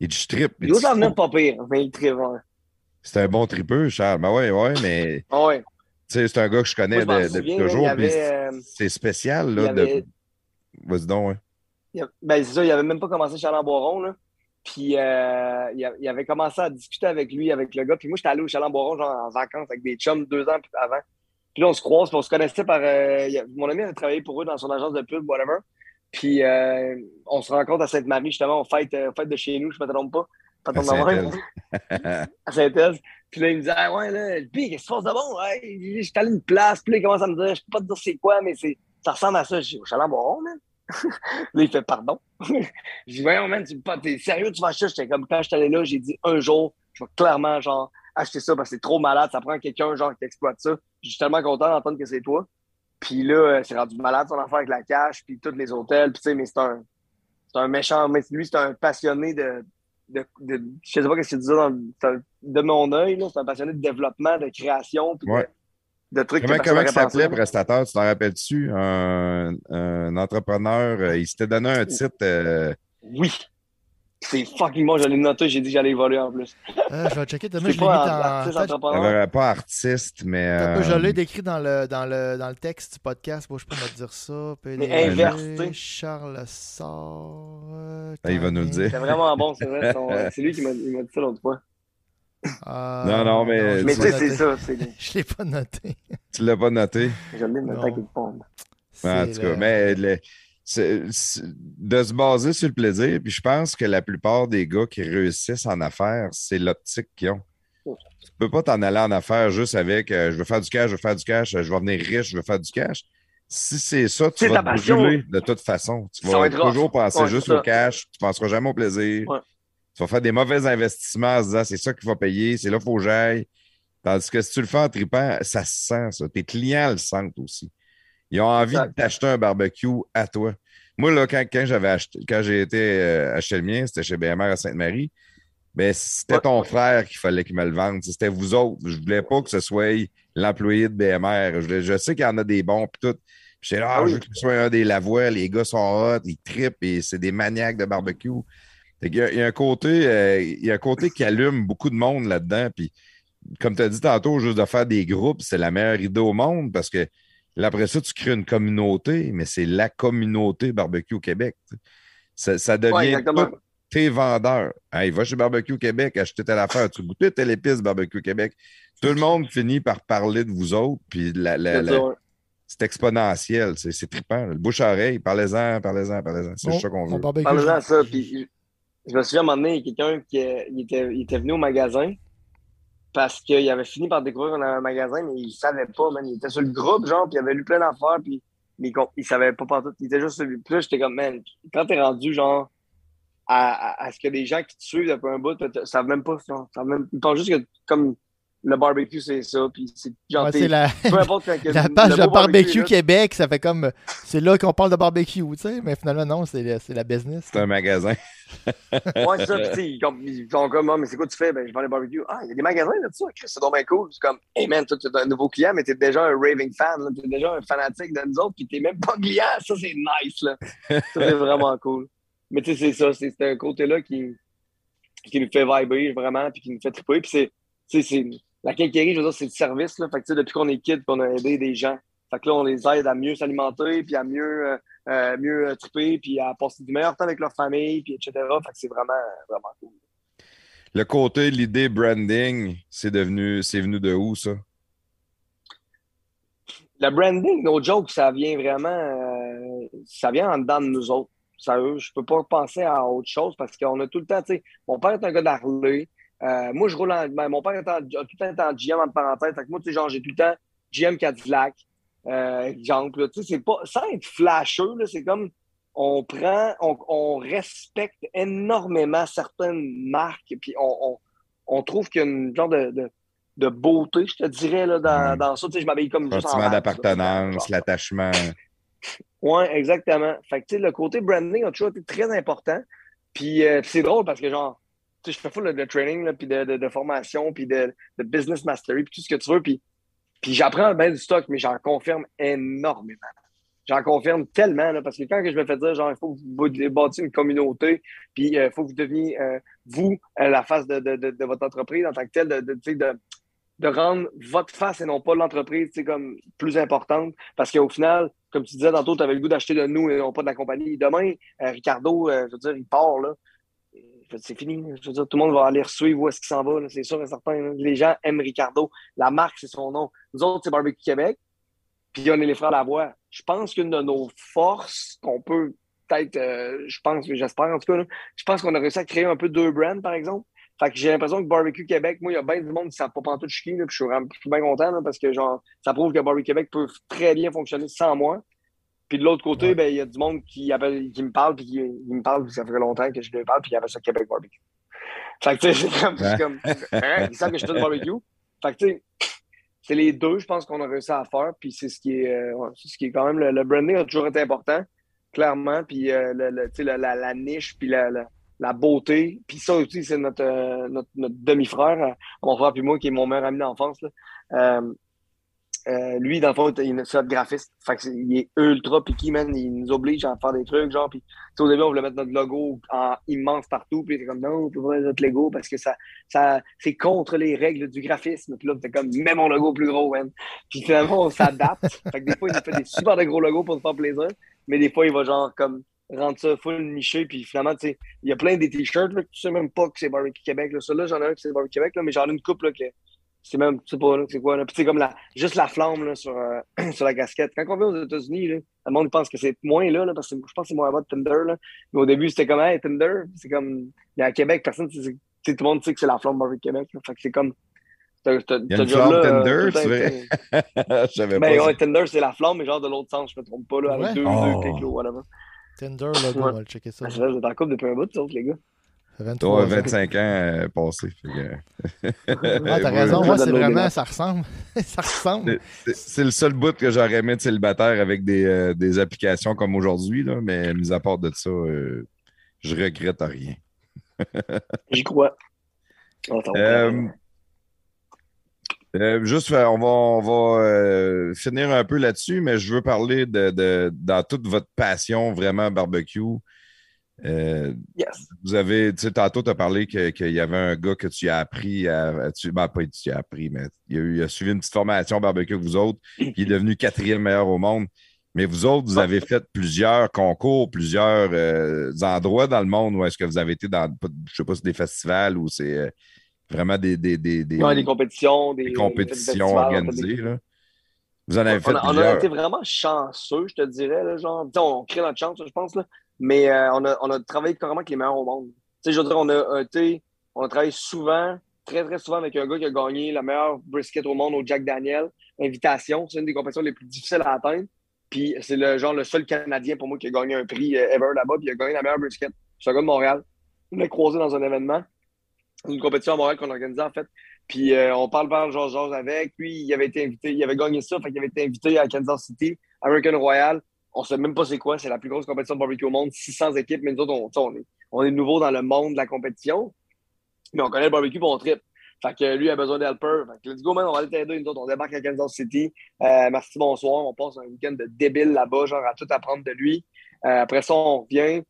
Il dit Je trippe. Il venir pas pire, mais il ouais. C'est un bon tripeux, Charles. Ben ouais, ouais, mais Ah ouais. tu sais, c'est un gars que je connais Moi, je m'en de- depuis toujours. euh, C'est spécial, là. y avait- De... Vas-y donc. Il a- Ben, c'est ça, il avait même pas commencé Boiron, là. Puis, euh, il, avait commencé à discuter avec lui, avec le gars. Puis moi, j'étais allé au Chaland Boiron, genre en vacances avec des chums deux ans avant. Puis là, on se croise, puis on se connaissait par. euh, mon ami avait travaillé pour eux dans son agence de pub, whatever. Puis, euh, on se rencontre à Sainte-Marie, justement, on fête, fête de chez nous, je me trompe pas. Pas ton nom, à Saint-Thèse. Puis là, il me dit, ah ouais, là, puis qu'est-ce qui se passe de bon? Ouais, je suis allé une place, puis là, il commence à me dire, je peux pas te dire c'est quoi, mais c'est, ça ressemble à ça. Je dis, au Chaland Boiron, man. là, il fait, pardon. je dis, voyons, man, tu pas, t'es sérieux, tu vas acheter? J'étais comme, quand je suis allé là, j'ai dit, un jour, je vais clairement, genre, acheter ça parce que c'est trop malade, ça prend quelqu'un, genre, qui exploite ça. Je suis tellement content d'entendre que c'est toi. Puis là, euh, c'est rendu malade son affaire avec la cash, puis tous les hôtels, puis tu sais, mais c'est un, c'est un méchant, mais lui, c'est un passionné de, de, de je sais pas ce que tu disais dans, de mon œil, c'est un passionné de développement, de création, puis de- Ouais. de, trucs Comment, que comment s'appelait, prestateur, tu t'en rappelles-tu? Un, un entrepreneur, euh, il s'était donné un titre. euh, Oui. C'est fucking bon, je l'ai noté, j'ai dit que j'allais voler en plus. Euh, je vais checker. Demain, je l'ai mis euh, pas artiste, mais. Un peu, Je euh, l'ai décrit dans le, dans, le, dans le texte du podcast. Bon, je peux me dire ça. Mais inverse. Charles Sort. euh, Ah, il va nous le dire. C'est vraiment bon, c'est vrai. C'est lui qui m'a dit ça l'autre fois. Non, non, mais- Mais tu sais, c'est noté. ça. c'est- Je l'ai pas noté. Tu l'as pas noté? Je l'ai maintenant Non. qu'il tombe. En tout cas, le- mais le- c'est- c'est- de se baser sur le plaisir, puis je pense que la plupart des gars qui réussissent en affaires, c'est l'optique qu'ils ont. Tu peux pas t'en aller en affaires juste avec euh, je veux faire du cash, je veux faire du cash, euh, je vais venir riche, je veux faire du cash. Si c'est ça, tu C'est vas te brûler de toute façon. Tu Ça vas rough. toujours penser Ouais, juste au cash, tu penseras jamais au plaisir. Ouais. Tu vas faire des mauvais investissements en se disant c'est ça qui va payer, c'est là qu'il faut que j'aille. Tandis que si tu le fais en tripant, ça se sent, ça. Tes clients le sentent aussi. Ils ont envie t'acheter un barbecue à toi. Moi, là, quand, quand j'avais acheté, quand j'ai été euh, acheter le mien, c'était chez BMR à Sainte-Marie. Ben, c'était ton frère qu'il fallait qu'il me le vende. C'était vous autres. Je voulais pas que ce soit l'employé de BMR. Je, sais qu'il y en a des bons pis tout. Puis J'étais là, ah, Ah oui. je veux que ce soit un des Lavoie. Les gars sont hot, ils trippent et c'est des maniaques de barbecue. Qu'il y a- il y a un côté, euh, il y a un côté qui allume beaucoup de monde là-dedans. Puis, comme tu as dit tantôt, juste de faire des groupes, c'est la meilleure idée au monde parce que Là, après ça, tu crées une communauté, mais c'est la communauté barbecue au Québec. Ça, devient tous tes vendeurs. Hey, va chez Barbecue Québec, acheter telle affaire. Tu goûtais telle épice Barbecue Québec. Tout le monde finit par parler de vous autres, puis la- la- C'est la- exponentiel. C'est trippant. Le bouche-oreille, parlez-en, parlez-en, parlez-en. C'est Bon, ça qu'on veut. de ça. Puis, je, me souviens, à un moment donné, il y a quelqu'un qui il était, il était venu au magasin parce qu'il avait fini par découvrir qu'on avait un magasin, mais il savait pas, man. Il était sur le groupe, genre, puis il avait lu plein d'affaires, puis mais il, savait pas partout. Il était juste sur Puis là, j'étais comme, man, quand t'es rendu, genre, à, à, à ce que des gens qui te suivent depuis un bout, savent même pas, genre, savent même, ils pensent juste que, comme, le barbecue, c'est ça, puis c'est genre, Ouais, la, peu importe quand que la page de Barbecue Québec, ça fait comme. C'est là qu'on parle de barbecue, tu sais, mais finalement, non, c'est la- c'est la business. C'est un magasin. Ouais, c'est ça. Puis, tu sais, ils, sont comme, Ah, mais c'est quoi tu fais? Ben, je vends des barbecues. Ah, il y a des magasins là ça. Chris, C'est donc bien cool. C'est comme, hey man, toi, tu es un nouveau client, mais tu es déjà un raving fan. Tu es déjà un fanatique de nous autres, puis tu même pas client. Ça, c'est nice. Là. Ça, c'est vraiment cool. Mais tu sais, c'est ça. C'est un côté-là qui, qui nous fait vibrer vraiment, puis qui nous fait triper. Puis c'est, tu sais, c'est la quincaillerie, je veux dire, c'est le service. Là. Fait que, depuis qu'on est kid, qu'on a aidé des gens. Fait que là, on les aide à mieux s'alimenter, puis à mieux, euh, euh, mieux euh, triper, puis à passer du meilleur temps avec leur famille, puis etc. Fait que c'est vraiment, vraiment cool. Le côté, l'idée branding, c'est devenu, c'est venu de où, ça? Le branding, no joke, ça vient vraiment, euh, ça vient en dedans de nous autres. Sérieux, je peux pas penser à autre chose parce qu'on a tout le temps, tu sais, mon père est un gars d'Harley. Euh, moi, je roule en, ben, mon père a tout le temps été en GM en parenthèse. Fait que moi, tu sais, genre, j'ai tout le temps GM Cadillac, euh, exemple, là. tu sais, c'est pas, sans être flasheux, là, c'est comme, on prend, on, on respecte énormément certaines marques, puis on, on, on trouve qu'il y a une genre de, de, de beauté, je te dirais, là, dans, Ouais. dans ça. Tu sais, je m'habille comme juste en d'appartenance, l'attachement. oui, exactement. Fait que, tu sais, le côté branding a toujours été très important. Puis, euh, c'est drôle parce que, genre, je fais full de, training, puis de, de, formation, puis de, de business mastery, puis tout ce que tu veux. Puis, puis j'apprends bien du stock, mais j'en confirme énormément. J'en confirme tellement, là, parce que quand je me fais dire, genre, il faut que vous bâtissiez une communauté, puis il faut que vous deveniez, euh, vous, euh, la face de, de, votre entreprise en tant que telle, de, de, rendre votre face et non pas l'entreprise, comme plus importante. Parce qu'au final, comme tu disais tantôt, tu avais le goût d'acheter de nous et non pas de la compagnie. Demain, euh, Ricardo, euh, je veux dire, il part, là. Je C'est fini. Je tout le monde va aller suivre où est-ce qu'il s'en va, c'est sûr et certain. Les gens aiment Ricardo. La marque, c'est son nom. Nous autres, c'est Barbecue Québec. Puis on est les frères Lavoie. Je pense qu'une de nos forces qu'on peut peut-être, euh, je pense, j'espère en tout cas, je pense qu'on a réussi à créer un peu deux brands, par exemple. Fait que j'ai l'impression que Barbecue Québec, moi, il y a bien du monde qui ne savent pas pantoute là, puis je suis je bien content, parce que, genre, ça prouve que Barbecue Québec peut très bien fonctionner sans moi. Puis de l'autre côté, Ouais. ben, il y a du monde qui, appelle, qui me parle, puis qui, il me parle, puis ça fait longtemps que je lui parle, puis il appelle ça Québec Barbecue. Fait que, tu sais, c'est comme, hein, ils savent que je fais du barbecue. Fait que, tu sais, c'est les deux, je pense qu'on a réussi à faire, puis c'est ce qui est, euh, ouais, ce qui est quand même, le, le branding a toujours été important, clairement, puis euh, le, le- tu sais, la, la, la niche, puis la, la, la beauté, puis ça aussi, c'est notre, euh, notre, notre demi-frère, euh, mon frère puis moi, qui est mon meilleur ami d'enfance. Euh, euh, lui, dans le fond, il est notre graphiste. Fait que c'est- il est ultra picky, man. Il nous oblige à faire des trucs, genre. Puis, au début, on voulait mettre notre logo en immense partout. Puis, c'est comme, non, on peut pas mettre notre logo parce que ça, ça, c'est contre les règles du graphisme. Puis là, t'es comme, mets mon logo plus gros, man. Puis finalement, on s'adapte. fait que des fois, il nous fait des super de gros logos pour nous faire plaisir. Mais des fois, il va genre, comme, rendre ça full niché. Puis finalement, tu sais, il y a plein des t-shirts, là, que tu sais même pas que c'est Barbecue Québec, là. Ça, là, j'en ai un que c'est Barbecue Québec, là, mais j'en ai une coupe, là, que c'est même, tu sais pas, là, c'est quoi, là. Puis c'est comme la, juste la flamme, là, sur, euh, sur la casquette. Quand on vient aux États-Unis, là, le monde pense que c'est moins là, là parce que je pense que c'est moins avant de Tinder, là. Mais au début, c'était comme, hey, Tinder, c'est comme, mais à Québec, personne, tu sais, tu sais, tout le monde sait que c'est la flamme Barbecue Québec, là. Fait que c'est comme, t'as, t'as, Il y a une flamme là, Tinder, euh, c'est un- vrai? Je savais Ben pas. ouais, Tinder, c'est la flamme, mais genre de l'autre sens, je me trompe pas, là, avec Ouais. deux, Oh. deux clics, là, whatever. Tinder, Ouais. on va le checker ça. Ah, c'est vrai, vous êtes en couple depuis un bout, autres, les gars. Ça fait ça. 23 Ouais, ans. 25 ans euh, passés. que- Ah, t'as raison, ouais. moi, c'est vraiment, ça ressemble. ça ressemble. C'est- C'est le seul bout que j'aurais aimé de célibataire avec des, euh, des applications comme aujourd'hui, là, mais mis à part de ça, euh, je regrette rien. J'y crois. Euh, euh, juste, on va, on va euh, finir un peu là-dessus, mais je veux parler de, de- dans toute votre passion vraiment barbecue. Euh, Yes. vous avez, tu sais, tantôt, tu as parlé que- qu'il y avait un gars que tu as appris à. Tu, ben, pas tu as appris, mais il a, eu- il a suivi une petite formation barbecue avec vous autres, puis il est devenu quatrième meilleur au monde. Mais vous autres, vous avez fait plusieurs concours, plusieurs euh, endroits dans le monde où est-ce que vous avez été dans, je sais pas, c'est des festivals ou c'est euh, vraiment des, des, des, des- Ouais, des compétitions, des, compétitions fait organisées. là. Vous en avez fait on, a, on a été vraiment chanceux, je te dirais. Là, genre, on crée notre chance, je pense. Là, mais euh, on, a, on a travaillé carrément avec les meilleurs au monde. Tu sais, je veux dire, on a, été, on a travaillé souvent, très, très souvent avec un gars qui a gagné la meilleure brisket au monde au Jack Daniel. Invitation, c'est une des compétitions les plus difficiles à atteindre. Puis c'est le genre le seul Canadien pour moi qui a gagné un prix euh, ever là-bas. Puis il a gagné la meilleure brisket. C'est un gars de Montréal. On l'a croisé dans un événement. Une compétition à Montréal qu'on organisait en fait. Puis euh, on parle par genre genre avec. Lui, il avait été invité, il avait gagné ça, fait qu'il avait été invité à Kansas City, American Royal. On sait même pas c'est quoi, c'est la plus grosse compétition de barbecue au monde, 600 équipes, mais nous autres, on, est, on est nouveau dans le monde de la compétition. Mais on connaît le barbecue, on trip. Fait que lui a besoin d'helper. Fait que let's go, man, on va aller t'aider. Nous autres, on débarque à Kansas City. Euh, merci, bonsoir. On passe un week-end de débile là-bas, genre à tout apprendre de lui. Euh, après ça, on revient.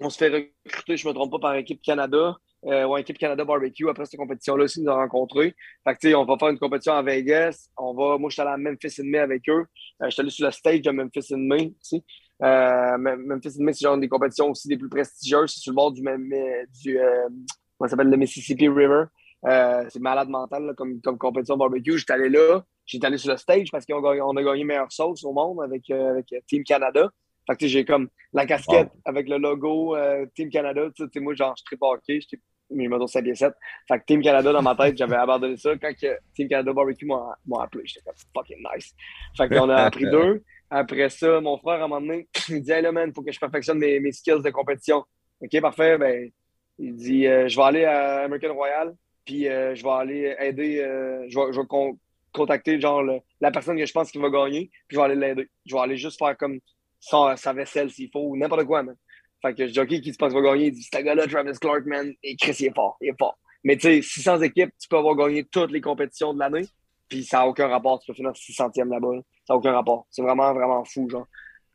On se fait recruter, je me trompe pas, par équipe Canada. Euh, ou équipe Canada Barbecue. Après cette compétition-là aussi, nous a rencontrés. Fait que, tu sais, on va faire une compétition à Vegas. On va, moi, je suis allé à Memphis in May avec eux. Euh, je suis allé sur le stage de Memphis in May aussi. Euh, Mem- Memphis in May, c'est genre des compétitions aussi des plus prestigieuses. C'est sur le bord du, même- euh, du euh, comment s'appelle, le Mississippi River. Euh, c'est malade mental là, comme, comme compétition barbecue. J'étais allé là. J'étais allé sur le stage parce qu'on a, gagné- on a gagné meilleure sauce au monde avec, euh, avec Team Canada. Fait que tu sais, j'ai comme la casquette avec le logo euh, Team Canada. Moi, genre, je suis très hockey. J'étais mais me 5 pieds 7. Fait que Team Canada, dans ma tête, j'avais abandonné ça. Quand que Team Canada Barbecue m'a m'a appelé, j'étais comme fucking nice. Fait qu'on a appris deux. Après ça, mon frère, à un moment donné, il dit Hey là, man, il faut que je perfectionne mes, mes skills de compétition. OK, parfait. Ben, il dit euh, Je vais aller à American Royal, puis euh, je vais aller aider, euh, je vais, je vais con- contacter genre le- la personne que je pense qui va gagner, puis je vais aller l'aider. Je vais aller juste faire comme sa, sa vaisselle s'il faut, ou n'importe quoi, man. Fait que OK, qui tu penses va gagner? Il dit, un gars-là, Travis Clark, man. Et Chris, il est fort, il est fort. Mais tu sais, 600 équipes, tu peux avoir gagné toutes les compétitions de l'année, puis ça n'a aucun rapport. Tu peux finir 600e là-bas. là. Ça n'a aucun rapport. C'est vraiment, vraiment fou, genre.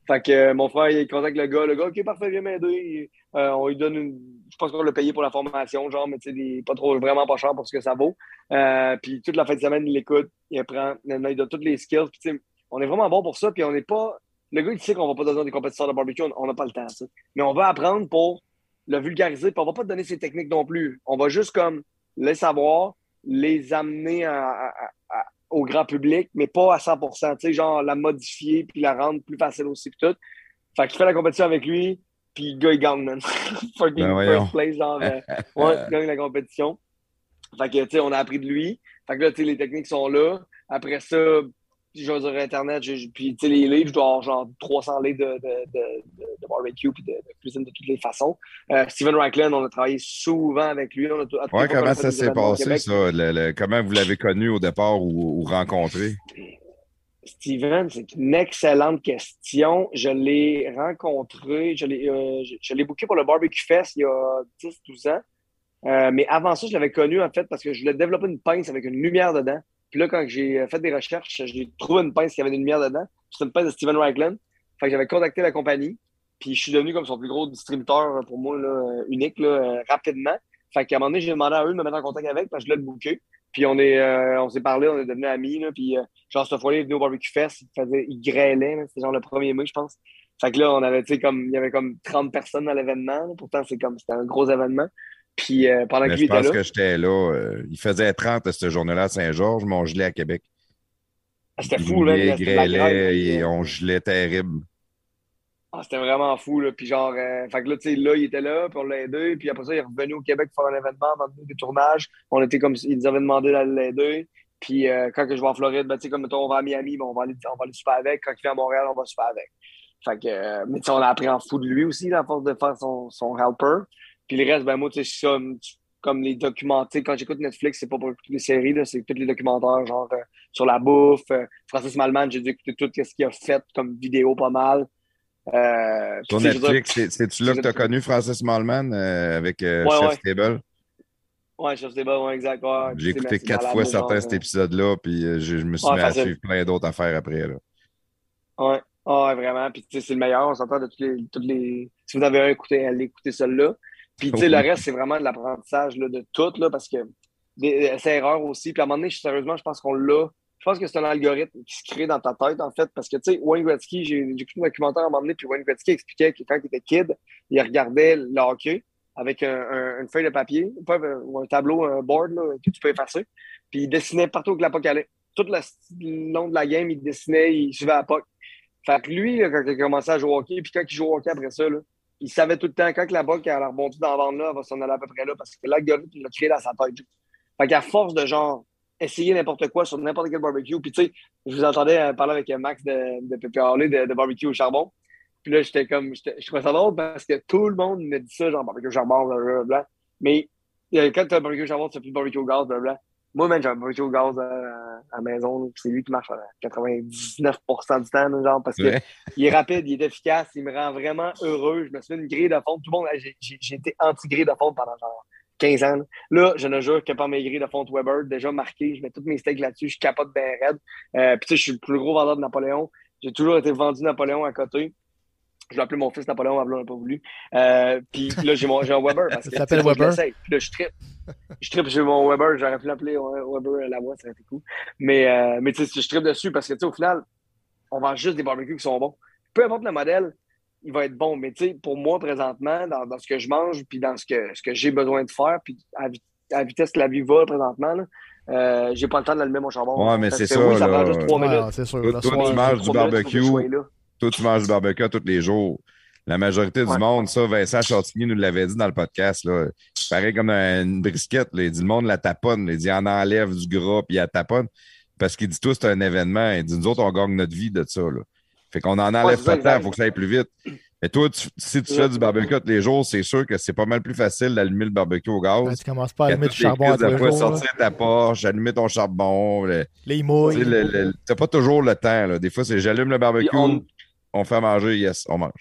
Fait que euh, mon frère, il contacte le gars. Le gars, OK, parfait, viens m'aider. Euh, on lui donne une. Je pense qu'on l'a payé pour la formation, genre, mais tu sais, pas trop, vraiment pas cher pour ce que ça vaut. Euh, puis toute la fin de semaine, il l'écoute, il apprend, il donne toutes les skills. Puis on est vraiment bon pour ça, puis on n'est pas. Le gars, il sait qu'on va pas donner des compétiteurs de barbecue, on- n'a pas le temps, ça. Mais on va apprendre pour le vulgariser, puis on va pas te donner ses techniques non plus. On va juste comme les savoir, les amener à- à- à- au grand public, mais pas à 100%, tu sais, genre la modifier puis la rendre plus facile aussi, puis tout. Fait qu'il fait la compétition avec lui, puis le gars, il gagne, man. Fucking Ben first place, genre, euh, ouais, il gagne la compétition. Fait que, tu sais, on a appris de lui. Fait que là, tu sais, les techniques sont là. Après ça, je vais sur Internet, puis tu sais, les livres, je dois avoir genre 300 livres de, de, de, de, de barbecue puis de, cuisine de toutes les façons. Euh, Steven Racklin, on a travaillé souvent avec lui. On a, Ouais, comment ça s'est passé, ça? Le- le- comment vous l'avez connu au départ ou, ou rencontré? Steven, c'est une excellente question. Je l'ai rencontré, je l'ai, euh, je, je l'ai booké pour le Barbecue Fest il y a 10-12 ans. Euh, mais avant ça, je l'avais connu en fait parce que je voulais développer une pince avec une lumière dedans. Puis là, quand j'ai fait des recherches, j'ai trouvé une pince qui avait une lumière dedans. C'était une pince de Steven Ragland. Fait que j'avais contacté la compagnie. Puis je suis devenu comme son plus gros distributeur pour moi, là, euh, unique, là, euh, rapidement. Fait qu'à un moment donné, j'ai demandé à eux de me mettre en contact avec parce je l'ai booké. Puis on est, euh, on s'est parlé, on est devenus amis. Là, puis euh, genre, cette fois-là, il est venu au Barbecue Fest. Il, faisait, il grêlait. C'était genre le 1er mai, je pense. Fait que là, on avait, tu sais, comme, il y avait comme 30 personnes dans l'événement. Pourtant, c'est comme, c'était un gros événement. Puis euh, pendant je pense que j'étais là. euh, il faisait 30 à cette journée-là à Saint-Georges, mais on gelait à Québec. ah, c'était fou, là. Il il grêlait et là. on gelait terrible. Ah, c'était vraiment fou, là. Puis genre, euh, fait que là, tu sais, là, il était là, puis on l'a aidé. Puis après ça, il est revenu au Québec pour faire un événement, donner des tournages. On était comme, ils nous avaient demandé d'aller l'aider. Puis euh, quand que je vais en Floride, ben, tu sais, comme mettons, on va à Miami, ben, on va aller, on va aller super avec. Quand il vient à Montréal, on va super avec. Fait que, euh, mais tu sais, on a appris en fou de lui aussi, là, à force de faire son, son helper. Puis le reste, ben, moi, tu sais, tu- comme les documentaires. Quand j'écoute Netflix, c'est pas pour écouter les séries, là, c'est tous les documentaires, genre, euh, sur la bouffe. Euh, Francis Malman, j'ai dû écouter tout ce qu'il a fait comme vidéo pas mal. Euh, Sur Netflix, c'est- c'est-tu là que tu as connu Francis Malman euh, avec Ouais, Chef ouais. Stable? Ouais, Chef Débat, ouais, exact. ouais. J'ai écouté quatre fois certains cet épisode-là, puis je, je me suis mis à suivre plein d'autres affaires après. Là. Ouais, Ah, ouais, vraiment. Puis, tu sais, c'est le meilleur. On s'entend de toutes les. Si vous avez un, écoutez, allez écouter celui-là. Puis, tu sais, le reste, c'est vraiment de l'apprentissage là, de tout, là, parce que des- c'est erreur aussi. Puis, à un moment donné, sérieusement, je pense qu'on l'a. Je pense que c'est un algorithme qui se crée dans ta tête, en fait, parce que, tu sais, Wayne Gretzky, j'ai écouté un documentaire à un moment donné, puis Wayne Gretzky expliquait que quand il était kid, il regardait le hockey avec un- un- une feuille de papier, un- ou un tableau, un board là, que tu peux effacer, puis il dessinait partout que la puck allait. Tout le le long de la game, il dessinait, il suivait la puck. Fait que lui, là, quand il a commencé à jouer au hockey, puis quand il joue au hockey après ça, là, il savait tout le temps quand que la puck elle a rebondi dans la bande là, va s'en aller à peu près là, parce que l'algorithme l'a créé dans sa tête. Fait qu'à force de genre essayer n'importe quoi sur n'importe quel barbecue, puis tu sais, je vous entendais euh, parler avec Max de, de Pépé de, de barbecue au charbon. Puis là, j'étais comme, je trouvais ça drôle parce que tout le monde me dit ça, genre barbecue au charbon, blablabla. Mais euh, quand tu as un barbecue au charbon, tu fais plus de barbecue au gaz, blablabla. Moi, même, j'ai un barbecue au gaz euh, à la maison, c'est lui qui marche à 99% du temps, genre, parce que Ouais. il est rapide, il est efficace, il me rend vraiment heureux. Je me suis fait une grille de fonte. Tout le monde, j'ai- été anti-grille de fonte pendant genre 15 ans. Là, je ne jure que par mes grilles de fonte Weber, déjà marquées, je mets tous mes steaks là-dessus, je capote bien raide. Euh, puis tu sais, je suis le plus gros vendeur de Napoléon. J'ai toujours été vendu Napoléon à côté. Je l'ai appelé mon fils Napoléon, blonde n'a pas voulu. Euh, puis là, j'ai un Weber. Parce que, Ça s'appelle je Weber? Puis là, je trippe. Je trippe j'ai mon Weber. J'aurais pu l'appeler Weber la voix, ça aurait été cool. Mais, euh, mais tu sais, je trippe dessus parce que, tu sais, au final, on vend juste des barbecues qui sont bons. Peu importe le modèle, il va être bon. Mais tu sais, pour moi, présentement, dans, dans ce que je mange, puis dans ce que, ce que j'ai besoin de faire, puis à, à vitesse que la vie va présentement, là, euh, j'ai pas le temps de l'allumer mon charbon. Ouais, mais c'est ça, Oui, ça prend juste trois Ouais, minutes. c'est sûr. Toi- le toi, soir, tu manges du barbecue. Toi, tu manges du barbecue tous les jours. La majorité du monde, ça, Vincent Chantigny nous l'avait dit dans le podcast. Là. Pareil comme une brisquette. là. Il dit le monde la taponne. là. Il dit en enlève du gras puis il la taponne. Parce qu'il dit tout, c'est un événement. Il dit nous autres, on gagne notre vie de ça. Là. Fait qu'on en enlève pas ça, tant, il faut que ça aille plus vite. Mais toi, tu- si tu fais du barbecue tous les jours, c'est sûr que c'est pas mal plus facile d'allumer le barbecue au Ben, gaz. tu commences pas à allumer du charbon à tous les jours. sortir ta poche, allumer ton charbon. le- Les tu mouilles. le- T'as pas toujours le temps. Là. Des fois, c'est j'allume le barbecue, on- on fait manger, yes, on mange.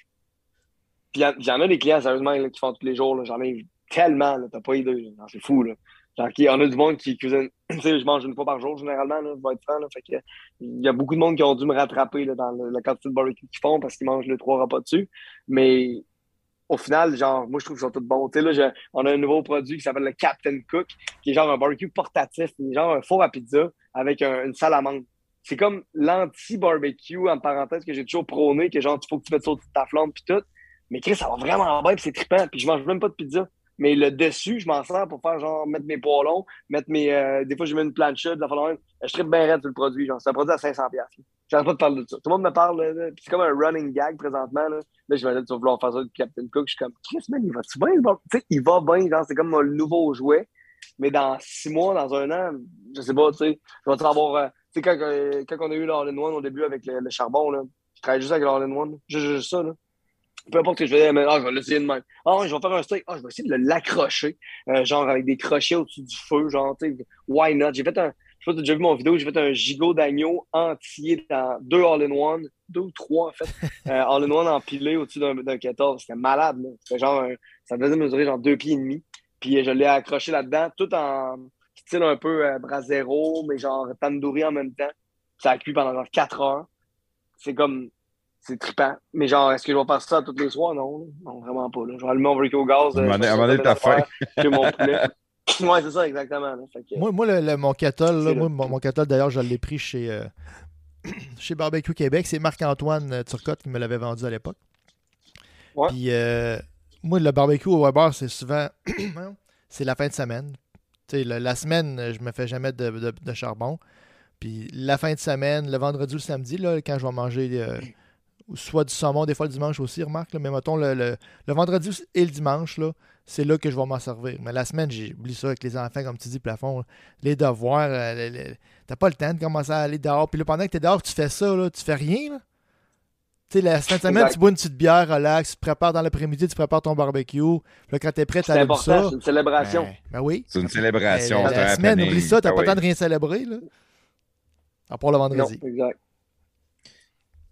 Puis il y en- a des clients, sérieusement, qui font tous les jours. J'en ai tellement, t'as pas idée. C'est fou. Là. Il y en a du monde qui cuisine. tu sais, je mange une fois par jour, généralement, je vais être franc. Il y a beaucoup de monde qui ont dû me rattraper dans la quantité de barbecue qu'ils font parce qu'ils mangent les trois repas dessus. Mais au final, genre, moi, je trouve qu'ils sont tous bons. Là, on a un nouveau produit qui s'appelle le Captain Cook, qui est genre un barbecue portatif, qui genre un four à pizza avec un- une salamandre. C'est comme l'anti-barbecue, en parenthèse, que j'ai toujours prôné, que genre, il faut que tu mettes ça au-dessus de ta flamme, puis tout. Mais Chris, ça va vraiment bien, puis c'est trippant, puis je mange même pas de pizza. Mais le dessus, je m'en sers pour faire genre mettre mes poêlons, mettre mes. euh, des fois, je mets une plancha, de la fois Je trippe bien raide sur le produit. Genre, c'est un produit à 500$. piastres, là. J'arrête pas de parler de ça. Tout le monde me parle, là, c'est comme un running gag présentement. Là, là je me dis, tu vouloir faire ça de Captain Cook. Je suis comme, Chris, man, il va-tu bien? Tu sais, il va bien, genre, c'est comme mon nouveau jouet. Mais dans six mois, dans un an, je sais pas, tu sais, je vais avoir. euh, tu sais, quand, euh, quand on a eu l'All-in-One au début avec le, charbon, là, je travaillais juste avec l'All-in-One. Juste, juste ça, là. Peu importe ce que je faisais, mais ah, je vais l'essayer de même. Ah, je vais faire un steak. Ah, je vais essayer de l'accrocher. euh, genre avec des crochets au-dessus du feu. Genre, tu sais, why not? J'ai fait un. Je sais pas si tu as déjà vu mon vidéo, j'ai fait un gigot d'agneau entier dans deux all-in-one, deux ou trois en fait, euh, all-in-one empilé au-dessus d'un d'un 14. C'était malade, là. C'était genre, un- ça devait mesurer genre deux pieds et demi. Puis euh, je l'ai accroché là-dedans, tout en style un peu euh, brasero, mais genre tandoori en même temps. Ça a cuit pendant genre quatre heures. C'est comme, c'est trippant. Mais genre, est-ce que je vais faire ça tous les soirs? Non, non, vraiment pas. Là. Je vais allumer mon au gaz. À un euh, mes affaires, faim. j'ai mon poulet. ouais, c'est ça, exactement. là. Fait que, Moi, moi le, le- mon kettle, là, moi, le- mon, d'ailleurs, je l'ai pris chez, euh, chez Barbecue Québec. C'est Marc-Antoine euh, Turcotte qui me l'avait vendu à l'époque. Ouais. Puis, euh, moi, le barbecue au Weber, c'est souvent. c'est la fin de semaine. Tu sais, le- la semaine, je me fais jamais de, de- de charbon. Puis, la fin de semaine, le vendredi ou le samedi, là, quand je vais manger euh, soit du saumon, des fois le dimanche aussi, remarque. là, mais mettons, le, le- le vendredi et le dimanche, là, c'est là que je vais m'en servir. Mais la semaine, j'ai oublié ça avec les enfants, comme tu dis, plafond. Les devoirs, euh, t'as pas le temps de commencer à aller dehors. Puis là, pendant que t'es dehors, tu fais ça, là, tu fais rien. là. Tu sais, la fin de semaine, Exact. tu bois une petite bière, relax, tu te prépares dans l'après-midi, tu prépares ton barbecue. Puis là, quand t'es prêt, c'est t'allumes important, ça. c'est une célébration. Ben, ben oui. C'est une célébration. la, semaine, happening. oublie ça, t'as Ah pas le oui. temps de rien célébrer. Là. À part le non, vendredi. exact.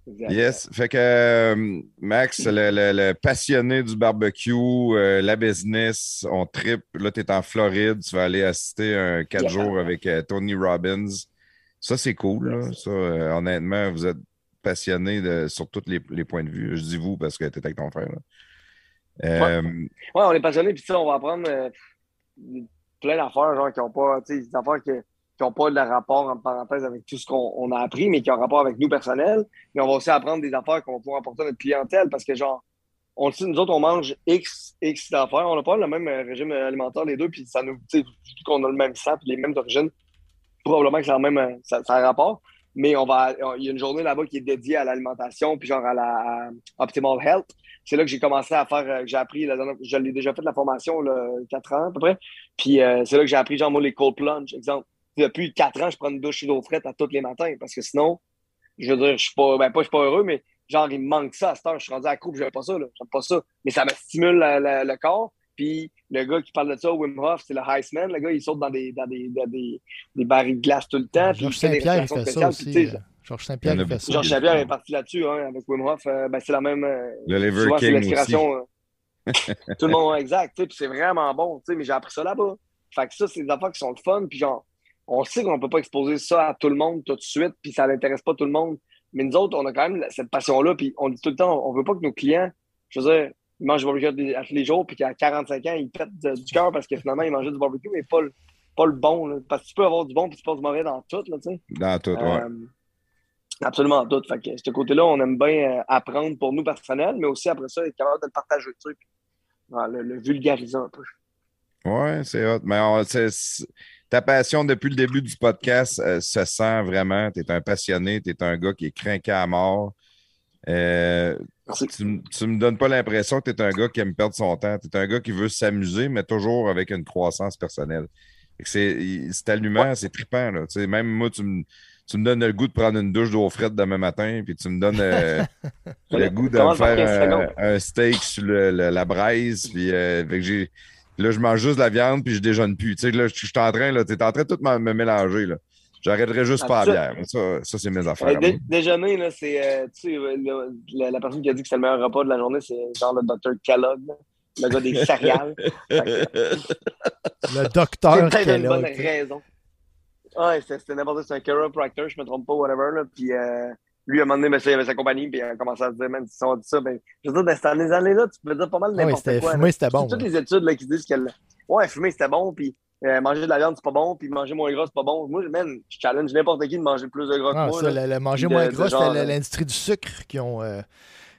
Yes. Fait que euh, Max, le, le- le passionné du barbecue, euh, la business, on trip. Là, tu es en Floride, tu vas aller assister un 4 Yeah. jours avec euh, Tony Robbins. Ça, c'est cool. là. Ça, euh, honnêtement, vous êtes passionné de, sur tous les, les points de vue. Je dis vous parce que tu étais avec ton frère. Ouais, on est passionné, puis ça, on va apprendre plein d'affaires, genre, qui n'ont pas, tu sais, des affaires qui n'ont pas de rapport, en parenthèse, avec tout ce qu'on on a appris, mais qui ont rapport avec nous personnels. Mais on va aussi apprendre des affaires qu'on va pouvoir apporter à notre clientèle, parce que, genre, on le nous autres, on mange X, X d'affaires. On n'a pas le même euh, régime alimentaire, les deux, puis ça nous, tu qu'on a le même sang, les mêmes origines, probablement que ça a, même, euh, ça, a rapport. Mais on va, il y a une journée là-bas qui est dédiée à l'alimentation, puis genre à la Optimal Health c'est là que j'ai commencé à faire, euh, j'ai appris, la je l'ai déjà fait la formation, là, 4 ans à peu près. Puis euh, c'est là que j'ai appris, genre, moi, les cold plunge, exemple. Depuis 4 ans, je prends une douche d'eau frette à tous les matins parce que sinon, je veux dire, je suis pas, ben, pas, je suis pas heureux, mais genre, il me manque ça à cette heure. Je suis rendu à coupe, j'aime pas ça, là. J'aime pas ça. Mais ça me stimule la- la- le corps. Puis le gars qui parle de ça, Wim Hof, c'est le Iceman. Le gars, il saute dans des, dans des, dans des, des barils de glace tout le temps. Georges Saint-Pierre, il fait ça aussi. Georges Saint-Pierre, Il fait ça. Georges Saint-Pierre est parti là-dessus, hein, avec Wim Hof. euh, ben, c'est la même. euh, le Liver souvent, c'est King aussi. l'inspiration. euh, tout le monde, exact. tu sais, Puis c'est vraiment bon, tu sais, mais j'ai appris ça là-bas. Fait que ça, c'est des affaires qui sont le fun. Puis genre, on sait qu'on peut pas exposer ça à tout le monde tout de suite, puis ça n'intéresse pas tout le monde. Mais nous autres, on a quand même cette passion-là, puis on dit tout le temps, on veut pas que nos clients, je veux dire, ils mangent du barbecue à tous les jours, puis qu'à 45 ans, ils pètent du cœur parce que finalement, ils mangeaient du barbecue, mais pas le, pas le bon. là. Parce que tu peux avoir du bon, puis tu peux avoir du mauvais dans tout, là, tu sais. Dans tout, ouais. Euh, absolument tout. Fait que ce côté-là, on aime bien euh, apprendre pour nous personnels, mais aussi après ça, être capable de le partager, tu sais, puis, le, le vulgariser un peu. Ouais, c'est hot. Mais on- ta passion depuis le début du podcast euh, se sent vraiment. Tu es un passionné, tu es un gars qui est craqué à mort. Euh, Merci. tu, tu me donnes pas l'impression que tu es un gars qui aime perdre son temps. Tu es un gars qui veut s'amuser, mais toujours avec une croissance personnelle. C'est allumant, c'est trippant. Là. Même moi, tu me, tu me donnes le goût de prendre une douche d'eau frette demain matin, puis tu me donnes euh, le goût de me Commence par 15 faire un, steak sur le- le- la braise. Puis, euh, j'ai- là, je mange juste de la viande, puis je déjeune plus. Tu sais, là, je suis en train, là, tu es en train de tout me, mélanger. Là. J'arrêterai juste pas à Absolument. bière. Ça, ça c'est mes affaires. Euh, dé- moi. déjeuner, là, c'est, euh, tu sais, le- la, la personne qui a dit que c'est le meilleur repas de la journée, c'est genre le docteur Kellogg, là, le gars des céréales. Le C'est docteur peut-être une bonne Kellogg. raison. Ouais, c'était c'était n'importe quoi. C'est un chiropractor, je me trompe pas, whatever. Là. Puis euh, lui, à un moment donné, ben, il avait sa compagnie, puis il a commencé à se dire, man, si on dit ça, ben, je veux dire, dans ces années-là, tu peux dire pas mal Ah oui, n'importe c'était quoi. fumé, c'était bon. Toutes ouais. les études là, qui disent que ouais, fumer c'était bon, puis euh, manger de la viande c'est pas bon, puis manger moins gras c'est pas bon. Moi, man, je challenge n'importe qui de manger plus de gras Ah, que moi. ça, là. le, le manger moins gras, c'était euh, l'industrie du sucre qui ont, euh,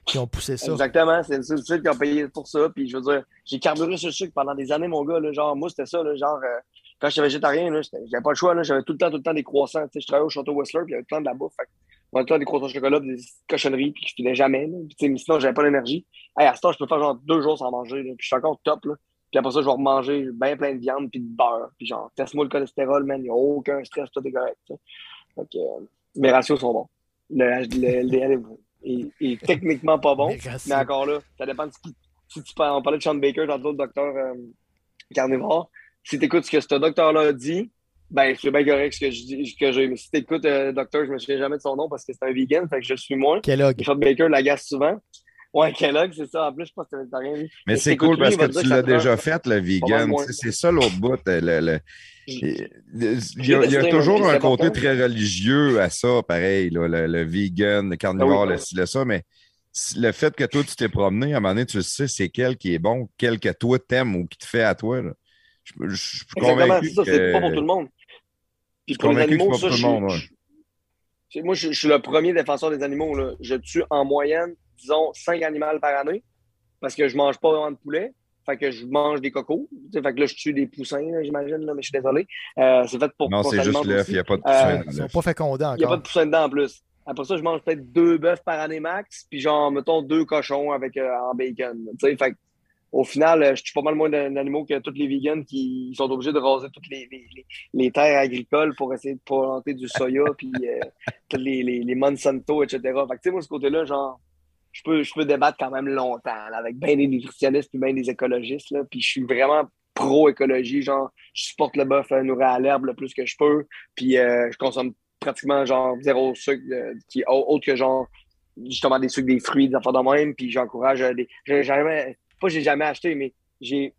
qui ont poussé ça. Exactement, c'est une société qui a payé pour ça. Puis je veux dire, j'ai carburé le sucre pendant des années, mon gars. Là, genre, moi, c'était ça. Là, genre, euh, quand j'étais végétarien, j'avais pas le choix. J'avais tout le temps, tout le temps des croissants. Je travaillais au Château Whistler, puis il y avait tout le temps de la bouffe. Fait le temps des croissants au chocolat, des cochonneries, puis je filais jamais. Là. Puis, tu mais sinon, j'avais pas l'énergie. Hey, à ce temps, je peux faire genre deux jours sans manger. Là, puis je suis encore top. Là. Puis après ça, je vais remanger bien plein de viande, puis de beurre. Puis genre, teste-moi le cholestérol, man. Il n'y a aucun stress, tout est correct. tu que, euh, mes ratios sont bons. Le, le LDL est, est- est techniquement pas bon. Mais encore là, ça dépend de ce qui. Si tu parles, on parlait de Sean Baker, tantôt, le docteur euh, carnivore. Si tu écoutes ce que ce docteur-là a dit, ben, c'est bien correct ce que je dis- que si tu écoutes le docteur, je me souviens jamais de son nom parce que c'est un vegan, fait que je le suis moins. Kellogg. Sean Baker l'agace souvent. Ouais, Kellogg, c'est ça. En plus, je pense que c'est végétarien. lui. Mais c'est t'écoutes cool lui, parce que tu l'as déjà fait, le vegan. C'est ça l'autre bout. euh, le- le- Il y a, il y J'ai a décidé, toujours un côté important. très religieux à ça, pareil, là, le, le vegan, le carnivore, Ah oui. le le ça, mais le fait que toi, tu t'es promené, à un moment donné, tu sais c'est quel qui est bon, quel que toi t'aimes ou qui te fait à toi. là. Je, je- je suis convaincu c'est ça, que... c'est pas pour tout le monde. Puis suis pour les convaincu que animaux, ça, je, monde, ouais. je- c'est- moi, je, je suis le premier défenseur des animaux. Là. Je tue en moyenne, disons, 5 animaux par année parce que je mange pas vraiment de poulet. Fait que je mange des cocos. Fait que là, je tue des poussins, là, j'imagine, là, mais je suis désolé. Euh, c'est fait pour Non, c'est juste l'œuf, il n'y a pas de Euh, poussin Ils dans sont pas fécondés Il n'y a pas encore. de poussin dedans en plus. Après ça, je mange peut-être deux bœufs par année max, puis genre, mettons, deux cochons avec euh, en bacon. Tu sais, fait que, au final, euh, je tue pas mal moins d'an- d'animaux que tous les vegans qui sont obligés de raser toutes les, les, terres agricoles pour essayer de planter du soya, puis euh, les, les, les Monsanto, etc. Fait que, tu sais, moi, ce côté-là, genre, je peux, je peux débattre quand même longtemps là, avec bien des nutritionnistes puis bien des écologistes. Là, puis je suis vraiment pro-écologie. Genre, je supporte le bœuf euh, nourri à l'herbe le plus que je peux. Puis euh, je consomme pratiquement genre zéro sucre euh, qui au- autre que genre justement des sucres, des fruits, des affaires de même. Puis j'encourage des. J'ai jamais. Pas j'ai jamais acheté, mais j'ai.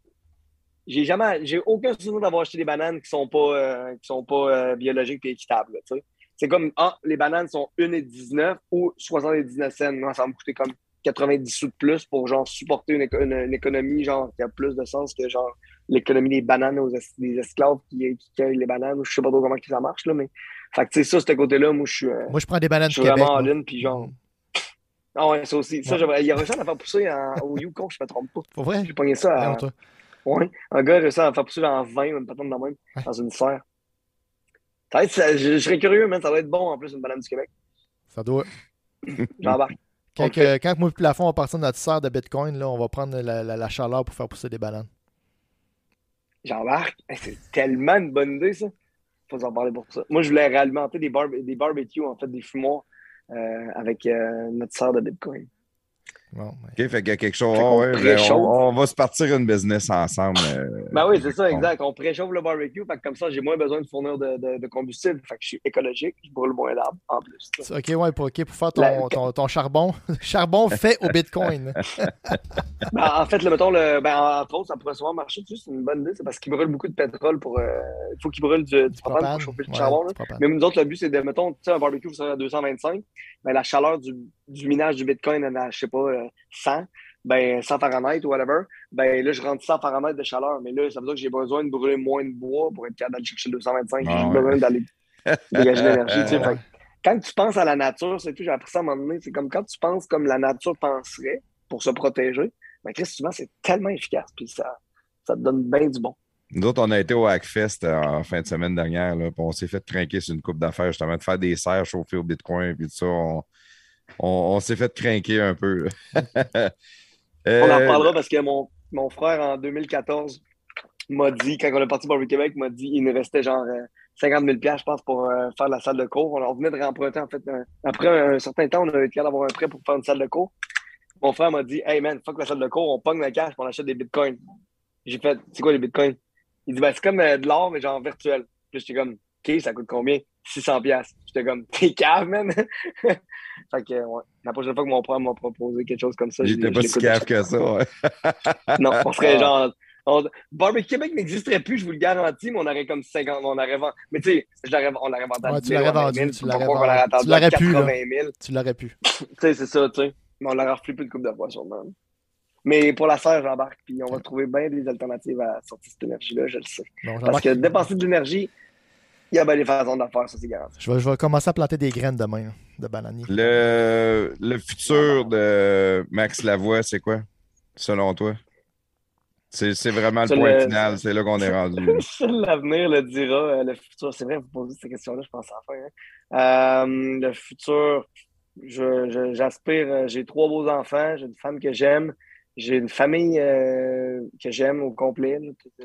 J'ai jamais. J'ai aucun souvenir d'avoir acheté des bananes qui sont pas euh, qui sont pas euh, biologiques et équitables. là, tu sais. c'est comme, ah, les bananes sont 1,19 ou 79 cents. Moi, ça va me coûter comme 90 sous de plus pour genre supporter une, une- une économie genre qui a plus de sens que genre l'économie des bananes aux es- des esclaves qui, qui cueillent les bananes je sais pas trop comment que ça marche là mais fait que tu sais ça ce côté-là moi je suis euh, Moi, je prends des bananes je du suis Québec. vraiment moi. all-in puis genre ah ouais ça aussi ça Ouais. il y a réussi à la faire pousser en- au Yukon je me trompe pas Pour vrai? j'ai pogné ça à, toi. ouais un gars a réussi à la faire pousser en 20 une patente de même Ouais. dans une serre ça ça- je, je serais curieux man ça va être bon en plus une banane du Québec Ça doit. j'embarque Quand, quand moi et Plafond, on va partir de notre serre de Bitcoin, là, on va prendre la, la- la chaleur pour faire pousser des bananes. J'embarque. C'est tellement une bonne idée, ça. Faut en parler pour ça. Moi, je voulais réalimenter des, des barbecues, en fait, des fumoirs avec euh, notre sœur de Bitcoin. Bon, ben, OK, fait qu'il y a quelque chose. Ouais, ben, préchauffe. on, on va se partir une business ensemble. euh, Ben oui, c'est ça, exact. On préchauffe le barbecue, fait que comme ça, j'ai moins besoin de fournir de, de- de combustible. Fait que je suis écologique, je brûle moins d'arbres en plus. ok, ouais, pour, ok, pour faire ton, La- ton, ton charbon. charbon fait au Bitcoin. Ben, en fait, le, mettons, le, ben, entre autres, ça pourrait souvent marcher c'est une bonne idée. C'est parce qu'il brûle beaucoup de pétrole pour. euh, Il faut qu'il brûle du, du propane Propane. pour chauffer le charbon. là. Mais nous autres, le but, c'est de, mettons, tu sais, un barbecue, vous serez à 225, ben, la chaleur du, du minage du Bitcoin, à, je sais pas, euh, 100, ben, 100 Fahrenheit ou whatever, ben, là, je rentre 100 Fahrenheit de chaleur. Mais là, ça veut dire que j'ai besoin de brûler moins de bois pour être capable d'aller chercher le 225. Ah j'ai ouais. besoin d'aller dégager l'énergie, tu sais. Quand tu penses à la nature, c'est tout, j'ai appris ça à un moment donné, c'est comme quand tu penses comme la nature penserait pour se protéger, ben, Chris, souvent, c'est tellement efficace, puis ça, ça te donne bien du bon. Nous autres, on a été au Hackfest euh, en fin de semaine dernière, là, puis on s'est fait craquer sur une coupe d'affaires, justement, de faire des serres chauffées au Bitcoin, puis tout ça. On, on- on s'est fait craquer un peu. On en Euh, reparlera parce que mon, mon frère, en 2014, m'a dit, quand on est parti pour le Québec, m'a dit il nous restait genre euh, 50 000 je pense, pour euh, faire la salle de cours. On venait de remprunter, en fait. un- après un, certain temps, on a été capable d'avoir un prêt pour faire une salle de cours. Mon frère m'a dit Hey man, fuck la salle de cours, on pogne le cash, on achète des bitcoins. J'ai fait C'est quoi les bitcoins? Il dit ben, C'est comme euh, de l'or, mais genre virtuel. Puis j'étais comme OK, ça coûte combien? 600 J'étais comme T'es cave, man. fait que, ouais. La prochaine fois que mon frère m'a proposé quelque chose comme ça, je pas si cave que ça. ouais. non, on serait Ah. genre. on- Barbecue Québec n'existerait plus, je vous le garantis, mais on aurait comme 50. On aurait vendu. Mais tu sais, on l'aurait vendu à Ouais, 10 tu 000, l'aurais à 20 vendu, 000, tu l'aurais vendu. l'aurait Tu l'aurais pu, là. 80 000. Tu l'aurais pu. Tu sais, c'est ça, tu sais. Mais on l'aurait reflippé une coupe de fois, sûrement. Mais pour la serre, j'embarque, puis on va trouver bien des alternatives à sortir cette énergie-là, je le sais. Bon, Parce que dépenser de l'énergie, il y a bien des façons de le faire, ça, c'est garanti. je, vais, je vais commencer à planter des graines demain de bananier. Le, le futur de Max Lavoie, c'est quoi, selon toi? C'est c'est vraiment le point le- final, c'est là qu'on est rendu. l'avenir le dira, euh, le futur. C'est vrai, vous posez cette question-là, je pense à la fin. hein. Euh, le futur, je- je- j'aspire, euh, j'ai trois beaux enfants, j'ai une femme que j'aime, j'ai une famille euh, que j'aime au complet.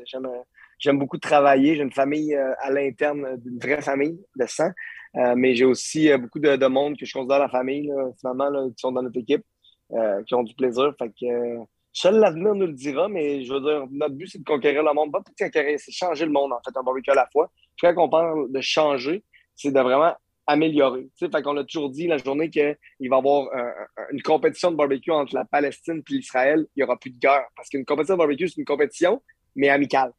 J'aime, euh, j'aime beaucoup travailler, j'ai une famille euh, à l'interne, euh, une vraie famille de sang, Euh, mais j'ai aussi beaucoup de, de monde que je considère la famille, finalement, qui sont dans notre équipe, qui ont du plaisir. Fait que, Seul l'avenir nous le dira, mais je veux dire, notre but, c'est de conquérir le monde. Pas de conquérir, c'est changer le monde, en fait, un barbecue à la fois. Quand on parle de changer, c'est de vraiment améliorer. Tu fait qu'on a toujours dit la journée qu'il va y avoir un- un- une compétition de barbecue entre la Palestine et l'Israël, il n'y aura plus de guerre. Parce qu'une compétition de barbecue, c'est une compétition, mais amicale.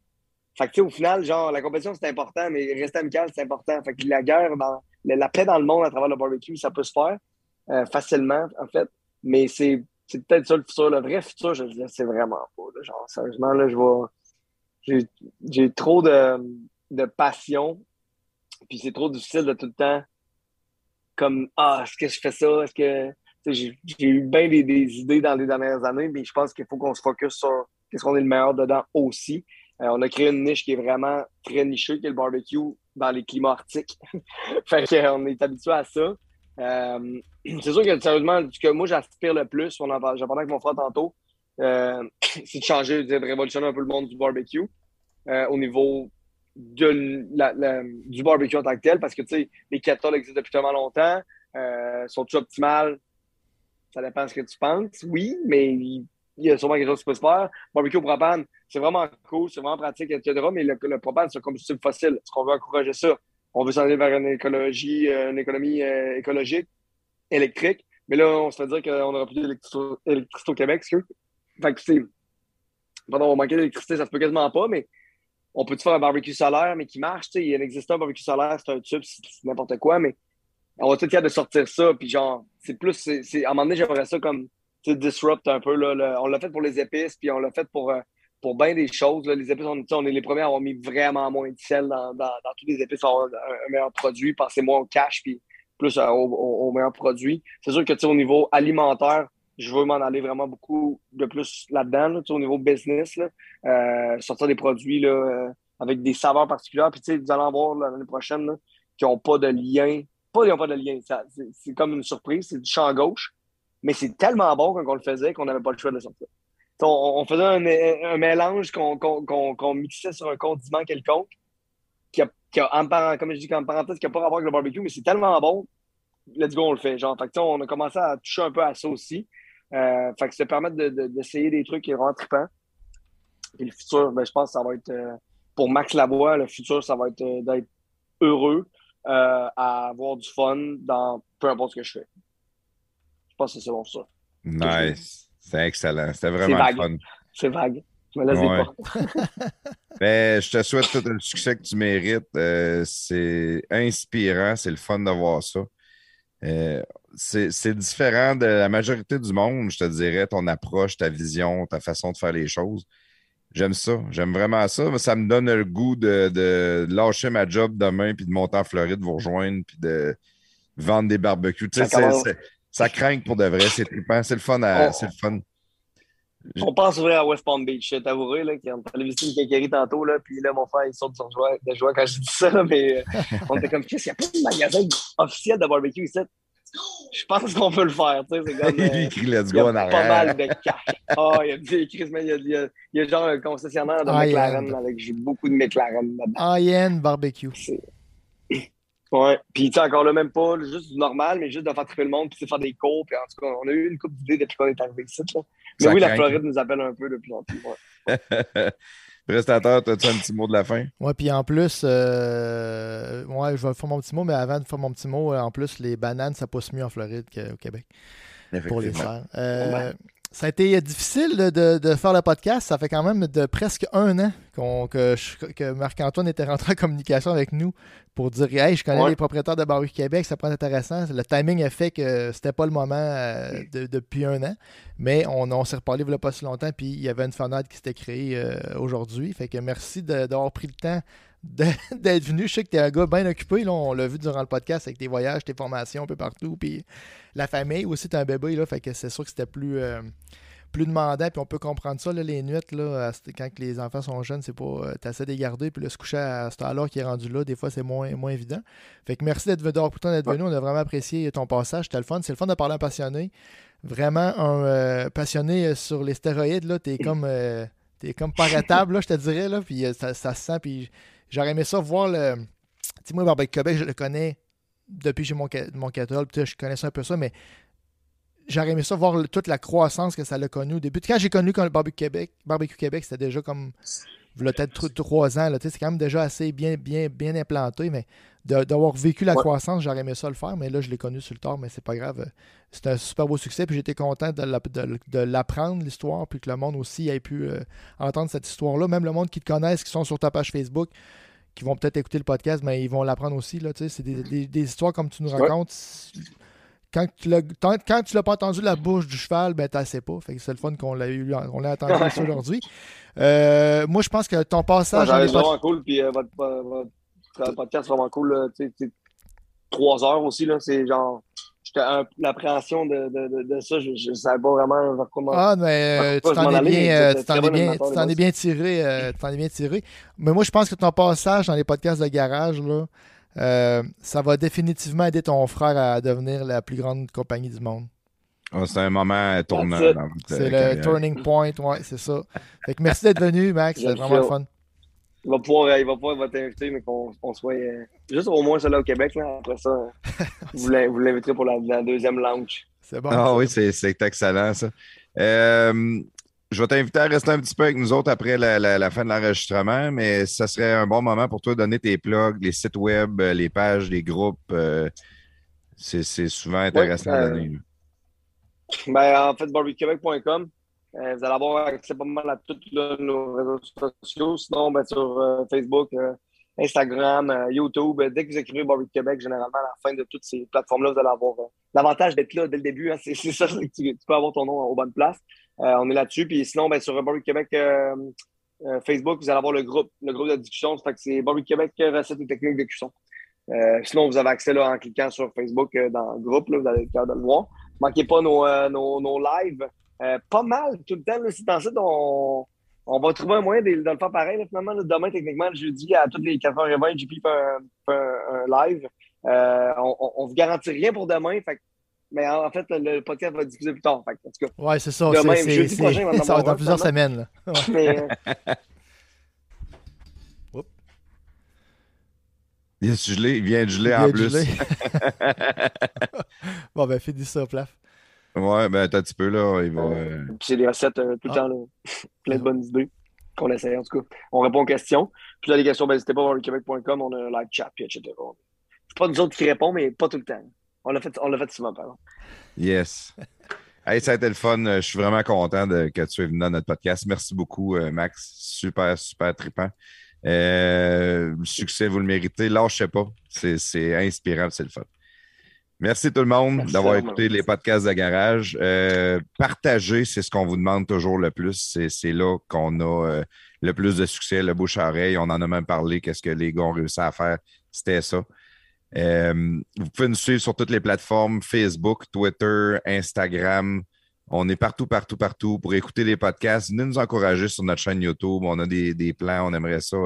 Fait que, tu sais, au final, genre, la compétition, c'est important, mais rester amical, c'est important. Fait que la guerre, dans, la, paix dans le monde à travers le barbecue, ça peut se faire euh, facilement, en fait. Mais c'est c'est peut-être ça le futur. Le vrai futur, je ne sais vraiment pas. Genre, sérieusement, là, je vois. J'ai trop de, de passion. Puis c'est trop difficile de tout le temps. Comme, ah, est-ce que je fais ça? Est-ce que. j'ai eu bien des, des idées dans les dernières années, mais je pense qu'il faut qu'on se focus sur qu'est-ce qu'on est le meilleur dedans aussi. Euh, on a créé une niche qui est vraiment très nichée, qui est le barbecue dans les climats arctiques. fait qu'on est habitué à ça. Euh, c'est sûr que sérieusement, ce que moi j'aspire le plus, on en avec mon frère tantôt, euh, c'est de changer, de révolutionner un peu le monde du barbecue euh, au niveau du barbecue en tant que tel, parce que tu sais, les kettles existent depuis tellement longtemps, euh, sont-ils optimales? Ça dépend de ce que tu penses, oui, mais il, y a sûrement quelque chose qui peut se faire. Barbecue au propane, c'est vraiment cool, c'est vraiment pratique, etc. Mais le, le propane, c'est un combustible fossile. Est-ce qu'on veut encourager ça? On veut s'en aller vers une écologie, euh, une économie euh, écologique, électrique. Mais là, on se fait dire qu'on n'aura plus d'électricité au Québec, c'est Fait que c'est. Pardon, on manquer d'électricité, ça se peut quasiment pas, mais on peut faire un barbecue solaire, mais qui marche, tu sais. Il existe un barbecue solaire, c'est un tube, c'est n'importe quoi, mais on va être capable de sortir ça. Puis genre, c'est plus, à un moment donné, j'aimerais ça comme, disrupt un peu. Là, on l'a fait pour les épices, puis on l'a fait pour, euh, pour bien des choses. Les épices, on, est les premiers à avoir mis vraiment moins de sel dans, dans, tous les épices, avoir un, meilleur produit. Pensez moins au cash, puis plus au, au, meilleur produit. C'est sûr que, au niveau alimentaire, je veux m'en aller vraiment beaucoup de plus là-dedans, au niveau business. Euh, sortir des produits là, euh, avec des saveurs particulières. Puis, vous allez en voir l'année prochaine qui n'ont pas de lien. Pas pas de lien. C'est comme une surprise. C'est du champ gauche. Mais c'est tellement bon quand on le faisait qu'on n'avait pas le choix de le sortir. On, faisait un, mélange qu'on mixait sur un condiment quelconque qui a, comme je dis, en parenthèse, qui n'a pas rapport avec le barbecue, mais c'est tellement bon. Let's go, on le fait. Genre, fait on a commencé à toucher un peu à ça aussi. Euh, fait que ça permet d'essayer des trucs qui sont trippants. Et le futur, ben, je pense que ça va être, euh, pour Max Lavoie, le futur, ça va être euh, d'être heureux, euh, à avoir du fun dans peu importe ce que je fais. Je pense que c'est bon ça. Nice. C'est excellent. C'était vraiment fun. C'est vague. Je me laisse ouais. ben, je te souhaite tout le succès que tu mérites. c'est inspirant. C'est le fun de voir ça. Euh, c'est différent de la majorité du monde, je te dirais, ton approche, ta vision, ta façon de faire les choses. J'aime ça. J'aime vraiment ça. Ça me donne le goût de, lâcher ma job demain, puis de monter en Floride, vous rejoindre, puis de vendre des barbecues. Ça, craint pour de vrai. C'est C'est le fun. À, c'est le fun. On pense ouvrir à West Palm Beach. Je t'avouerai qu'on allait visiter une quincaillerie tantôt, là, puis là, mon frère, il sort de son joie, de joie quand je dis ça, mais euh, on était comme, qu'est-ce qu'il n'y a pas de magasin officiel de barbecue ici? Je pense qu'on peut le faire, tu sais, c'est comme... il écrit Let's go en arrière. pas mal de cash. Ah, il y a des écrits, il y a, il y a, il y a genre un concessionnaire de McLaren, avec j'ai beaucoup de McLaren là-dedans. High-end barbecue. Ouais, puis tu sais, encore là, même pas juste du normal, mais juste de faire triper le monde, puis de faire des cours, puis en tout cas, on a eu une coupe d'idées depuis qu'on est arrivé ici, là. Mais oui, la Floride nous appelle un peu de plus en plus. Ouais. Prestateur, as-tu un petit mot de la fin? Oui, puis en plus, euh, ouais, je vais faire mon petit mot, mais avant de faire mon petit mot, en plus, les bananes, ça pousse mieux en Floride qu'au Québec. Pour les faire. Euh, ça a été difficile de, faire le podcast. Ça fait quand même de presque un an que, Marc-Antoine était rentré en communication avec nous pour dire Hey, je connais les propriétaires de Barbecue Québec, ça peut être intéressant. Le timing a fait que c'était pas le moment euh, depuis un an. Mais on, s'est reparlé il n'y a pas si longtemps, puis il y avait une fenêtre qui s'était créée euh, aujourd'hui. Fait que merci d'avoir pris le temps d'être venu. Je sais que tu es un gars bien occupé. Là, on l'a vu durant le podcast avec tes voyages, tes formations un peu partout. Puis la famille aussi, tu un bébé. Là, fait que c'est sûr que c'était plus, euh, plus demandant. Puis on peut comprendre ça, les nuits. Là, quand les enfants sont jeunes, c'est pas. Euh, tu essaies de les garder. Puis le se coucher à ce temps-là qui est rendu là, des fois, c'est moins, moins évident. Fait que merci d'être venu. d'être venu. On a vraiment apprécié ton passage. C'était le fun. C'est le fun de parler à un passionné. Vraiment un euh, passionné sur les stéroïdes. Là, t'es comme. T'es comme table, là, je te dirais, là, puis ça, ça se sent, puis J'aurais aimé ça voir le. Tu moi, Barbecue Québec, je le connais depuis que j'ai mon, mon catalogue, je connaissais un peu ça, mais j'aurais aimé ça voir toute la croissance que ça a connu au début. Quand j'ai connu le Barbecue Québec, Barbecue Québec, c'était déjà comme peut-être trois ans. C'est quand même déjà assez bien, bien, bien implanté, mais d'avoir vécu la croissance, j'aurais aimé ça le faire, mais là, je l'ai connu sur le tard, mais c'est pas grave. C'est un super beau succès, puis j'étais content de l'apprendre, l'histoire, puis que le monde aussi ait pu euh, entendre cette histoire-là. Même le monde qui te connaissent, qui sont sur ta page Facebook, qui vont peut-être écouter le podcast, mais ils vont l'apprendre aussi. C'est des, histoires comme tu nous racontes. Quand tu l'as pas entendu la bouche du cheval, ben tu sais pas. c'est le fun qu'on l'a eu, on l'a entendu aujourd'hui. Euh, moi, je pense que ton passage. vraiment cool, puis euh, votre, votre, podcast vraiment cool. trois heures aussi, là, c'est genre l'appréhension de, de, de, ça, je ne savais pas vraiment vers comment. Ah, mais tu t'en es bien, tu t'en es bien, tiré, euh, t'en es bien tiré. Mais moi, je pense que ton passage dans les podcasts de garage, là, euh, ça va définitivement aider ton frère à devenir la plus grande compagnie du monde. Ah, c'est un moment tournant. C'est le turning point, ouais, c'est ça. Fait que merci d'être venu, Max. C'est vraiment le fun il va pouvoir, euh, il va pouvoir t'inviter, mais qu'on soit euh, juste au moins celui-là au Québec. Là. Après ça, vous l'inviterez pour la, deuxième launch. C'est bon. Ah oui, c'est excellent ça. Euh, je vais t'inviter à rester un petit peu avec nous autres après la, fin de l'enregistrement, mais ça serait un bon moment pour toi de donner tes blogs, les sites web, les pages, les groupes. c'est souvent intéressant à donner. Ben, en fait, barbequequebec.com, euh, vous allez avoir accès pas mal à tous nos réseaux sociaux. Sinon, ben, sur euh, Facebook, euh, Instagram, euh, YouTube. Dès que vous écrivez Barbecue Québec, généralement, à la fin de toutes ces plateformes-là, vous allez avoir euh, l'avantage d'être là dès le début. Hein. c'est ça, que tu, peux avoir ton nom aux bonnes places. on est là-dessus. Puis sinon, ben, sur Barbecue Québec Facebook, vous allez avoir le groupe, le groupe de discussion. C'est Barbecue Québec recettes et techniques de cuisson. sinon, vous avez accès en cliquant sur Facebook dans le groupe. Vous allez être de le voir. Manquez pas nos, nos lives. Pas mal tout le temps. C'est dans ça on on va trouver un moyen de, le faire pareil. finalement, demain, techniquement, le jeudi, à toutes les 4h20, JP fait un, un, live. Euh, on ne vous garantit rien pour demain. Fait, mais en fait, le podcast va être diffusé plus tard. Fait, en tout cas, ouais, c'est ça. Demain, jeudi prochain, ça va être dans plusieurs semaines. Là. Mais, euh... Il, est gelé, il vient de geler en plus. bon, ben, finis ça, plaf. Ouais, ben, un petit peu, là. Il va, euh... c'est des recettes euh, tout le ah. temps, là. plein de bonnes idées qu'on essaye, en tout cas. On répond aux questions. Puis là, les questions, ben, n'hésitez pas voir québec.com, on a un live chat, puis etc. C'est pas nous autres qui répondons, mais pas tout le temps. On l'a fait, on l'a fait souvent, par exemple. Yes. Hey, ça a été le fun. Je suis vraiment content de, que tu es venu dans notre podcast. Merci beaucoup, euh, Max. Super, super trippant. Euh, le succès, vous le méritez. Lâchez pas. C'est inspirant, c'est le fun. Merci tout le monde d'avoir écouté les podcasts de garage. Euh, partagez, c'est ce qu'on vous demande toujours le plus. C'est là qu'on a euh, le plus de succès, le bouche à oreille. On en a même parlé. Qu'est-ce que les gars ont réussi à faire? C'était ça. Euh, vous pouvez nous suivre sur toutes les plateformes Facebook, Twitter, Instagram. On est partout, partout, partout pour écouter les podcasts. Venez nous encourager sur notre chaîne YouTube. On a des, des plans. On aimerait ça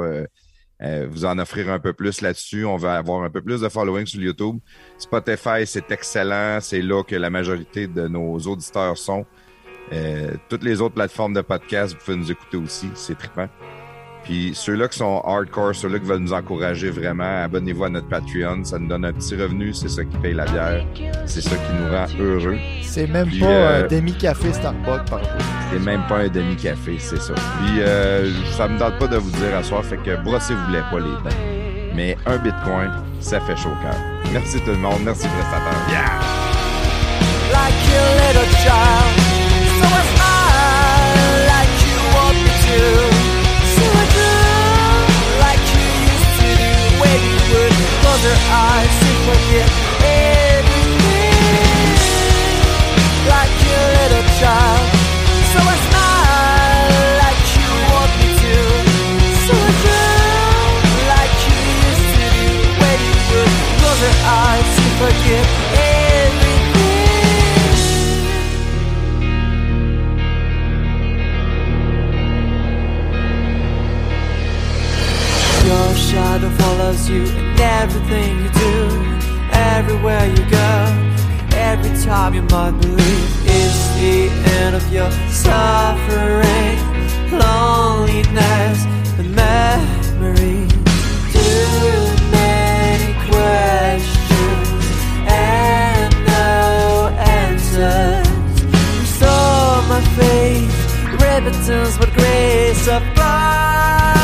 euh, vous en offrir un peu plus là-dessus. On va avoir un peu plus de following sur YouTube. Spotify, c'est excellent. C'est là que la majorité de nos auditeurs sont. Euh, toutes les autres plateformes de podcast, vous pouvez nous écouter aussi. C'est trippant. Puis ceux-là qui sont hardcore, ceux-là qui veulent nous encourager vraiment, abonnez-vous à notre Patreon. Ça nous donne un petit revenu. C'est ça qui paye la bière. C'est ça qui nous rend heureux. C'est même pas un euh, demi-café Starbucks par jour. C'est même pas un demi-café, c'est ça. Puis euh, ça me donne pas de vous dire à soir, fait que brossez-vous les pas les dents. Mais un bitcoin, ça fait chaud au cœur. Merci tout le monde. Merci prestataire. Yeah! Like little child, close her eyes to forget everything Like your little child. So I smile like you want me to. So I drown like you used to do When you would close her eyes to forget shadow follows you in everything you do, everywhere you go. Every time you might believe it's the end of your suffering, loneliness, and memory. Too many questions and no answers. Restore my faith, repentance, but grace God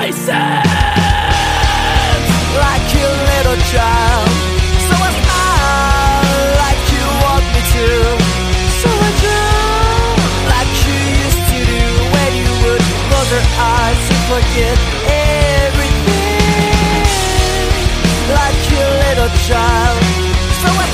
places Like your little child. So I smile like you want me to. So I drew like you used to do. When you would close your eyes and forget everything. Like your little child. So I